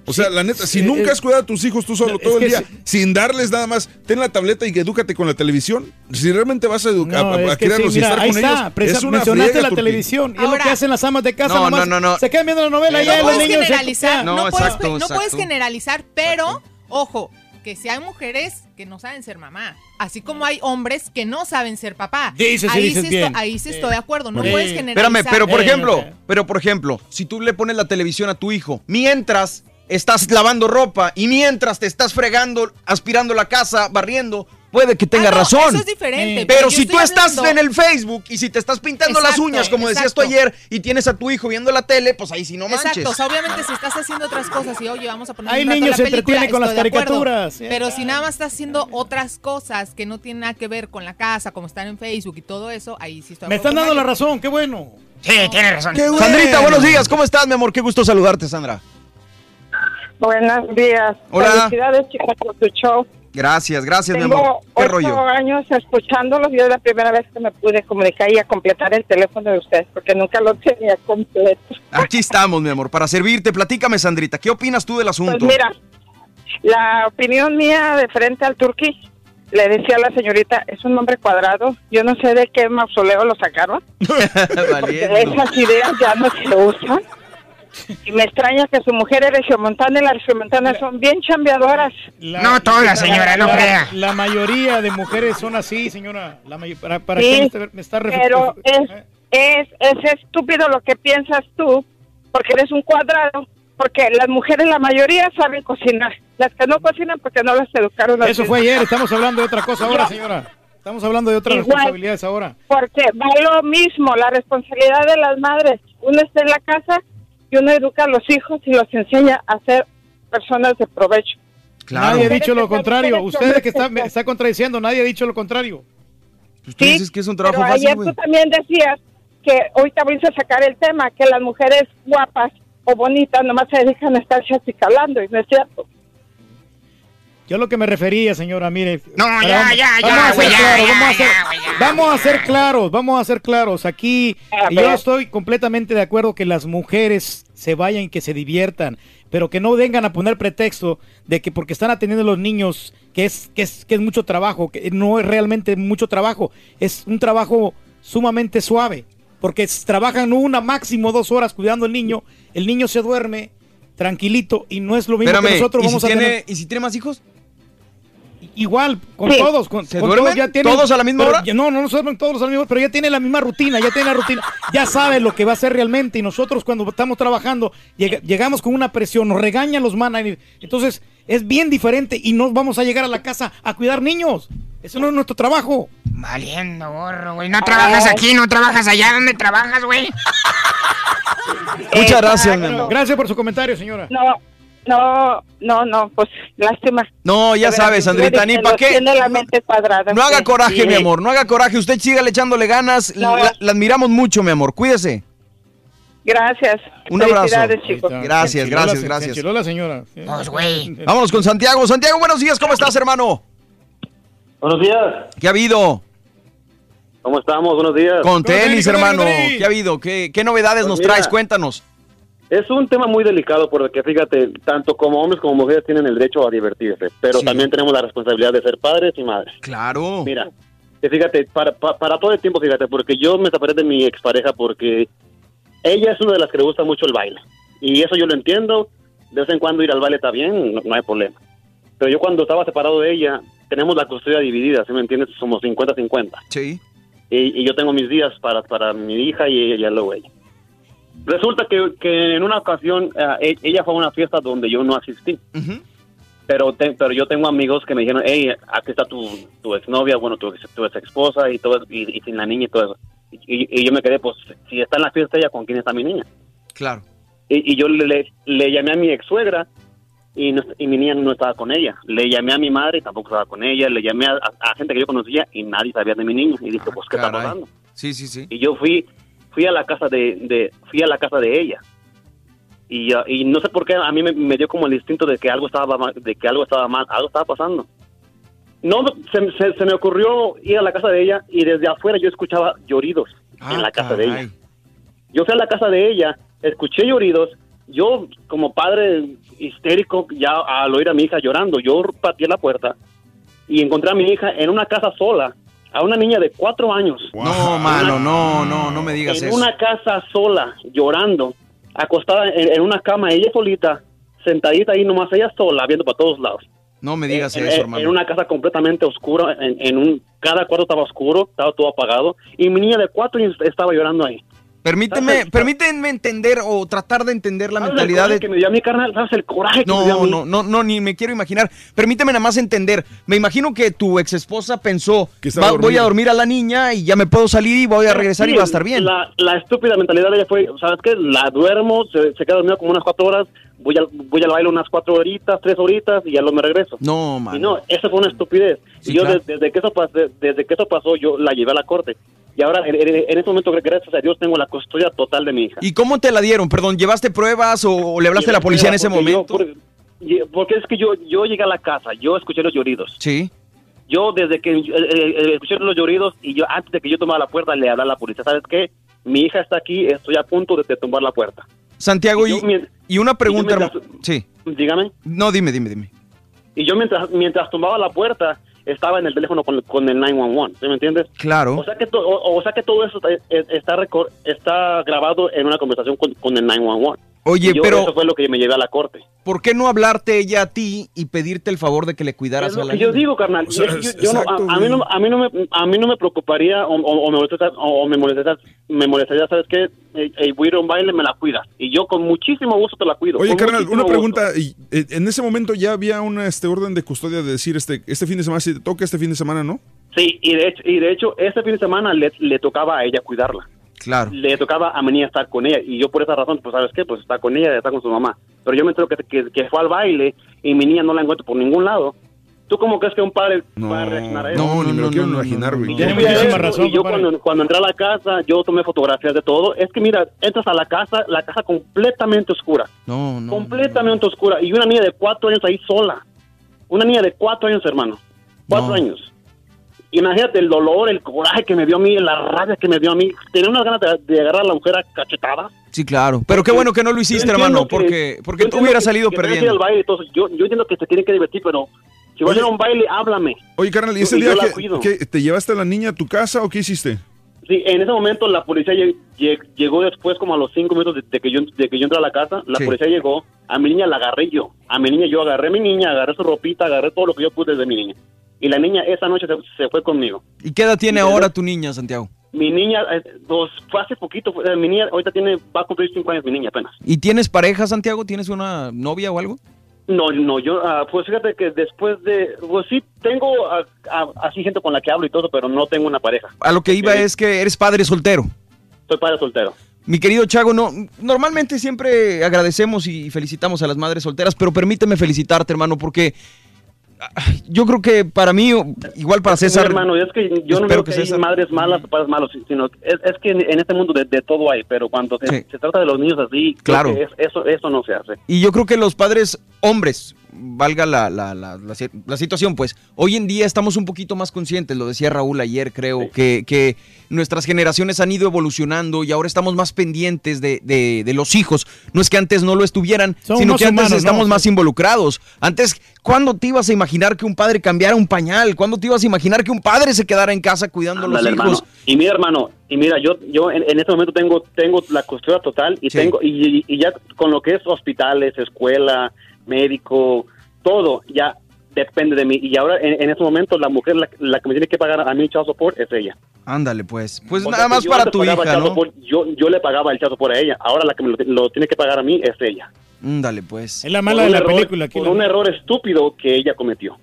Speaker 2: O sea, la neta, si nunca has cuidado a tus hijos tú solo
Speaker 5: no,
Speaker 2: todo el día,
Speaker 5: sí.
Speaker 2: sin darles nada más, ten la tableta y edúcate con la televisión. Si realmente vas a educar,
Speaker 5: No,
Speaker 2: a, a
Speaker 5: sí,
Speaker 2: y estar
Speaker 5: ahí
Speaker 2: con
Speaker 5: está,
Speaker 2: ellos,
Speaker 5: presa-
Speaker 2: es una
Speaker 5: mencionaste
Speaker 2: friega,
Speaker 5: la televisión, y es lo
Speaker 70: Ahora-
Speaker 5: que hacen las amas de casa
Speaker 8: No,
Speaker 5: nomás.
Speaker 8: no, no, no.
Speaker 5: Se quedan viendo la novela ya los
Speaker 70: puedes
Speaker 5: niños
Speaker 70: generalizar,
Speaker 8: No,
Speaker 70: no, puedes,
Speaker 8: exacto,
Speaker 70: no puedes
Speaker 8: exacto.
Speaker 70: generalizar, pero ojo, que si hay mujeres que no saben ser mamá, así como hay hombres que no saben ser papá.
Speaker 5: Dices
Speaker 70: ahí
Speaker 5: dices
Speaker 70: sí
Speaker 5: bien.
Speaker 70: esto- ahí sí estoy de acuerdo, no
Speaker 5: Sí.
Speaker 70: puedes generalizar.
Speaker 8: Espérame, pero por ejemplo, pero por ejemplo, si tú le pones la televisión a tu hijo, mientras estás lavando ropa y mientras te estás fregando, aspirando la casa, barriendo, puede que tenga
Speaker 70: Ah, no,
Speaker 8: razón.
Speaker 70: eso es diferente,
Speaker 8: Pero, si tú estás
Speaker 70: hablando-
Speaker 8: en el Facebook y si te estás pintando las uñas, como decías tú ayer, y tienes a tu hijo viendo la tele, pues ahí sí no manches.
Speaker 70: Exacto, o sea, obviamente si estás haciendo otras cosas y oye, vamos a poner
Speaker 5: Hay
Speaker 70: un rato
Speaker 5: niños
Speaker 70: la
Speaker 5: se
Speaker 70: película,
Speaker 5: entretienen con las
Speaker 70: acuerdo.
Speaker 5: caricaturas.
Speaker 70: Pero si nada más estás haciendo otras cosas que no tienen nada que ver con la casa, como estar en Facebook y todo eso, ahí sí estoy
Speaker 5: Me están dando la razón, qué bueno.
Speaker 16: Sí, tiene razón.
Speaker 8: Sandrita, buenos días, ¿cómo estás, mi amor? Qué gusto saludarte, Sandra.
Speaker 71: Buenos días.
Speaker 8: Hola.
Speaker 71: Felicidades, chicas, por tu show.
Speaker 8: Gracias, gracias, mi amor. ¿Qué
Speaker 71: ocho
Speaker 8: rollo?
Speaker 71: años escuchándolos y es la primera vez que me pude comunicar y a completar el teléfono de ustedes porque nunca lo tenía completo.
Speaker 8: Aquí estamos, mi amor, para servirte. Platícame, Sandrita, ¿qué opinas tú del asunto?
Speaker 71: Pues mira, la opinión mía de frente al turqui, le decía a la señorita, es un nombre cuadrado. Yo no sé de qué mausoleo lo sacaron. Porque esas ideas ya no se usan. Y me extraña que su mujer es regiomontana y las regiomontanas son bien chambeadoras.
Speaker 5: La-
Speaker 16: No todas, señora, no
Speaker 5: la-
Speaker 16: crea.
Speaker 5: La mayoría de mujeres son así, señora. La ¿Para, para
Speaker 71: Sí,
Speaker 5: qué me está, me está
Speaker 71: Pero es,
Speaker 5: eh?
Speaker 71: es, es estúpido lo que piensas tú, porque eres un cuadrado, porque las mujeres, la mayoría, saben cocinar. Las que no cocinan, porque no las educaron.
Speaker 5: Eso fue ayer, estamos hablando de otra cosa ahora, señora. Estamos hablando de otras
Speaker 71: Igual.
Speaker 5: responsabilidades ahora.
Speaker 71: Porque va lo mismo, la responsabilidad de las madres. Uno está en la casa y uno educa a los hijos y los enseña a ser personas de provecho.
Speaker 5: Nadie ha dicho lo contrario.
Speaker 71: mujeres
Speaker 5: Usted
Speaker 71: que-
Speaker 5: que está, me está contradiciendo, nadie ha dicho lo contrario.
Speaker 8: Pues tú dices que es un trabajo
Speaker 71: Pero
Speaker 8: fácil,
Speaker 71: ayer
Speaker 8: güey.
Speaker 71: tú también decías que ahorita vais a sacar el tema, que las mujeres guapas o bonitas nomás se dedican a estarse acicalando, y no es cierto.
Speaker 5: Yo lo que me refería, señora, mire.
Speaker 16: No, ya,
Speaker 5: vamos-
Speaker 16: ya,
Speaker 5: vamos
Speaker 16: ya,
Speaker 5: vamos a ser- claros, vamos a ser claros. Aquí
Speaker 16: A
Speaker 5: y yo estoy completamente de acuerdo que las mujeres se vayan y que se diviertan, pero que no vengan a poner pretexto de que porque están atendiendo a los niños, que es, que es, que es mucho trabajo, que no es realmente mucho trabajo, es un trabajo sumamente suave, porque trabajan una máximo dos horas cuidando al niño, el niño se duerme tranquilito y no es lo mismo
Speaker 8: Espérame,
Speaker 5: que nosotros
Speaker 8: ¿y
Speaker 5: vamos
Speaker 8: si
Speaker 5: a
Speaker 8: tiene-
Speaker 5: tener.
Speaker 8: ¿Y si tiene más hijos?
Speaker 5: Igual, con
Speaker 8: Sí.
Speaker 5: todos, con,
Speaker 8: ¿Se
Speaker 5: con
Speaker 8: duermen
Speaker 5: todos ya tienen.
Speaker 8: todos a la misma
Speaker 5: pero
Speaker 8: hora?
Speaker 5: ya- no, no, no se duermen todos a la misma hora, pero ya tiene la misma rutina, ya tiene la rutina, ya sabe lo que va a hacer realmente. Y nosotros cuando estamos trabajando, llega- llegamos con una presión, nos regañan los managers. Entonces, es bien diferente y no vamos a llegar a la casa a cuidar niños. Eso no es nuestro trabajo.
Speaker 16: Valiendo, gorro, güey. No trabajas aquí, no trabajas allá. ¿Dónde trabajas, güey?
Speaker 8: Muchas gracias, mi amor.
Speaker 5: Gracias por su comentario, señora.
Speaker 72: No, no, no, no, pues lástima.
Speaker 8: No, ya sabes, Sandrita, ni
Speaker 72: tiene-
Speaker 8: para qué.
Speaker 72: Tiene la mente cuadrada.
Speaker 8: No haga coraje,
Speaker 72: Sí.
Speaker 8: mi amor, no haga coraje. Usted sígale echándole ganas.
Speaker 72: No.
Speaker 8: La, la admiramos mucho, mi amor. Cuídese.
Speaker 72: Gracias.
Speaker 8: Un abrazo.
Speaker 72: Chicos.
Speaker 8: Gracias,
Speaker 5: Se
Speaker 8: gracias,
Speaker 5: se
Speaker 8: gracias.
Speaker 5: enchiló la señora.
Speaker 16: Pues, güey.
Speaker 8: Vámonos con Santiago. Santiago, buenos días. ¿Cómo estás, hermano?
Speaker 73: Buenos días.
Speaker 8: ¿Qué ha habido?
Speaker 73: ¿Cómo estamos? Buenos días.
Speaker 8: Con tenis, hermano. ¿Qué ha habido? ¿Qué, qué novedades
Speaker 73: Pues
Speaker 8: nos
Speaker 73: mira.
Speaker 8: traes? Cuéntanos.
Speaker 73: Es un tema muy delicado porque fíjate, tanto como hombres como mujeres tienen el derecho a divertirse, pero
Speaker 8: Sí.
Speaker 73: también tenemos la responsabilidad de ser padres y madres.
Speaker 8: Claro.
Speaker 73: Mira, fíjate, para, pa- para todo el tiempo, fíjate, porque yo me separé de mi expareja porque ella es una de las que le gusta mucho el baile. Y eso yo lo entiendo. De vez en cuando ir al baile está bien, no, no hay problema. Pero yo cuando estaba separado de ella, tenemos la custodia dividida, ¿sí me entiendes? Somos 50-50.
Speaker 8: Sí.
Speaker 73: Y, y yo tengo mis días para, para mi hija y ella luego ella. Resulta que, que en una ocasión eh, e- ella fue a una fiesta donde yo no asistí. Pero, te- pero yo tengo amigos que me dijeron, hey, aquí está tu, tu exnovia, bueno, tu, ex- tu ex esposa y todo, y, y sin la niña y todo eso. Y, y yo me quedé, pues, si está en la fiesta ella, ¿con quién está mi niña?
Speaker 8: Claro.
Speaker 73: Y, y yo le, le, le llamé a mi ex suegra y, no- y mi niña no estaba con ella. Le llamé a mi madre y tampoco estaba con ella. Le llamé a, a- a gente que yo conocía y nadie sabía de mi niña. Y dije, pues, ¿qué está pasando?
Speaker 8: Sí, sí, sí.
Speaker 73: y yo fui fui a la casa de, de fui a la casa de ella. Y, ah, y no sé por qué a mí me, me dio como el instinto de que algo estaba mal, de que algo estaba mal algo estaba pasando. No se, se- se me ocurrió ir a la casa de ella y desde afuera yo escuchaba lloridos en la casa de ella. Yo fui a la casa de ella escuché lloridos yo como padre histérico ya al oír a mi hija llorando yo pateé la puerta y encontré a mi hija en una casa sola a una niña de cuatro años
Speaker 8: No, mano, no, no, no me digas
Speaker 73: en
Speaker 8: eso.
Speaker 73: una casa sola, llorando, acostada en, en una cama, ella solita, sentadita ahí nomás, ella sola, viendo para todos lados.
Speaker 8: No me digas
Speaker 73: en,
Speaker 8: eso,
Speaker 73: en-
Speaker 8: hermano.
Speaker 73: en una casa completamente oscura, en, en un, cada cuarto estaba oscuro, estaba todo apagado, y mi niña de cuatro años estaba llorando ahí.
Speaker 8: Permíteme, permíteme entender o tratar de entender la
Speaker 73: ¿Sabes el
Speaker 8: mentalidad de...
Speaker 73: que me dio a mi carnal? ¿Sabes el coraje que me dio a
Speaker 8: No,
Speaker 73: mí?
Speaker 8: no, no, no, ni me quiero imaginar. Permíteme nada más entender. Me imagino que tu ex esposa pensó,
Speaker 73: estaba
Speaker 8: "Va- voy
Speaker 73: dormida".
Speaker 8: a dormir a la niña y ya me puedo salir y voy a regresar y va a estar bien.
Speaker 73: La, la estúpida mentalidad de ella fue, ¿sabes qué? La duermo, se, se queda dormida como unas cuatro horas, voy al, voy al baile unas cuatro horitas, tres horitas y ya lo me regreso.
Speaker 8: No,
Speaker 73: Y
Speaker 8: man.
Speaker 73: no, eso fue una estupidez.
Speaker 8: Sí,
Speaker 73: y yo
Speaker 8: claro.
Speaker 73: de- desde, que eso pasó, desde que eso pasó, yo la llevé a la corte. Y ahora, en, en, en este momento, gracias a Dios, tengo la custodia total de mi hija.
Speaker 8: ¿Y cómo te la dieron? Perdón, ¿llevaste pruebas o, o le hablaste a la policía en ese
Speaker 73: yo-
Speaker 8: momento?
Speaker 73: porque, y- porque es que yo, yo llegué a la casa, yo escuché los lloridos.
Speaker 8: Sí.
Speaker 73: Yo desde que eh, eh, escuché los lloridos y yo antes de que yo tomara la puerta le hablé a la policía, ¿sabes qué? Mi hija está aquí, estoy a punto de, de tumbar la puerta.
Speaker 8: Santiago, y,
Speaker 73: yo
Speaker 8: y una pregunta,
Speaker 73: mientras-
Speaker 8: hermano. Sí.
Speaker 73: Dígame.
Speaker 8: No, dime, dime, dime.
Speaker 73: Y yo mientras mientras tumbaba la puerta estaba en el teléfono con, con el 911, ¿sí me entiendes?
Speaker 8: Claro.
Speaker 73: O sea que, to- o, o sea que todo eso está, es- está, recor- está grabado en una conversación con, con el 911.
Speaker 8: Oye,
Speaker 73: Y yo-
Speaker 8: pero-
Speaker 73: Eso fue lo que me llevé a la corte.
Speaker 8: ¿Por qué no hablarte ella a ti y pedirte el favor de que le cuidaras
Speaker 73: Es
Speaker 8: a la
Speaker 73: que yo digo, carnal.
Speaker 8: O sea,
Speaker 73: Y es que yo-
Speaker 8: es-
Speaker 73: yo no-
Speaker 8: exacto,
Speaker 73: a, a mí no, a, mí no me, a mí no me preocuparía o, o- o me molestaría, o me molestaría, me molestaría, ¿sabes qué? Eh, eh, voy a ir a un baile, me la cuidas. Y yo con muchísimo gusto te la cuido.
Speaker 2: Oye, carnal, una pregunta. y, eh, en ese momento ya había una este, orden de custodia de decir este, este fin de semana, si te toca este fin de semana, ¿no?
Speaker 73: Sí, y de hecho, y de hecho ese fin de semana le, le tocaba a ella cuidarla.
Speaker 8: Claro.
Speaker 73: Le tocaba a mi niña estar con ella. Y yo por esa razón, pues, ¿sabes qué? Pues está con ella, está con su mamá. Pero yo me entero que, que, que fue al baile y mi niña no la encuentro por ningún lado. ¿Tú cómo crees que un padre va a reaccionar a eso?
Speaker 2: No, ni me lo quiero imaginar, güey.
Speaker 73: Y yo eso, y yo cuando, cuando entré a la casa, yo tomé fotografías de todo. Es que mira, entras a la casa, la casa completamente oscura.
Speaker 8: No, no.
Speaker 73: completamente oscura. Y una niña de cuatro años ahí sola. Una niña de cuatro años, hermano. Cuatro
Speaker 8: No.
Speaker 73: años. Imagínate el dolor, el coraje que me dio a mí, la rabia que me dio a mí. Tenía unas ganas de, de agarrar a la mujer a cachetada.
Speaker 8: Sí, claro. Pero qué bueno que no lo hiciste, hermano,
Speaker 73: que-
Speaker 8: porque, porque tú hubieras salido
Speaker 73: que
Speaker 8: perdiendo.
Speaker 73: al baile eso. yo, yo entiendo que se tiene que divertir, pero si vas a ir a un baile, háblame.
Speaker 2: Oye, carnal, ¿y ese
Speaker 73: Y
Speaker 2: día que, te llevaste a la niña a tu casa o qué hiciste?
Speaker 73: Sí, en ese momento la policía lle- lle- llegó después como a los cinco minutos de, de que yo de que yo entré a la casa. La
Speaker 8: Sí.
Speaker 73: policía llegó, a mi niña la agarré yo. A mi niña yo agarré a mi niña, agarré su ropita, agarré todo lo que yo pude de mi niña. Y la niña esa noche se, se fue conmigo.
Speaker 8: ¿Y qué edad tiene ahora tu niña, Santiago?
Speaker 73: Mi niña, eh, pues, fue hace poquito, fue- eh, mi niña ahorita tiene, va a cumplir cinco años mi niña apenas.
Speaker 8: ¿Y tienes pareja, Santiago? ¿Tienes una novia o algo?
Speaker 73: No, no, yo, ah, pues fíjate que después de, pues sí, tengo así gente con la que hablo y todo, pero no tengo una pareja.
Speaker 8: A lo que iba es que eres padre soltero.
Speaker 73: Soy padre soltero.
Speaker 8: Mi querido Chago, no, normalmente siempre agradecemos y felicitamos a las madres solteras, pero permíteme felicitarte, hermano, porque yo creo que para mí, igual para César.
Speaker 73: Mi hermano, es que yo no veo
Speaker 8: que
Speaker 73: que, hay madres malas o padres malos, sino es, es que en, en este mundo de, de todo hay, pero cuando se, se trata de los niños así, creo
Speaker 8: Claro.
Speaker 73: es- eso, eso no se hace.
Speaker 8: Y yo creo que los padres hombres, valga la, la, la, la si- la situación, pues hoy en día estamos un poquito más conscientes, lo decía Raúl ayer, creo, que, que nuestras generaciones han ido evolucionando y ahora estamos más pendientes de, de- de los hijos. No es que antes no lo estuvieran,
Speaker 5: Somos
Speaker 8: sino que antes
Speaker 5: humanos, ¿no?
Speaker 8: estamos más involucrados. Antes, ¿cuándo te ibas a imaginar que un padre cambiara un pañal? ¿Cuándo te ibas a imaginar que un padre se quedara en casa cuidando a los hijos?
Speaker 73: hermano. Y mira, hermano, y mira, yo yo en, en este momento tengo tengo la costura total y tengo y, y ya con lo que es hospitales, escuela, médico, todo ya depende de mí. Y ahora en, en este momento la mujer la, la que me tiene que pagar a mí child support es ella.
Speaker 8: Ándale, pues. Pues
Speaker 73: O
Speaker 8: nada más para tu hija,
Speaker 73: child
Speaker 8: ¿no?
Speaker 73: support, yo yo le pagaba el child support a ella. Ahora la que me lo, lo tiene que pagar a mí es ella.
Speaker 8: Ándale, pues.
Speaker 5: Es la
Speaker 73: Por
Speaker 5: mala de la
Speaker 73: error-
Speaker 5: película. Aquí
Speaker 73: por
Speaker 5: la-
Speaker 73: un error estúpido que ella cometió.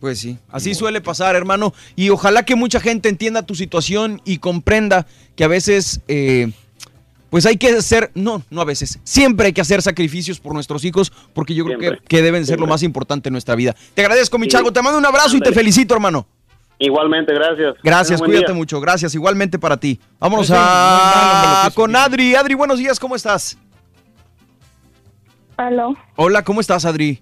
Speaker 8: Pues sí, así suele pasar, hermano. Y ojalá que mucha gente entienda tu situación y comprenda que a veces, eh, pues hay que hacer, no, no a veces, siempre hay que hacer sacrificios por nuestros hijos, porque yo creo que, que deben ser lo más importante en nuestra vida. Te agradezco, mi
Speaker 73: Sí.
Speaker 8: chago, te mando un abrazo y te felicito, hermano.
Speaker 73: Igualmente, gracias.
Speaker 8: Gracias, cuídate
Speaker 73: día.
Speaker 8: mucho, gracias, igualmente para ti. Vámonos
Speaker 5: Sí, malo,
Speaker 8: a con Adri. Adri, buenos días, ¿cómo estás?
Speaker 74: Aló.
Speaker 8: Hola, ¿cómo estás, Adri?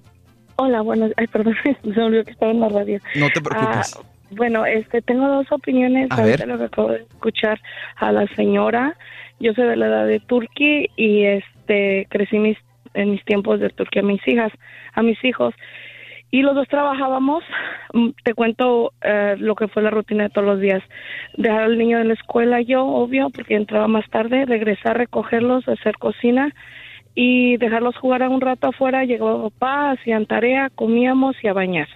Speaker 74: Hola, bueno, ay, perdón, se me olvidó que estaba en la radio.
Speaker 8: No te preocupes.
Speaker 74: Ah, bueno, este, tengo dos opiniones.
Speaker 8: A ver.
Speaker 74: lo que acabo de escuchar a la señora. Yo soy de la edad de Turquía y este, crecí mis, en mis tiempos de Turquía a mis hijas, a mis hijos. Y los dos trabajábamos. Mm, Te cuento eh, lo que fue la rutina de todos los días. Dejar al niño en la escuela yo, obvio, porque entraba más tarde, regresar, recogerlos, hacer cocina y dejarlos jugar un rato afuera. Llegaba papá, hacían tarea, comíamos y a bañar.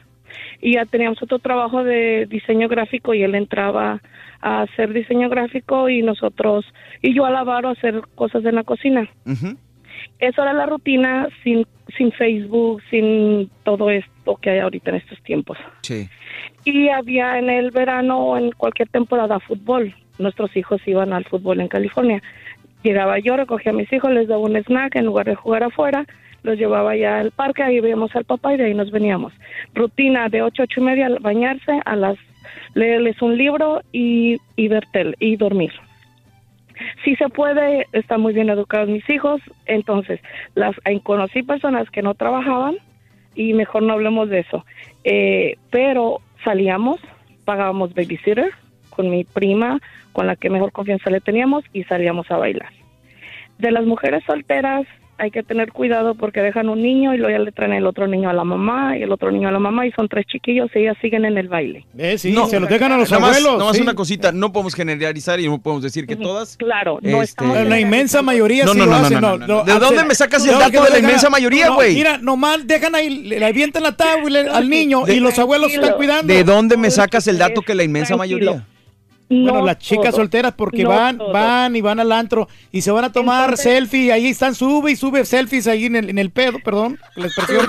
Speaker 74: Y ya teníamos otro trabajo de diseño gráfico y él entraba a hacer diseño gráfico y nosotros, y yo a lavar o hacer cosas en la cocina. Esa era la rutina sin, sin Facebook, sin todo esto que hay ahorita en estos tiempos.
Speaker 8: Sí.
Speaker 74: Y había en el verano o en cualquier temporada fútbol. Nuestros hijos iban al fútbol en California. Llegaba yo, recogía a mis hijos, les daba un snack en lugar de jugar afuera, los llevaba ya al parque, ahí veíamos al papá y de ahí nos veníamos. Rutina de ocho, ocho y media, bañarse, a las leerles un libro y, y ver y dormir. Si se puede, están muy bien educados mis hijos, entonces las conocí personas que no trabajaban y mejor no hablemos de eso. Eh, pero salíamos, pagábamos babysitter con mi prima, con la que mejor confianza le teníamos y salíamos a bailar. De las mujeres solteras hay que tener cuidado porque dejan un niño y luego ya le traen el otro niño a la mamá y el otro niño a la mamá y son tres chiquillos y ellas siguen en el baile.
Speaker 5: Eh, sí, se los dejan a los
Speaker 8: nada más-
Speaker 5: abuelos.
Speaker 8: nada más
Speaker 5: sí.
Speaker 8: una cosita, no podemos generalizar y no podemos decir que todas.
Speaker 74: Claro,
Speaker 8: no estamos
Speaker 5: La inmensa mayoría
Speaker 8: No,
Speaker 5: sí
Speaker 8: no,
Speaker 5: lo
Speaker 8: no, no,
Speaker 5: hacen,
Speaker 8: no,
Speaker 5: no,
Speaker 8: no,
Speaker 5: no,
Speaker 8: ¿De
Speaker 5: hacen-
Speaker 8: dónde me sacas el
Speaker 5: No,
Speaker 8: dato de la
Speaker 5: dejan-
Speaker 8: inmensa mayoría,
Speaker 5: no,
Speaker 8: güey?
Speaker 5: Mira, nomás dejan ahí, le, le avientan la tabla al niño y los abuelos están cuidando.
Speaker 8: ¿De dónde me sacas el dato que la inmensa mayoría?
Speaker 5: Bueno,
Speaker 74: No
Speaker 5: las chicas
Speaker 74: todos,
Speaker 5: solteras porque
Speaker 74: no
Speaker 5: van,
Speaker 74: todos.
Speaker 5: van y van al antro y se van a tomar
Speaker 74: Entonces-
Speaker 5: selfie y ahí están, sube y sube selfies ahí en el, en el pedo, perdón, la expresión.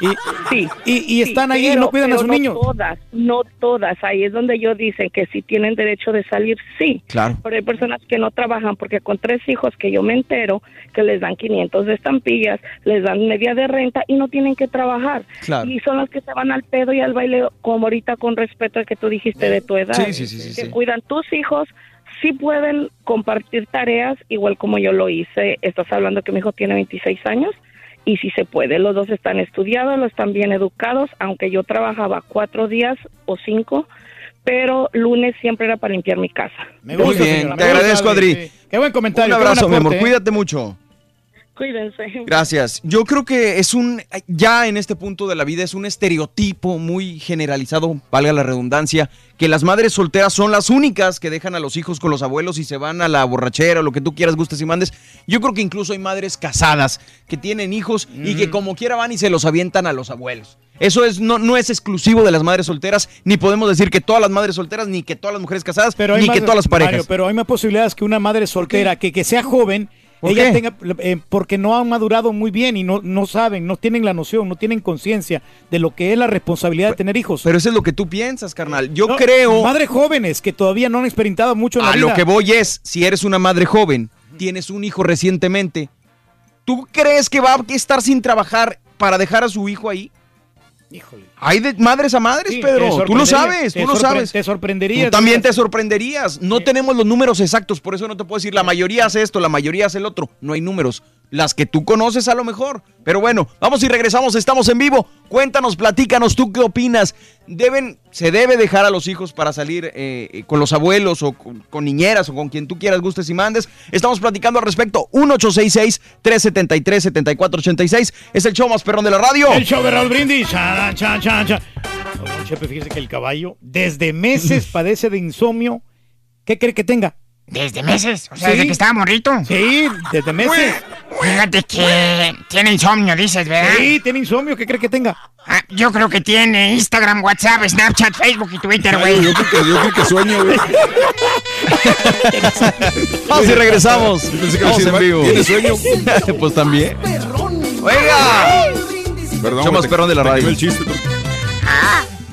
Speaker 5: Y,
Speaker 74: Sí.
Speaker 5: y, y están
Speaker 74: Sí,
Speaker 5: ahí y no cuidan a sus
Speaker 74: no
Speaker 5: niños.
Speaker 74: todas, no todas. Ahí es donde ellos dicen que si tienen derecho de salir, sí.
Speaker 8: Claro.
Speaker 74: Pero hay personas que no trabajan porque con tres hijos que yo me entero que les dan 500 de estampillas, les dan media de renta y no tienen que trabajar.
Speaker 8: Claro.
Speaker 74: Y son las que se van al pedo y al baile, como ahorita con respeto al que tú dijiste de tu edad.
Speaker 8: Sí, sí, sí, sí,
Speaker 74: que
Speaker 8: sí.
Speaker 74: cuidan tus hijos. Sí pueden compartir tareas, igual como yo lo hice. Estás hablando que mi hijo tiene 26 años y si se puede, los dos están estudiados, los están bien educados, aunque yo trabajaba cuatro días o cinco, pero lunes siempre era para limpiar mi casa.
Speaker 8: Muy bien, te agradezco, Adri.
Speaker 5: Qué buen comentario.
Speaker 8: Un abrazo, mi amor.
Speaker 5: ¿eh?
Speaker 8: Cuídate mucho.
Speaker 74: Cuídense.
Speaker 8: Gracias. Yo creo que es un, ya en este punto de la vida es un estereotipo muy generalizado, valga la redundancia, que las madres solteras son las únicas que dejan a los hijos con los abuelos y se van a la borrachera o lo que tú quieras, gustes y mandes. Yo creo que incluso hay madres casadas que tienen hijos y que como quiera van y se los avientan a los abuelos. Eso es, no, no es exclusivo de las madres solteras, ni podemos decir que todas las madres solteras, ni que todas las mujeres casadas,
Speaker 5: Pero
Speaker 8: ni
Speaker 5: más-
Speaker 8: que todas las parejas.
Speaker 5: Mario, pero hay más posibilidades que una madre soltera que, que sea joven,
Speaker 8: ¿Por
Speaker 5: ella
Speaker 8: qué?
Speaker 5: tenga, eh, porque no han madurado muy bien y no, no saben, no tienen la noción, no tienen conciencia de lo que es la responsabilidad de tener hijos.
Speaker 8: Pero eso es lo que tú piensas, carnal. Yo
Speaker 5: No,
Speaker 8: creo...
Speaker 5: Madres jóvenes que todavía no han experimentado mucho en la
Speaker 8: A
Speaker 5: vida.
Speaker 8: lo que voy es, si eres una madre joven, tienes un hijo recientemente, ¿tú crees que va a estar sin trabajar para dejar a su hijo ahí?
Speaker 5: Híjole.
Speaker 8: Hay de madres a madres,
Speaker 5: Sí,
Speaker 8: Pedro. Tú lo sabes, tú lo sabes.
Speaker 5: te sorprendería,
Speaker 8: Tú también te sorprenderías. No tenemos los números exactos, por eso no te puedo decir la mayoría hace esto, la mayoría hace el otro. No hay números. Las que tú conoces a lo mejor. Pero bueno, vamos y regresamos, estamos en vivo. Cuéntanos, platícanos, ¿tú qué opinas? ¿Deben, ¿Se debe dejar a los hijos para salir eh, con los abuelos o con, con niñeras o con quien tú quieras, gustes y mandes? Estamos platicando al respecto. 1866-373-7486. Es el show más perrón de la radio.
Speaker 5: El show de Raúl Brindis. Chan, chan, chan, chan. Don Chepe, fíjese que el caballo desde meses padece de insomnio. ¿Qué cree que tenga?
Speaker 16: ¿Desde meses? O sea,
Speaker 5: Sí.
Speaker 16: desde que estaba morrito.
Speaker 5: Sí, desde meses.
Speaker 16: Fíjate que tiene insomnio, dices, ¿verdad?
Speaker 5: Sí, tiene insomnio. ¿Qué cree que tenga?
Speaker 16: Ah, yo creo que tiene Instagram, WhatsApp, Snapchat, Facebook y Twitter, güey.
Speaker 2: yo creo que- yo creo que sueño, güey.
Speaker 8: Vamos y regresamos.
Speaker 2: Yo pensé que
Speaker 8: Vamos en vivo.
Speaker 2: ¿Tiene sueño?
Speaker 8: pues también. ¡Oiga!
Speaker 2: Perdón, me-
Speaker 8: perrón de la radio.
Speaker 2: el chiste.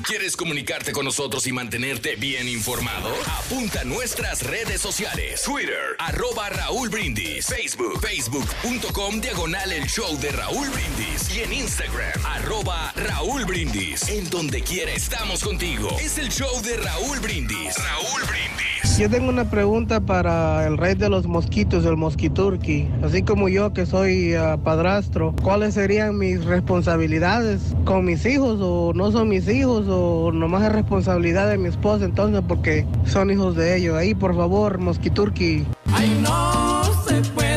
Speaker 75: ¿Quieres comunicarte con nosotros y mantenerte bien informado? Apunta a nuestras redes sociales. Twitter, arroba Raúl Brindis. Facebook, facebook.com, diagonal el show de Raúl Brindis. Y en Instagram, arroba Raúl Brindis. En donde quiera estamos contigo. Es el show de Raúl Brindis. Raúl Brindis.
Speaker 76: Yo tengo una pregunta para el rey de los mosquitos, el mosquiturqui. Así como yo que soy ah, padrastro, ¿cuáles serían mis responsabilidades con mis hijos o no son mis hijos nomás es responsabilidad de mi esposa entonces porque son hijos de ellos? Ahí, por favor, mosquiturqui.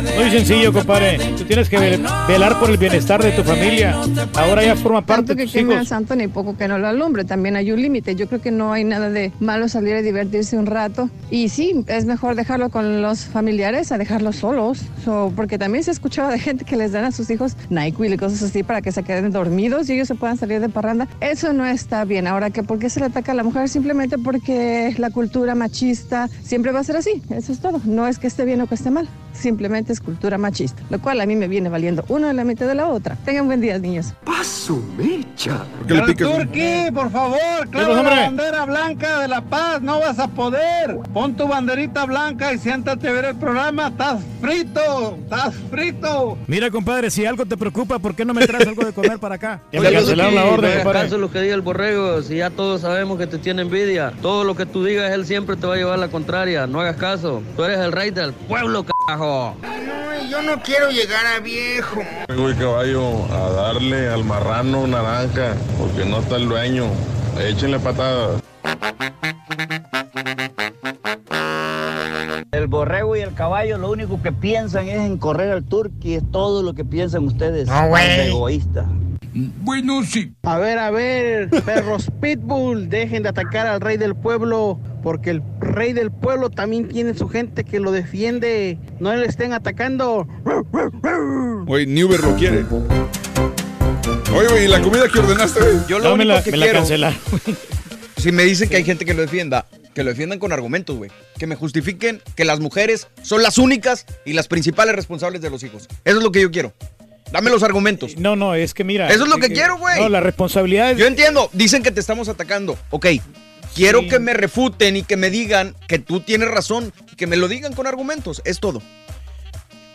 Speaker 5: Muy sencillo, compadre. Tú tienes que vel- velar por el bienestar de tu familia. Ahora ya forma parte
Speaker 77: Tanto
Speaker 5: de
Speaker 77: que queme al
Speaker 5: hijos.
Speaker 77: santo ni poco que no lo alumbre. También hay un límite. Yo creo que no hay nada de malo salir a divertirse un rato. Y sí, es mejor dejarlo con los familiares a dejarlos solos. So, porque también se ha escuchado de gente que les dan a sus hijos NyQuil y cosas así para que se queden dormidos y ellos se puedan salir de parranda. Eso no está bien. Ahora, que ¿por qué se le ataca a la mujer? Simplemente porque la cultura machista siempre va a ser así. Eso es todo. No es que esté bien o que esté mal. Simplemente es cultura machista. Lo cual a mí me viene valiendo uno de la mitad de la otra. Tengan buen día, niños.
Speaker 76: ¡Paso mecha!
Speaker 2: qué le picas?
Speaker 76: Turqui, por favor, clava la bandera blanca de la paz, no vas a poder. Pon tu banderita blanca y siéntate a ver el programa. Estás frito, estás frito.
Speaker 5: Mira, compadre, si algo te preocupa, ¿por qué no me traes algo de comer para acá? Ya me
Speaker 78: Oye,
Speaker 5: cancelaron la orden,
Speaker 78: no hagas
Speaker 5: compadre.
Speaker 78: caso a lo que diga el borrego, si ya todos sabemos que te tiene envidia. Todo lo que tú digas, él siempre te va a llevar la contraria. No hagas caso. Tú eres el rey del pueblo,
Speaker 16: Yo no quiero llegar a viejo.
Speaker 68: Voy caballo a darle al marrano naranja porque no está el dueño. Échenle patadas.
Speaker 79: El borrego y el caballo lo único que piensan es en correr al turqui, es todo lo que piensan ustedes.
Speaker 16: No, güey.
Speaker 79: Los egoístas.
Speaker 16: Bueno, sí.
Speaker 76: A ver, a ver, perros pitbull, dejen de atacar al rey del pueblo, porque el rey del pueblo también tiene su gente que lo defiende. No le estén atacando.
Speaker 2: Güey, Newber lo quiere. Oye, güey, ¿y la comida que ordenaste, güey?
Speaker 8: Yo lo
Speaker 5: No, me
Speaker 8: único
Speaker 5: la,
Speaker 8: que
Speaker 5: me la cancelaron.
Speaker 8: si me dicen que hay gente que lo defienda, que lo defiendan con argumentos, güey. Que me justifiquen que las mujeres son las únicas y las principales responsables de los hijos. Eso es lo que yo quiero. Dame los argumentos.
Speaker 5: No, no, es que mira.
Speaker 8: Eso es lo que
Speaker 5: eh,
Speaker 8: quiero, güey.
Speaker 5: No, la responsabilidad es.
Speaker 8: Yo entiendo, dicen que te estamos atacando. Ok, quiero
Speaker 5: Sí.
Speaker 8: que me refuten y que me digan que tú tienes razón, y que me lo digan con argumentos. Es todo.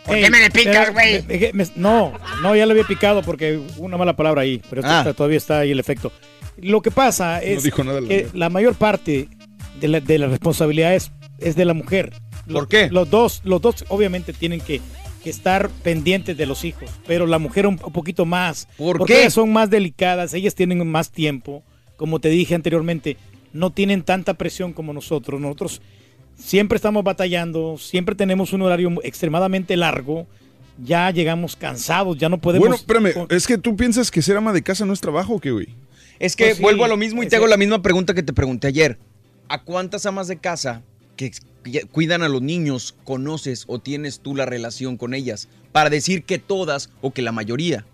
Speaker 16: ¿Por qué me le picas, güey?
Speaker 5: No, no, ya le había picado porque una mala palabra ahí, pero esto
Speaker 8: Ah.
Speaker 5: está- todavía está ahí el efecto. Lo que pasa es
Speaker 2: dijo nada la
Speaker 5: que la mayor parte de la, de la responsabilidad es, es de la mujer.
Speaker 8: ¿Por
Speaker 5: Los-
Speaker 8: qué?
Speaker 5: Los dos, los dos obviamente tienen que que estar pendientes de los hijos, pero la mujer un, un poquito más.
Speaker 8: ¿Por
Speaker 5: porque
Speaker 8: qué?
Speaker 5: ellas son más delicadas, ellas tienen más tiempo. Como te dije anteriormente, no tienen tanta presión como nosotros. Nosotros siempre estamos batallando, siempre tenemos un horario extremadamente largo. Ya llegamos cansados, ya no podemos.
Speaker 2: Bueno, espérame, es que tú piensas que ser ama de casa no es trabajo, ¿o ¿qué, güey?
Speaker 8: Es que
Speaker 5: Pues sí,
Speaker 8: vuelvo a lo mismo y te hago la misma pregunta que te pregunté ayer. ¿A cuántas amas de casa que cuidan a los niños conoces o tienes tú la relación con ellas? Para decir que todas o que la mayoría.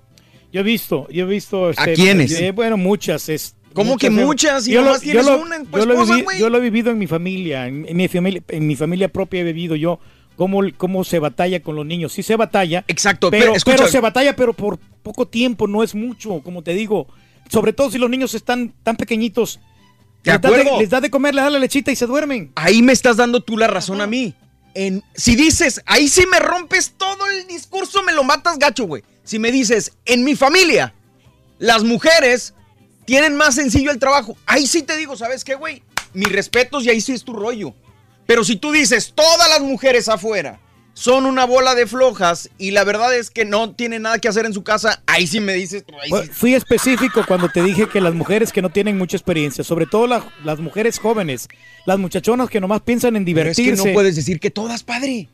Speaker 5: Yo he visto, yo he visto.
Speaker 8: ¿A quiénes?
Speaker 5: eh, bueno, muchas. Es,
Speaker 8: ¿Cómo que muchas? Si
Speaker 5: yo lo-
Speaker 8: tienes
Speaker 5: yo lo-
Speaker 8: una tu
Speaker 5: yo lo vivi-. Yo lo he vivido en mi familia, en, en mi familia, en mi familia propia he vivido yo cómo, cómo se batalla con los niños. Sí se batalla.
Speaker 8: Exacto,
Speaker 5: pero,
Speaker 8: pero escucha-
Speaker 5: pero se batalla, pero por poco tiempo, no es mucho, como te digo. Sobre todo si los niños están tan pequeñitos.
Speaker 8: De
Speaker 5: les, da de, les da de comer, les da la lechita y se duermen.
Speaker 8: Ahí me estás dando tú la razón a mí. En, si dices, ahí sí me rompes todo el discurso, me lo matas gacho, güey. Si me dices, en mi familia, las mujeres tienen más sencillo el trabajo, ahí sí te digo, ¿sabes qué, güey? Mis respetos y ahí sí es tu rollo. Pero si tú dices, todas las mujeres afuera son una bola de flojas y la verdad es que no tienen nada que hacer en su casa, ahí sí me dices, sí-
Speaker 5: Fui específico cuando te dije que las mujeres que no tienen mucha experiencia, sobre todo la- las mujeres jóvenes, las muchachonas que nomás piensan en
Speaker 8: Pero es
Speaker 5: divertirse.
Speaker 8: que no puedes decir que todas, padre.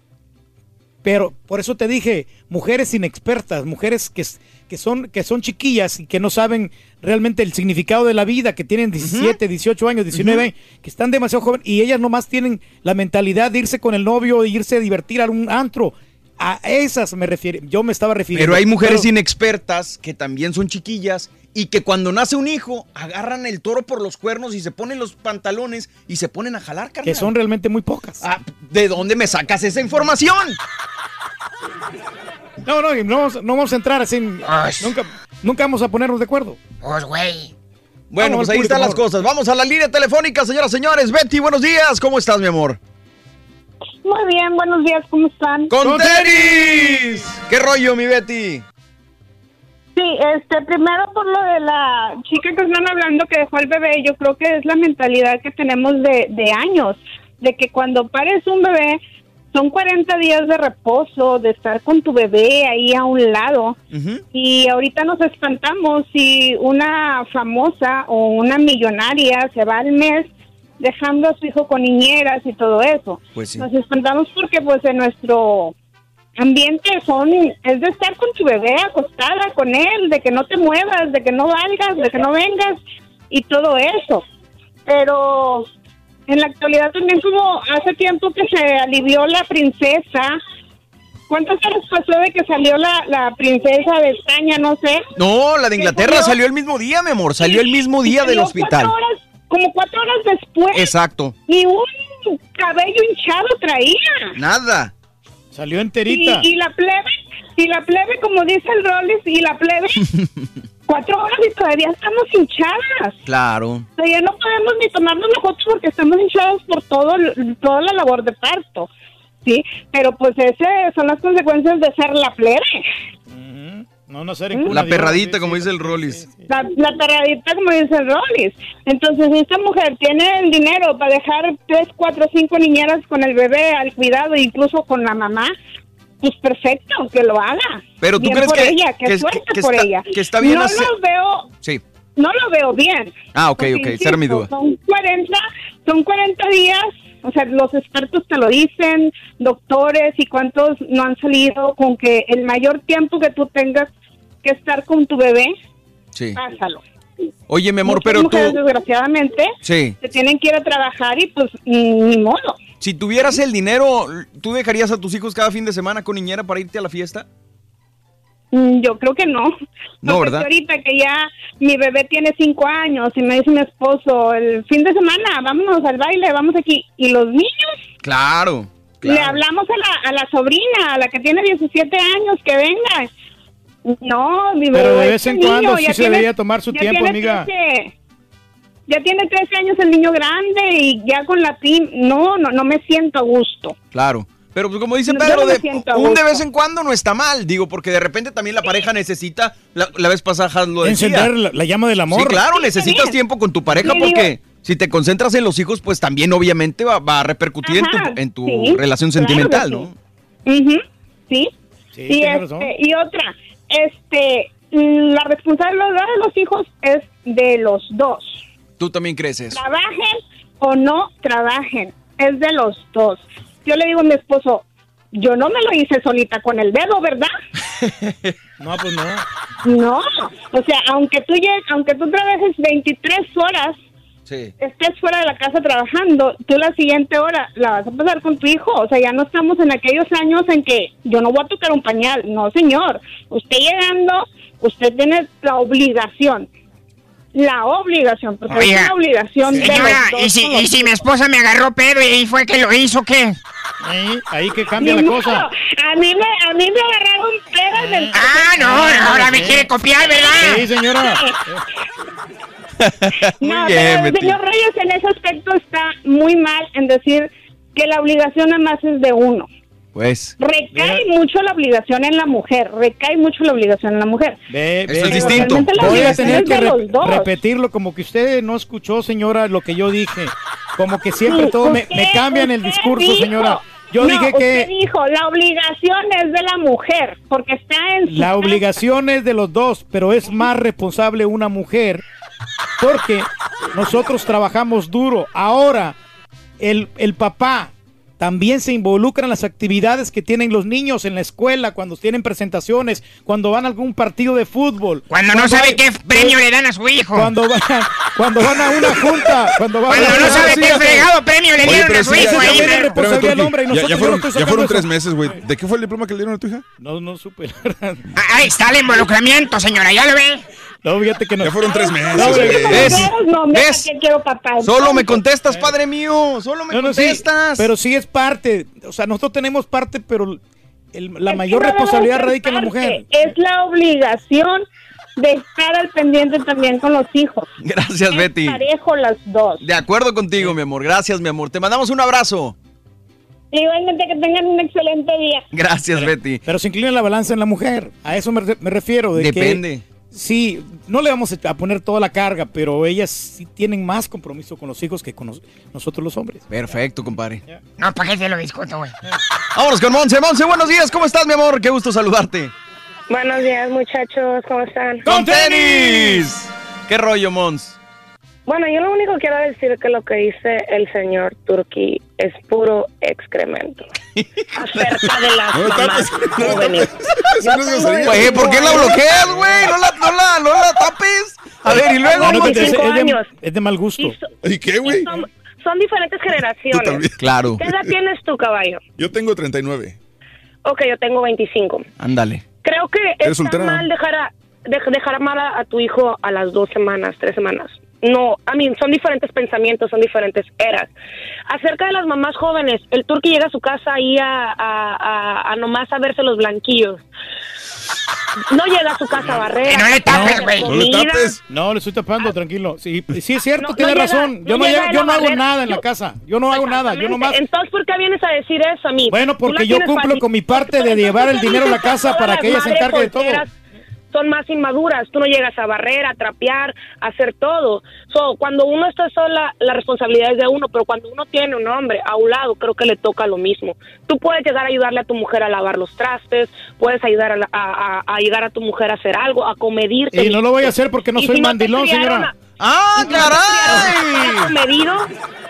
Speaker 5: Pero por eso te dije, mujeres inexpertas, mujeres que, que, son, que son chiquillas y que no saben realmente el significado de la vida, que tienen 17, 18 años, 19, que están demasiado jóvenes y ellas nomás tienen la mentalidad de irse con el novio, de irse a divertir a un antro. A esas me refiero, yo me estaba refiriendo.
Speaker 8: Pero hay mujeres
Speaker 5: Pero-
Speaker 8: inexpertas que también son chiquillas y que cuando nace un hijo agarran el toro por los cuernos y se ponen los pantalones y se ponen a jalar, carnal.
Speaker 5: que son realmente muy pocas.
Speaker 8: Ah, ¿De dónde me sacas esa información?
Speaker 5: No, no, no vamos, no vamos a entrar así. en- Nunca, nunca vamos a ponernos de acuerdo.
Speaker 16: Pues, güey.
Speaker 8: Bueno,
Speaker 5: Vamos
Speaker 8: pues
Speaker 5: al
Speaker 8: ahí
Speaker 5: público,
Speaker 8: están las cosas. Vamos a la línea telefónica, señoras y señores. Betty, buenos días. ¿Cómo estás, mi amor?
Speaker 72: Muy bien, buenos días, ¿cómo están?
Speaker 8: ¡Con tenis! ¿Qué rollo, mi Betty?
Speaker 72: Sí, este, primero por lo de la chica que están hablando que dejó el bebé, yo creo que es la mentalidad que tenemos de, de años, de que cuando pares un bebé son 40 días de reposo, de estar con tu bebé ahí a un lado. Y ahorita nos espantamos si una famosa o una millonaria se va al mes dejando a su hijo con niñeras y todo eso.
Speaker 8: Pues sí.
Speaker 72: Nos espantamos porque pues en nuestro ambiente son es de estar con tu bebé acostada con él, de que no te muevas, de que no valgas, de que no vengas y todo eso. Pero en la actualidad también como hace tiempo que se alivió la princesa. ¿Cuántos años pasó de que salió la, la princesa de España? No sé.
Speaker 8: No, la de Inglaterra
Speaker 72: salió-
Speaker 8: salió el mismo día, mi amor. Salió el mismo día del hospital.
Speaker 72: cuatro horas- como cuatro horas después.
Speaker 8: Exacto.
Speaker 72: Y un cabello hinchado traía.
Speaker 8: Nada.
Speaker 5: Salió enterita.
Speaker 72: Y, y la plebe, y la plebe, como dice el Rollis, y la plebe, cuatro horas y todavía estamos hinchadas.
Speaker 8: Claro.
Speaker 72: O sea, ya no podemos ni tomarnos las fotos porque estamos hinchados por todo, toda la labor de parto. Sí, pero pues esas son las consecuencias de ser la plebe.
Speaker 5: No, no ser cuna
Speaker 8: La perradita,
Speaker 5: sí,
Speaker 8: como
Speaker 5: sí.
Speaker 8: dice el Rollis.
Speaker 72: La, la perradita, como dice el Rollis. Entonces, si esta mujer tiene el dinero para dejar tres, cuatro, cinco niñeras con el bebé al cuidado, incluso con la mamá, pues perfecto, que lo haga.
Speaker 8: Pero tú
Speaker 72: Bien
Speaker 8: crees
Speaker 72: por
Speaker 8: que-
Speaker 72: ella, que,
Speaker 8: que-
Speaker 72: suerte
Speaker 8: que
Speaker 72: por
Speaker 8: está-
Speaker 72: ella.
Speaker 8: que está bien
Speaker 72: No
Speaker 8: hacer-
Speaker 72: lo veo,
Speaker 8: Sí.
Speaker 72: no lo veo bien.
Speaker 8: Ah, ok,
Speaker 72: Porque,
Speaker 8: ok. Esa era mi
Speaker 72: insisto,
Speaker 8: duda.
Speaker 72: Son 40, son 40 días, o sea, los expertos te lo dicen, doctores y cuántos no han salido con que el mayor tiempo que tú tengas que estar con tu bebé,
Speaker 8: Sí.
Speaker 72: pásalo.
Speaker 8: Oye, mi amor,
Speaker 72: Muchas
Speaker 8: pero tú.
Speaker 72: mujeres, desgraciadamente,
Speaker 8: Sí.
Speaker 72: se tienen que ir a trabajar y pues ni modo.
Speaker 8: Si tuvieras el dinero, ¿tú dejarías a tus hijos cada fin de semana con niñera para irte a la fiesta?
Speaker 72: Mm, Yo creo que no.
Speaker 8: No,
Speaker 72: Porque
Speaker 8: ¿verdad?
Speaker 72: ahorita que ya mi bebé tiene cinco años y me dice mi esposo, el fin de semana, vámonos al baile, vamos aquí. Y los niños,
Speaker 8: Claro.
Speaker 72: le hablamos a la, a la sobrina, a la que tiene 17 años, que venga. No, mi
Speaker 5: Pero
Speaker 72: bebé
Speaker 5: de
Speaker 72: es
Speaker 5: vez en
Speaker 72: un niño,
Speaker 5: cuando sí
Speaker 72: ya
Speaker 5: se
Speaker 72: tiene-
Speaker 5: debería tomar su tiempo, amiga.
Speaker 72: 13 ya tiene 13 años el niño grande y ya con la team, no, no, no me siento a gusto.
Speaker 8: Claro. Pero pues como dice Pedro, de- un de vez en cuando no está mal, digo, porque de repente también la pareja necesita, la, la vez pasada lo decía.
Speaker 5: Encender la, la llama del amor.
Speaker 8: Sí, claro,
Speaker 72: Sí,
Speaker 8: necesitas
Speaker 72: bien.
Speaker 8: tiempo con tu pareja
Speaker 72: digo-
Speaker 8: porque si te concentras en los hijos, pues también obviamente va, va a repercutir en tu, en tu
Speaker 72: sí,
Speaker 8: relación
Speaker 72: claro
Speaker 8: sentimental, ¿no?
Speaker 72: Ujú, Sí.
Speaker 5: Sí,
Speaker 72: y, este, y otra, este, la responsabilidad de los hijos es de los dos.
Speaker 8: Tú también crees eso.
Speaker 72: Trabajen o no trabajen, es de los dos. Yo le digo a mi esposo, yo no me lo hice solita con el dedo, ¿verdad?
Speaker 5: No, pues no.
Speaker 72: No, o sea, aunque tú aunque tú trabajes 23 horas,
Speaker 8: Sí.
Speaker 72: estés fuera de la casa trabajando, tú la siguiente hora la vas a pasar con tu hijo. O sea, ya no estamos en aquellos años en que yo no voy a tocar un pañal. No, señor. Usted llegando, usted tiene la obligación. La obligación, porque es
Speaker 16: Oiga,
Speaker 72: una obligación de
Speaker 16: Señora,
Speaker 72: los dos
Speaker 16: ¿y si, y si mi esposa me agarró pedo y fue que lo hizo, qué?
Speaker 5: Ahí, ahí que cambia
Speaker 72: Ni
Speaker 5: la
Speaker 72: modo.
Speaker 5: cosa.
Speaker 72: A mí me, a mí me agarraron pedo en el...
Speaker 16: Ah, no, ahora me quiere copiar, ¿verdad?
Speaker 5: Sí, señora.
Speaker 8: Muy
Speaker 72: No,
Speaker 8: bien,
Speaker 72: pero el señor Reyes en ese aspecto está muy mal en decir que la obligación nada más es de uno.
Speaker 8: Pues.
Speaker 72: Recae mucho la obligación en la mujer, recae mucho la obligación en la mujer.
Speaker 5: Ve, ve,
Speaker 8: es distinto.
Speaker 5: Voy a tener que re- repetirlo como que usted no escuchó, señora, lo que yo dije. Como que siempre
Speaker 72: Sí,
Speaker 5: todo me,
Speaker 72: usted-
Speaker 5: me cambian el discurso,
Speaker 72: dijo-
Speaker 5: señora. Yo
Speaker 72: No,
Speaker 5: dije
Speaker 72: usted
Speaker 5: que
Speaker 72: dijo, la obligación es de la mujer, porque está en su
Speaker 5: la
Speaker 72: casa.
Speaker 5: obligación es de los dos, pero es más responsable una mujer porque nosotros trabajamos duro. Ahora, el, el papá también se involucra en las actividades que tienen los niños en la escuela, cuando tienen presentaciones, cuando van a algún partido de fútbol.
Speaker 16: Cuando no sabe
Speaker 5: hay-
Speaker 16: qué premio le dan a su hijo.
Speaker 5: Cuando van, cuando van a una junta, cuando van
Speaker 16: Cuando
Speaker 5: a
Speaker 16: no sabe qué fregado premio le dieron a su hijo.
Speaker 2: ya-
Speaker 16: ahí,
Speaker 5: hombre
Speaker 2: ya- fueron, ya tres meses, güey. ¿De qué fue el diploma que le dieron a tu hija?
Speaker 5: No, no supe. la verdad.
Speaker 16: Ah, Ahí está el involucramiento, señora, ¿ya lo ve?
Speaker 5: No, fíjate que no.
Speaker 2: Ya fueron tres meses,
Speaker 5: No.
Speaker 8: ¿Ves?
Speaker 72: No, mira
Speaker 8: ¿Ves?
Speaker 72: que quiero papá.
Speaker 8: Solo me contestas, padre mío. Solo me
Speaker 5: No, no, sí,
Speaker 8: contestas.
Speaker 5: pero sí es parte. O sea, nosotros tenemos parte, pero el- la
Speaker 72: Es
Speaker 5: mayor responsabilidad radica en la mujer.
Speaker 72: Es la obligación de estar al pendiente también con los hijos.
Speaker 8: Gracias,
Speaker 72: Es
Speaker 8: Betty.
Speaker 72: parejo las dos.
Speaker 8: De acuerdo contigo, mi amor. Gracias, mi amor. Te mandamos un abrazo.
Speaker 72: Igualmente que tengan un excelente día.
Speaker 8: Gracias, Betty.
Speaker 5: Pero se inclina la balanza en la mujer. A eso me, re- me refiero. De que
Speaker 8: Depende.
Speaker 5: Sí, no le vamos a poner toda la carga, pero ellas sí tienen más compromiso con los hijos que con nos- nosotros los hombres.
Speaker 8: Perfecto, compadre.
Speaker 16: No, ¿para qué te lo discuto, güey?
Speaker 8: Vámonos con Monse. Monse, buenos días. ¿Cómo estás, mi amor? Qué gusto saludarte.
Speaker 80: Buenos días, muchachos, ¿cómo están?
Speaker 8: ¡Con tenis! ¿Qué rollo, Mons?
Speaker 80: Bueno, yo lo único que quiero decir que lo que dice el señor Turki es puro excremento. Acerca de las
Speaker 2: No
Speaker 80: mamás
Speaker 2: no es.
Speaker 8: Güey, ¿por qué la
Speaker 80: 25
Speaker 8: bloqueas,
Speaker 80: años.
Speaker 8: güey? No la, no, la, no la tapes. A ver, y luego.
Speaker 80: No,
Speaker 5: es, es
Speaker 80: 25
Speaker 5: de,
Speaker 80: años.
Speaker 5: es de mal gusto.
Speaker 80: Y so-
Speaker 2: ¿Y qué, güey?
Speaker 80: son, son diferentes generaciones.
Speaker 8: Claro.
Speaker 80: ¿Qué edad tienes tú, caballo?
Speaker 2: Yo tengo 39.
Speaker 80: Ok, yo tengo 25.
Speaker 8: Ándale.
Speaker 80: Creo que
Speaker 2: ¿Eres
Speaker 80: está
Speaker 2: soltera?
Speaker 80: mal dejar a, dej- dejar mal a, a tu hijo a las dos semanas, tres semanas. No, a mí son diferentes pensamientos, son diferentes eras. Acerca de las mamás jóvenes, el turqui llega a su casa ahí a, a, a, a nomás a verse los blanquillos. No llega a su casa a barrer.
Speaker 16: Que no le tapes, güey.
Speaker 2: No le tapes.
Speaker 5: No, le estoy tapando, tranquilo. Sí, sí es cierto,
Speaker 80: No,
Speaker 5: tiene
Speaker 80: no llega-
Speaker 5: razón. Yo
Speaker 80: no llega
Speaker 5: yo no hago nada en la casa. Yo no hago nada. Yo nomás.
Speaker 80: Entonces, ¿por qué vienes a decir eso a mí?
Speaker 5: Bueno, porque yo cumplo
Speaker 80: fácil.
Speaker 5: con mi parte de llevar el
Speaker 80: ¿por qué
Speaker 5: dinero a la casa para que ella se encargue de todo?
Speaker 80: Son más inmaduras, tú no llegas a barrer, a trapear, a hacer todo. So, cuando uno está sola, la responsabilidad es de uno, pero cuando uno tiene un hombre a un lado, creo que le toca lo mismo. Tú puedes llegar a ayudarle a tu mujer a lavar los trastes, puedes ayudar a, la- a, a- a llegar a tu mujer a hacer algo, a comedirte.
Speaker 5: Y no lo voy a hacer porque no
Speaker 80: Y
Speaker 5: soy
Speaker 80: si
Speaker 5: mandilón, señora.
Speaker 8: ¡Ah,
Speaker 80: criaron Acomedido,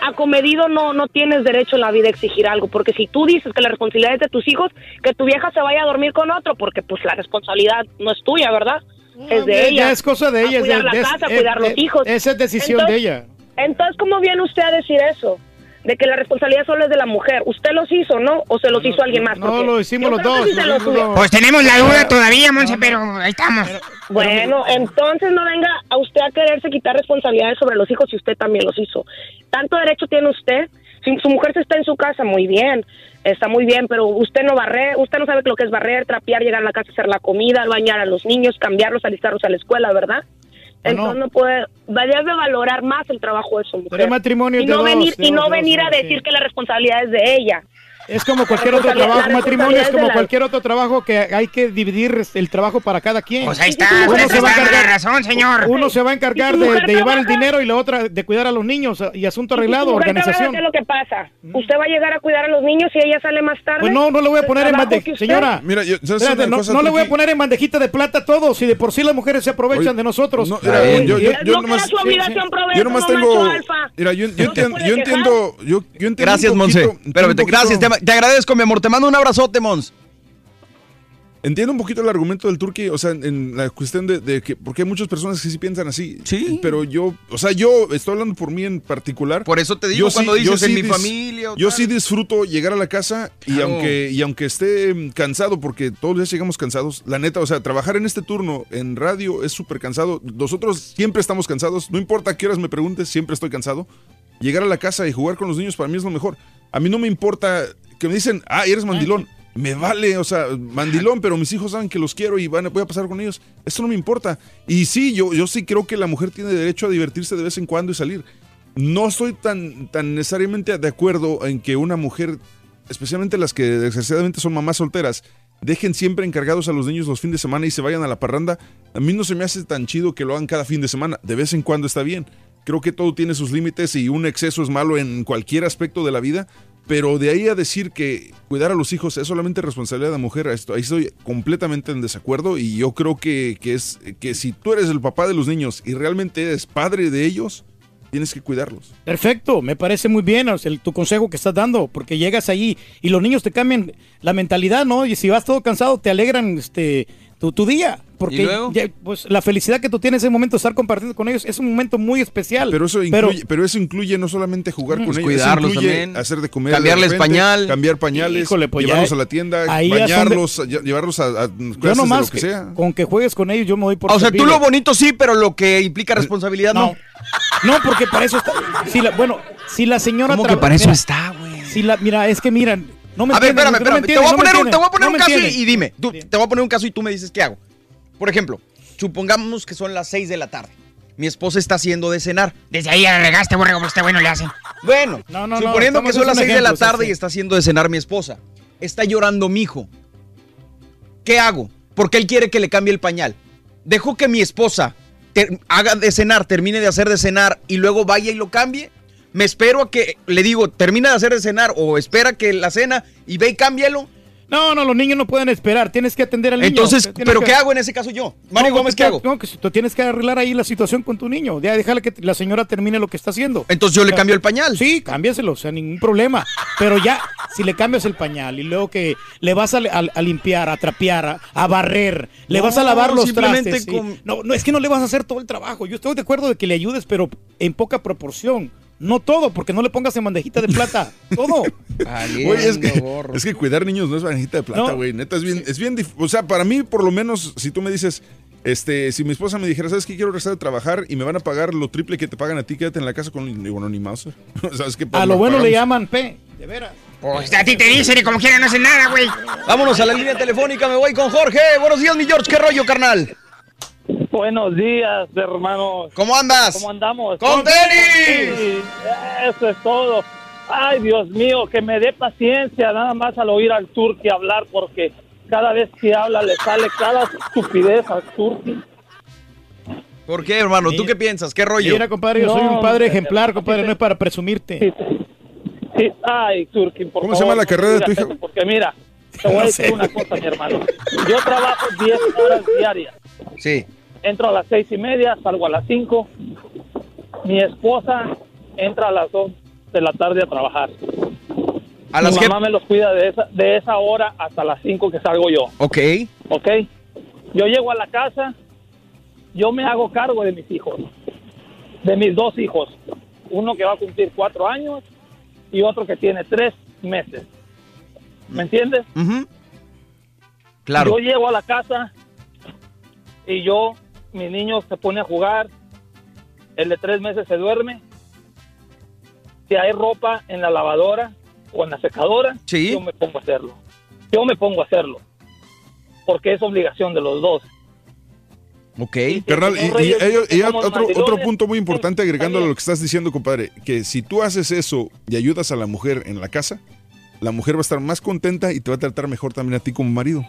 Speaker 80: acomedido no, no tienes derecho en la vida a exigir algo, porque si tú dices que la responsabilidad es de tus hijos, que tu vieja se vaya a dormir con otro, porque pues la responsabilidad no es tuya, ¿verdad? es de
Speaker 5: Ya-
Speaker 80: ella.
Speaker 5: Es cosa de
Speaker 80: A
Speaker 5: ella. es
Speaker 80: cuidar
Speaker 5: de-
Speaker 80: la
Speaker 5: de-
Speaker 80: casa, a cuidar los
Speaker 5: eh,
Speaker 80: hijos.
Speaker 5: Esa es decisión
Speaker 80: Entonces-
Speaker 5: de ella.
Speaker 80: Entonces, ¿cómo viene usted a decir eso? De que la responsabilidad solo es de la mujer. ¿Usted los hizo, no? ¿O se los hizo alguien más?
Speaker 5: no, lo hicimos los dos,
Speaker 80: sí
Speaker 5: lo
Speaker 80: los-
Speaker 16: Pues tenemos la duda todavía, Monse, pero ahí estamos.
Speaker 80: Bueno, entonces no venga a usted a quererse quitar responsabilidades sobre los hijos si usted también los hizo. Tanto derecho tiene usted. Si su mujer se está en su casa, muy bien, está muy bien, pero usted no barre, usted no sabe lo que es barrer, trapear, llegar a la casa, hacer la comida, bañar a los niños, cambiarlos, alistarlos a la escuela, ¿verdad?
Speaker 5: No.
Speaker 80: Entonces no puede, debe valorar más el trabajo de su mujer.
Speaker 5: Pero el matrimonio
Speaker 80: y
Speaker 5: de
Speaker 80: no venir
Speaker 5: de
Speaker 80: y no
Speaker 5: de
Speaker 80: venir a decir que la responsabilidad es de ella.
Speaker 5: Es como cualquier otro trabajo, matrimonio es como cualquier otro trabajo que hay que dividir el trabajo para cada quien.
Speaker 16: Pues ahí está,
Speaker 5: Uno se va a encargar,
Speaker 16: razón, señor.
Speaker 5: uno se va a encargar
Speaker 80: ¿Y
Speaker 5: de, llevar el dinero y la otra de cuidar a los niños y asunto arreglado, organización.
Speaker 80: ¿Qué es lo que pasa? Usted va a llegar a cuidar a los niños y ella sale más tarde.
Speaker 5: Pues no, no le voy a
Speaker 80: ¿El
Speaker 5: poner en
Speaker 80: usted-
Speaker 5: Señora,
Speaker 2: Mira, yo- ¿sabes
Speaker 5: espérate,
Speaker 2: una
Speaker 5: no, no le voy a poner en bandejita de plata todo, si de por sí las mujeres se aprovechan
Speaker 2: Oye,
Speaker 5: de nosotros.
Speaker 2: no, mira,
Speaker 5: Ay,
Speaker 2: yo- yo-
Speaker 5: y-
Speaker 2: yo
Speaker 80: No
Speaker 2: nomás- Yo nomás tengo. Mira, yo, entiendo, yo entiendo, yo, yo entiendo.
Speaker 8: Gracias, Monse. Espérame, gracias, te,
Speaker 2: poquito-
Speaker 8: te agradezco, mi amor. Te mando un abrazote, Mons.
Speaker 2: Entiendo un poquito el argumento del Turqui, o sea, en la cuestión de, de que, porque hay muchas personas que sí piensan así. Sí. Pero yo, o sea, yo estoy hablando por mí en particular.
Speaker 8: Por eso te digo
Speaker 2: Yo
Speaker 8: cuando
Speaker 2: sí- yo
Speaker 8: dices en
Speaker 2: sí
Speaker 8: mi familia o
Speaker 2: Yo
Speaker 8: tal.
Speaker 2: sí disfruto llegar a la casa y aunque, y aunque esté mm, cansado, porque todos los días llegamos cansados, la neta, o sea, trabajar en este turno en radio es súper cansado. Nosotros siempre estamos cansados, no importa a qué horas me preguntes, siempre estoy cansado. Llegar a la casa y jugar con los niños para mí es lo mejor. A mí no me importa que me dicen, ah, eres mandilón. Me vale, o sea, mandilón, pero mis hijos saben que los quiero y van, voy a pasar con ellos. Eso no me importa. Y sí, yo, yo sí creo que la mujer tiene derecho a divertirse de vez en cuando y salir. No estoy tan, tan necesariamente de acuerdo en que una mujer, especialmente las que desgraciadamente son mamás solteras, dejen siempre encargados a los niños los fines de semana y se vayan a la parranda. A mí no se me hace tan chido que lo hagan cada fin de semana. De vez en cuando está bien. Creo que todo tiene sus límites y un exceso es malo en cualquier aspecto de la vida. Pero de ahí a decir que cuidar a los hijos es solamente responsabilidad de la mujer, esto, ahí estoy completamente en desacuerdo y yo creo que, que es que si tú eres el papá de los niños y realmente eres padre de ellos, tienes que cuidarlos.
Speaker 5: Perfecto, me parece muy bien el- tu consejo que estás dando, porque llegas ahí y los niños te cambian la mentalidad, ¿no? Y si vas todo cansado, te alegran este tu día, porque pues la felicidad que tú tienes en ese momento de estar compartiendo con ellos es un momento muy especial.
Speaker 2: Pero eso incluye, pero, eso incluye no solamente jugar con
Speaker 5: Pues
Speaker 2: ellos,
Speaker 8: cuidarlos también.
Speaker 2: hacer de comer, de
Speaker 8: Cambiarles
Speaker 2: repente,
Speaker 8: pañal.
Speaker 2: cambiar pañales,
Speaker 5: Híjole, pues ya-
Speaker 2: llevarlos a la tienda,
Speaker 5: de-
Speaker 2: bañarlos, lle- llevarlos a, a
Speaker 5: yo
Speaker 2: de
Speaker 5: nomás
Speaker 2: lo que,
Speaker 5: que-
Speaker 2: sea.
Speaker 5: con que juegues con ellos yo me doy por
Speaker 8: O sea, tú lo bonito sí, pero lo que implica responsabilidad no.
Speaker 5: No, porque para eso está. Si la, bueno, si la señora.
Speaker 8: ¿Cómo que para eso
Speaker 5: mira,
Speaker 8: está, güey?
Speaker 5: Si la, mira, es que miran. No me
Speaker 8: a ver, espérame,
Speaker 5: no
Speaker 8: espérame. te voy a poner, un- te voy a
Speaker 5: entienden,
Speaker 8: poner
Speaker 5: no
Speaker 8: un
Speaker 5: me
Speaker 8: caso y, dime. Tú- te voy a poner un caso y tú me dices qué hago. Por ejemplo, supongamos que son las 6 de la tarde. Mi esposa está haciendo de cenar.
Speaker 16: Desde ahí ya la regaste, borrego, pero este bueno le hace.
Speaker 8: Bueno,
Speaker 5: No, no, no,
Speaker 8: suponiendo que son las
Speaker 5: es un
Speaker 8: 6 de la tarde
Speaker 5: sí.
Speaker 8: y está haciendo de cenar mi esposa. Está llorando mi hijo. ¿Qué hago? Porque él quiere que le cambie el pañal. Dejo que mi esposa haga de cenar, termine de hacer de cenar y luego vaya y lo cambie. Me espero a que le digo, termina de hacer de cenar o espera que la cena y ve y cámbialo.
Speaker 5: No, no, los niños no pueden esperar. Tienes que atender al niño.
Speaker 8: Entonces, ¿pero
Speaker 5: que-
Speaker 8: qué hago en ese caso yo? Mario
Speaker 5: No,
Speaker 8: Gómez,
Speaker 5: tú-
Speaker 8: ¿qué hago?
Speaker 5: No, que si tú tienes que arreglar ahí la situación con tu niño. Ya, déjale que la señora termine lo que está haciendo.
Speaker 8: Entonces yo le cambio el pañal.
Speaker 5: Sí, cámbiaselo, o sea, ningún problema. Pero ya, si le cambias el pañal y luego que le vas a, a- a limpiar, a trapear, a, a barrer, le vas a lavar los
Speaker 8: simplemente
Speaker 5: trastes. sí. No, no, es que no le vas a hacer todo el trabajo. Yo estoy de acuerdo de que le ayudes, pero en poca proporción. No todo, porque no le pongas en bandejita de plata. Todo.
Speaker 2: Güey, es, que, es que cuidar niños no es banejita de plata,
Speaker 5: No.
Speaker 2: güey. Neta, es bien, es bien dif- O sea, para mí, por lo menos, si tú me dices, este, si mi esposa me dijera, ¿sabes qué? Quiero regresar de trabajar y me van a pagar lo triple que te pagan a ti, quédate en la casa con. Digo, no, ni Mauser. ¿Sabes qué?
Speaker 5: A lo bueno le llaman P. De veras.
Speaker 16: Pues a ti te dicen y como quiera no hacen nada, güey.
Speaker 8: Vámonos a la línea telefónica, me voy con Jorge. Buenos días, mi George, ¿qué rollo, carnal?
Speaker 81: Buenos días, hermanos.
Speaker 8: ¿Cómo andas?
Speaker 81: ¿Cómo andamos?
Speaker 8: ¡Con tenis!
Speaker 81: Sí, Eso es todo. Ay, Dios mío, que me dé paciencia nada más al oír al Turki hablar porque cada vez que habla le sale cada estupidez al Turki.
Speaker 8: ¿Por qué, hermano? ¿Tú qué piensas? ¿Qué rollo?
Speaker 5: Mira, compadre, yo soy un padre ejemplar, compadre, no es para presumirte.
Speaker 81: Sí, ay, Turki, por
Speaker 2: ¿Cómo se llama la carrera de tu
Speaker 81: eso, Porque mira, te voy a decir
Speaker 5: sé.
Speaker 81: una cosa, mi hermano. Yo trabajo 10 horas diarias.
Speaker 8: Sí.
Speaker 81: Entro a las seis y media, salgo a las 5. Mi esposa entra a las 2 de la tarde a trabajar.
Speaker 8: A las
Speaker 81: Mi
Speaker 8: que-
Speaker 81: mamá me los cuida de esa, de esa hora hasta las 5 que salgo yo.
Speaker 8: Ok.
Speaker 81: ¿Ok? Yo llego a la casa, yo me hago cargo de mis hijos, de mis dos hijos. Uno que va a cumplir cuatro años y otro que tiene tres meses. ¿Me entiendes?
Speaker 8: Claro.
Speaker 81: Yo llego a la casa y yo, mi niño se pone a jugar, el de tres meses se duerme. Si hay ropa en la lavadora o en la secadora,
Speaker 8: Sí.
Speaker 81: yo me pongo a hacerlo. Yo me pongo a hacerlo. Porque es obligación de los dos.
Speaker 8: Ok.
Speaker 2: Carnal, y, otro, otro punto muy importante agregando a lo que estás diciendo, compadre, que si tú haces eso y ayudas a la mujer en la casa, la mujer va a estar más contenta y te va a tratar mejor también a ti como marido.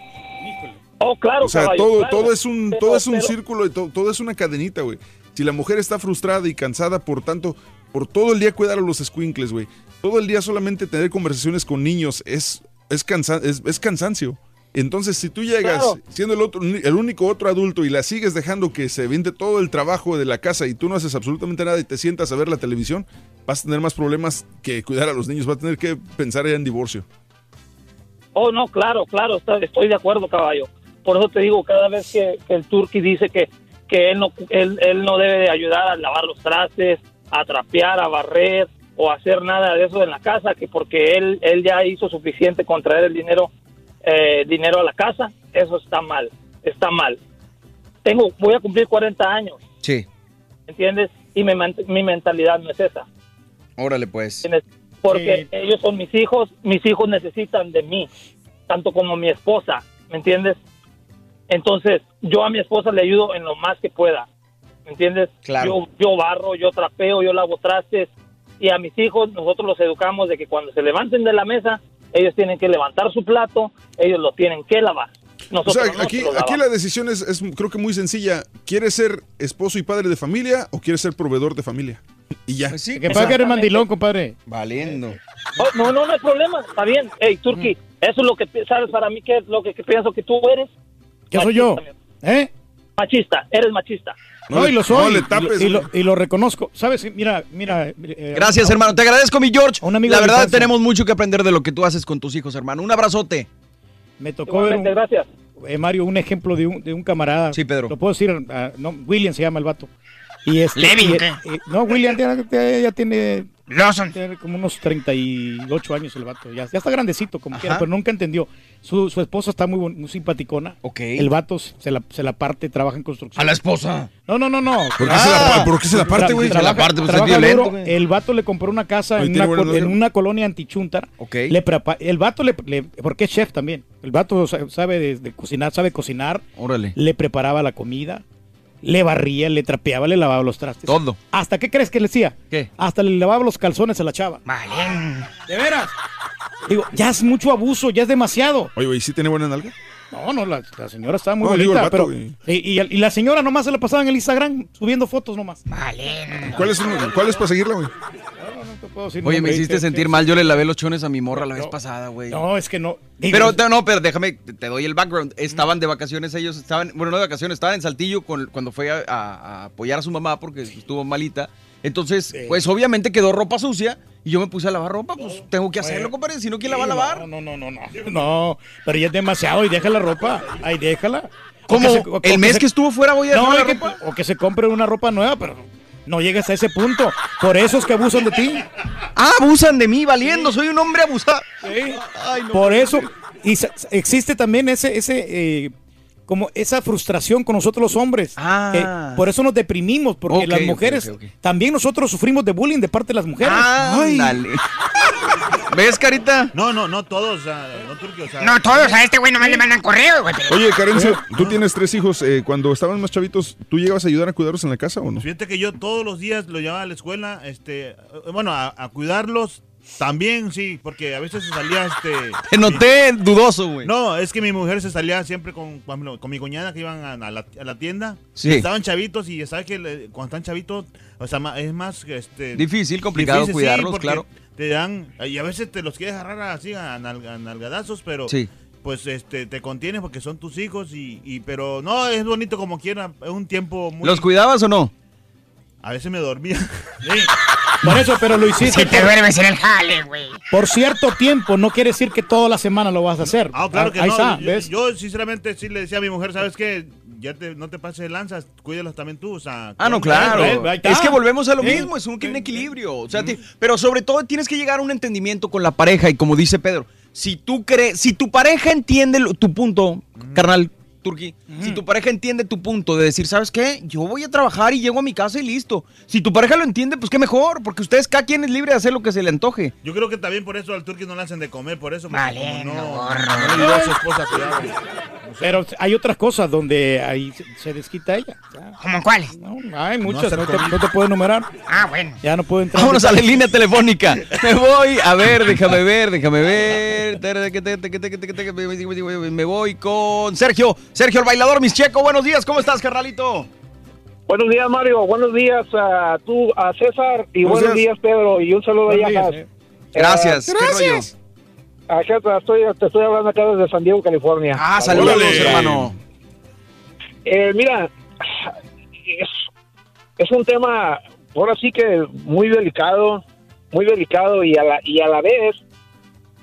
Speaker 81: Oh, claro,
Speaker 2: O sea,
Speaker 81: caballo,
Speaker 2: todo,
Speaker 81: claro.
Speaker 2: todo es un,
Speaker 81: Pero-
Speaker 2: todo es un
Speaker 81: pero-
Speaker 2: círculo y to- todo es una cadenita, güey. Si la mujer está frustrada y cansada por tanto, por todo el día cuidar a los squinkles, güey. Todo el día solamente tener conversaciones con niños es, es, cansa- es, es cansancio. Entonces, si tú llegas
Speaker 81: Claro.
Speaker 2: siendo el, otro, el único otro adulto y la sigues dejando que se viente todo el trabajo de la casa y tú no haces absolutamente nada y te sientas a ver la televisión, vas a tener más problemas que cuidar a los niños. Vas a tener que pensar ya en divorcio.
Speaker 81: Oh, no, claro, claro, estoy de acuerdo, caballo. Por eso te digo, cada vez que, que el turqui dice que, que él, no, él, él no debe de ayudar a lavar los trastes, a trapear, a barrer o a hacer nada de eso en la casa, que porque él, él ya hizo suficiente con traer el dinero, eh, dinero a la casa, eso está mal, está mal. Tengo, voy a cumplir 40 años,
Speaker 8: Sí.
Speaker 81: ¿entiendes? Y mi, mi mentalidad no es esa.
Speaker 8: Órale, pues.
Speaker 81: ¿entiendes? Porque ellos son mis hijos, mis hijos necesitan de mí, tanto como mi esposa, ¿me entiendes? Entonces, yo a mi esposa le ayudo en lo más que pueda, ¿me entiendes?
Speaker 8: Claro.
Speaker 81: Yo, yo barro, yo trapeo, yo lavo trastes, y a mis hijos nosotros los educamos de que cuando se levanten de la mesa, ellos tienen que levantar su plato, ellos lo tienen que lavar.
Speaker 2: O
Speaker 81: Nosotros
Speaker 2: sea,
Speaker 81: no
Speaker 2: aquí, aquí la decisión es, es, creo que muy sencilla. ¿Quieres ser esposo y padre de familia o quieres ser proveedor de familia? Y ya.
Speaker 8: Pues
Speaker 5: Que pague el mandilón, compadre.
Speaker 8: Valiendo.
Speaker 81: Oh, no, no, no hay problema, está bien. Hey, Turki, eso es lo que, ¿sabes para mí qué es lo que, que pienso que tú eres?
Speaker 5: ¿Qué soy yo? ¿Eh?
Speaker 81: Machista, eres machista.
Speaker 5: No, y lo soy.
Speaker 2: no le
Speaker 5: y lo-
Speaker 2: tapes,
Speaker 5: y, lo,
Speaker 2: güey.
Speaker 5: y lo reconozco. ¿Sabes? Mira, mira. eh,
Speaker 8: Gracias,
Speaker 5: a-
Speaker 8: hermano. Te agradezco, mi George.
Speaker 5: un amigo
Speaker 8: La verdad, tenemos mucho que aprender de lo que tú haces con tus hijos, hermano. Un abrazote.
Speaker 5: Me tocó ver un,
Speaker 81: gracias.
Speaker 5: eh, Mario, un ejemplo de un, de un camarada.
Speaker 8: Sí, Pedro.
Speaker 5: Lo puedo decir, ah, no, William se llama el vato. Y este,
Speaker 16: Levin,
Speaker 5: y-
Speaker 16: ¿qué?
Speaker 5: y- no, William ya, ya- ya tiene,
Speaker 16: Lawson.
Speaker 5: tiene como unos 38 años el vato. Ya, ya está grandecito, como
Speaker 8: Ajá.
Speaker 5: quiera, pero nunca entendió. Su, su esposa está muy, muy simpaticona.
Speaker 8: Ok.
Speaker 5: El vato se la, se la parte, trabaja en construcción.
Speaker 8: A la esposa.
Speaker 5: No, no, no, no.
Speaker 2: ¿Por qué se la pa- por qué se la parte, güey?
Speaker 8: Se la parte, pues, es
Speaker 5: trabaja
Speaker 8: violento,
Speaker 5: duro. El vato le compró una casa en una, co- en una colonia antichuntar.
Speaker 8: Ok.
Speaker 5: Le prepa- el vato le, le- porque es chef también. El vato sa- sabe de, de cocinar, sabe cocinar.
Speaker 8: Órale.
Speaker 5: Le preparaba la comida, le barría, le trapeaba, le lavaba los trastes.
Speaker 8: Todo.
Speaker 5: ¿Hasta qué crees que le decía?
Speaker 8: ¿Qué?
Speaker 5: Hasta le lavaba los calzones a la chava.
Speaker 16: Vale.
Speaker 5: ¿De veras? Digo, ya es mucho abuso, ya es demasiado.
Speaker 2: Oye, güey, ¿sí tiene buena nalga?
Speaker 5: No, no, la, la señora estaba muy
Speaker 2: No, digo, el
Speaker 5: bonita,
Speaker 2: vato,
Speaker 5: pero... Y, y- y la señora nomás se la pasaba en el Instagram subiendo fotos nomás.
Speaker 16: Vale.
Speaker 2: ¿Cuál es, un- cuál es para seguirla, güey?
Speaker 5: No te puedo decir
Speaker 8: Oye, me hiciste
Speaker 5: ¿qué-
Speaker 8: sentir mal. Yo le lavé los chones a mi morra la vez
Speaker 5: No.
Speaker 8: pasada, güey.
Speaker 5: No, es que no. Digo,
Speaker 8: Pero no, pero déjame, te doy el background. Estaban de vacaciones ellos, estaban, bueno, no de vacaciones, estaban en Saltillo con- cuando fue a, apoyar a su mamá porque estuvo malita. Entonces, pues obviamente quedó ropa sucia y yo me puse a lavar ropa, pues tengo que hacerlo, compadre, si no, ¿quién la va a lavar?
Speaker 5: No, no, no, no. No, pero ya es demasiado y deja la ropa. Ahí déjala.
Speaker 8: ¿Cómo?
Speaker 5: se-
Speaker 8: ¿El mes
Speaker 5: se-
Speaker 8: que estuvo fuera voy a
Speaker 5: No,
Speaker 8: la
Speaker 5: es que-
Speaker 8: ropa?
Speaker 5: o que se compre una ropa nueva, pero no llegas a ese punto. Por eso es que abusan de ti.
Speaker 8: Ah, abusan de mí, valiendo, soy un hombre abusado. Ay, no.
Speaker 5: Por eso. Y existe también ese, ese eh, como esa frustración con nosotros los hombres.
Speaker 8: Ah.
Speaker 5: Eh, por eso nos deprimimos, porque las mujeres, también nosotros sufrimos de bullying de parte de las mujeres. Ay.
Speaker 8: Ándale. ¿Ves, Carita?
Speaker 82: No, no, no todos, sea, no Turquía, o sea.
Speaker 16: No, todos a este güey nomás le mandan correo, güey. pero-
Speaker 2: Oye, Carencio, tú tienes tres hijos. eh, cuando estaban más chavitos, ¿tú llegabas a ayudar a cuidarlos en la casa o no?
Speaker 82: Fíjate que yo todos los días lo llevaba a la escuela, este, bueno, a, a cuidarlos. También, sí, porque a veces se salía, este...
Speaker 8: Te noté dudoso, güey.
Speaker 82: No, es que mi mujer se salía siempre con, con mi cuñada que iban a, a la, a la tienda.
Speaker 8: Sí.
Speaker 82: Estaban chavitos y ya sabes que le- cuando están chavitos, o sea, ma- es más, este...
Speaker 8: Difícil, complicado
Speaker 82: difícil, sí,
Speaker 8: cuidarlos,
Speaker 82: porque
Speaker 8: claro.
Speaker 82: Te dan, y a veces te los quieres agarrar así a, a nalgadazos, pero...
Speaker 8: Sí.
Speaker 82: Pues este te contienes porque son tus hijos y, y pero no es bonito como quiera, es un tiempo muy
Speaker 8: ¿Los cuidabas o no?
Speaker 82: A veces me dormía.
Speaker 5: Por eso, pero lo hiciste.
Speaker 16: Si te duermes en el jale, güey.
Speaker 5: Por cierto tiempo, no quiere decir que toda la semana lo vas a hacer.
Speaker 82: Ah, claro que
Speaker 5: Ahí
Speaker 82: no.
Speaker 5: está,
Speaker 82: yo,
Speaker 5: ¿ves?
Speaker 82: yo, sinceramente sí le decía a mi mujer, ¿sabes qué? Ya te, no te pases de lanzas, cuídalos también tú, o sea...
Speaker 8: Ah, no, claro.
Speaker 5: Está.
Speaker 8: Es que volvemos a lo
Speaker 5: Sí.
Speaker 8: mismo, es un, equilibrio. O sea, ti- pero sobre todo tienes que llegar a un entendimiento con la pareja y como dice Pedro, si tú crees, si tu pareja entiende lo- tu punto, carnal Turki, si tu pareja entiende tu punto de decir, ¿sabes qué? Yo voy a trabajar y llego a mi casa y listo. Si tu pareja lo entiende, pues qué mejor, porque ustedes cada quien es libre de hacer lo que se le antoje.
Speaker 82: Yo creo que también por eso al turqui no le hacen de comer, por eso.
Speaker 16: Vale,
Speaker 82: no, no le dio a su esposa cuidado.
Speaker 5: Pero hay otras cosas donde ahí se- desquita ella.
Speaker 16: ¿Cómo cuáles?
Speaker 5: No, hay muchas, no, te,
Speaker 16: recomienda.
Speaker 5: no te puedo enumerar.
Speaker 16: Ah, bueno.
Speaker 5: Ya no puedo entrar. en
Speaker 8: Vámonos a la línea telefónica. Me voy, a ver, déjame ver, déjame ver. Me voy con Sergio. Sergio, el bailador, mis checo. Buenos días, ¿cómo estás, carnalito?
Speaker 83: Buenos días, Mario. Buenos días a tú, a César. Y
Speaker 8: Buenos
Speaker 83: buenos,
Speaker 8: días.
Speaker 83: días. Pedro. Y un saludo
Speaker 8: Buenos
Speaker 83: a Has.
Speaker 8: eh. Gracias. ¿Qué Gracias.
Speaker 83: Acá te estoy, te estoy hablando acá desde San Diego, California.
Speaker 8: Ah, saludos, hermano.
Speaker 83: Eh, mira, es, es un tema, ahora sí que muy delicado, muy delicado y a la, y a la vez,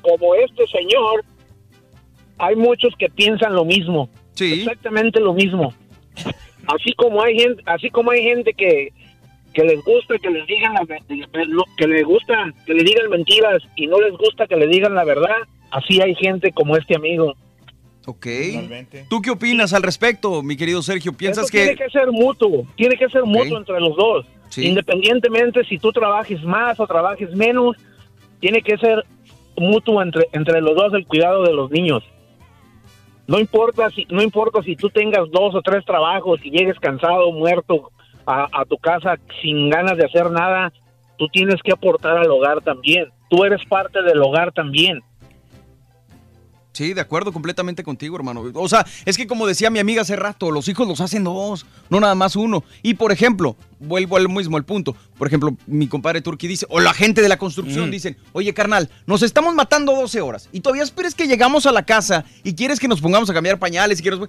Speaker 83: como este señor, hay muchos que piensan lo mismo. Exactamente lo mismo. Así como hay gente, así como hay gente que, que les gusta que les digan la que les gusta que le digan mentiras y no les gusta que le digan la verdad, así hay gente como este amigo.
Speaker 8: Ok. ¿Tú qué opinas al respecto, mi querido Sergio? ¿Piensas
Speaker 83: Esto
Speaker 8: que...
Speaker 83: tiene que ser mutuo, tiene que ser mutuo entre los dos.
Speaker 8: Sí.
Speaker 83: Independientemente si tú trabajes más o trabajes menos, tiene que ser mutuo entre entre los dos el cuidado de los niños. No importa si no importa si tú tengas dos o tres trabajos y llegues cansado, muerto a, a tu casa sin ganas de hacer nada, tú tienes que aportar al hogar también. Tú eres parte del hogar también.
Speaker 8: Sí, de acuerdo completamente contigo, hermano. O sea, es que como decía mi amiga hace rato, los hijos los hacen dos, no nada más uno. Y por ejemplo, vuelvo al mismo el punto. Por ejemplo, mi compadre Turki dice, o la gente de la construcción
Speaker 5: Mm.
Speaker 8: dicen, oye carnal, nos estamos matando 12 horas y todavía esperes que llegamos a la casa y quieres que nos pongamos a cambiar pañales y quieres...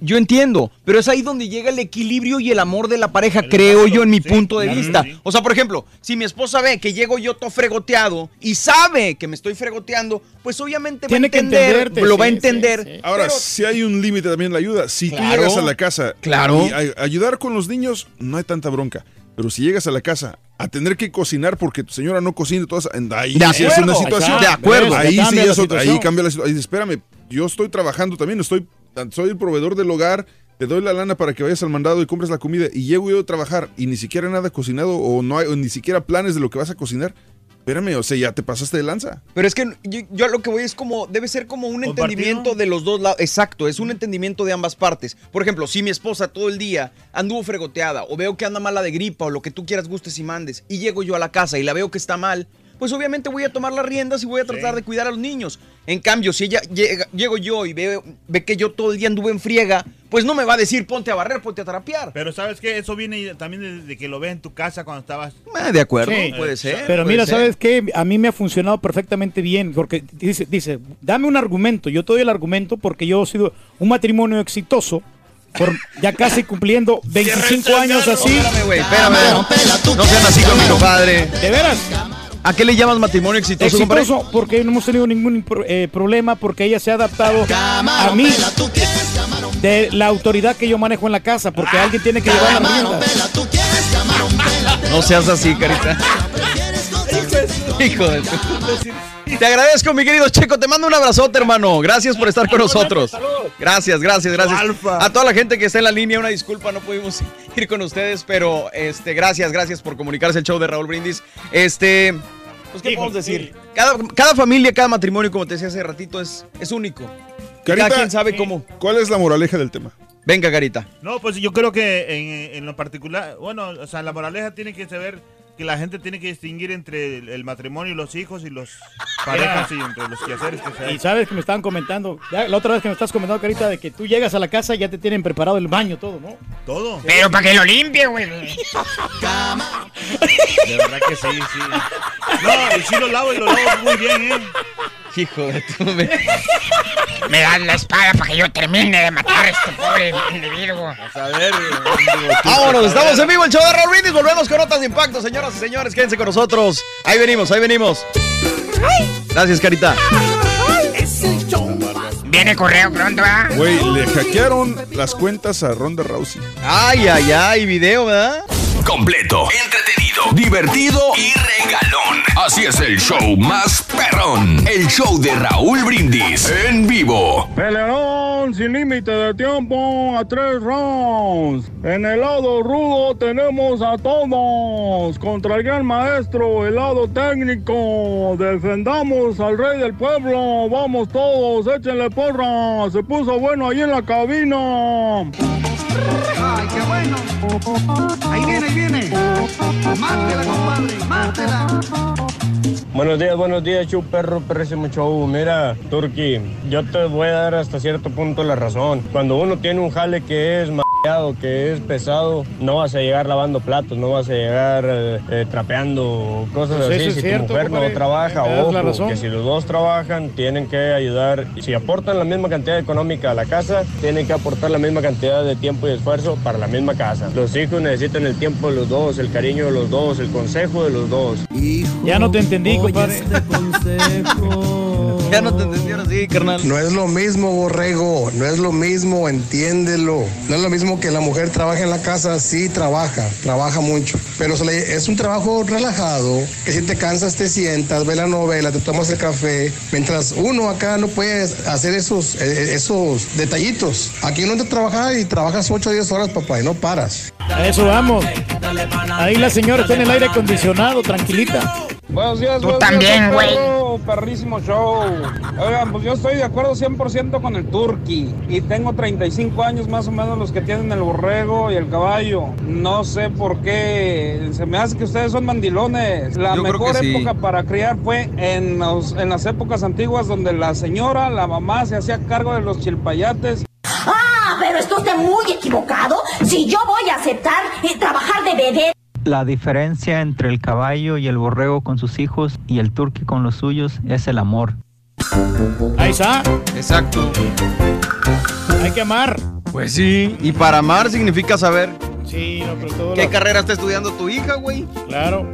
Speaker 8: Yo entiendo, pero es ahí donde llega el equilibrio y el amor de la pareja, creo yo, en mi punto de
Speaker 5: claro,
Speaker 8: vista.
Speaker 5: sí.
Speaker 8: O sea, por ejemplo, si mi esposa ve que llego yo todo fregoteado y sabe que me estoy fregoteando, pues obviamente
Speaker 5: Tiene
Speaker 8: va
Speaker 5: que
Speaker 8: a entender,
Speaker 5: entenderte,
Speaker 8: lo va a entender.
Speaker 5: sí, sí.
Speaker 2: Ahora, si hay un límite también en la ayuda. Si tú llegas a la casa
Speaker 8: Claro.
Speaker 2: y a- ayudar con los niños, no hay tanta bronca. Pero si llegas a la casa a tener que cocinar porque tu señora no cocina y todas, ahí
Speaker 8: De
Speaker 2: sí es
Speaker 8: acuerdo.
Speaker 2: una situación.
Speaker 8: De acuerdo.
Speaker 2: Ahí sí
Speaker 8: cambia la
Speaker 2: es otra- ahí cambia la situación. Ahí, espérame, yo estoy trabajando también, estoy, soy el proveedor del hogar, te doy la lana para que vayas al mandado y compres la comida y llego yo a trabajar y ni siquiera nada cocinado o no hay o ni siquiera planes de lo que vas a cocinar. Espérame, o sea, ya te pasaste de lanza.
Speaker 8: Pero es que yo, yo a lo que voy es como, debe ser como un entendimiento de los dos lados. Exacto, es un entendimiento de ambas partes. Por ejemplo, si mi esposa todo el día anduvo fregoteada o veo que anda mala de gripa o lo que tú quieras, gustes y mandes, y llego yo a la casa y la veo que está mal, pues obviamente voy a tomar las riendas y voy a tratar de cuidar a los niños. En cambio, si ella llega, llego yo y ve, ve que yo todo el día anduve en friega, pues no me va a decir ponte a barrer, ponte a trapear.
Speaker 82: Pero sabes que eso viene también de, de que lo ves en tu casa cuando estabas.
Speaker 8: Eh, de acuerdo,
Speaker 5: Sí.
Speaker 8: puede ser.
Speaker 5: Pero
Speaker 8: puede
Speaker 5: mira,
Speaker 8: ser.
Speaker 5: ¿sabes qué? A mí me ha funcionado perfectamente bien, porque dice, dice, dame un argumento, yo te doy el argumento porque yo he sido un matrimonio exitoso, por ya casi cumpliendo 25 años así.
Speaker 8: Espérame, güey, espérame. No sean así con mi compadre.
Speaker 5: ¿De veras?
Speaker 8: ¿A qué le llamas matrimonio exitoso, compadre?
Speaker 5: Exitoso porque no hemos tenido ningún eh, problema, porque ella se ha adaptado a mí de la autoridad que yo manejo en la casa, porque alguien tiene que llevar la rienda.
Speaker 8: No seas así, carita. Hijo de Te agradezco, mi querido Checo. Te mando un abrazote, hermano. Gracias por estar con nosotros. Gracias, gracias, gracias. A toda la gente que está en la línea, una disculpa, no pudimos ir con ustedes, pero este, gracias, gracias por comunicarse el show de Raúl Brindis. Este, pues, ¿qué podemos decir? Cada, cada familia, cada matrimonio, como te decía hace ratito, es, es único.
Speaker 2: Carita,
Speaker 8: cada quien sabe cómo.
Speaker 2: ¿Cuál es la moraleja del tema?
Speaker 8: Venga, Carita.
Speaker 82: No, pues yo creo que en, en lo particular, bueno, o sea, la moraleja tiene que saber que la gente tiene que distinguir entre el, el matrimonio y los hijos y los parejas y entre los quehaceres que se
Speaker 5: Y sabes que me estaban comentando, ya la otra vez que me estás comentando, Carita, de que tú llegas a la casa y ya te tienen preparado el baño, todo, ¿no?
Speaker 82: Todo.
Speaker 16: Pero para que lo limpie, güey.
Speaker 82: De verdad que sí, sí. No, y sí lo lavo y lo lavo muy bien, ¿eh?
Speaker 8: Hijo de tu... Me...
Speaker 16: Me das la espada para que yo termine de matar a este pobre individuo.
Speaker 82: A ver,
Speaker 8: Vámonos, estamos en vivo el show de Raúl Brindis. Volvemos con notas de impacto, señoras y señores. Quédense con nosotros. Ahí venimos, ahí venimos. Gracias, Carita.
Speaker 16: Viene correo pronto, ¿ah?
Speaker 2: Güey, le hackearon las cuentas a Ronda Rousey.
Speaker 8: Ay, ay, ay, video, ¿verdad?
Speaker 11: Completo, entretenido, divertido y regalón. Así es el show más perrón. El show de Raúl Brindis en vivo.
Speaker 84: Peleón, Round sin límite de tiempo a tres rounds. En el lado rudo tenemos a todos. Contra el gran maestro, el lado técnico. Defendamos al rey del pueblo. Vamos todos, échenle porra. Se puso bueno ahí en la cabina.
Speaker 85: ¡Ay, qué bueno! Ahí viene, ahí viene. Mátela, compadre, mátela.
Speaker 86: Buenos días, buenos días, show perro, perrísimo show. Mira, Turki, yo te voy a dar hasta cierto punto la razón. Cuando uno tiene un jale que es mareado, que es pesado, no vas a llegar lavando platos, no vas a llegar eh, eh, trapeando, cosas
Speaker 5: Pues
Speaker 86: así. si
Speaker 5: cierto,
Speaker 86: tu mujer no
Speaker 5: compadre.
Speaker 86: trabaja,
Speaker 5: das la
Speaker 86: ojo,
Speaker 5: razón.
Speaker 86: que si los dos trabajan, tienen que ayudar. Si aportan la misma cantidad económica a la casa, tienen que aportar la misma cantidad de tiempo y esfuerzo para la misma casa. Los hijos necesitan el tiempo de los dos, el cariño de los dos, el consejo de los dos.
Speaker 5: Ya no te entendí, compadre.
Speaker 8: Ya no te entendieron así, carnal.
Speaker 87: No es lo mismo, borrego, no es lo mismo, entiéndelo. No es lo mismo que la mujer trabaje en la casa, sí trabaja, trabaja mucho. Pero es un trabajo relajado, que si te cansas te sientas, ves la novela, te tomas el café. Mientras uno acá no puede hacer esos, eh, esos detallitos. Aquí uno te trabaja y trabajas 8 o 10 horas, papá, y no paras.
Speaker 5: A eso vamos. Ahí la señora está en el aire acondicionado, tranquilita.
Speaker 88: Buenos días,
Speaker 5: Tú
Speaker 88: buenos
Speaker 5: también, güey.
Speaker 88: perrísimo show. Oigan, pues yo estoy de acuerdo 100% con el Turqui. Y tengo 35 años más o menos los que tienen el borrego y el caballo. No sé por qué. Se me hace que ustedes son mandilones. La
Speaker 8: Yo creo
Speaker 88: mejor
Speaker 8: sí.
Speaker 88: época para criar fue en, los- en las épocas antiguas donde la señora, la mamá, se hacía cargo de los chilpayates.
Speaker 89: Ah, pero está usted muy equivocado. Si yo voy a aceptar eh, trabajar de bebé.
Speaker 90: La diferencia entre el caballo y el borrego con sus hijos y el turqui con los suyos es el amor.
Speaker 5: Ahí está.
Speaker 8: Exacto.
Speaker 5: Hay que amar.
Speaker 8: Pues sí, y para amar significa saber
Speaker 5: Sí, no, pero todo
Speaker 8: qué
Speaker 5: lo-
Speaker 8: carrera está estudiando tu hija, güey.
Speaker 5: Claro.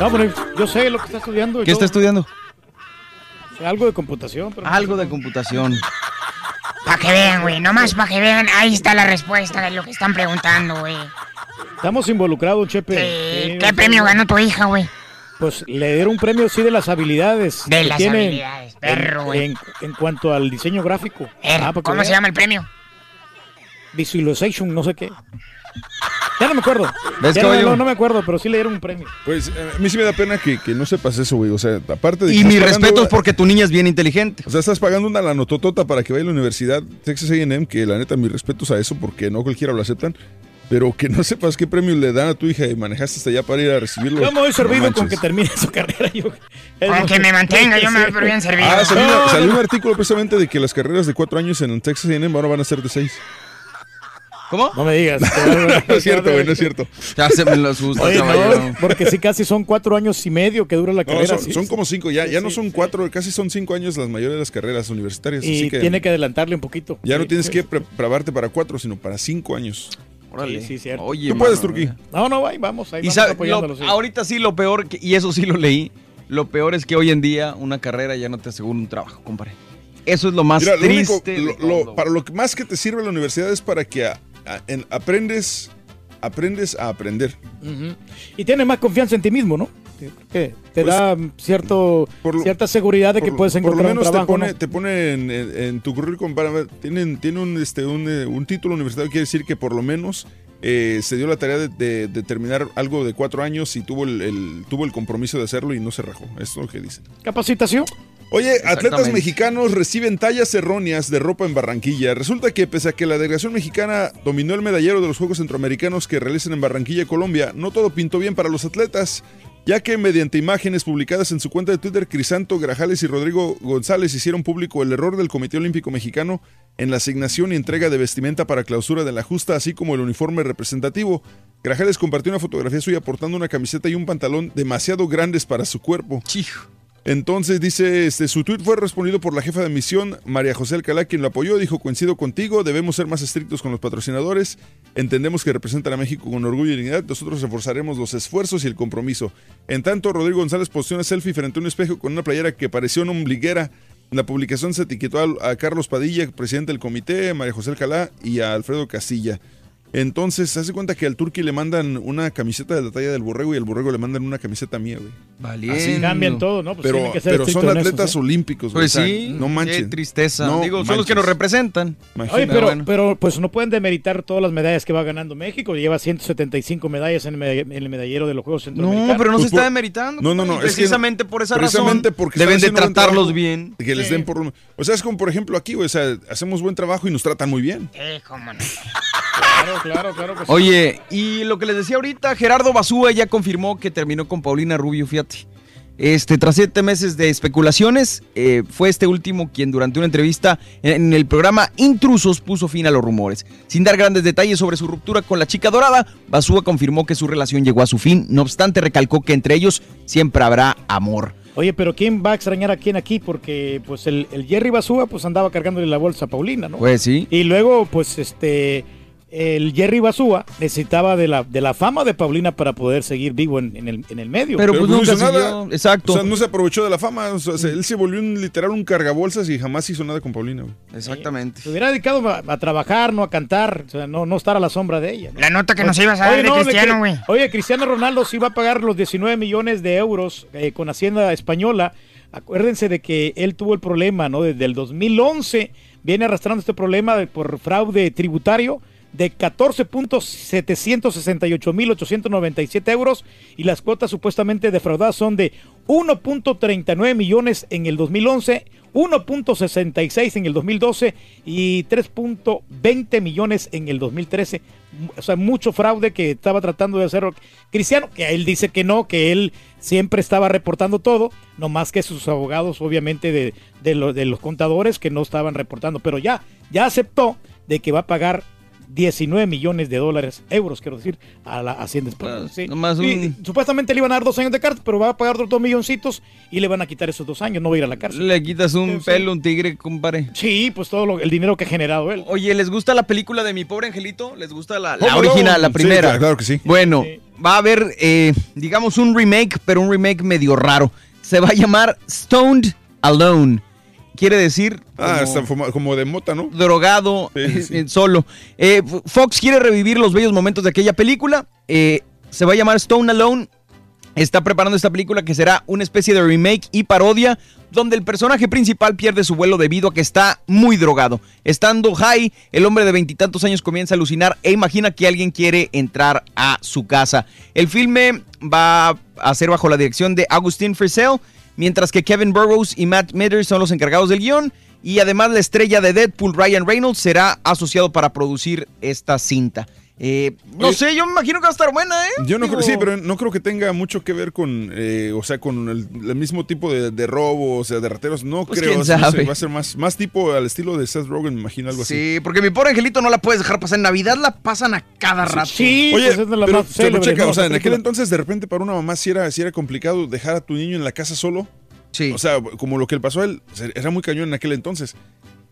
Speaker 5: No, pero yo sé lo que está estudiando.
Speaker 8: ¿Qué está estudiando?
Speaker 5: Algo de computación. Pero
Speaker 8: Algo de computación.
Speaker 16: Para que vean, güey, nomás para que vean, ahí está la respuesta de lo que están preguntando, güey.
Speaker 5: Estamos involucrados, Chepe.
Speaker 16: Sí, ¿Qué premio ganó tu hija, güey?
Speaker 5: Pues le dieron un premio, sí, de las habilidades.
Speaker 16: De
Speaker 5: que
Speaker 16: las
Speaker 5: tiene
Speaker 16: habilidades, perro,
Speaker 5: en,
Speaker 16: güey.
Speaker 5: en, en cuanto al diseño gráfico.
Speaker 16: Er,
Speaker 5: Ah,
Speaker 16: ¿Cómo se llama el premio?
Speaker 5: Visualization, no sé qué. Ya no me acuerdo.
Speaker 2: ¿Ves,
Speaker 5: Ya no, no, no me acuerdo, pero sí le dieron un premio.
Speaker 2: Pues eh, a mí sí me da pena que, que no sepas eso, güey. O sea, aparte de
Speaker 8: Y mi
Speaker 2: pagando-
Speaker 8: respeto es porque tu niña es bien inteligente.
Speaker 2: O sea, estás pagando una lanototota para que vaya a la universidad Texas A&M, que la neta, mis respetos a eso, porque no cualquiera lo aceptan. Pero que no sepas qué premio le dan a tu hija y manejaste hasta allá para ir a recibirlo.
Speaker 5: Yo me voy servido
Speaker 2: No
Speaker 5: con que termine su carrera. Yo,
Speaker 16: Con que me mantenga, yo me voy bien servido.
Speaker 2: Ah, salió, una-
Speaker 16: No,
Speaker 2: salió
Speaker 16: no.
Speaker 2: un artículo precisamente de que las carreras de cuatro años en Texas A&M ahora van a ser de seis.
Speaker 8: ¿Cómo?
Speaker 5: No me digas.
Speaker 2: no es cierto, güey, no es cierto.
Speaker 8: Ya se me lo asusta,
Speaker 5: Oye,
Speaker 8: caballero.
Speaker 5: no, porque sí casi son cuatro años y medio que dura la
Speaker 2: No,
Speaker 5: carrera.
Speaker 2: son,
Speaker 5: sí,
Speaker 2: son
Speaker 5: sí.
Speaker 2: como cinco, ya, ya no son cuatro, casi son cinco años las mayores de las carreras universitarias.
Speaker 5: Y
Speaker 2: así que
Speaker 5: tiene que adelantarle un poquito.
Speaker 2: ya no
Speaker 5: Sí.
Speaker 2: tienes que pre- prepararte para cuatro, sino para cinco años.
Speaker 8: Órale.
Speaker 5: Sí, sí, cierto.
Speaker 8: Oye,
Speaker 2: Tú puedes, Turquí.
Speaker 5: No, no, ahí vamos, ahí
Speaker 8: Y
Speaker 5: vamos
Speaker 8: sabe-
Speaker 5: apoyándolo,
Speaker 8: lo-
Speaker 5: sí.
Speaker 8: ahorita sí lo peor, que- y eso sí lo leí, lo peor es que hoy en día una carrera ya no te asegura un trabajo, compadre. Eso es lo más
Speaker 2: Mira, lo único-
Speaker 8: triste.
Speaker 2: lo- lo- para lo que más que te sirve la universidad es para que a- a- en- aprendes, aprendes a aprender.
Speaker 5: Y tienes más confianza en ti mismo, ¿no? Yo creo que te da cierto, cierta seguridad de que puedes
Speaker 2: Pues, Por lo
Speaker 5: encontrar un
Speaker 2: menos te
Speaker 5: trabajo.
Speaker 2: pone,
Speaker 5: ¿no?
Speaker 2: te pone en, en- en tu currículum para ver, tienen, tiene un, este, un, eh, un título universitario, quiere decir que por lo menos eh, se dio la tarea de, de- de terminar algo de cuatro años y tuvo el, el- tuvo el compromiso de hacerlo y no se rajó. Esto es lo que dicen.
Speaker 5: Capacitación.
Speaker 2: Oye, atletas mexicanos reciben tallas erróneas de ropa en Barranquilla. Resulta que pese a que la delegación mexicana dominó el medallero de los Juegos Centroamericanos que realizan en Barranquilla, Colombia, no todo pintó bien para los atletas, ya que mediante imágenes publicadas en su cuenta de Twitter, Crisanto, Grajales y Rodrigo González hicieron público el error del Comité Olímpico Mexicano en la asignación y entrega de vestimenta para clausura de la justa, así como el uniforme representativo. Grajales compartió una fotografía suya portando una camiseta y un pantalón demasiado grandes para su cuerpo. Entonces dice, este, su tweet fue respondido por la jefa de misión, María José Alcalá, quien lo apoyó, dijo, coincido contigo, debemos ser más estrictos con los patrocinadores, entendemos que representan a México con orgullo y dignidad, nosotros reforzaremos los esfuerzos y el compromiso. En tanto, Rodrigo González posteó una selfie frente a un espejo con una playera que pareció una ombliguera. La publicación se etiquetó a, Carlos Padilla, presidente del comité, María José Alcalá y a Alfredo Casilla. Entonces, se hace cuenta que al Turqui le mandan una camiseta de la talla del borrego y al borrego le mandan una camiseta mía, güey.
Speaker 8: Valiendo.
Speaker 5: Cambian todo, ¿no? Pues
Speaker 2: pero
Speaker 5: que ser
Speaker 2: pero son atletas
Speaker 5: eso, ¿sí?
Speaker 2: olímpicos, güey.
Speaker 8: Pues sí,
Speaker 2: no manchen.
Speaker 8: qué tristeza.
Speaker 2: No
Speaker 8: Digo, son los que nos
Speaker 2: manches.
Speaker 8: representan.
Speaker 5: Oye, pero,
Speaker 8: bueno.
Speaker 5: pero pues no pueden demeritar todas las medallas que va ganando México. Lleva 175 medallas en el, meda- en el medallero de los Juegos Centroamericanos.
Speaker 8: No, pero no
Speaker 2: Pues
Speaker 8: se está
Speaker 2: por-
Speaker 8: demeritando.
Speaker 2: No, no, no.
Speaker 8: Y
Speaker 2: es que-
Speaker 8: precisamente por esa
Speaker 2: precisamente
Speaker 8: razón
Speaker 2: porque
Speaker 8: deben
Speaker 2: están
Speaker 8: de tratarlos
Speaker 2: trabajo,
Speaker 8: bien.
Speaker 2: Que les den por lo O sea, es como por ejemplo aquí, güey. O sea, hacemos buen trabajo y nos tratan muy bien.
Speaker 16: Eh, cómo no.
Speaker 5: Claro, claro, claro. que sí.
Speaker 8: Oye, y lo que les decía ahorita, Gerardo Basúa ya confirmó que terminó con Paulina Rubio, fíjate. Este, tras siete meses de especulaciones, eh, fue este último quien durante una entrevista en el programa Intrusos puso fin a los rumores. Sin dar grandes detalles sobre su ruptura con la chica dorada, Basúa confirmó que su relación llegó a su fin. No obstante, recalcó que entre ellos siempre habrá amor.
Speaker 5: Oye, pero ¿quién va a extrañar a quién aquí? Porque pues el, el Jerry Basúa pues andaba cargándole la bolsa a Paulina, ¿no?
Speaker 8: Pues sí.
Speaker 5: Y luego, pues, este, el Jerry Basúa necesitaba de la, de la fama de Paulina para poder seguir vivo en, en el, en el medio.
Speaker 8: Pero, pues,
Speaker 2: no
Speaker 8: nunca
Speaker 2: hizo nada.
Speaker 8: siguió. Exacto.
Speaker 2: O sea, no se aprovechó de la fama. O sea, se- él se volvió un literal un cargabolsas y jamás hizo nada con Paulina, güey.
Speaker 8: Exactamente.
Speaker 5: Se hubiera dedicado a, a trabajar, no a cantar, o sea, no, no estar a la sombra de ella. ¿no?
Speaker 16: La nota que nos ibas a dar de
Speaker 5: no,
Speaker 16: Cristiano,
Speaker 5: Cri-
Speaker 16: güey.
Speaker 5: Oye, Cristiano Ronaldo sí va a pagar los 19 millones de euros eh, con Hacienda Española. Acuérdense de que él tuvo el problema, ¿no? Desde el 2011 viene arrastrando este problema de- por fraude tributario de 14.768.897 euros y las cuotas supuestamente defraudadas son de 1.39 millones en el 2011, 1.66 en el 2012 y 3.20 millones en el 2013. O sea, mucho fraude que estaba tratando de hacer Cristiano, que él dice que no, que él siempre estaba reportando todo, no más que sus abogados, obviamente, de, de, de los contadores que no estaban reportando, pero ya, ya aceptó de que va a pagar 19 millones de dólares, euros, quiero decir, a la Hacienda Española.
Speaker 8: Pues,
Speaker 5: sí.
Speaker 8: nomás
Speaker 5: Y-
Speaker 8: un-
Speaker 5: y supuestamente le iban a dar dos años de cárcel, pero va a pagar otros dos milloncitos y le van a quitar esos dos años, no va a ir a la cárcel.
Speaker 8: Le quitas un
Speaker 5: Sí, sí.
Speaker 8: pelo, un tigre, compadre.
Speaker 5: Sí, pues todo lo- el dinero que ha generado él.
Speaker 8: Oye, ¿les gusta la película de Mi Pobre Angelito? ¿Les gusta la, la original, la
Speaker 2: Sí,
Speaker 8: primera?
Speaker 2: claro, claro que sí.
Speaker 8: Bueno, va a haber, eh, digamos, un remake, pero un remake medio raro. Se va a llamar Stoned Alone. Quiere decir...
Speaker 2: Ah,
Speaker 8: como
Speaker 2: está fuma- como de mota, ¿no?
Speaker 8: drogado
Speaker 2: Sí, sí, sí.
Speaker 8: eh, solo. Eh, Fox quiere revivir los bellos momentos de aquella película. Eh, se va a llamar Stone Alone. Está preparando esta película que será una especie de remake y parodia donde el personaje principal pierde su vuelo debido a que está muy drogado. Estando high, el hombre de veintitantos años comienza a alucinar e imagina que alguien quiere entrar a su casa. El filme va a ser bajo la dirección de Agustín Frisell, mientras que Kevin Burrows y Matt Mitter son los encargados del guion. Y además la estrella de Deadpool, Ryan Reynolds, será asociado para producir esta cinta. Eh, no
Speaker 2: Oye,
Speaker 8: sé, yo me imagino que va a estar buena, ¿eh?
Speaker 2: Yo no
Speaker 8: Digo,
Speaker 2: creo, sí, pero no creo que tenga mucho que ver con, eh, o sea, con el, el mismo tipo de, de robo, o sea, de rateros. No
Speaker 8: Pues,
Speaker 2: creo.
Speaker 8: quién
Speaker 2: no sé, va a ser más, más tipo al estilo de Seth Rogen, me imagino algo así.
Speaker 8: Sí, porque mi pobre angelito no la puedes dejar pasar. En Navidad la pasan a cada rato.
Speaker 5: Sí,
Speaker 2: Oye,
Speaker 5: pues es de las
Speaker 2: pero,
Speaker 5: más
Speaker 2: pero
Speaker 5: célebres,
Speaker 2: checa,
Speaker 5: ¿no?
Speaker 2: o sea, en aquel entonces de repente para una mamá sí era, sí era complicado dejar a tu niño en la casa solo.
Speaker 8: Sí.
Speaker 2: O sea, como lo que le pasó a él, era muy cañón en aquel entonces.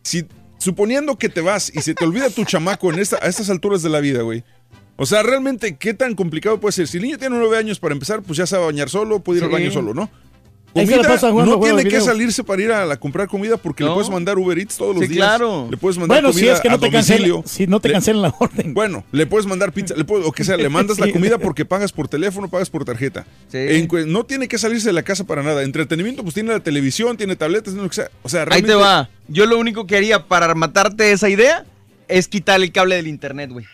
Speaker 2: Si, suponiendo que te vas y se te olvida tu chamaco en esta, a estas alturas de la vida, güey. O sea, realmente, ¿qué tan complicado puede ser? Si el niño tiene nueve años para empezar, pues ya sabe bañar solo, puede ir al baño solo, ¿no? Comida,
Speaker 5: pasa
Speaker 2: no tiene que
Speaker 5: video.
Speaker 2: salirse para ir a, la- comprar comida porque le
Speaker 8: No.
Speaker 2: puedes mandar Uber Eats todos los
Speaker 8: Sí,
Speaker 2: días.
Speaker 8: claro.
Speaker 2: Le puedes mandar
Speaker 5: Bueno, si
Speaker 2: comida
Speaker 5: es que no
Speaker 2: a
Speaker 5: te
Speaker 2: domicilio.
Speaker 5: cancelan, si no te cancelan la orden.
Speaker 2: bueno, le puedes mandar pizza, le puedes- o que sea, le mandas la comida porque pagas por teléfono, pagas por tarjeta.
Speaker 8: Sí.
Speaker 2: En cue- no tiene que salirse de la casa para nada. Entretenimiento, pues tiene la televisión, tiene tabletas, tiene lo que sea. O sea,
Speaker 8: Ahí te va. Yo lo único que haría para matarte esa idea es quitar el cable del internet, güey.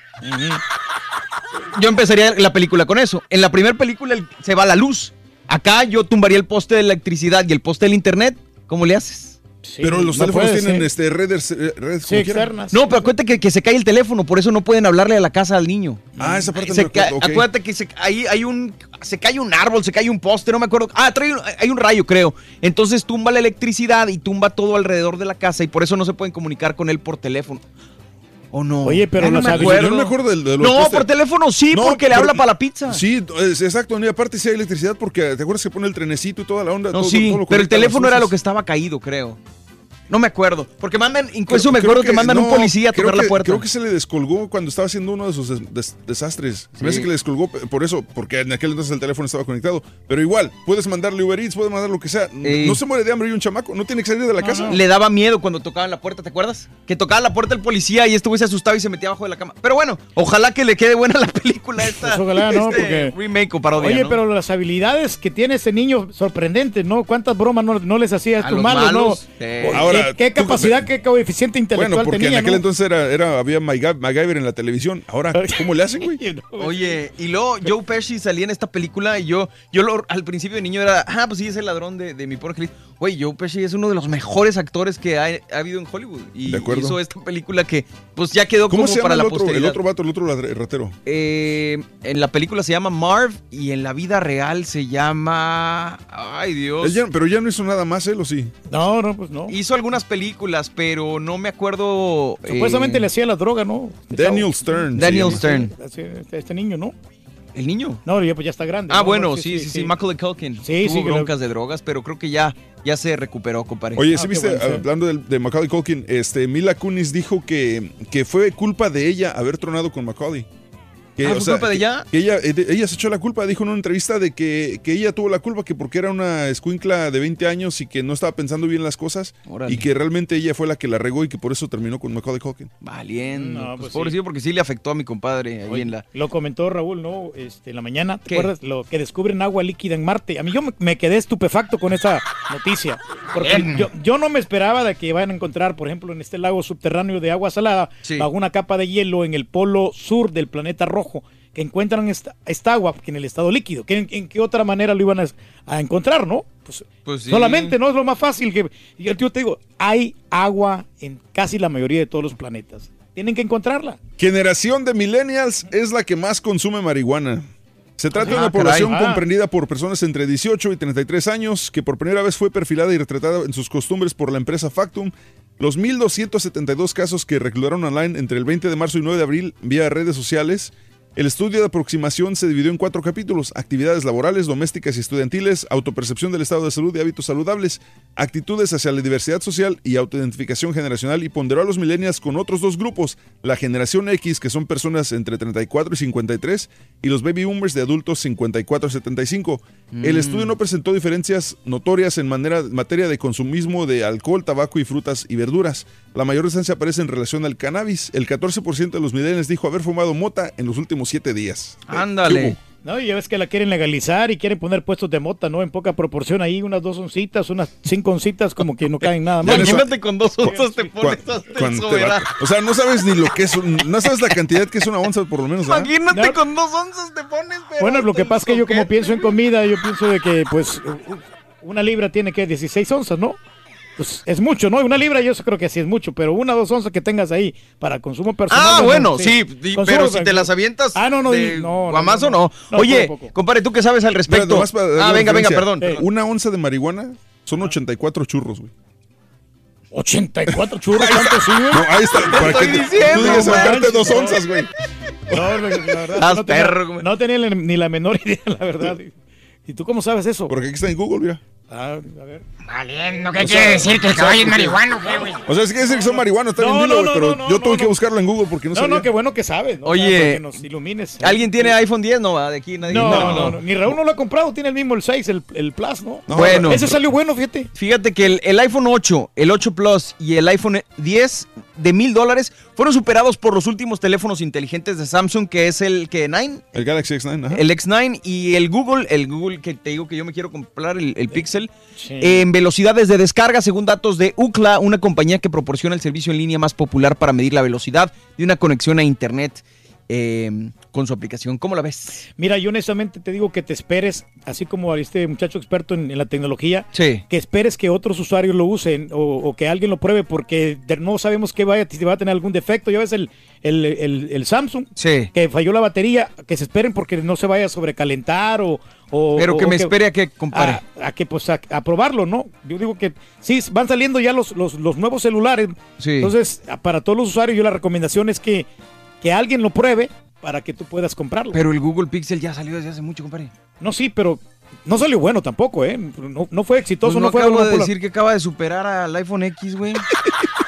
Speaker 8: Yo empezaría la película con eso. En la primera película el- se va la luz. Acá yo tumbaría el poste de electricidad y el poste del internet. ¿Cómo le haces?
Speaker 2: Pero los
Speaker 5: no
Speaker 2: teléfonos
Speaker 5: puede
Speaker 2: tienen este, redes, eh, redes
Speaker 5: Sí, externas.
Speaker 8: No, pero acuérdate que, que se cae el teléfono, por eso no pueden hablarle a la casa al niño.
Speaker 2: Ah, esa parte no
Speaker 8: Se
Speaker 2: me acuerdo, ok.
Speaker 8: Acuérdate que se, ahí hay un, se cae un árbol, se cae un poste, no me acuerdo. Ah, trae un- hay un rayo, creo. Entonces tumba la electricidad y tumba todo alrededor de la casa y por eso no se pueden comunicar con él por teléfono. ¿O no?
Speaker 5: Oye, pero
Speaker 8: no me acuerdo.
Speaker 2: No me acuerdo del- de los
Speaker 8: No, por teléfono sí,
Speaker 2: No,
Speaker 8: porque le habla para la pizza.
Speaker 2: Sí, es exacto. Y aparte sí hay electricidad porque te acuerdas que pone el trenecito y toda la onda.
Speaker 8: No,
Speaker 2: todo-
Speaker 8: sí,
Speaker 2: todo lo
Speaker 8: pero el teléfono era lo que estaba caído, creo. No me acuerdo. Porque mandan, incluso
Speaker 2: Creo-
Speaker 8: me acuerdo que, mandan un policía a tocar la puerta.
Speaker 2: Creo que se le descolgó cuando estaba haciendo uno de sus des- des- desastres. Se me hace
Speaker 8: Sí.
Speaker 2: que le descolgó por eso, porque en aquel entonces el teléfono estaba conectado. Pero igual, puedes mandarle Uber Eats, puedes mandar lo que sea. No se muere de hambre y un chamaco, no tiene que salir de la casa.
Speaker 8: Le daba miedo cuando tocaban la puerta, ¿te acuerdas? Que tocaba la puerta el policía y este güey se asustaba y se metía abajo de la cama. Pero bueno, ojalá que le quede buena la película esta.
Speaker 5: Pues ojalá, ¿no?
Speaker 8: este
Speaker 5: Porque-
Speaker 8: remake o parodia,
Speaker 5: Oye,
Speaker 8: ¿no?
Speaker 5: pero las habilidades que tiene ese niño sorprendentes, ¿no? ¿Cuántas bromas no, no les hacía a estos
Speaker 8: los
Speaker 5: malos,
Speaker 8: malos,
Speaker 5: no?
Speaker 8: sí.
Speaker 5: ¿Qué-
Speaker 2: Ahora,
Speaker 5: ¿Qué,
Speaker 2: tú-
Speaker 5: capacidad, qué coeficiente intelectual
Speaker 2: Bueno, porque
Speaker 5: tenía,
Speaker 2: en aquel
Speaker 5: no?
Speaker 2: entonces era, era, había MacGy- MacGyver en la televisión. Ahora, ¿cómo le hacen, güey?
Speaker 8: Oye, y luego Joe Pesci salía en esta película y yo, yo lo- al principio de niño era, ah, pues sí, es el ladrón de, de mi pobre angelito. Güey, Joe Pesci es uno de los mejores actores que ha, ha habido en Hollywood. Y
Speaker 2: De acuerdo.
Speaker 8: hizo esta película que, pues ya quedó
Speaker 2: ¿Cómo
Speaker 8: como
Speaker 2: se llama
Speaker 8: para
Speaker 2: el
Speaker 8: la
Speaker 2: otro, el otro vato, el otro ratero?
Speaker 8: Eh, en la película se llama Marv y en la vida real se llama. Ay, Dios.
Speaker 2: Ya- pero ya no hizo nada más él, ¿o sí?
Speaker 5: No, no, pues no.
Speaker 8: Hizo algunas películas, pero no me acuerdo.
Speaker 5: Supuestamente
Speaker 8: eh,
Speaker 5: le hacía la droga, ¿no?
Speaker 2: Daniel Stern.
Speaker 8: Daniel. Stern.
Speaker 5: Este, este niño, ¿no?
Speaker 8: ¿El niño?
Speaker 5: No, ya, pues ya está grande.
Speaker 8: Ah,
Speaker 5: ¿no?
Speaker 8: bueno, sí, sí, sí, Macaulay Culkin.
Speaker 5: Sí,
Speaker 8: Tuvo
Speaker 5: sí, lo-
Speaker 8: broncas de drogas, pero creo que ya, ya se recuperó, compadre.
Speaker 2: Oye,
Speaker 8: Ah,
Speaker 2: ¿sí viste,
Speaker 8: bueno, sí.
Speaker 2: hablando de, de Macaulay Culkin, este, Mila Kunis dijo que, que fue culpa de ella haber tronado con Macaulay. Que,
Speaker 8: Ah, ¿fue culpa de ella?
Speaker 2: Que ella, eh, ella se echó la culpa, dijo en una entrevista de que, que ella tuvo la culpa que porque era una escuincla de 20 años y que no estaba pensando bien las cosas
Speaker 8: Órale.
Speaker 2: y que realmente ella fue la que la regó y que por eso terminó con Macaulay Culkin.
Speaker 8: Valiendo.
Speaker 5: No,
Speaker 8: pues,
Speaker 5: pues
Speaker 8: pobrecito, porque sí le afectó a mi compadre ahí
Speaker 5: Oye,
Speaker 8: en la.
Speaker 5: Lo comentó Raúl, ¿no? Este, en la mañana. ¿Te
Speaker 8: ¿Qué?
Speaker 5: acuerdas? Lo que descubren agua líquida en Marte. A mí yo me, me quedé estupefacto con esa noticia. Porque yo, yo no me esperaba de que vayan a encontrar, por ejemplo, en este lago subterráneo de agua salada,
Speaker 8: Sí.
Speaker 5: bajo una capa de hielo en el polo sur del planeta rojo, que encuentran esta, esta agua que en el estado líquido. ¿Que en, en qué otra manera lo iban a, a encontrar, no? Pues,
Speaker 8: Pues sí.
Speaker 5: Solamente, ¿no? Es lo más fácil que... y Yo te digo, hay agua en casi la mayoría de todos los planetas. Tienen que encontrarla.
Speaker 2: Generación de millennials es la que más consume marihuana. Se trata de
Speaker 5: Ah,
Speaker 2: una población
Speaker 5: caray. Ah.
Speaker 2: comprendida por personas entre 18 y 33 años que por primera vez fue perfilada y retratada en sus costumbres por la empresa Factum. Los 1.272 casos que reclutaron online entre el 20 de marzo y 9 de abril vía redes sociales. El estudio de aproximación se dividió en cuatro capítulos, actividades laborales, domésticas y estudiantiles, autopercepción del estado de salud y hábitos saludables, actitudes hacia la diversidad social y autoidentificación generacional y ponderó a los millennials con otros dos grupos, la generación X, que son personas entre 34 y 53, y los baby boomers de adultos 54 a 75. El
Speaker 8: Mm.
Speaker 2: estudio no presentó diferencias notorias en manera- materia de consumismo de alcohol, tabaco y frutas y verduras. La mayor distancia aparece en relación al cannabis. El 14% de los millennials dijo haber fumado mota en los últimos siete días.
Speaker 8: Ándale.
Speaker 5: No, y ya ves que la quieren legalizar y quieren poner puestos de mota, ¿no? En poca proporción ahí, unas dos oncitas, unas cinco oncitas, como que no caen nada más.
Speaker 8: Imagínate con dos onzas te pones
Speaker 2: cuando te va- o sea, no sabes ni lo que es, un- no sabes la cantidad que es una onza por lo menos. ¿verdad?
Speaker 8: Imagínate con dos onzas te pones, pero
Speaker 5: Bueno, lo que pasa es que yo como pienso en comida, yo pienso de que pues una libra tiene que 16 onzas, ¿no? Pues es mucho, ¿no? Una libra yo creo que sí es mucho, pero una o dos onzas que tengas ahí para consumo personal.
Speaker 8: Ah,
Speaker 5: no,
Speaker 8: bueno,
Speaker 5: sí.
Speaker 8: sí, di-
Speaker 5: Consumo
Speaker 8: pero si te las avientas
Speaker 5: Ah, no, no,
Speaker 8: de
Speaker 5: no, no,
Speaker 8: guamazo,
Speaker 5: no,
Speaker 8: no.
Speaker 5: no.
Speaker 8: Oye, compadre, ¿tú qué sabes al respecto? ah, venga, venga, perdón.
Speaker 2: Una onza de marihuana son 84 churros, güey.
Speaker 5: 84 churros, ¿cuánto güey?
Speaker 2: No, ahí está. Para
Speaker 8: estoy
Speaker 2: que
Speaker 8: diciendo,
Speaker 2: tú
Speaker 5: manches,
Speaker 2: dos
Speaker 5: no.
Speaker 2: onzas, güey.
Speaker 5: No, la verdad,
Speaker 8: Estás
Speaker 5: no tenía,
Speaker 8: perro, güey.
Speaker 5: no tenía ni la menor idea, la verdad. ¿Y tú cómo sabes eso?
Speaker 2: Porque aquí está en Google, mira.
Speaker 5: Ah, a ver.
Speaker 16: Valiendo, ¿qué
Speaker 2: O
Speaker 16: quiere
Speaker 2: sea,
Speaker 16: decir? ¿Que el caballo es marihuano? ¿Qué, güey?
Speaker 2: O sea, es que dicen que son marihuanos, está
Speaker 5: No, no, no,
Speaker 2: pero
Speaker 5: no,
Speaker 2: yo
Speaker 5: no,
Speaker 2: tuve
Speaker 5: no.
Speaker 2: que buscarlo en Google porque no,
Speaker 5: No,
Speaker 2: sabía.
Speaker 5: no, qué bueno que sabes. ¿no?
Speaker 8: Oye,
Speaker 5: Para que nos ilumines.
Speaker 8: ¿Alguien tiene iPhone 10? No, va, de aquí nadie.
Speaker 5: No, no, no, Ni Raúl no lo ha comprado, tiene el mismo el 6, el, el Plus, ¿no?
Speaker 2: No,
Speaker 8: Bueno.
Speaker 5: Ese salió bueno, fíjate.
Speaker 8: Fíjate que el, el iPhone 8, el 8 Plus y el iPhone 10 de mil dólares fueron superados por los últimos teléfonos inteligentes de Samsung, que es el que 9,
Speaker 2: El Galaxy X9, ajá.
Speaker 8: el X9 y el Google, el Google que te digo que yo me quiero comprar, el, el Pixel,
Speaker 5: Sí.
Speaker 8: en velocidades de descarga, según datos de UCLA, una compañía que proporciona el servicio en línea más popular para medir la velocidad de una conexión a Internet eh, con su aplicación. ¿Cómo la ves?
Speaker 5: Mira, yo honestamente te digo que te esperes, así como este muchacho experto en, en la tecnología,
Speaker 8: Sí.
Speaker 5: que esperes que otros usuarios lo usen o, o que alguien lo pruebe, porque de- no sabemos qué vaya, si va a tener algún defecto. Ya ves el, el, el- el Samsung,
Speaker 8: Sí.
Speaker 5: que falló la batería, que se esperen porque no se vaya a sobrecalentar o... o-
Speaker 8: Pero que
Speaker 5: o
Speaker 8: me espere a que compare.
Speaker 5: A, a que pues a, a probarlo, ¿no? Yo digo que sí, van saliendo ya los, los, los nuevos celulares.
Speaker 8: Sí.
Speaker 5: Entonces, para todos los usuarios, yo la recomendación es que, que alguien lo pruebe para que tú puedas comprarlo.
Speaker 8: Pero el Google Pixel ya salió desde hace mucho, compadre.
Speaker 5: no, sí, pero No salió bueno tampoco, ¿eh? No, no fue exitoso,
Speaker 8: Pues
Speaker 5: no
Speaker 8: no
Speaker 5: fue algo
Speaker 8: de
Speaker 5: popular.
Speaker 8: decir que acaba de superar al iPhone X, güey.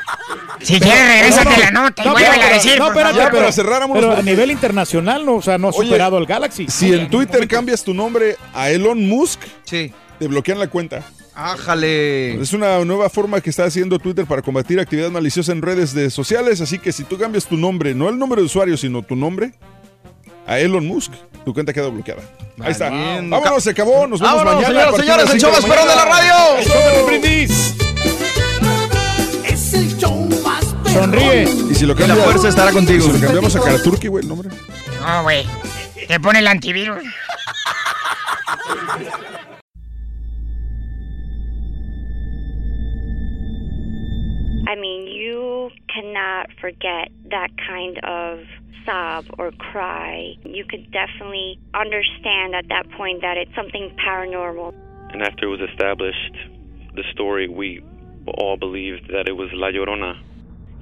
Speaker 16: Si quieres, regrésate la nota y
Speaker 5: No,
Speaker 16: vuelve
Speaker 5: pero-
Speaker 16: a decir.
Speaker 5: No, espérate, pero,
Speaker 2: cerráramos
Speaker 5: pero
Speaker 2: los-
Speaker 5: a nivel internacional, no, o sea, no ha superado al Galaxy.
Speaker 2: Si en Twitter cambias tu nombre a Elon Musk,
Speaker 8: te
Speaker 2: bloquean la cuenta.
Speaker 8: Ájale.
Speaker 2: Es una nueva forma que está haciendo Twitter para combatir actividad maliciosa en redes de sociales, así que si tú cambias tu nombre, no el nombre de usuario, sino tu nombre, a Elon Musk, tu cuenta queda bloqueada. Ahí está. Vámonos, se acabó. Nos vemos
Speaker 8: Vámonos,
Speaker 2: mañana.
Speaker 8: señoras, señores, el show más de la radio.
Speaker 2: El show del
Speaker 5: ¡Eso! Sonríe.
Speaker 2: Y si lo
Speaker 8: Que la fuerza estará contigo.
Speaker 2: Si lo cambiamos a Karaturki, güey, el nombre.
Speaker 16: No, güey. Te pone el antivirus.
Speaker 91: I mean, you cannot forget that kind of sob or cry. You could definitely understand at that point that it's something paranormal.
Speaker 92: And after it was established, the story, we all believed that it was La Llorona.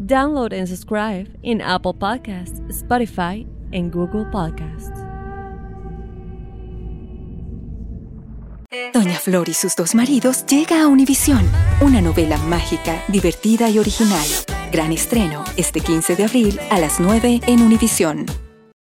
Speaker 93: Download and subscribe in Apple Podcasts, Spotify, and Google Podcasts.
Speaker 94: Doña Flor y sus dos maridos llega a Univisión, una novela mágica, divertida y original. Gran estreno este 15 de abril a las 9 en Univisión.